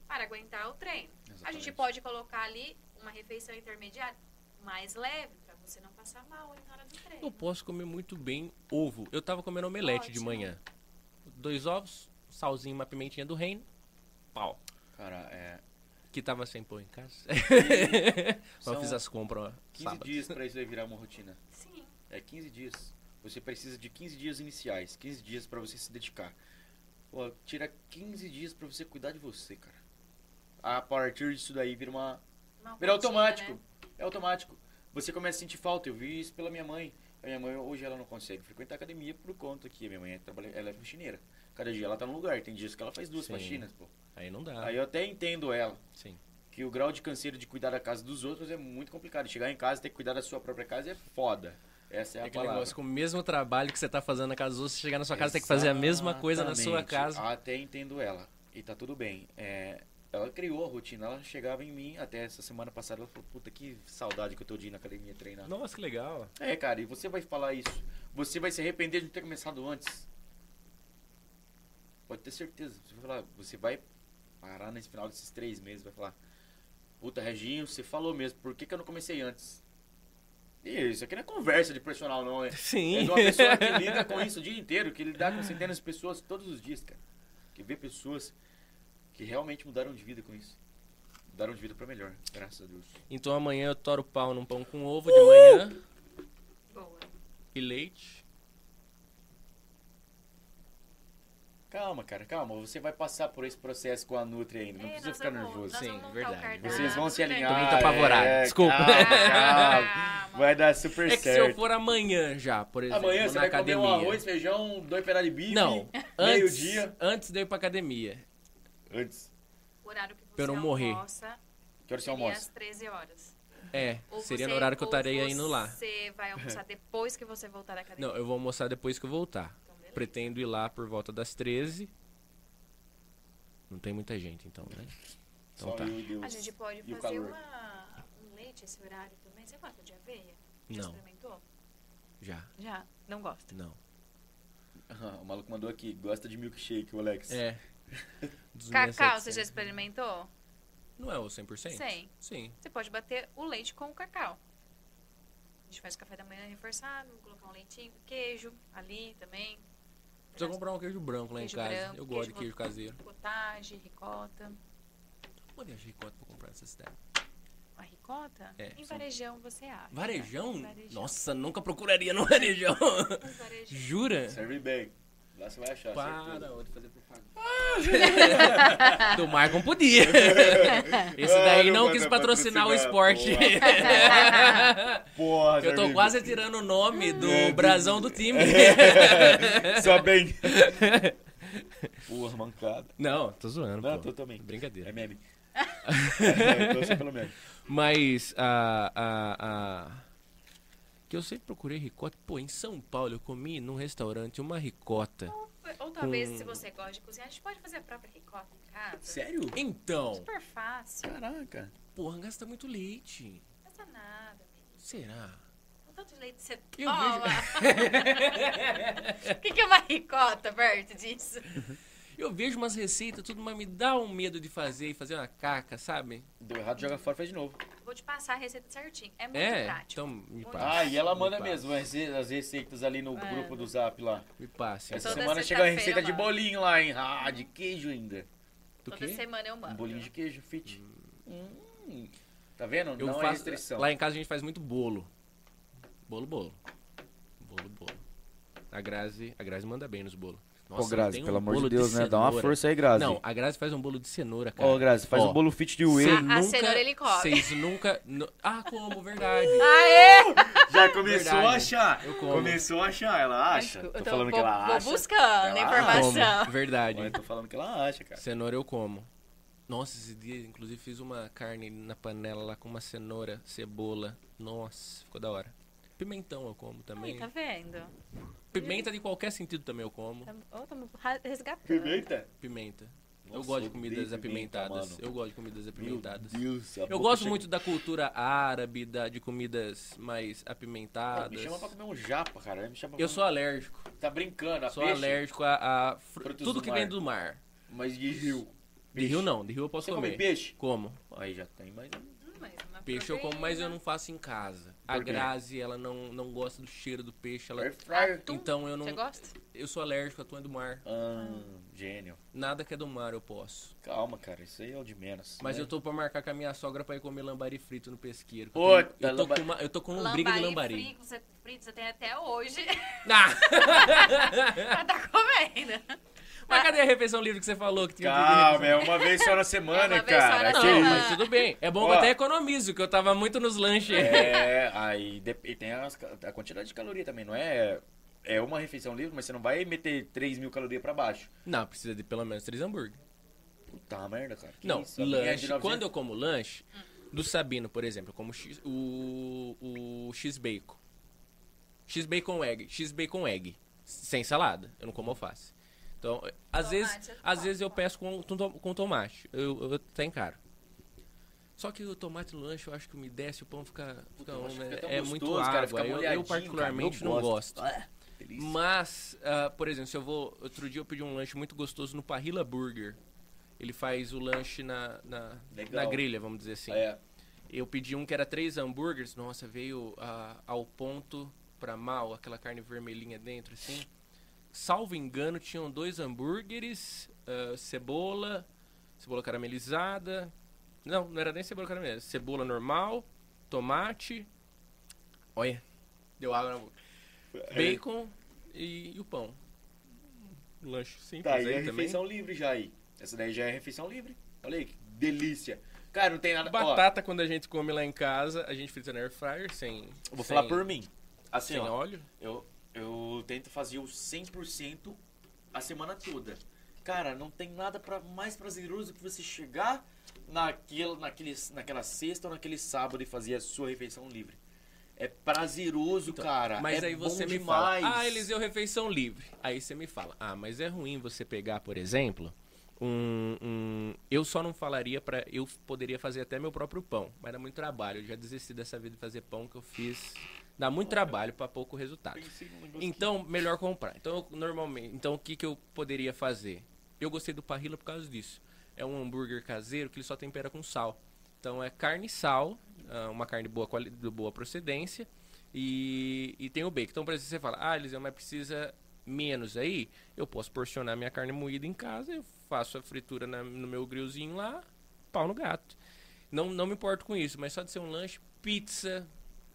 Speaker 3: para aguentar o treino. A gente
Speaker 2: Exatamente.
Speaker 3: pode colocar ali uma refeição intermediária mais leve, para você não passar mal ali na hora do treino.
Speaker 1: Eu posso comer muito bem ovo. Eu tava comendo omelete de
Speaker 3: Ótimo.
Speaker 1: manhã. Dois ovos, salzinho, uma pimentinha do reino. Pau.
Speaker 2: Cara, é.
Speaker 1: Que tava sem pão em casa. Eu fiz as compras
Speaker 2: 15
Speaker 1: sábado.
Speaker 2: dias pra isso aí virar uma rotina.
Speaker 3: Sim.
Speaker 2: É 15 dias. Você precisa de 15 dias iniciais, 15 dias pra você se dedicar. Pô, tira 15 dias pra você cuidar de você, cara. A partir disso daí vira uma
Speaker 3: Uma
Speaker 2: Vira automático.
Speaker 3: né?
Speaker 2: É automático. Você começa a sentir falta. Eu vi isso pela minha mãe. A minha mãe hoje ela não consegue frequentar a academia por conta que a minha mãe é trabalha, ela é faxineira. Cada dia ela tá num lugar. Tem dias que ela faz duas
Speaker 1: Sim.
Speaker 2: faxinas, pô.
Speaker 1: Aí não dá.
Speaker 2: Aí eu até entendo ela.
Speaker 1: Sim.
Speaker 2: Que o grau de canseiro de cuidar da casa dos outros é muito complicado. Chegar em casa e ter que cuidar da sua própria casa é foda. Essa é
Speaker 1: É
Speaker 2: a
Speaker 1: aquele
Speaker 2: palavra.
Speaker 1: negócio com o mesmo trabalho que você tá fazendo na casa dos outros, você chegar na sua casa tem que fazer a mesma coisa na sua
Speaker 2: Exatamente.
Speaker 1: casa.
Speaker 2: Até entendo ela. E tá tudo bem. É, ela criou a rotina. Ela chegava em mim, até essa semana passada, ela falou, puta, que saudade que eu tô de ir na academia treinar.
Speaker 1: Nossa, que legal.
Speaker 2: É, cara, e você vai falar isso. Você vai se arrepender de não ter começado antes. Pode ter certeza. Você vai falar, você vai parar nesse final desses três meses, vai falar, puta, Reginho, você falou mesmo, por que, que eu não comecei antes? Isso aqui não é conversa de personal, não. É,
Speaker 1: Sim.
Speaker 2: é de uma pessoa que lida com isso o dia inteiro, que lida com centenas de pessoas todos os dias, cara. Que vê pessoas que realmente mudaram de vida com isso. Mudaram de vida pra melhor, graças a Deus.
Speaker 1: Então amanhã eu toro pau num pão com ovo de manhã
Speaker 3: Boa.
Speaker 1: e leite.
Speaker 2: Calma, cara, calma. Você vai passar por esse processo com a Nutri ainda. Não
Speaker 3: É,
Speaker 2: precisa ficar
Speaker 3: vamos-
Speaker 2: nervoso.
Speaker 1: Sim, verdade.
Speaker 2: Vocês vão se alinhar.
Speaker 1: Tô muito apavorado,
Speaker 2: é,
Speaker 1: desculpa.
Speaker 2: Calma, calma.
Speaker 3: Calma.
Speaker 2: Vai dar super
Speaker 1: É que se eu
Speaker 2: certo.
Speaker 1: for amanhã já, por exemplo,
Speaker 2: Amanhã você
Speaker 1: na
Speaker 2: vai
Speaker 1: academia.
Speaker 2: comer um arroz, feijão, dois pedaços de bife.
Speaker 1: Não, antes,
Speaker 2: Meio-dia.
Speaker 1: antes de eu ir pra academia.
Speaker 2: Antes.
Speaker 3: O horário que você
Speaker 1: Pra eu não morrer.
Speaker 3: almoça
Speaker 2: Que hora você almoça?
Speaker 3: às 13 horas.
Speaker 1: É,
Speaker 3: Ou
Speaker 1: seria
Speaker 3: você-
Speaker 1: no horário que eu estaria indo lá.
Speaker 3: Você vai almoçar depois que você voltar da academia?
Speaker 1: Não, eu vou almoçar depois que eu voltar. Pretendo ir lá por volta das 13. Não tem muita gente, então, né? Então
Speaker 2: Só
Speaker 1: tá.
Speaker 3: A gente pode
Speaker 2: E
Speaker 3: fazer uma, um leite esse horário também. Você gosta de aveia? Já
Speaker 1: Não.
Speaker 3: experimentou?
Speaker 1: Já,
Speaker 3: Já. Não gosta.
Speaker 1: não.
Speaker 2: Ah, o maluco mandou aqui, gosta de milkshake, o Alex.
Speaker 1: É.
Speaker 3: Cacau,
Speaker 1: 1700.
Speaker 3: você já experimentou?
Speaker 1: Não é o 100%?
Speaker 3: Sim.
Speaker 1: Sim.
Speaker 3: Você pode bater o leite com o cacau. A gente faz o café da manhã reforçado, colocar um leitinho, queijo ali também.
Speaker 1: Precisa comprar um queijo branco lá
Speaker 3: Queijo
Speaker 1: em casa.
Speaker 3: branco,
Speaker 1: eu gosto de
Speaker 3: queijo
Speaker 1: caseiro.
Speaker 3: Cottage, ricota.
Speaker 1: Onde acha ricota pra comprar nessa cidade?
Speaker 3: A ricota?
Speaker 1: É,
Speaker 3: em varejão você acha.
Speaker 1: Varejão?
Speaker 3: Varejão.
Speaker 1: Nossa, nunca procuraria no varejão.
Speaker 3: Varejão.
Speaker 1: Jura?
Speaker 2: Serve bem. Lá você vai achar.
Speaker 1: Para, de fazer propaganda. Do Marcon podia. Esse
Speaker 2: Ah,
Speaker 1: daí
Speaker 2: não
Speaker 1: não
Speaker 2: vai
Speaker 1: quis
Speaker 2: me
Speaker 1: patrocinar o
Speaker 2: patrocinar,
Speaker 1: esporte.
Speaker 2: Porra,
Speaker 1: Eu tô quase tirando o nome do
Speaker 2: É,
Speaker 1: brasão do time.
Speaker 2: Só bem. Porra, mancada.
Speaker 1: Não, tô zoando.
Speaker 2: Não,
Speaker 1: pô.
Speaker 2: tô também.
Speaker 1: Brincadeira.
Speaker 2: É meme. é, tô só pelo meme.
Speaker 1: Mas a, a, a. Que eu sempre procurei ricota. Pô, em São Paulo eu comi num restaurante uma ricota.
Speaker 3: Ou talvez,
Speaker 1: Com-
Speaker 3: se você gosta de cozinhar, a gente pode fazer a própria ricota em casa.
Speaker 2: Sério?
Speaker 1: Então,
Speaker 3: Super fácil.
Speaker 2: Caraca.
Speaker 1: porra, gasta muito leite.
Speaker 3: Não gasta nada, amigo.
Speaker 1: Será?
Speaker 3: Não tanto leite você
Speaker 1: Eu
Speaker 3: toma. O que, que é uma ricota perto disso?
Speaker 1: Eu vejo umas receitas, tudo, mas me dá um medo de fazer e fazer uma caca, sabe?
Speaker 2: Deu errado, joga fora, faz de novo.
Speaker 3: Vou te passar a receita certinho. É muito
Speaker 1: É,
Speaker 3: prático.
Speaker 1: então me passa.
Speaker 2: Ah, e ela
Speaker 1: me
Speaker 2: manda
Speaker 1: passa,
Speaker 2: mesmo as rece- as receitas ali no
Speaker 3: É.
Speaker 2: grupo do Zap lá.
Speaker 1: Me passe.
Speaker 2: Essa
Speaker 3: Toda
Speaker 2: semana chega a receita de bolinho lá, hein? Ah, de queijo ainda.
Speaker 1: Do
Speaker 3: Toda
Speaker 1: quê?
Speaker 3: semana eu
Speaker 2: Um
Speaker 3: mando.
Speaker 2: bolinho de queijo, fit. Hum. Tá vendo?
Speaker 1: Eu
Speaker 2: Não é
Speaker 1: faço,
Speaker 2: restrição.
Speaker 1: Lá em casa a gente faz muito bolo. Bolo, bolo. Bolo, bolo. A Grazi, a Grazi manda bem nos bolos. Nossa,
Speaker 2: Ô, Grazi,
Speaker 1: um
Speaker 2: pelo amor de Deus, né? Dá uma força aí, Grazi.
Speaker 1: Não, a Grazi faz um bolo de cenoura, cara.
Speaker 2: Ó, Grazi, faz
Speaker 1: Ó,
Speaker 2: um bolo fit de
Speaker 1: cê
Speaker 2: whey.
Speaker 3: A- a
Speaker 1: nunca-
Speaker 3: cenoura ele come.
Speaker 1: Vocês nunca... nu- Ah, como, verdade.
Speaker 3: Aê!
Speaker 2: Já começou
Speaker 1: Verdade.
Speaker 2: a achar.
Speaker 1: Eu como.
Speaker 2: Começou a achar, ela acha.
Speaker 3: Eu
Speaker 2: Tô
Speaker 3: tô-
Speaker 2: falando
Speaker 3: vou,
Speaker 2: que ela
Speaker 3: vou
Speaker 2: acha.
Speaker 3: buscando
Speaker 2: Ela
Speaker 3: informação.
Speaker 1: Como, verdade.
Speaker 2: Mas tô falando que ela acha, cara.
Speaker 1: Cenoura eu como. Nossa, esse dia, inclusive, fiz uma carne na panela lá com uma cenoura, cebola. Nossa, ficou da hora. Pimentão eu como também.
Speaker 3: Tá vendo?
Speaker 1: Pimenta de qualquer sentido também eu como.
Speaker 3: Tamo ra- resgatando.
Speaker 2: Pimenta?
Speaker 1: Pimenta. eu
Speaker 2: Nossa,
Speaker 1: gosto de
Speaker 2: eu
Speaker 1: comidas
Speaker 2: pimenta,
Speaker 1: apimentadas.
Speaker 2: mano.
Speaker 1: eu gosto de comidas apimentadas.
Speaker 2: Meu Deus.
Speaker 1: Eu gosto
Speaker 2: chega-
Speaker 1: muito da cultura árabe, da, de comidas mais
Speaker 2: Ah,
Speaker 1: apimentadas.
Speaker 2: me chama pra comer um japa, cara. Me chama
Speaker 1: Eu
Speaker 2: comer-
Speaker 1: sou alérgico.
Speaker 2: Tá brincando, a
Speaker 1: Sou
Speaker 2: peixe?
Speaker 1: alérgico a, a fr- tudo
Speaker 2: do
Speaker 1: que
Speaker 2: mar.
Speaker 1: vem do mar.
Speaker 2: Mas de rio.
Speaker 1: De rio não, de rio eu posso
Speaker 2: Você come
Speaker 1: comer.
Speaker 2: peixe?
Speaker 1: Como?
Speaker 2: Aí já tem mais um.
Speaker 3: Hum, mas uma
Speaker 1: Peixe eu como, mas eu não faço em casa. A? Grazi, ela não, não gosta do cheiro do peixe. Ela...
Speaker 3: Atum?
Speaker 1: Então eu não.
Speaker 3: Você gosta?
Speaker 1: Eu sou alérgico a atum é do mar.
Speaker 2: Ah, gênio.
Speaker 1: Nada que é do mar eu posso.
Speaker 2: Calma, cara. Isso aí é o de menos.
Speaker 1: Mas
Speaker 2: né?
Speaker 1: eu tô pra marcar com a minha sogra pra ir comer lambari frito no pesqueiro. Eu
Speaker 2: Puta,
Speaker 1: tô, eu tô
Speaker 2: lambari-
Speaker 1: com uma, eu tô com um briga de lambari.
Speaker 3: Frito, você, frito, você tem até hoje
Speaker 1: Ah!
Speaker 3: pra tá comendo.
Speaker 1: Mas cadê a refeição livre que você falou que tinha
Speaker 2: Calma, é uma vez só na semana,
Speaker 3: É uma vez só
Speaker 2: cara.
Speaker 3: na
Speaker 2: Que
Speaker 1: Não,
Speaker 3: semana.
Speaker 1: mas tudo bem. É bom que
Speaker 2: Ó.
Speaker 1: eu até economizo, que eu tava muito nos lanches.
Speaker 2: É, aí e tem as a quantidade de caloria também, não é? É uma refeição livre, mas você não vai meter 3 mil calorias pra baixo.
Speaker 1: Não, precisa de pelo menos três hambúrguer.
Speaker 2: Puta merda, cara. Que
Speaker 1: Não,
Speaker 2: isso? É
Speaker 1: lanche.
Speaker 2: 900.
Speaker 1: Quando eu como lanche, do Sabino, por exemplo, eu como X- o, o X-Bacon. X-Bacon egg. X-Bacon egg. Sem salada. Eu não como alface. Então, às
Speaker 3: Tomate,
Speaker 1: vezes,
Speaker 3: eu
Speaker 1: às vezes eu peço com, com, tomate. Eu, eu tá em caro. Só que o tomate no lanche, eu acho que me desce, o pão fica, fica, né,
Speaker 2: fica
Speaker 1: é muito
Speaker 2: gostoso,
Speaker 1: água.
Speaker 2: cara, fica
Speaker 1: eu, eu particularmente
Speaker 2: cara, eu
Speaker 1: não
Speaker 2: gosto.
Speaker 1: gosto.
Speaker 2: Ah.
Speaker 1: Mas, ah, por exemplo, se eu vou. Outro dia eu pedi um lanche muito gostoso no Parrilla Burger. Ele faz o lanche na, na, na grelha, vamos dizer assim.
Speaker 2: É,
Speaker 1: Eu pedi um que era três hambúrgueres. Nossa, veio ah, ao ponto pra mal, aquela carne vermelhinha dentro, assim. Salvo engano, tinham dois hambúrgueres, ah, cebola, cebola caramelizada. Não, não era nem cebola caramelizada. Cebola normal, tomate. Olha, deu água na boca. Bacon e, e o pão. Um lanche simples
Speaker 2: tá aí
Speaker 1: aí
Speaker 2: é
Speaker 1: também.
Speaker 2: refeição livre já aí. Essa daí já é refeição livre. Olha aí, que delícia. Cara, não tem nada... Ó,
Speaker 1: Batata, quando a gente come lá em casa, a gente frita na air fryer sem.
Speaker 2: eu vou
Speaker 1: sem-
Speaker 2: falar por mim. Assim,
Speaker 1: sem
Speaker 2: ó,
Speaker 1: óleo.
Speaker 2: eu, eu tento fazer o 100% a semana toda. Cara, não tem nada pra, mais prazeroso que você chegar, naquele, naquele, naquela sexta ou naquele sábado e fazia a sua refeição livre. É prazeroso, cara.
Speaker 1: Mas
Speaker 2: é
Speaker 1: aí você me
Speaker 2: demais.
Speaker 1: fala, ah, Eliseu, refeição livre. Aí você me fala, ah, mas é ruim você pegar, por exemplo, um. um- eu só não falaria pra. Eu poderia fazer até meu próprio pão, mas dá muito trabalho. Eu já desisti dessa vida de fazer pão que eu fiz. Dá muito trabalho pra pouco resultado. Então, melhor comprar. Então, eu, normalmente, então o que, que eu poderia fazer? Eu gostei do Parrilla por causa disso. É um hambúrguer caseiro que ele só tempera com sal. Então é carne e sal, ah, uma carne boa de boa procedência e, e tem o bacon. Então, por exemplo, você fala, ah, Eliseu, mas precisa menos aí, eu posso porcionar minha carne moída em casa, eu faço a fritura na- no meu grillzinho lá, pau no gato. Não, não me importo com isso, mas só de ser um lanche, pizza,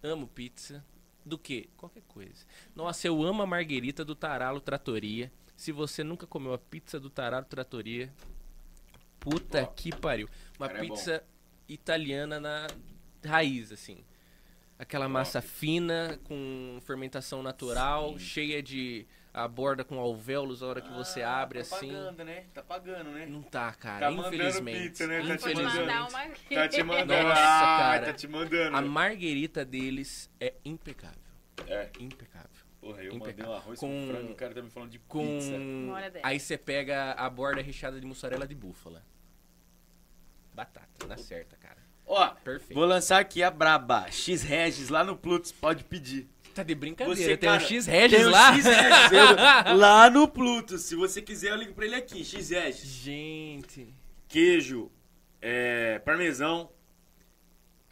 Speaker 1: amo pizza. Do que? Qualquer coisa. Nossa, eu amo a marguerita do Taralo Tratoria. Se você nunca comeu a pizza do Taralo Tratoria, puta que pariu. Uma
Speaker 2: é
Speaker 1: pizza italiana na raiz, assim. Aquela massa fina, com fermentação natural,
Speaker 2: Sim.
Speaker 1: cheia de a borda com alvéolos a hora que você
Speaker 2: Ah,
Speaker 1: abre assim.
Speaker 2: propaganda, né? Tá pagando, né?
Speaker 1: Não tá, cara.
Speaker 2: Tá
Speaker 1: infelizmente.
Speaker 2: pizza, né? Tá
Speaker 1: infelizmente.
Speaker 2: Tá te mandando.
Speaker 1: Nossa,
Speaker 2: ah,
Speaker 1: cara.
Speaker 2: tá te mandando.
Speaker 1: A marguerita deles é impecável.
Speaker 2: É,
Speaker 1: Impecável.
Speaker 2: porra, eu
Speaker 1: Impecável.
Speaker 2: mandei um arroz com,
Speaker 1: Com-
Speaker 2: frango, o cara tá me falando de
Speaker 1: Com.
Speaker 2: pizza.
Speaker 1: Aí você pega a borda recheada de mussarela de búfala. Batata, na certa, cara.
Speaker 2: Ó,
Speaker 1: Perfeito.
Speaker 2: vou lançar aqui a braba. X Regis lá no Plutus, pode pedir.
Speaker 1: Tá de brincadeira.
Speaker 2: Você,
Speaker 1: tem
Speaker 2: cara,
Speaker 1: um X Regis
Speaker 2: Tem o
Speaker 1: lá.
Speaker 2: X lá no Plutus. Se você quiser, eu ligo pra ele aqui. X Regis.
Speaker 1: Gente.
Speaker 2: Queijo, é, parmesão,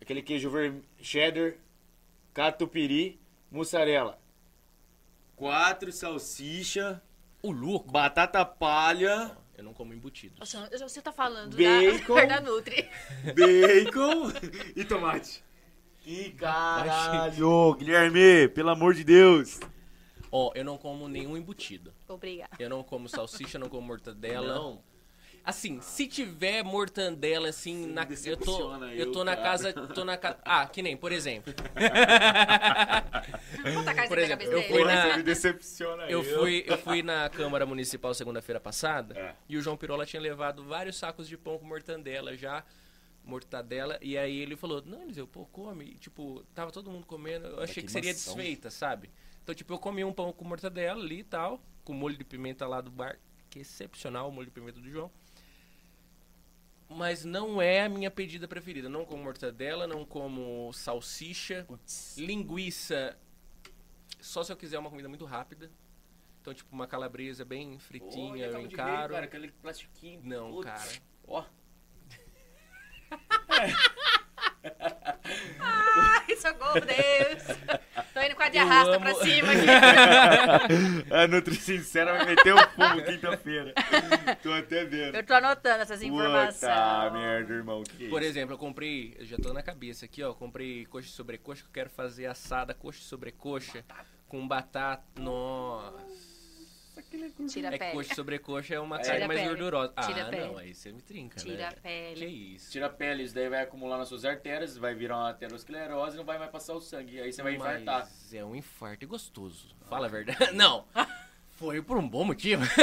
Speaker 2: aquele queijo ver... cheddar, catupiry, mussarela. Quatro salsicha,
Speaker 1: O louco.
Speaker 2: batata palha,
Speaker 1: Eu não como embutidos.
Speaker 3: Nossa, você tá falando
Speaker 2: Bacon.
Speaker 3: da, da Nutri.
Speaker 2: bacon e tomate. Ih, caralho, Guilherme, pelo amor de Deus.
Speaker 1: Ó, eu não como nenhum embutido.
Speaker 3: Obrigada.
Speaker 1: Eu não como salsicha, não como mortadela.
Speaker 2: Não.
Speaker 1: Assim, se tiver mortandela assim na eu tô eu
Speaker 2: eu,
Speaker 1: tô na casa, tô na casa. Ah, que nem, por exemplo. Por exemplo, eu fui na-
Speaker 2: decepciona.
Speaker 1: Eu fui, eu fui na Câmara Municipal segunda-feira passada
Speaker 2: É.
Speaker 1: e o João Pirola tinha levado vários sacos de pão com mortandela já, mortadela, e aí ele falou, não, Eliseu, pô, come. E, tipo, tava todo mundo comendo, eu achei
Speaker 2: que
Speaker 1: que seria
Speaker 2: maçã.
Speaker 1: desfeita, sabe? Então, tipo, eu comi um pão com mortadela ali e tal, com molho de pimenta lá do bar, que é excepcional o molho de pimenta do João. Mas não é a minha pedida preferida. Não como mortadela, não como salsicha.
Speaker 2: Putz.
Speaker 1: Linguiça, só se eu quiser uma comida muito rápida. Então, tipo, uma calabresa bem fritinha,
Speaker 2: Olha, acabo de ver, cara, aquele plastiquinho.
Speaker 1: Não,
Speaker 2: Putz.
Speaker 1: cara.
Speaker 2: Ó.
Speaker 3: Ai, socorro, Deus. Tô indo com a de arrasta
Speaker 1: amo-
Speaker 3: pra cima aqui.
Speaker 2: a Nutri Sincera vai meter o fumo quinta-feira. Tô até vendo.
Speaker 3: Eu tô anotando essas informações.
Speaker 2: Puta merda, irmão. Que
Speaker 1: Por
Speaker 2: isso?
Speaker 1: exemplo, eu comprei, eu já tô na cabeça aqui, ó, comprei coxa e sobrecoxa, que eu quero fazer assada coxa e sobrecoxa com batata. Nossa.
Speaker 3: Tira a
Speaker 1: É que
Speaker 3: pele.
Speaker 1: coxa e sobrecoxa é uma
Speaker 2: Tira
Speaker 1: carne mais gordurosa.
Speaker 3: Tira
Speaker 1: ah,
Speaker 3: pele.
Speaker 1: não, aí você me trinca,
Speaker 3: Tira
Speaker 1: né?
Speaker 3: a pele.
Speaker 1: Que isso.
Speaker 2: Tira a pele, isso daí vai acumular nas suas artérias, vai virar uma aterosclerose e não vai mais passar o sangue. Aí você vai infartar.
Speaker 1: Mas é um infarto e gostoso. Fala a verdade. Não. Foi por um bom motivo.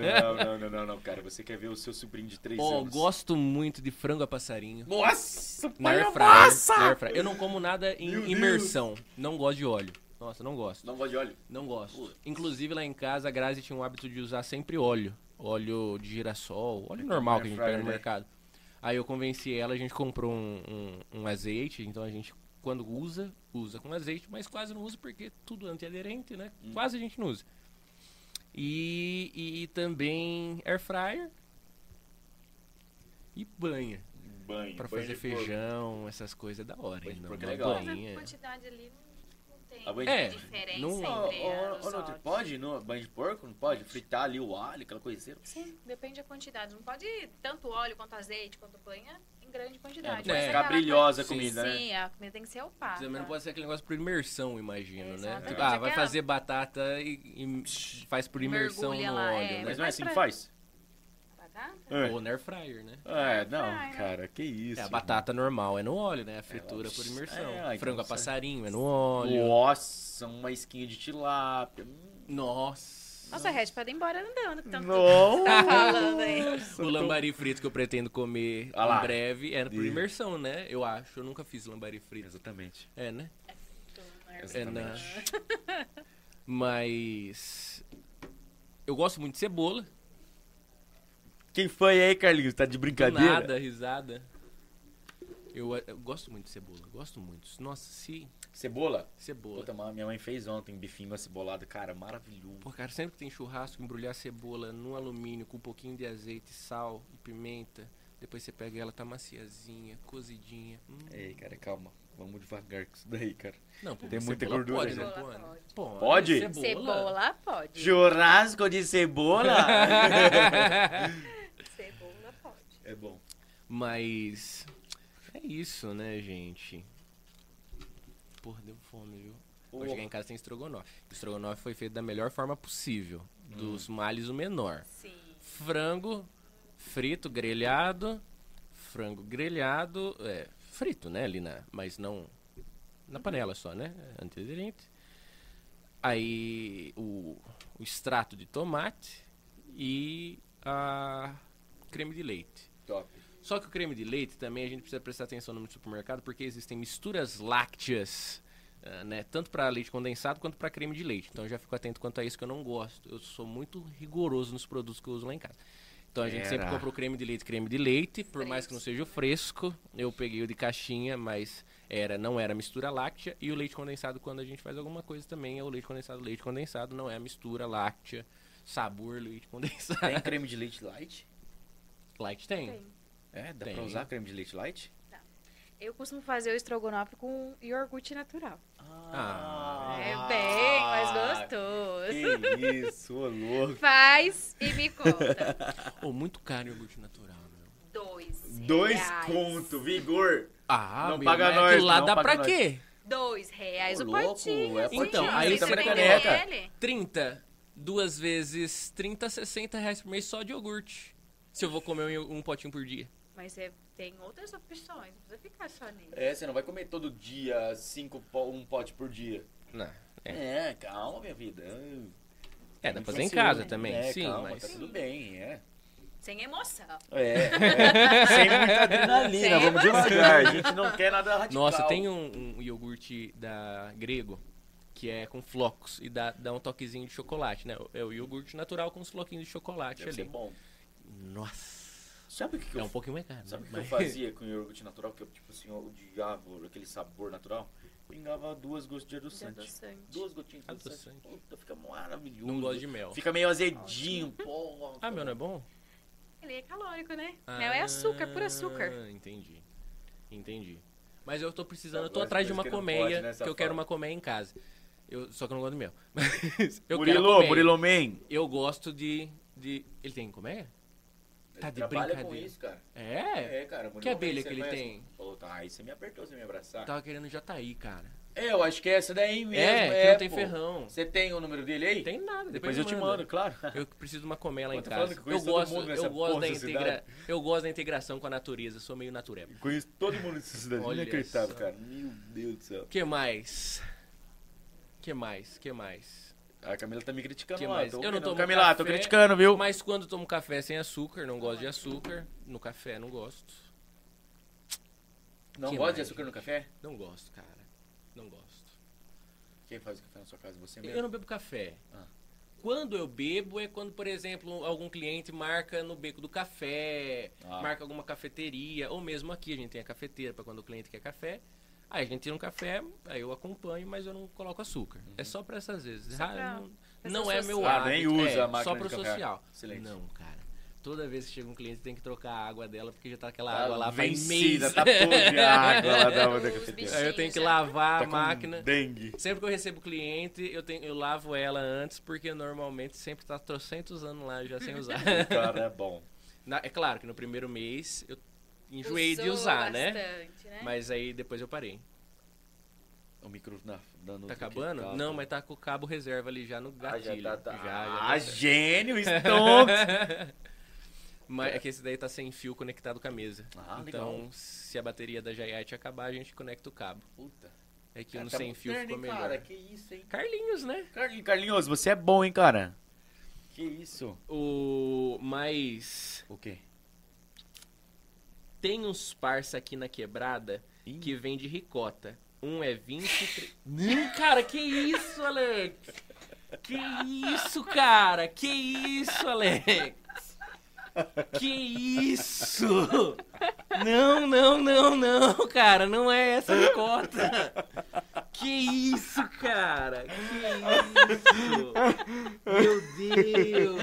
Speaker 3: Não.
Speaker 2: Não, não, não, não, não, cara. Você quer ver o seu sobrinho de 3
Speaker 1: Ó,
Speaker 2: anos.
Speaker 1: gosto muito de frango a passarinho.
Speaker 2: Nossa,
Speaker 1: Na
Speaker 2: pai,
Speaker 1: air
Speaker 2: é
Speaker 1: fryer,
Speaker 2: massa!
Speaker 1: na air fryer. Eu não como nada em
Speaker 2: Meu Deus.
Speaker 1: imersão. Não gosto de óleo. Nossa, não gosto.
Speaker 2: Não gosto de óleo.
Speaker 1: Não gosto.
Speaker 2: Putz.
Speaker 1: Inclusive lá em casa a Grazi tinha o hábito de usar sempre óleo. Óleo de girassol, óleo normal que a gente pega no
Speaker 2: né?
Speaker 1: mercado. Aí eu convenci ela, a gente comprou um, um- um azeite, então a gente, quando usa, usa com azeite, mas quase não usa porque tudo antiaderente, né?
Speaker 2: Hum.
Speaker 1: Quase a gente não usa. E, e também air fryer e banha.
Speaker 2: Banho.
Speaker 1: Pra
Speaker 2: banho
Speaker 1: fazer
Speaker 2: porco.
Speaker 1: feijão, essas coisas é da hora.
Speaker 2: Banho de porco é legal.
Speaker 3: Mas a
Speaker 1: banhinha.
Speaker 3: quantidade ali não, não tem
Speaker 2: banha
Speaker 1: de- É,
Speaker 3: diferença
Speaker 1: não-
Speaker 2: Ô,
Speaker 3: entre
Speaker 2: pode no banho de porco? Não pode? Fritar ali o alho, aquela coisinha?
Speaker 3: Sim, depende da quantidade. Não pode tanto óleo quanto azeite, quanto banha, em grande quantidade.
Speaker 2: É,
Speaker 1: não pode
Speaker 3: ser
Speaker 1: ficar
Speaker 2: brilhosa a comida, né?
Speaker 3: Sim, a comida tem que ser opaca.
Speaker 1: Também não pode ser aquele negócio por imersão, imagino, né? Tipo, ah, vai fazer batata e, e faz por imersão
Speaker 3: Mergulha
Speaker 1: no
Speaker 3: lá,
Speaker 1: óleo,
Speaker 3: é,
Speaker 1: né?
Speaker 2: Mas não é assim que faz?
Speaker 3: Batata?
Speaker 2: É.
Speaker 1: Ou na air fryer, né?
Speaker 2: É, não,
Speaker 3: Fry, né?
Speaker 2: cara, que isso.
Speaker 1: É, a batata normal é no óleo, né? A fritura
Speaker 2: É,
Speaker 1: por imersão.
Speaker 2: é, então
Speaker 1: Frango a
Speaker 2: você-
Speaker 1: passarinho é no óleo.
Speaker 2: Nossa, uma esquinha de tilápia.
Speaker 1: Nossa.
Speaker 3: Nossa, Red, pode ir embora andando. que Tanto
Speaker 2: Não.
Speaker 3: tá falando aí.
Speaker 1: O lambari frito que eu pretendo comer
Speaker 2: Ah
Speaker 1: em breve era por imersão, né? Eu acho. Eu nunca fiz lambari frito.
Speaker 2: Exatamente.
Speaker 1: É, né? É,
Speaker 2: Exatamente.
Speaker 1: na... Mas... Eu gosto muito de cebola.
Speaker 2: Quem foi aí, Carlinhos? Tá de
Speaker 1: Do
Speaker 2: brincadeira?
Speaker 1: nada, risada. Eu, eu gosto muito de cebola. Gosto muito. Nossa, se...
Speaker 2: Cebola?
Speaker 1: Cebola.
Speaker 2: Puta, minha mãe fez ontem bifinho acebolado, cara, maravilhoso.
Speaker 1: Pô, cara, sempre que tem churrasco, embrulhar cebola num alumínio com um pouquinho de azeite, sal e pimenta. Depois você pega ela, tá maciazinha, cozidinha. Hum.
Speaker 2: Ei, cara, calma. Vamos devagar com isso daí, cara.
Speaker 1: Não, pô,
Speaker 2: Tem muita gordura,
Speaker 1: pode,
Speaker 2: né?
Speaker 3: Cebola
Speaker 1: pode?
Speaker 3: pode.
Speaker 2: Pode?
Speaker 1: Cebola?
Speaker 3: Cebola pode.
Speaker 2: Churrasco de cebola?
Speaker 3: Cebola pode.
Speaker 2: é bom.
Speaker 1: Mas é isso, né, gente? Porra, deu fome, viu? Vou chegar em casa tem estrogonofe. O estrogonofe foi feito da melhor forma possível.
Speaker 2: Hum.
Speaker 1: Dos males o menor.
Speaker 3: Sim.
Speaker 1: Frango frito, grelhado. Frango grelhado, é, frito, né, ali na, mas não na panela só, né, antiaderente. Aí o, o extrato de tomate e a creme de leite.
Speaker 2: Top.
Speaker 1: Só que o creme de leite também a gente precisa prestar atenção no supermercado porque existem misturas lácteas, ah, né? Tanto para leite condensado quanto para creme de leite. Então eu já fico atento quanto a isso que eu não gosto. Eu sou muito rigoroso nos produtos que eu uso lá em casa. Então a gente sempre
Speaker 2: Era.
Speaker 1: compra o creme de leite, creme de leite, por mais que não seja o fresco. Eu peguei o de caixinha, mas era não era mistura láctea e o leite condensado quando a gente faz alguma coisa também é o leite condensado, leite condensado não é a mistura láctea, sabor leite condensado.
Speaker 2: Tem creme de leite light?
Speaker 1: Light tem.
Speaker 3: Tem.
Speaker 2: É, dá
Speaker 1: Tem.
Speaker 2: pra usar creme de leite light?
Speaker 3: Eu costumo fazer o estrogonofe com iogurte natural.
Speaker 1: Ah.
Speaker 3: É bem mais gostoso.
Speaker 2: Que isso, ô louco.
Speaker 3: Faz e me conta.
Speaker 1: Ou muito caro iogurte natural, meu.
Speaker 3: Dois.
Speaker 2: Dois
Speaker 3: reais.
Speaker 2: conto, vigor.
Speaker 1: Ah,
Speaker 2: Não
Speaker 1: meu,
Speaker 2: paga
Speaker 1: mas
Speaker 2: nós,
Speaker 1: aquilo lá
Speaker 2: não
Speaker 1: dá
Speaker 2: paga
Speaker 1: pra
Speaker 2: nós.
Speaker 1: quê?
Speaker 3: Dois reais
Speaker 2: Ô,
Speaker 3: o
Speaker 2: louco,
Speaker 3: potinho.
Speaker 2: é
Speaker 1: potinho, aí
Speaker 3: Você ele?
Speaker 1: 30, duas vezes 30, 60 reais por mês só de iogurte. Se eu vou comer um, um potinho por dia.
Speaker 3: Mas você tem outras opções. Não precisa ficar só nisso.
Speaker 2: É, você não vai comer todo dia cinco po- um pote por dia.
Speaker 1: Não. É,
Speaker 2: É, calma, minha vida.
Speaker 1: é dá pra fazer em casa
Speaker 2: assim,
Speaker 1: também,
Speaker 2: é,
Speaker 1: sim,
Speaker 2: calma,
Speaker 1: mas...
Speaker 2: Tá tudo bem, é.
Speaker 3: Sem emoção.
Speaker 2: É, é. sem muita adrenalina,
Speaker 3: Sem
Speaker 2: vamos
Speaker 3: emoção.
Speaker 2: devagar. A gente não quer nada radical.
Speaker 1: Nossa, tem um, um iogurte da Grego que é com flocos e dá, dá um toquezinho de chocolate, né? É o iogurte natural com os floquinhos de chocolate
Speaker 2: Deve ser
Speaker 1: ali.
Speaker 2: bom.
Speaker 1: Nossa.
Speaker 2: Sabe o que, que
Speaker 1: É
Speaker 2: eu
Speaker 1: um pouquinho mais caro,
Speaker 2: Sabe o
Speaker 1: né?
Speaker 2: que eu
Speaker 1: Mas-
Speaker 2: fazia com o iogurte natural? Que eu, tipo assim, eu odiava aquele sabor natural. Pingava duas gotas de adoçante.
Speaker 3: adoçante.
Speaker 2: Duas gotinhas de adoçante.
Speaker 1: Adoçante.
Speaker 2: Puta, fica maravilhoso.
Speaker 1: Não gosto de mel.
Speaker 2: Fica meio azedinho, porra.
Speaker 1: Ah, meu, não é bom?
Speaker 3: Ele é calórico, né? Mel é açúcar, puro açúcar.
Speaker 1: Ah, entendi. Entendi. Mas eu tô precisando, eu tô atrás de uma colmeia,
Speaker 2: né,
Speaker 1: que eu quero uma colmeia em casa. Eu, só que eu não gosto de mel. Mas eu
Speaker 2: Murilo. Murilo Man.
Speaker 1: Eu gosto de, de... Ele tem colmeia? Tá de
Speaker 2: trabalha com
Speaker 1: brincadeira.
Speaker 2: isso, cara.
Speaker 1: É?
Speaker 2: É, cara.
Speaker 1: Que abelha que ele
Speaker 2: conhece?
Speaker 1: tem?
Speaker 2: Pô, tá, aí você me apertou, você me abraçar.
Speaker 1: Tava querendo Jataí, cara.
Speaker 2: É, eu acho que é essa daí mesmo.
Speaker 1: é, que não tem
Speaker 2: pô.
Speaker 1: ferrão.
Speaker 2: Você tem o número dele aí?
Speaker 1: Tem nada.
Speaker 2: Depois,
Speaker 1: Depois,
Speaker 2: eu te
Speaker 1: mando.
Speaker 2: claro.
Speaker 1: Eu preciso de uma colmeia lá
Speaker 2: Pô,
Speaker 1: em casa. Eu gosto, eu gosto da integra... eu gosto da integração com a natureza. Sou meio natureba.
Speaker 2: Conheço todo mundo nessa cidade.
Speaker 1: Olha
Speaker 2: Inacreditável, cara. Meu Deus do céu.
Speaker 1: Que mais? Que mais? Que mais?
Speaker 2: A Camila tá me criticando
Speaker 1: Que
Speaker 2: lá.
Speaker 1: mais?
Speaker 2: Tô
Speaker 1: Eu não tomo
Speaker 2: Camila, tô
Speaker 1: café,
Speaker 2: criticando, viu?
Speaker 1: Mas quando tomo café sem açúcar, não gosto de açúcar. No café não gosto.
Speaker 2: Não
Speaker 1: que
Speaker 2: gosta de
Speaker 1: mais,
Speaker 2: açúcar no café?
Speaker 1: Não gosto, cara. Não gosto.
Speaker 2: Quem faz o café na sua casa? Você
Speaker 1: Eu
Speaker 2: mesmo?
Speaker 1: não bebo café.
Speaker 2: Ah.
Speaker 1: Quando eu bebo é quando, por exemplo, algum cliente marca no beco do café,
Speaker 2: Ah.
Speaker 1: marca alguma cafeteria, ou mesmo aqui a gente tem a cafeteira para quando o cliente quer café. Aí a gente tira um café, aí eu acompanho, mas eu não coloco açúcar. É só para essas vezes.
Speaker 3: Só
Speaker 1: Ah,
Speaker 3: pra-
Speaker 1: não
Speaker 3: pra
Speaker 1: não
Speaker 3: ser
Speaker 1: é meu
Speaker 3: social.
Speaker 2: Ah, nem
Speaker 1: hábito.
Speaker 2: usa
Speaker 1: é,
Speaker 2: a máquina
Speaker 1: Só pro social.
Speaker 2: Excelente.
Speaker 1: Não, cara. Toda vez que chega um cliente tem que trocar a água dela, porque já tá aquela
Speaker 2: Tá
Speaker 1: água lá faz
Speaker 2: vencida, tá podre a água lá da, cafeteira.
Speaker 1: Aí eu tenho que lavar
Speaker 2: Tá
Speaker 1: a
Speaker 2: com
Speaker 1: máquina.
Speaker 2: dengue.
Speaker 1: Sempre que eu recebo cliente, eu, tenho, eu lavo ela antes, porque normalmente sempre tá trocentos anos lá já sem usar.
Speaker 2: Cara, é bom.
Speaker 1: Na- é claro que no primeiro mês eu enjoei de
Speaker 3: Usou
Speaker 1: usar, né?
Speaker 3: bastante, né?
Speaker 1: Mas aí depois eu parei.
Speaker 2: O micro na, dando...
Speaker 1: Tá acabando?
Speaker 2: Tá,
Speaker 1: Não,
Speaker 2: tá.
Speaker 1: mas tá com o cabo reserva ali já no
Speaker 2: Ah,
Speaker 1: gatilho.
Speaker 2: já tá... tá.
Speaker 1: Já, já
Speaker 2: ah,
Speaker 1: tá certo.
Speaker 2: gênio, Stonks!
Speaker 1: Mas é que esse daí tá sem fio conectado com a mesa.
Speaker 2: Ah,
Speaker 1: então,
Speaker 2: legal.
Speaker 1: se a bateria da Jaiate acabar, a gente conecta o cabo.
Speaker 2: Puta.
Speaker 1: É que no
Speaker 2: tá
Speaker 1: sem fio ficou melhor.
Speaker 2: Cara, que isso, hein?
Speaker 1: Carlinhos, né?
Speaker 2: Carlinhos, Carlinhos, você é bom, hein, cara? Que isso?
Speaker 1: O. Mas.
Speaker 2: O quê?
Speaker 1: Tem uns parça aqui na quebrada
Speaker 2: Ih.
Speaker 1: que vende ricota. Um é 23. Não, cara, que isso, Alex? Que isso, cara? Que isso, Alex? Que isso? Não, não, não, não, cara, não é essa ricota. Que isso, cara? Que isso? Meu Deus.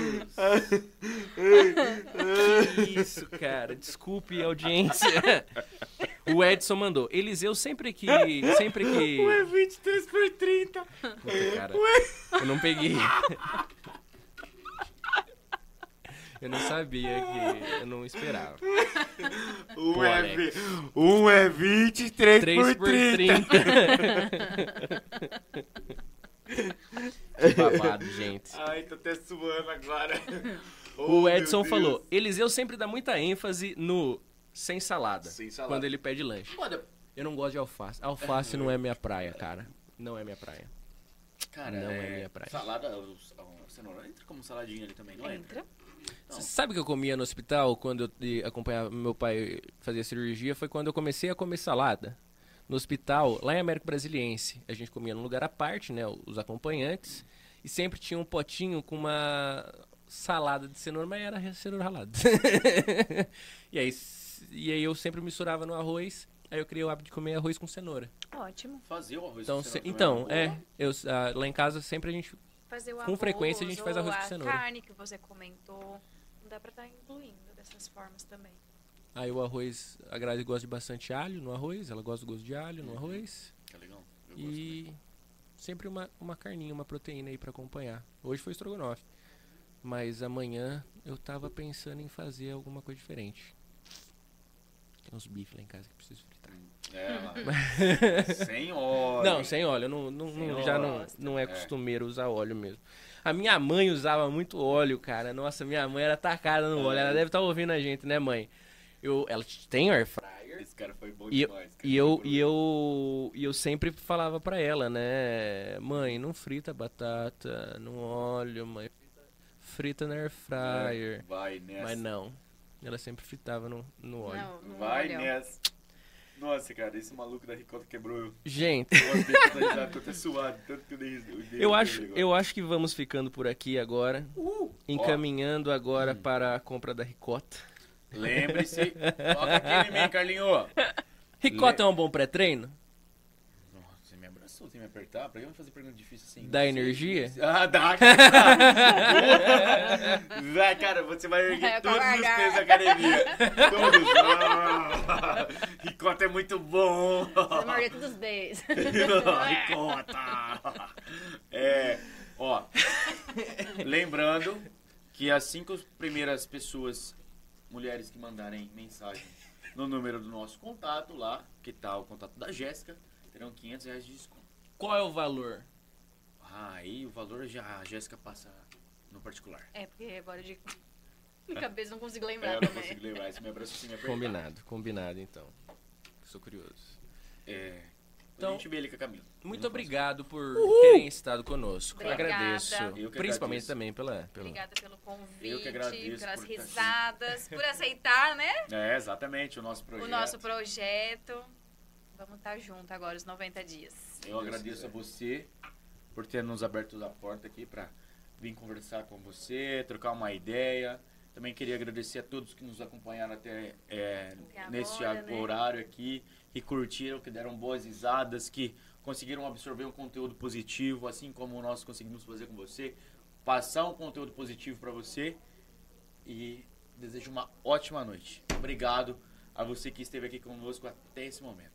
Speaker 1: Que isso, cara? Desculpe, audiência. O Edson mandou. Eliseu sempre que. Sempre que.
Speaker 2: Ué, 23 por 30.
Speaker 1: Puta, cara. Eu não peguei. Eu não sabia que. Eu não esperava.
Speaker 2: Um,
Speaker 1: Pô,
Speaker 2: é, vi- um é 23
Speaker 1: 3
Speaker 2: por 30.
Speaker 1: que babado, gente.
Speaker 2: Ai, tô até suando agora.
Speaker 1: O
Speaker 2: Oh,
Speaker 1: Edson
Speaker 2: meu Deus.
Speaker 1: falou: Eliseu sempre dá muita ênfase no sem salada.
Speaker 2: Sem salada.
Speaker 1: Quando ele pede lanche.
Speaker 2: Mano,
Speaker 1: Eu não gosto de alface. Alface não é minha praia, cara. Não é minha praia.
Speaker 2: cara,
Speaker 1: Não é minha praia.
Speaker 2: Salada, o- o cenoura entra como saladinha ali também, não entra?
Speaker 3: Entra.
Speaker 1: Você sabe o que eu comia no hospital quando eu acompanhava meu pai fazer cirurgia? Foi quando eu comecei a comer salada. No hospital, lá em Américo Brasiliense, a gente comia num lugar à parte, né? Os acompanhantes. E sempre tinha um potinho com uma salada de cenoura, mas era cenoura ralada. e, aí, e aí eu sempre misturava no arroz. Aí eu criei o hábito de comer arroz com cenoura.
Speaker 3: Ótimo.
Speaker 2: Fazer o arroz
Speaker 1: Então,
Speaker 2: com cenoura
Speaker 1: então é,
Speaker 2: uma boa.
Speaker 1: eu, ah, lá em casa sempre a gente
Speaker 3: Fazer o
Speaker 1: Com
Speaker 3: arroz,
Speaker 1: frequência a gente faz arroz com
Speaker 3: a
Speaker 1: cenoura.
Speaker 3: carne que você comentou. Não dá pra estar incluindo dessas formas também.
Speaker 1: Aí o arroz, a Grazi gosta de bastante alho no arroz, ela gosta do gosto de alho no arroz.
Speaker 2: Que legal. Eu gosto
Speaker 1: E sempre uma, uma carninha, uma proteína aí pra acompanhar. Hoje foi estrogonofe. Mas amanhã eu tava pensando em fazer alguma coisa diferente. Tem uns bifes lá em casa que preciso fritar.
Speaker 2: É, lá. sem óleo.
Speaker 1: Não, sem óleo. Não, não,
Speaker 2: Sem
Speaker 1: não- já não,
Speaker 2: óleo.
Speaker 1: não é
Speaker 2: É.
Speaker 1: costumeiro usar óleo mesmo. A minha mãe usava muito óleo, cara. Nossa, minha mãe era tacada no óleo. Ela deve estar ouvindo a gente, né, mãe? Eu, ela tem air fryer.
Speaker 2: Esse cara foi bom
Speaker 1: E eu,
Speaker 2: demais.
Speaker 1: e, eu, e, eu, e eu sempre falava pra ela, né? Mãe, não frita batata no óleo, mãe. Frita na air fryer.
Speaker 2: Vai nessa.
Speaker 1: Mas não. Ela sempre fritava no, no óleo.
Speaker 3: Não, não
Speaker 2: Vai
Speaker 3: olham.
Speaker 2: nessa. Nossa, cara, esse maluco da ricota quebrou eu.
Speaker 1: Gente,
Speaker 2: eu até suado. Tanto que eu dei, eu dei
Speaker 1: eu
Speaker 2: aquele
Speaker 1: acho, eu acho que vamos ficando por aqui agora. Encaminhando agora para a compra da ricota.
Speaker 2: Lembre-se. Toca aqui em mim, Carlinho.
Speaker 1: Ricota
Speaker 2: Le-
Speaker 1: é um bom pré-treino?
Speaker 2: Me apertar. Pra que eu me fazer pergunta difícil assim?
Speaker 1: Dá energia?
Speaker 2: Ah, dá. vai, cara, você vai erguer
Speaker 3: É,
Speaker 2: todos os pesos da academia. Todos. Ah, ricota é muito bom.
Speaker 3: Você mordeu todos os beijos.
Speaker 2: Ricota. É, ó. Lembrando que as cinco primeiras pessoas, mulheres que mandarem mensagem no número do nosso contato lá, que tá o contato da Jéssica, terão 500 reais de desconto.
Speaker 1: Qual é o valor?
Speaker 2: Ah, aí o valor já a Jéssica passa no particular.
Speaker 3: É, porque agora de, de cabeça não consigo
Speaker 2: É,
Speaker 3: lembrar
Speaker 2: eu não
Speaker 3: também.
Speaker 2: consigo lembrar, esse me abraço sem me apertar.
Speaker 1: Combinado, combinado então. Sou curioso.
Speaker 2: É.
Speaker 1: Então-
Speaker 2: a gente vê ele com a Camila.
Speaker 1: Muito obrigado por terem estado conosco.
Speaker 3: Obrigada.
Speaker 1: Agradeço.
Speaker 2: Eu que
Speaker 1: Principalmente
Speaker 2: agradeço.
Speaker 1: também pela, pela.
Speaker 3: Obrigada pelo convite,
Speaker 2: Eu que agradeço
Speaker 3: pelas
Speaker 2: por estar
Speaker 3: risadas, por aceitar, né?
Speaker 2: É, exatamente, o nosso projeto.
Speaker 3: O nosso projeto. Vamos estar junto agora, os 90 dias.
Speaker 2: Eu agradeço a você por ter nos aberto a porta aqui para vir conversar com você, trocar uma ideia. Também queria agradecer a todos que nos acompanharam até é,
Speaker 3: Até
Speaker 2: nesse
Speaker 3: agora, né?
Speaker 2: horário aqui, que curtiram, que deram boas risadas, que conseguiram absorver um conteúdo positivo, assim como nós conseguimos fazer com você, passar um conteúdo positivo para você e desejo uma ótima noite. Obrigado a você que esteve aqui conosco até esse momento.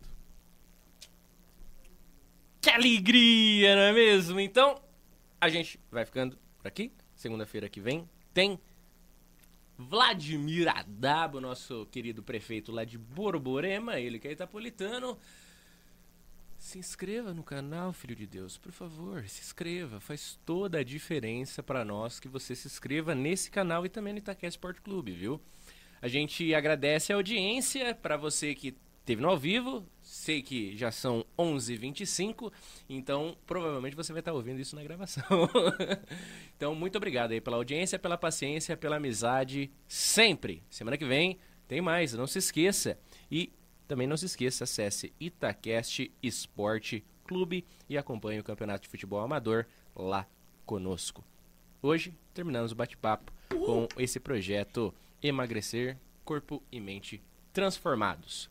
Speaker 1: Que alegria, não é mesmo? Então, a gente vai ficando por aqui. Segunda-feira que vem tem Vladimir Adabo, nosso querido prefeito lá de Borborema, ele que é itapolitano. Se inscreva no canal, filho de Deus, por favor, se inscreva. Faz toda a diferença para nós que você se inscreva nesse canal e também no Itaquera Sport Clube, viu? A gente agradece a audiência para você que teve no ao vivo. Sei que já são 11h25, então provavelmente você vai estar ouvindo isso na gravação. então, muito obrigado aí pela audiência, pela paciência, pela amizade, sempre. Semana que vem tem mais, não se esqueça. E também não se esqueça, acesse Itacast Esporte Clube e acompanhe o Campeonato de Futebol Amador lá conosco. Hoje terminamos o bate-papo com esse projeto Emagrecer Corpo e Mente Transformados.